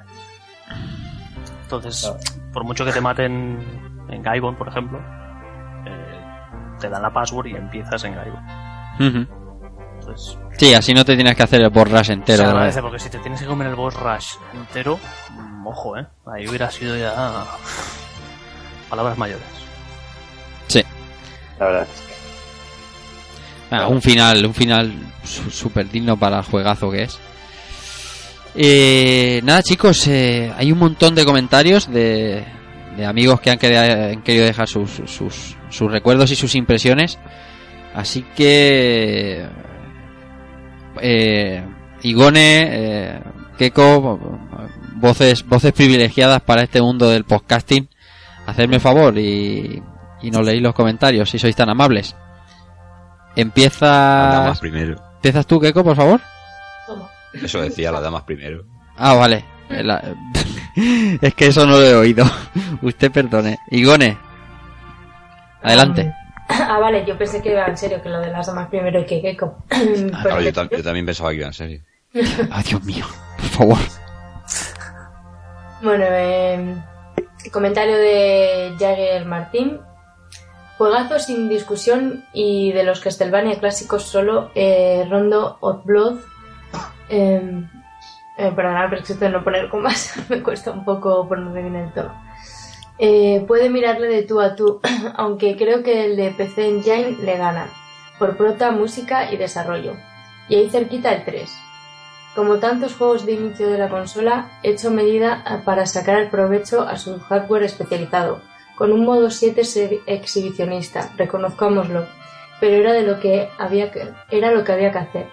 Entonces, por mucho que te maten en Gaibon, por ejemplo, eh, te dan la password y empiezas en Gaibon. Ujú. Entonces, Sí, así no te tienes que hacer el borras entero. se agradece porque si te tienes que comer el boss rush entero, mm, ojo, ¿eh? Ahí hubiera sido ya... [LAUGHS] Palabras mayores. Sí. La verdad es que Ah, un final, un final súper digno para el juegazo que es. Eh, nada chicos, eh, hay un montón de comentarios de, de amigos que han, querido- han querido dejar sus, sus, sus recuerdos y sus impresiones. Así que... Eh, Igone, eh, Keko, voces, voces privilegiadas para este mundo del podcasting. Hacedme favor y, y nos leéis los comentarios si sois tan amables. Las Empieza. damas primero. ¿Empiezas tú, Keiko, por favor? Eso decía, las damas primero. Ah, vale. La- [LAUGHS] es que eso no lo he oído. [LAUGHS] Usted perdone. Igone. Adelante. Ah, vale, yo pensé que iba en serio, que lo de las damas primero y que Gecko. Claro, [CLEARS THROAT] yo, tam- yo también pensaba que iba en serio. [LAUGHS] Ah, Dios mío. Por favor. Bueno, eh, comentario de Jagger Martín. Juegazo sin discusión y de los Castlevania clásicos solo eh, Rondo of Blood. Eh, eh, perdonad, pero existe no poner comas. [LAUGHS] Me cuesta un poco ponerle bien el tono. Eh, puede mirarle de tú a tú, [CLEARS THROAT] aunque creo que el de PC Engine le gana, por prota, música y desarrollo. Y ahí cerquita el 3. Como tantos juegos de inicio de la consola, he hecho medida para sacar el provecho a su hardware especializado, con un modo 7 se- exhibicionista, reconozcámoslo, pero era de lo que había que, era lo que había que hacer.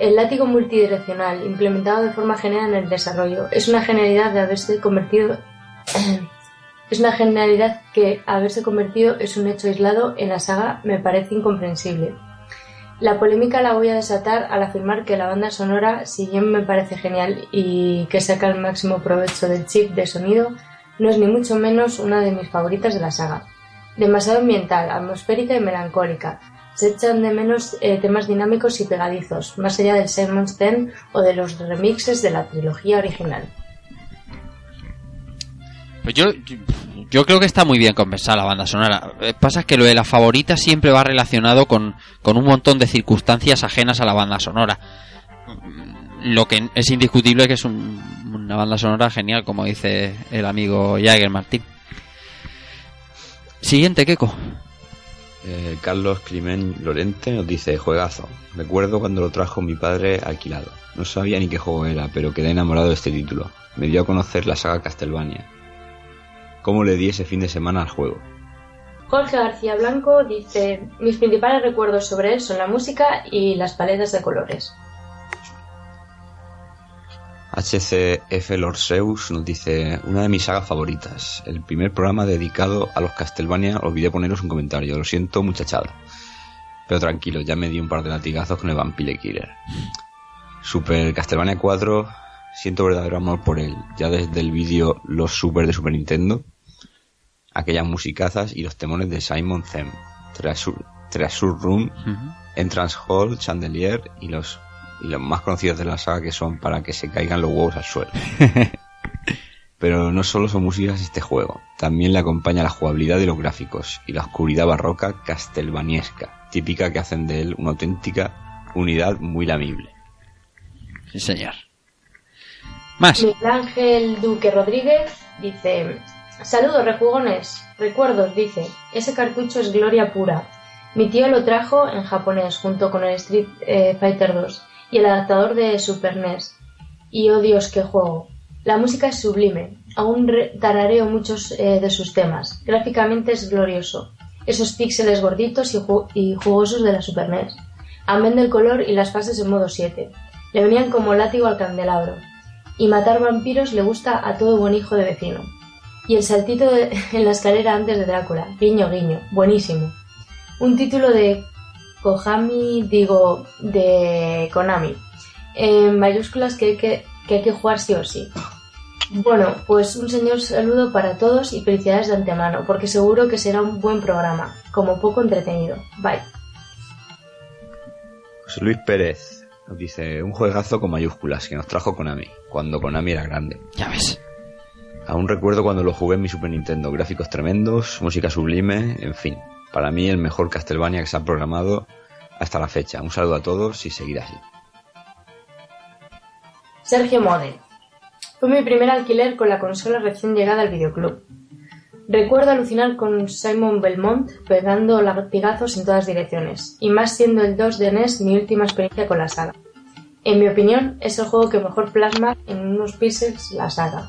El látigo multidireccional, implementado de forma general en el desarrollo, es una genialidad de haberse convertido [CLEARS THROAT] es una genialidad que haberse convertido es un hecho aislado en la saga me parece incomprensible. La polémica la voy a desatar al afirmar que la banda sonora, si bien me parece genial y que saca el máximo provecho del chip de sonido, no es ni mucho menos una de mis favoritas de la saga. Demasiado ambiental, atmosférica y melancólica. Se echan de menos eh, temas dinámicos y pegadizos, más allá del Simon's Ten o de los remixes de la trilogía original. Pues yo, yo, creo que está muy bien compensada la banda sonora. Eh, Pasa que lo de la favorita siempre va relacionado con, con un montón de circunstancias ajenas a la banda sonora. Lo que es indiscutible que es un- una banda sonora genial, como dice el amigo Jagger Martín. Siguiente, Keiko. Eh, Carlos Climent Lorente nos dice, juegazo. Recuerdo cuando lo trajo mi padre alquilado. No sabía ni qué juego era, pero quedé enamorado de este título. Me dio a conocer la saga Castlevania. ¿Cómo le di ese fin de semana al juego? Jorge García Blanco dice, mis principales recuerdos sobre él son la música y las paletas de colores. HCF Lorseus nos dice, una de mis sagas favoritas. El primer programa dedicado a los Castlevania, olvidé poneros un comentario, lo siento muchachada. Pero tranquilo, ya me di un par de latigazos con el Vampire Killer. Super Castlevania 4, siento verdadero amor por él, ya desde el vídeo Los Super de Super Nintendo, aquellas musicazas y los temones de Simon Them, Treasure, Treasure Room, Entrance Hall, Chandelier y los, y los más conocidos de la saga que son para que se caigan los huevos al suelo. [LAUGHS] Pero no solo son músicas este juego, también le acompaña la jugabilidad y los gráficos y la oscuridad barroca castelvaniesca, típica que hacen de él una auténtica unidad muy lamible. Sí, señor. Más. Miguel Ángel Duque Rodríguez dice, saludos rejugones, recuerdos, dice, ese cartucho es gloria pura. Mi tío lo trajo en japonés junto con el Street eh, Fighter 2 y el adaptador de Super NES. Y oh Dios, qué juego. La música es sublime, aún re- tarareo muchos eh, de sus temas. Gráficamente es glorioso. Esos píxeles gorditos y, ju- y jugosos de la Super NES. Amén del color y las fases en modo 7. Le venían como látigo al candelabro. Y matar vampiros le gusta a todo buen hijo de vecino. Y el saltito [LAUGHS] en la escalera antes de Drácula. Guiño, guiño. Buenísimo. Un título de Kohami, digo, de Konami. En mayúsculas que hay que, que hay que jugar sí o sí. Bueno, pues un señor saludo para todos y felicidades de antemano, porque seguro que será un buen programa, como poco entretenido. Bye. José Luis Pérez nos dice, un juegazo con mayúsculas que nos trajo Konami, cuando Konami era grande. Ya ves. Aún recuerdo cuando lo jugué en mi Super Nintendo, gráficos tremendos, música sublime, en fin. Para mí el mejor Castlevania que se ha programado hasta la fecha. Un saludo a todos y seguid así. Sergio Mode. Fue mi primer alquiler con la consola recién llegada al videoclub. Recuerdo alucinar con Simon Belmont pegando latigazos en todas direcciones, y más siendo el 2 de NES mi última experiencia con la saga. En mi opinión, es el juego que mejor plasma en unos píxeles la saga,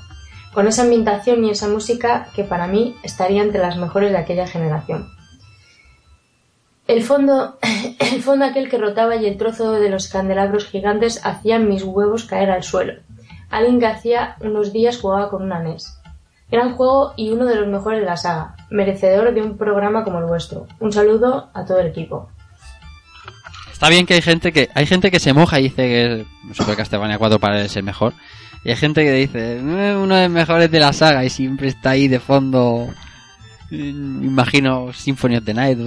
con esa ambientación y esa música que para mí estaría entre las mejores de aquella generación. El fondo, [CLEARS THROAT] el fondo aquel que rotaba y el trozo de los candelabros gigantes hacían mis huevos caer al suelo. Alguien que hacía unos días jugaba con una NES. Gran juego y uno de los mejores de la saga, merecedor de un programa como el vuestro. Un saludo a todo el equipo. Está bien que hay gente que hay gente que se moja y dice que Super Castlevania 4 para él es el mejor. Y hay gente que dice, "Eh, uno de los mejores de la saga y siempre está ahí de fondo. Imagino Symphony of the Night.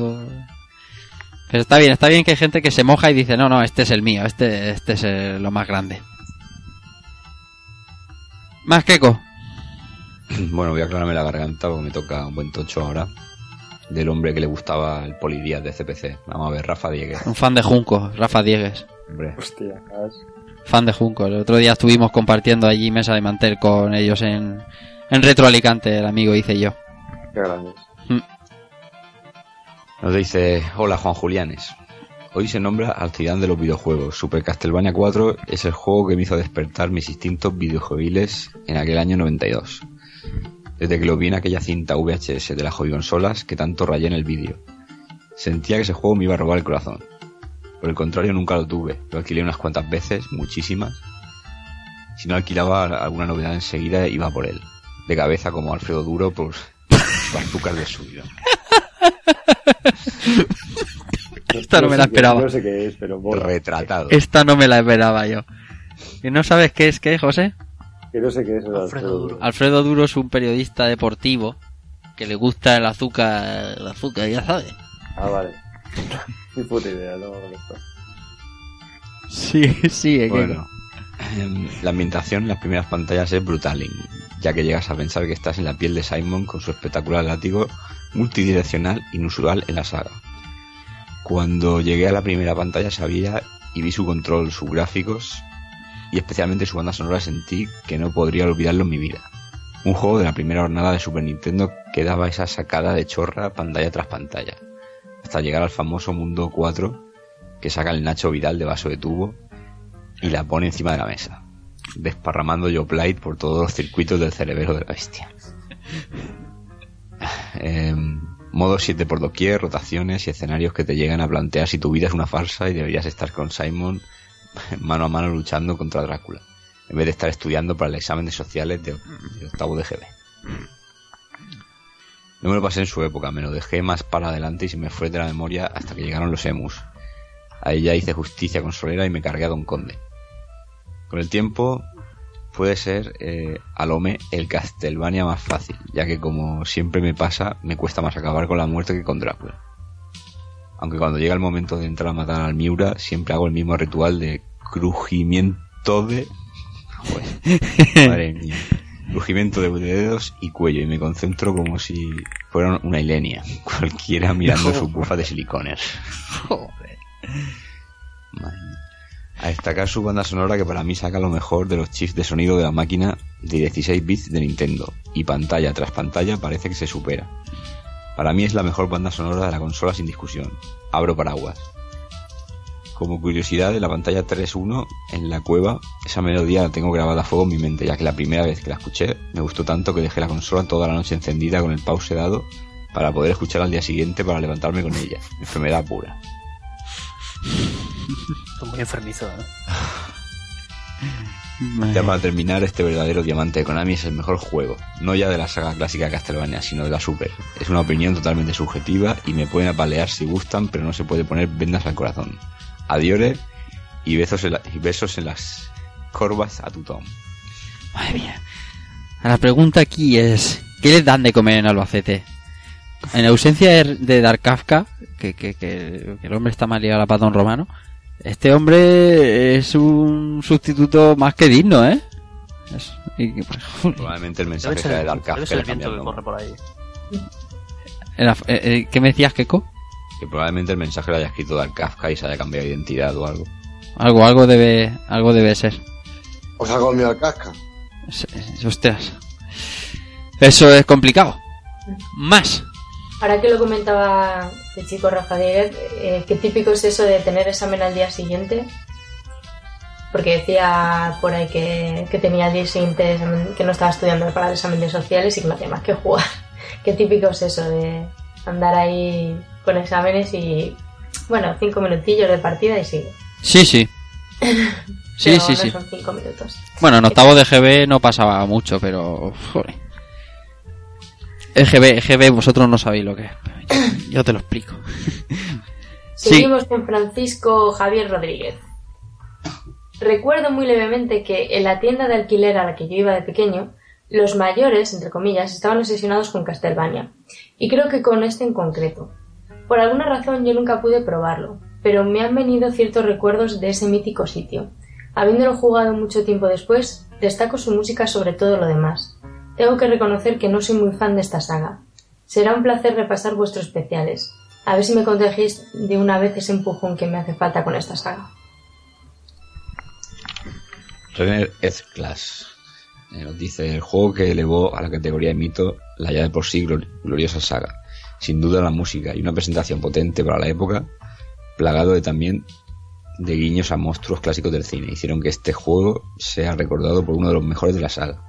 Pero está bien, está bien que hay gente que se moja y dice, no, no, este es el mío, este, este es el- lo más grande. Más Keiko. [CLEARS THROAT] Bueno, voy a aclararme la garganta porque me toca un buen tocho ahora. Del hombre que le gustaba el polidías de CPC. Vamos a ver, Rafa Dieguez. Un fan de Junco, Rafa Diegues. Hombre. Hostia, Fan de Junco. El otro día estuvimos compartiendo allí mesa de mantel con ellos en, en Retro Alicante, el amigo hice yo. qué grandes. Nos dice, hola Juan Julianes. Hoy se nombra al de los videojuegos. Super Castlevania 4 es el juego que me hizo despertar mis instintos videojuegiles en aquel año 92. Desde que lo vi en aquella cinta VHS de las consolas que tanto rayé en el vídeo. Sentía que ese juego me iba a robar el corazón. Por el contrario, nunca lo tuve. Lo alquilé unas cuantas veces, muchísimas. Si no alquilaba alguna novedad enseguida, iba por él. De cabeza como Alfredo Duro por su azúcar de suyo. [LAUGHS] [LAUGHS] Esta no me la esperaba. No sé qué es, pero mola. Retratado. Esta no me la esperaba yo. ¿Y no sabes qué es qué, José? Que no sé qué es Alfredo Duro. Alfredo Duro es un periodista deportivo que le gusta el azúcar, el azúcar, ya sabes. Ah, vale. [LAUGHS] Ni puta idea, no. Sí, [LAUGHS] sí, es Bueno, em, la ambientación en las primeras pantallas es brutal, ya que llegas a pensar que estás en la piel de Simon con su espectacular látigo multidireccional inusual en la saga. Cuando llegué a la primera pantalla sabía y vi su control, sus gráficos y especialmente su banda sonora sentí que no podría olvidarlo en mi vida. Un juego de la primera jornada de Super Nintendo que daba esa sacada de chorra pantalla tras pantalla. hasta llegar al famoso mundo 4 que saca el Nacho Vidal de vaso de tubo y la pone encima de la mesa, desparramando Joplite por todos los circuitos del cerebro de la bestia. [LAUGHS] [LAUGHS] Em, modo 7 por doquier, rotaciones y escenarios que te llegan a plantear si tu vida es una farsa y deberías estar con Simon [LAUGHS] mano a mano luchando contra Drácula, en vez de estar estudiando para el examen de sociales de, de octavo de GB. No me lo pasé en su época, me lo dejé más para adelante y se me fue de la memoria hasta que llegaron los emus. Ahí ya hice justicia con Solera y me cargué a Don Conde. Con el tiempo puede ser eh, Alome el Castlevania más fácil, ya que como siempre me pasa, me cuesta más acabar con la muerte que con Drácula. Aunque cuando llega el momento de entrar a matar al Miura, siempre hago el mismo ritual de crujimiento de... Joder, madre [LAUGHS] mía. Crujimiento de dedos y cuello, y me concentro como si fuera una Ilenia, cualquiera mirando [LAUGHS] su bufa de silicones. Joder. Madre mía. A destacar su banda sonora que para mí saca lo mejor de los chips de sonido de la máquina de 16 bits de Nintendo y pantalla tras pantalla parece que se supera. Para mí es la mejor banda sonora de la consola sin discusión. Abro paraguas. Como curiosidad, de la pantalla 3.1 en la cueva, esa melodía la tengo grabada a fuego en mi mente, ya que la primera vez que la escuché me gustó tanto que dejé la consola toda la noche encendida con el pause dado para poder escuchar al día siguiente para levantarme con ella. Enfermedad pura. Muy enfermizo. Ya para terminar, este verdadero diamante de Konami es el mejor juego, no ya de la saga clásica de Castlevania, sino de la Super. Es una opinión totalmente subjetiva y me pueden apalear si gustan, pero no se puede poner vendas al corazón. Adiore y besos en, la- y besos en las corvas a tu Tom. Madre mía. La pregunta aquí es, ¿qué les dan de comer en Albacete? En ausencia de, de Dark Kafka, que, que, que- que el hombre está más ligado a la patón romano, este hombre es un sustituto más que digno, ¿eh? Es- y que, pues, [LAUGHS] Probablemente el mensaje sea de el, Dark debe Kafka ser le el viento cambia que el nombre. corre por ahí. era- eh, eh, ¿Qué me decías, Keiko? Que probablemente el mensaje lo haya escrito Dark Kafka y se haya cambiado de identidad o algo. Algo, algo debe, algo debe ser. ¿Os ha comido? Es- es- Hostias. Eso es complicado. Más. Ahora que lo comentaba el chico Rafa Dieguez, eh, qué típico es eso de tener examen al día siguiente. Porque decía por ahí que, que tenía el día siguiente examen- que no estaba estudiando para el examen de sociales y que no hacía más que jugar. [LAUGHS] Qué típico es eso de andar ahí con exámenes y, bueno, cinco minutillos de partida y sigue. Sí, sí. [LAUGHS] Sí, Pero sí, no sí. son cinco minutos. Bueno, en octavo de GB no pasaba mucho, pero... Joder. El GB, el GB vosotros no sabéis lo que es. Yo, yo te lo explico. [LAUGHS] Sí. Seguimos con Francisco Javier Rodríguez. Recuerdo muy levemente que en la tienda de alquiler a la que yo iba de pequeño, los mayores, entre comillas, estaban obsesionados con Castlevania. Y creo que con este en concreto. Por alguna razón yo nunca pude probarlo, pero me han venido ciertos recuerdos de ese mítico sitio. Habiéndolo jugado mucho tiempo después, destaco su música sobre todo lo demás. Tengo que reconocer que no soy muy fan de esta saga. Será un placer repasar vuestros especiales. A ver si me contagiéis de una vez ese empujón que me hace falta con esta saga. Renner S-Class eh, nos dice el juego que elevó a la categoría de mito la ya de por sí glor- gloriosa saga. Sin duda la música y una presentación potente para la época, plagado de también de guiños a monstruos clásicos del cine, hicieron que este juego sea recordado por uno de los mejores de la saga.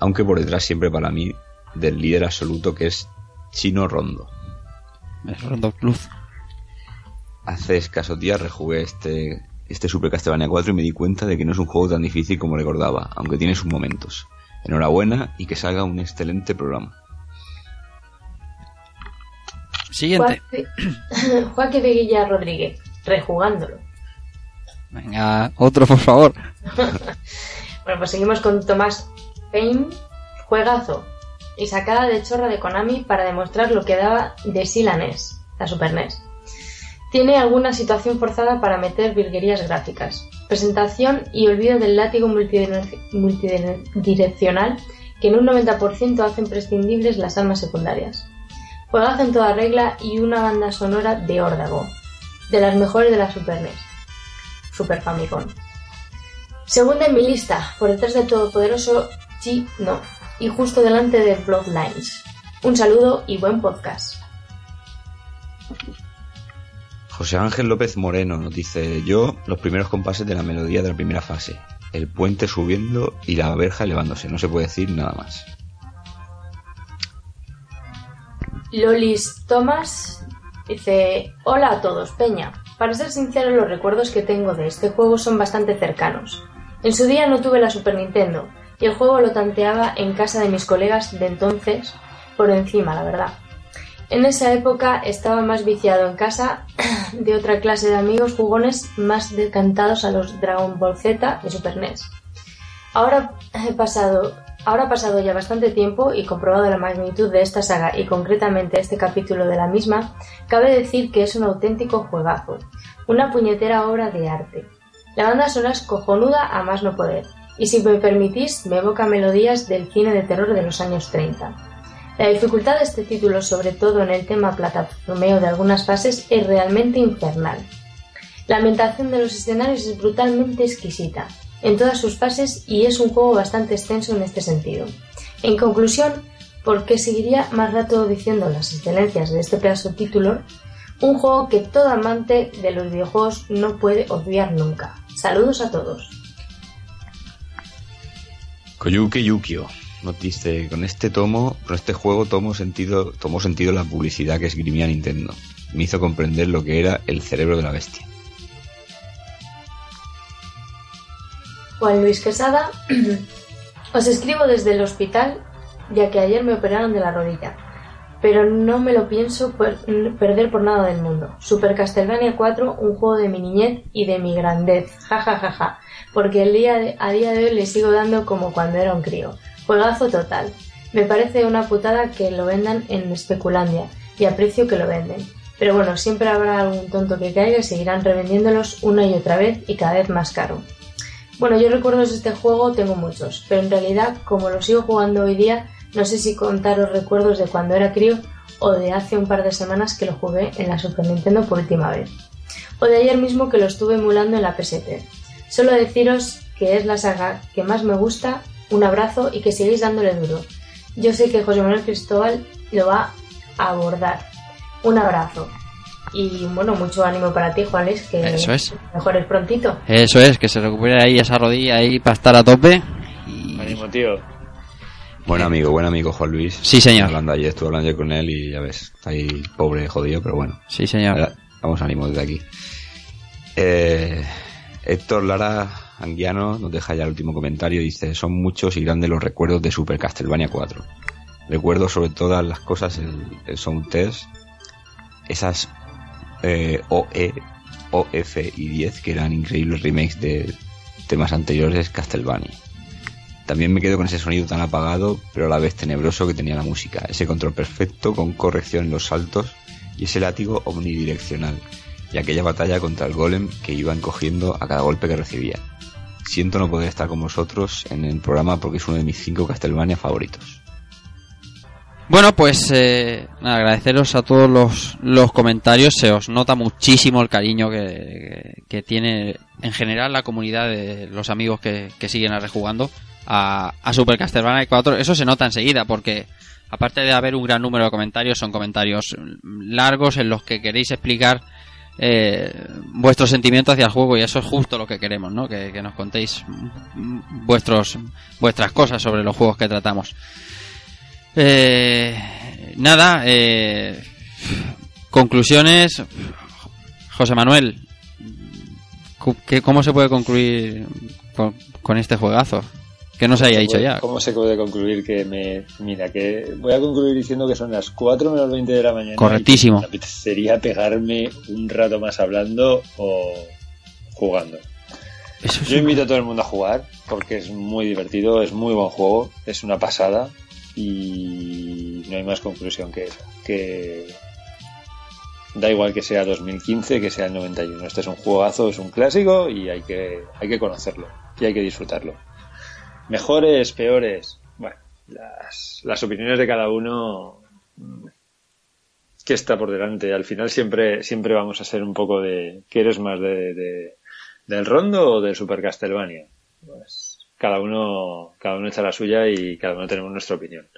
Aunque por detrás siempre para mí del líder absoluto que es Chino Rondo. Es Rondo Plus. Hace escasos días rejugué este, este Super Castlevania 4 y me di cuenta de que no es un juego tan difícil como recordaba, aunque tiene sus momentos. Enhorabuena y que salga un excelente programa. Siguiente. Joaquín- [COUGHS] Joaquín de Guilla Rodríguez, rejugándolo. Venga, otro por favor. [LAUGHS] Bueno, pues seguimos con Tomás Payne, juegazo. Y sacada de chorra de Konami para demostrar lo que daba de sí la NES, la Super NES. Tiene alguna situación forzada para meter virguerías gráficas. Presentación y olvido del látigo multidire- multidireccional que en un 90% hacen prescindibles las armas secundarias. Juegazo en toda regla y una banda sonora de órdago. De las mejores de la Super NES. Super Famicom. Segunda en mi lista, por detrás del todopoderoso Chi No, y justo delante de Bloodlines. Un saludo y buen podcast. José Ángel López Moreno nos dice, yo los primeros compases de la melodía de la primera fase, el puente subiendo y la verja elevándose, no se puede decir nada más. Lolis Thomas dice: Hola a todos, Peña. Para ser sincero, los recuerdos que tengo de este juego son bastante cercanos. En su día no tuve la Super Nintendo el juego lo tanteaba en casa de mis colegas de entonces por encima, la verdad. En esa época estaba más viciado en casa [CLEARS THROAT] de otra clase de amigos jugones más decantados a los Dragon Ball Z de Super NES. Ahora [CLEARS THROAT] he pasado, ahora ha pasado ya bastante tiempo y comprobado la magnitud de esta saga y concretamente este capítulo de la misma, cabe decir que es un auténtico juegazo, una puñetera obra de arte. La banda sonora es cojonuda a más no poder, y si me permitís, me evoca melodías del cine de terror de los años 30. La dificultad de este título, sobre todo en el tema plataformeo de algunas fases, es realmente infernal. La ambientación de los escenarios es brutalmente exquisita en todas sus fases y es un juego bastante extenso en este sentido. En conclusión, porque seguiría más rato diciendo las excelencias de este pedazo título, un juego que todo amante de los videojuegos no puede obviar nunca. Saludos a todos. Koyuki Yukio nos dice, con este tomo, con este juego tomo sentido, tomó sentido la publicidad que esgrimía Nintendo. Me hizo comprender lo que era el cerebro de la bestia. Juan Luis Quesada, [CLEARS THROAT] os escribo desde el hospital ya que ayer me operaron de la rodilla, pero no me lo pienso per- perder por nada del mundo. Super Castlevania 4, un juego de mi niñez y de mi grandez, ja ja ja ja, porque el día a día de hoy le sigo dando como cuando era un crío. Juegazo total. Me parece una putada que lo vendan en Speculandia y aprecio que lo venden. Pero bueno, siempre habrá algún tonto que caiga y seguirán revendiéndolos una y otra vez y cada vez más caro. Bueno, yo recuerdos de este juego tengo muchos, pero en realidad, como lo sigo jugando hoy día, no sé si contaros recuerdos de cuando era crío o de hace un par de semanas que lo jugué en la Super Nintendo por última vez, o de ayer mismo que lo estuve emulando en la PSP. Solo deciros que es la saga que más me gusta, un abrazo y que sigáis dándole duro. Yo sé que José Manuel Cristóbal lo va a abordar. Un abrazo. Y bueno, mucho ánimo para ti, Juan Luis, que Eso es. mejores prontito. Eso es, que se recupere ahí esa rodilla ahí para estar a tope. Ánimo, tío. Buen amigo, buen amigo Juan Luis. Sí, señor. Hablando ayer, estuve hablando ayer con él y ya ves, está ahí pobre, jodido, pero bueno. Sí, señor. Vamos ánimo desde aquí. Eh, Héctor Lara Anguiano nos deja ya el último comentario. Dice: Son muchos y grandes los recuerdos de Super Castlevania 4. Recuerdo sobre todas las cosas el, sound test, esas eh, OE, OF y 10 que eran increíbles remakes de temas anteriores Castlevania. También me quedo con ese sonido tan apagado, pero a la vez tenebroso que tenía la música, ese control perfecto con corrección en los saltos y ese látigo omnidireccional, y aquella batalla contra el golem que iba encogiendo a cada golpe que recibía. Siento no poder estar con vosotros en el programa porque es uno de mis cinco Castlevania favoritos. Bueno, pues eh, agradeceros a todos los, los comentarios. Se os nota muchísimo el cariño que, que tiene en general la comunidad de los amigos que, que siguen a rejugando a, a Super Castlevania 4. Eso se nota enseguida porque aparte de haber un gran número de comentarios, son comentarios largos en los que queréis explicar eh, vuestro sentimiento hacia el juego y eso es justo lo que queremos, ¿no? Que, nos contéis vuestros vuestras cosas sobre los juegos que tratamos. Eh, nada, eh, conclusiones. José Manuel, cu- ¿qué- ¿cómo se puede concluir con, con este juegazo? Que no se haya dicho ya. ¿Cómo se puede concluir que me... Mira, que voy a concluir diciendo que son las 4 menos 20 de la mañana. Correctísimo. y apetecería pegarme un rato más hablando o jugando. Yo invito a todo el mundo a jugar porque es muy divertido, es muy buen juego, es una pasada y no hay más conclusión que esa. Que da igual que sea 2015, que sea el 91. Este es un juegazo, es un clásico y hay que, hay que conocerlo y hay que disfrutarlo. Mejores, peores. Bueno, las, las opiniones de cada uno. mm, ¿Qué está por delante? Al final siempre, siempre vamos a ser un poco de. ¿Quieres más de, de- del Rondo o del Super Castlevania? Pues cada uno, cada uno echa la suya y cada uno tenemos nuestra opinión.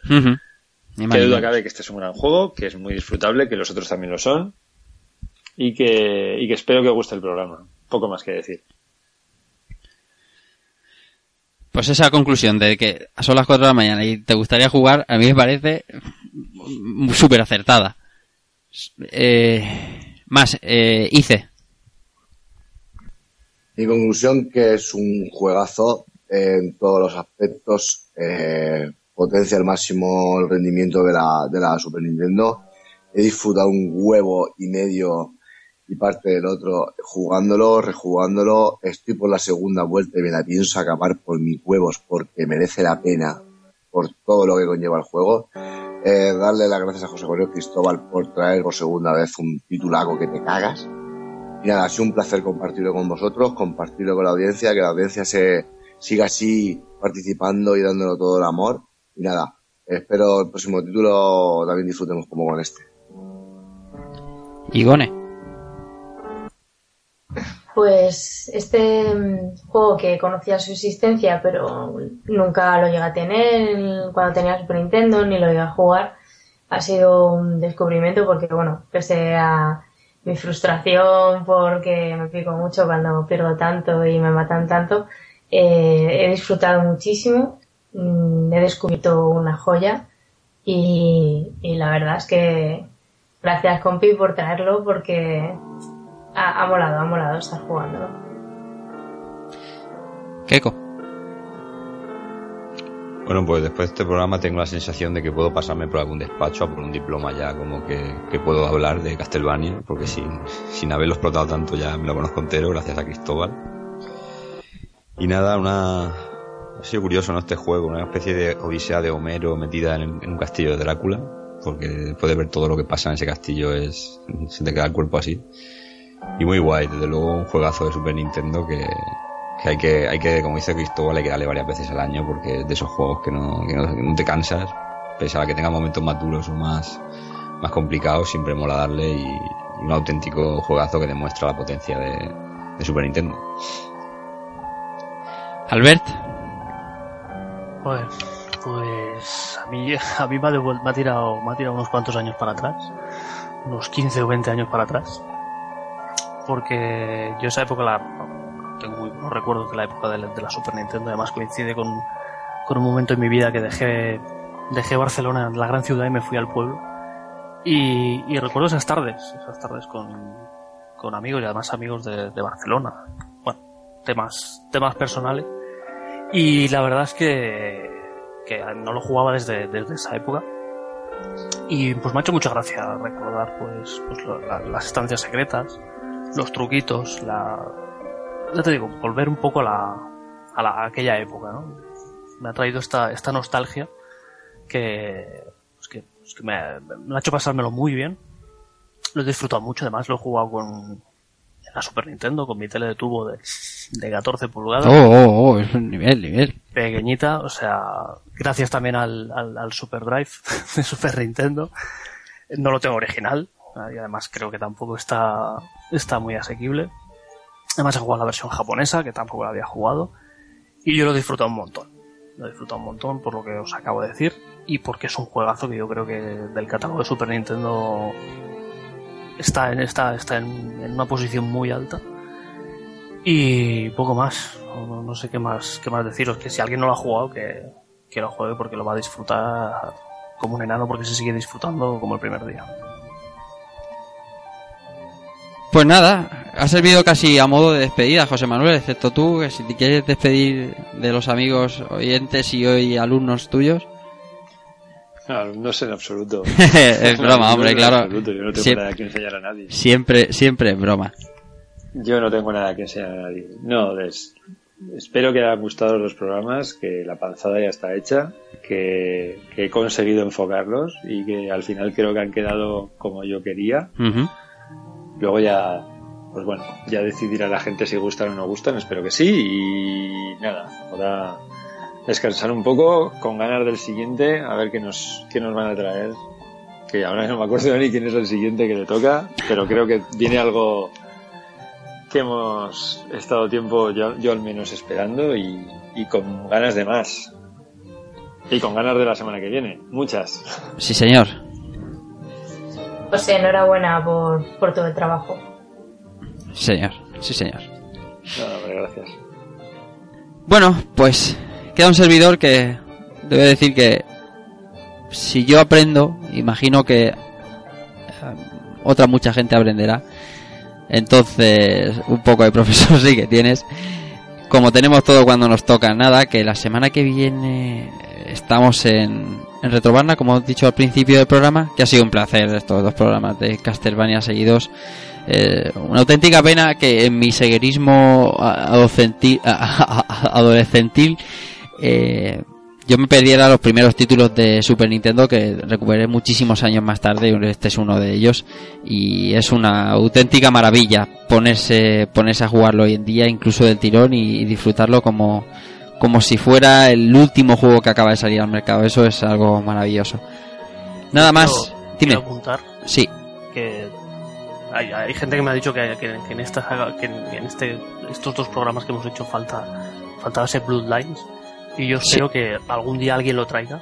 Qué ni duda cabe que este es un gran juego, que es muy disfrutable, que los otros también lo son. y que, y que espero que os guste el programa. Poco más que decir. Pues esa conclusión de que son las 4 de la mañana y te gustaría jugar, a mí me parece súper acertada. Eh, más, eh, hice. Mi conclusión que es un juegazo en todos los aspectos. Eh, potencia al máximo el rendimiento de la, de la Super Nintendo. He disfrutado un huevo y medio y parte del otro jugándolo, rejugándolo. Estoy por la segunda vuelta y me la pienso acabar por mis huevos porque merece la pena por todo lo que conlleva el juego. Eh, darle las gracias a José Manuel Cristóbal por traer por segunda vez un titulaco que te cagas. Y nada, ha sido un placer compartirlo con vosotros, compartirlo con la audiencia, que la audiencia se siga así participando y dándolo todo el amor. Y nada, espero el próximo título también disfrutemos como con este. Igone. Pues este mm, juego que conocía su existencia, pero nunca lo llegué a tener cuando tenía Super Nintendo, ni lo llegué a jugar, ha sido un descubrimiento porque, bueno, pese a mi frustración porque me pico mucho cuando pierdo tanto y me matan tanto, eh, he disfrutado muchísimo, mm, he descubierto una joya y, y la verdad es que gracias compi por traerlo porque ha, ha molado, ha molado estar jugándolo. Keiko. Bueno, pues después de este programa tengo la sensación de que puedo pasarme por algún despacho a por un diploma ya, como que, que puedo hablar de Castlevania, porque sin, sin haberlo explotado tanto ya me lo conozco entero, gracias a Cristóbal. Y nada, una... Ha sido curioso, ¿no? Este juego, una especie de odisea de Homero metida en, en un castillo de Drácula, porque después de ver todo lo que pasa en ese castillo es... se te queda el cuerpo así. Y muy guay, desde luego un juegazo de Super Nintendo que, que hay que, hay que, como dice Cristóbal, hay que darle varias veces al año porque es de esos juegos que no, que no, que no te cansas, pese a que tenga momentos más duros o más, más complicados, siempre mola darle y, y un auténtico juegazo que demuestra la potencia de, de Super Nintendo. Albert. Pues, pues a mí, a mí me, ha devuel- me ha tirado, me ha tirado unos cuantos años para atrás, unos 15 o 20 años para atrás, porque yo esa época la, tengo muy buenos recuerdos de la época de la, de la Super Nintendo, además coincide con, con un momento en mi vida que dejé, dejé Barcelona, la gran ciudad, y me fui al pueblo. Y, recuerdo esas tardes, esas tardes con, con amigos y además amigos de, Barcelona. Bueno, temas, temas personales. Y la verdad es que, que no lo jugaba desde, desde esa época. Y pues me ha hecho mucha gracia recordar pues, pues las estancias secretas, los truquitos, la... Ya te digo, volver un poco a la, a, la, a aquella época, ¿no? Me ha traído esta, esta nostalgia que, pues que, pues que me, me ha hecho pasármelo muy bien. Lo he disfrutado mucho, además lo he jugado con en la Super Nintendo, con mi tele de tubo de, de 14 pulgadas Oh, oh, oh, es un nivel, nivel. pequeñita, o sea, gracias también al, al, al Super Drive [LAUGHS] de Super Nintendo. No lo tengo original, y además creo que tampoco está, está muy asequible. Además he jugado la versión japonesa, que tampoco la había jugado, y yo lo he disfrutado un montón. Lo he disfrutado un montón por lo que os acabo de decir, y porque es un juegazo que yo creo que del catálogo de Super Nintendo está en, está, está en, una posición muy alta. Y poco más. No, no sé qué más, qué más deciros. Que si alguien no lo ha jugado, que, que lo juegue porque lo va a disfrutar como un enano porque se sigue disfrutando como el primer día. Pues nada, ha servido casi a modo de despedida, José Manuel, excepto tú, que si te quieres despedir de los amigos oyentes y hoy alumnos tuyos. No, no sé en absoluto. [LAUGHS] es broma, hombre, claro. absoluto, Yo no tengo nada que enseñar a nadie. Siempre, siempre es broma. Yo no tengo nada que enseñar a nadie. No, es- espero que hayan gustado los programas, que la panzada ya está hecha, que, que he conseguido enfocarlos y que al final creo que han quedado como yo quería. Luego ya, pues bueno, ya decidirá la gente si gustan o no gustan, espero que sí. Y nada, ahora descansar un poco, con ganas del siguiente, a ver qué nos, qué nos van a traer. Que ahora no me acuerdo ni quién es el siguiente que le toca, pero creo que viene algo que hemos estado tiempo, yo, yo al menos esperando, y, y con ganas de más. Y con ganas de la semana que viene, muchas. Sí, señor. Pues enhorabuena por, por todo el trabajo. Señor, sí señor. No, hombre, gracias. Bueno, pues queda un servidor que debe decir que si yo aprendo, imagino que eh, otra mucha gente aprenderá. Entonces, un poco de profesor sí que tienes. Como tenemos todo cuando nos toca, nada, que la semana que viene estamos en, en Retrobarna, como he dicho al principio del programa, que ha sido un placer estos dos programas de Castlevania seguidos. Eh, una auténtica pena que en mi seguerismo adolescentil, eh, yo me perdiera los primeros títulos de Super Nintendo que recuperé muchísimos años más tarde y este es uno de ellos y es una auténtica maravilla ponerse ponerse a jugarlo hoy en día incluso del tirón y disfrutarlo como como si fuera el último juego que acaba de salir al mercado. Eso es algo maravilloso. Nada más dime. quiero apuntar sí. Que hay, hay gente que me ha dicho que, que- que en esta saga- que en, en este estos dos programas que hemos hecho falta faltaba ese Bloodlines. Y yo Sí. espero que algún día alguien lo traiga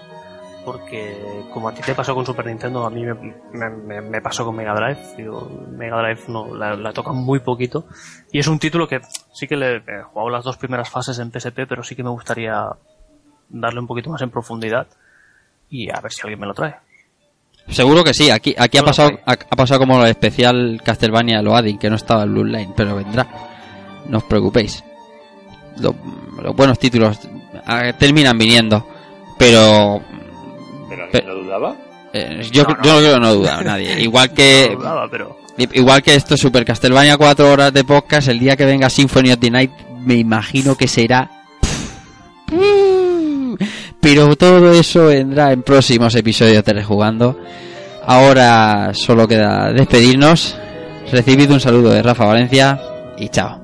porque como a ti te pasó con Super Nintendo a mí me, me- me- me pasó con Mega Drive. Yo, Mega Drive no la, la toca muy poquito. Y es un título que sí que le he jugado las dos primeras fases en PSP pero sí que me gustaría darle un poquito más en profundidad y a ver si alguien me lo trae. Seguro que sí, aquí, aquí ha No pasado ha, ha pasado como lo especial Castlevania Loading, que no estaba en Blue Line, pero vendrá. No os preocupéis. Lo- los buenos títulos ah, terminan viniendo, pero Pero Pe- ¿alguien lo dudaba? eh, yo, No, no. yo creo que [LAUGHS] no duda nadie. Igual que No dudaba, pero igual que esto Super Castlevania 4 horas de podcast, el día que venga Symphony of the Night me imagino que será [LAUGHS] pero todo eso vendrá en próximos episodios de Rejugando. Ahora solo queda despedirnos. Recibid un saludo de Rafa Valencia y chao.